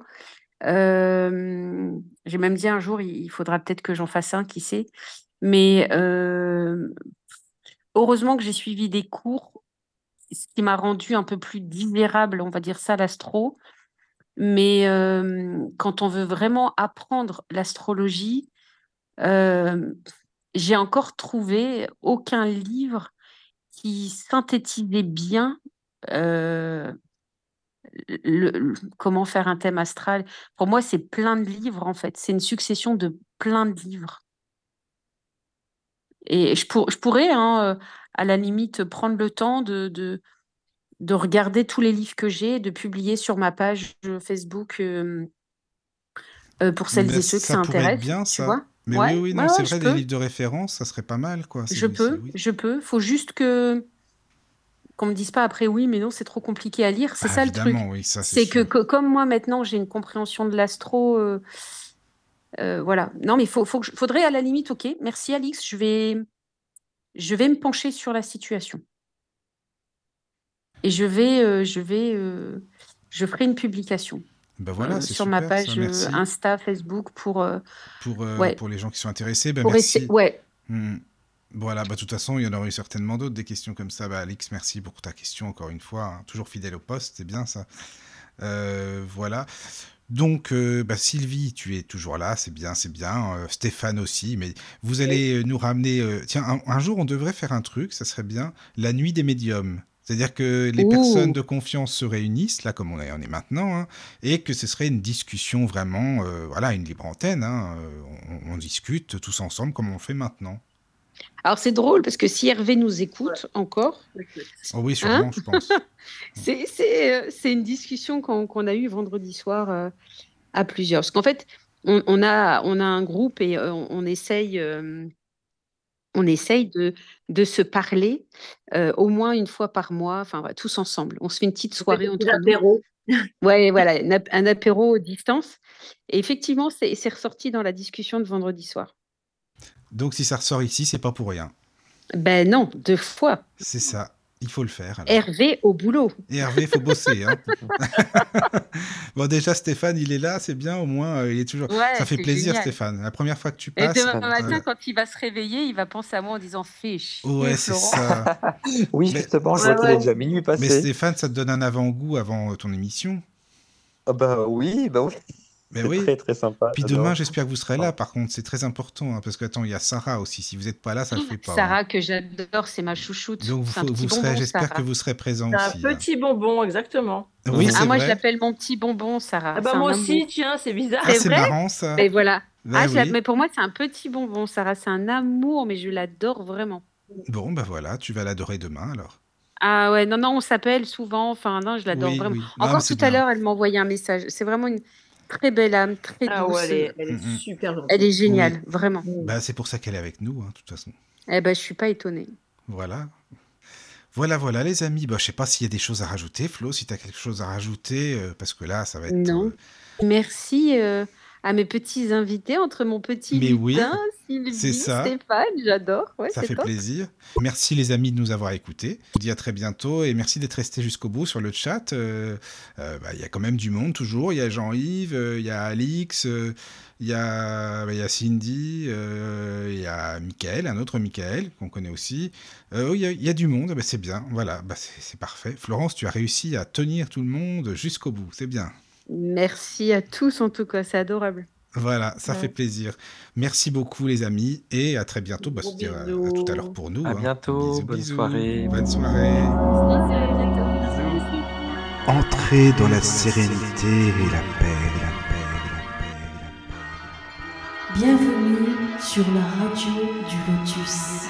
Euh, j'ai même dit un jour, il, faudra peut-être que j'en fasse un, qui sait. Mais heureusement que j'ai suivi des cours, ce qui m'a rendu un peu plus digérable, on va dire ça, l'astro. Mais quand on veut vraiment apprendre l'astrologie, j'ai encore trouvé aucun livre qui synthétisait bien comment faire un thème astral. Pour moi, c'est plein de livres, en fait. C'est une succession de plein de livres. Et je, pour- je pourrais, hein, à la limite, prendre le temps de, de regarder tous les livres que j'ai, de publier sur ma page Facebook euh, euh, pour celles Mais et ceux que ça, ça pourrait être intéresse. bien, tu ça. vois? Mais Ouais, oui, oui, non, ouais, c'est ouais, vrai, des peux. livres de référence, ça serait pas mal, quoi. Je peux, oui. je peux. Faut juste que qu'on me dise pas après oui, mais non, c'est trop compliqué à lire. C'est Bah, ça le truc. oui, c'est que, comme moi maintenant j'ai une compréhension de l'astro, euh, euh, voilà. Non, mais faut, faut que je- faudrait à la limite. Ok, merci Alix. Je vais, je vais me pencher sur la situation. Et je vais, euh, je vais, euh, je ferai une publication Ben euh, voilà, sur ma super page. Insta, Facebook pour, euh, Pour, euh, ouais, pour les gens qui sont intéressés, ben pour essayer, merci. ouais, Hmm. Voilà, bah, de toute façon, il y en aurait eu certainement d'autres, des questions comme ça. Bah, Alix, merci pour ta question, encore une fois. hein. Toujours fidèle au poste, c'est bien ça. Voilà. Donc, euh, bah, Sylvie, tu es toujours là, c'est bien, c'est bien. Euh, Stéphane aussi, mais vous allez nous ramener... euh, Tiens, un, un jour, on devrait faire un truc, ça serait bien, la nuit des médiums. C'est-à-dire que les personnes de confiance se réunissent, là, comme on est, on est maintenant, hein, et que ce serait une discussion vraiment, euh, voilà, une libre antenne. hein, euh, on, on discute tous ensemble comme on le fait maintenant. Alors c'est drôle parce que si Hervé nous écoute encore, Oh oui, hein, sûrement, je pense. [laughs] c'est c'est, euh, c'est une discussion qu'on qu'on a eue vendredi soir euh, à plusieurs. Parce qu'en fait, on, on a, on a un groupe et euh, on, on essaye, euh, on essaye de, de se parler euh, au moins une fois par mois, enfin tous ensemble. On se fait une petite On fait soirée entre nous. apéros. Ouais, [laughs] voilà, un, ap- un apéro à distance. Et effectivement, c'est c'est ressorti dans la discussion de vendredi soir. Donc si ça ressort ici, c'est pas pour rien. Ben non, deux fois. C'est ça. Il faut le faire alors. Hervé au boulot. Et Hervé, il faut bosser. Hein. [laughs] bon, déjà, Stéphane, il est là, c'est bien, au moins, euh, il est toujours. Ouais, Ça fait plaisir, génial. Stéphane. La première fois que tu Et passes. demain Ah, matin, voilà. quand il va se réveiller, il va penser à moi en disant Fais chier, Ouais, c'est ça. [laughs] Oui, Mais, justement, je Ouais, vois qu'il est ouais. déjà minuit mais passé. Stéphane, ça te donne un avant-goût avant euh, ton émission? Ah bah oui, bah oui. C'est oui. très très sympa, Puis demain, j'espère que vous serez là. Par contre, c'est très important. hein, parce que, attends, il y a Sarah aussi. Si vous n'êtes pas là, ça le fait pas. hein. Sarah, que j'adore, c'est ma chouchoute. Donc, vous, C'est un faut- petit vous serez, bonbon, j'espère Sarah. que vous serez présents C'est un aussi. hein. petit bonbon, exactement. Oui, Ah, moi, je l'appelle mon petit bonbon, Sarah. Ah bah moi amour. aussi, tiens, c'est bizarre. Ah, C'est marrant ça. Et voilà. Ben Ah, oui. Mais pour moi, c'est un petit bonbon, Sarah. C'est un amour, mais je l'adore vraiment. Bon, ben voilà, tu vas l'adorer demain alors. Ah ouais, non, non, on s'appelle souvent. Enfin, non, je l'adore Oui, vraiment. oui. Mais Encore tout à l'heure, elle m'a envoyé un message. C'est vraiment une très belle âme, très Ah ouais, douce. elle est, elle est Mm, mm. super gentille. Elle est Oui. géniale, vraiment. Bah, c'est pour ça qu'elle est avec nous, hein, de toute façon. Eh ben, je suis pas étonnée. Voilà. Voilà, voilà, les amis. Bah, je sais pas s'il y a des choses à rajouter, Flo, si tu as quelque chose à rajouter, euh, parce que là, ça va être. Non. euh, Merci euh, à mes petits invités, entre mon petit Mais oui, lutin, Sylvie, ça. Stéphane, j'adore. Ouais, Ça fait top. plaisir. Merci les amis de nous avoir écoutés. Je vous dis à très bientôt et merci d'être restés jusqu'au bout sur le chat. Euh, euh, bah, Il y a quand même du monde toujours. Il y a Jean-Yves, euh, il y a Alix, il y, a, bah, y a Cindy, il y a Michael, un autre Michael qu'on connaît aussi. Il, y a, il y a du monde, Bah, c'est bien. Voilà, bah, c'est parfait. Florence, tu as réussi à tenir tout le monde jusqu'au bout. C'est bien. Merci à tous, en tout cas, c'est adorable. Voilà, ça Ouais. fait plaisir. Merci beaucoup les amis et à très bientôt. Bah, c'est-à-dire à, tout à l'heure pour nous. À hein. bientôt, Bisous, bonne bisous. soirée. Bonne soirée. Entrez dans la sérénité et la paix, la paix, la paix, la paix. Bienvenue sur la radio du Lotus.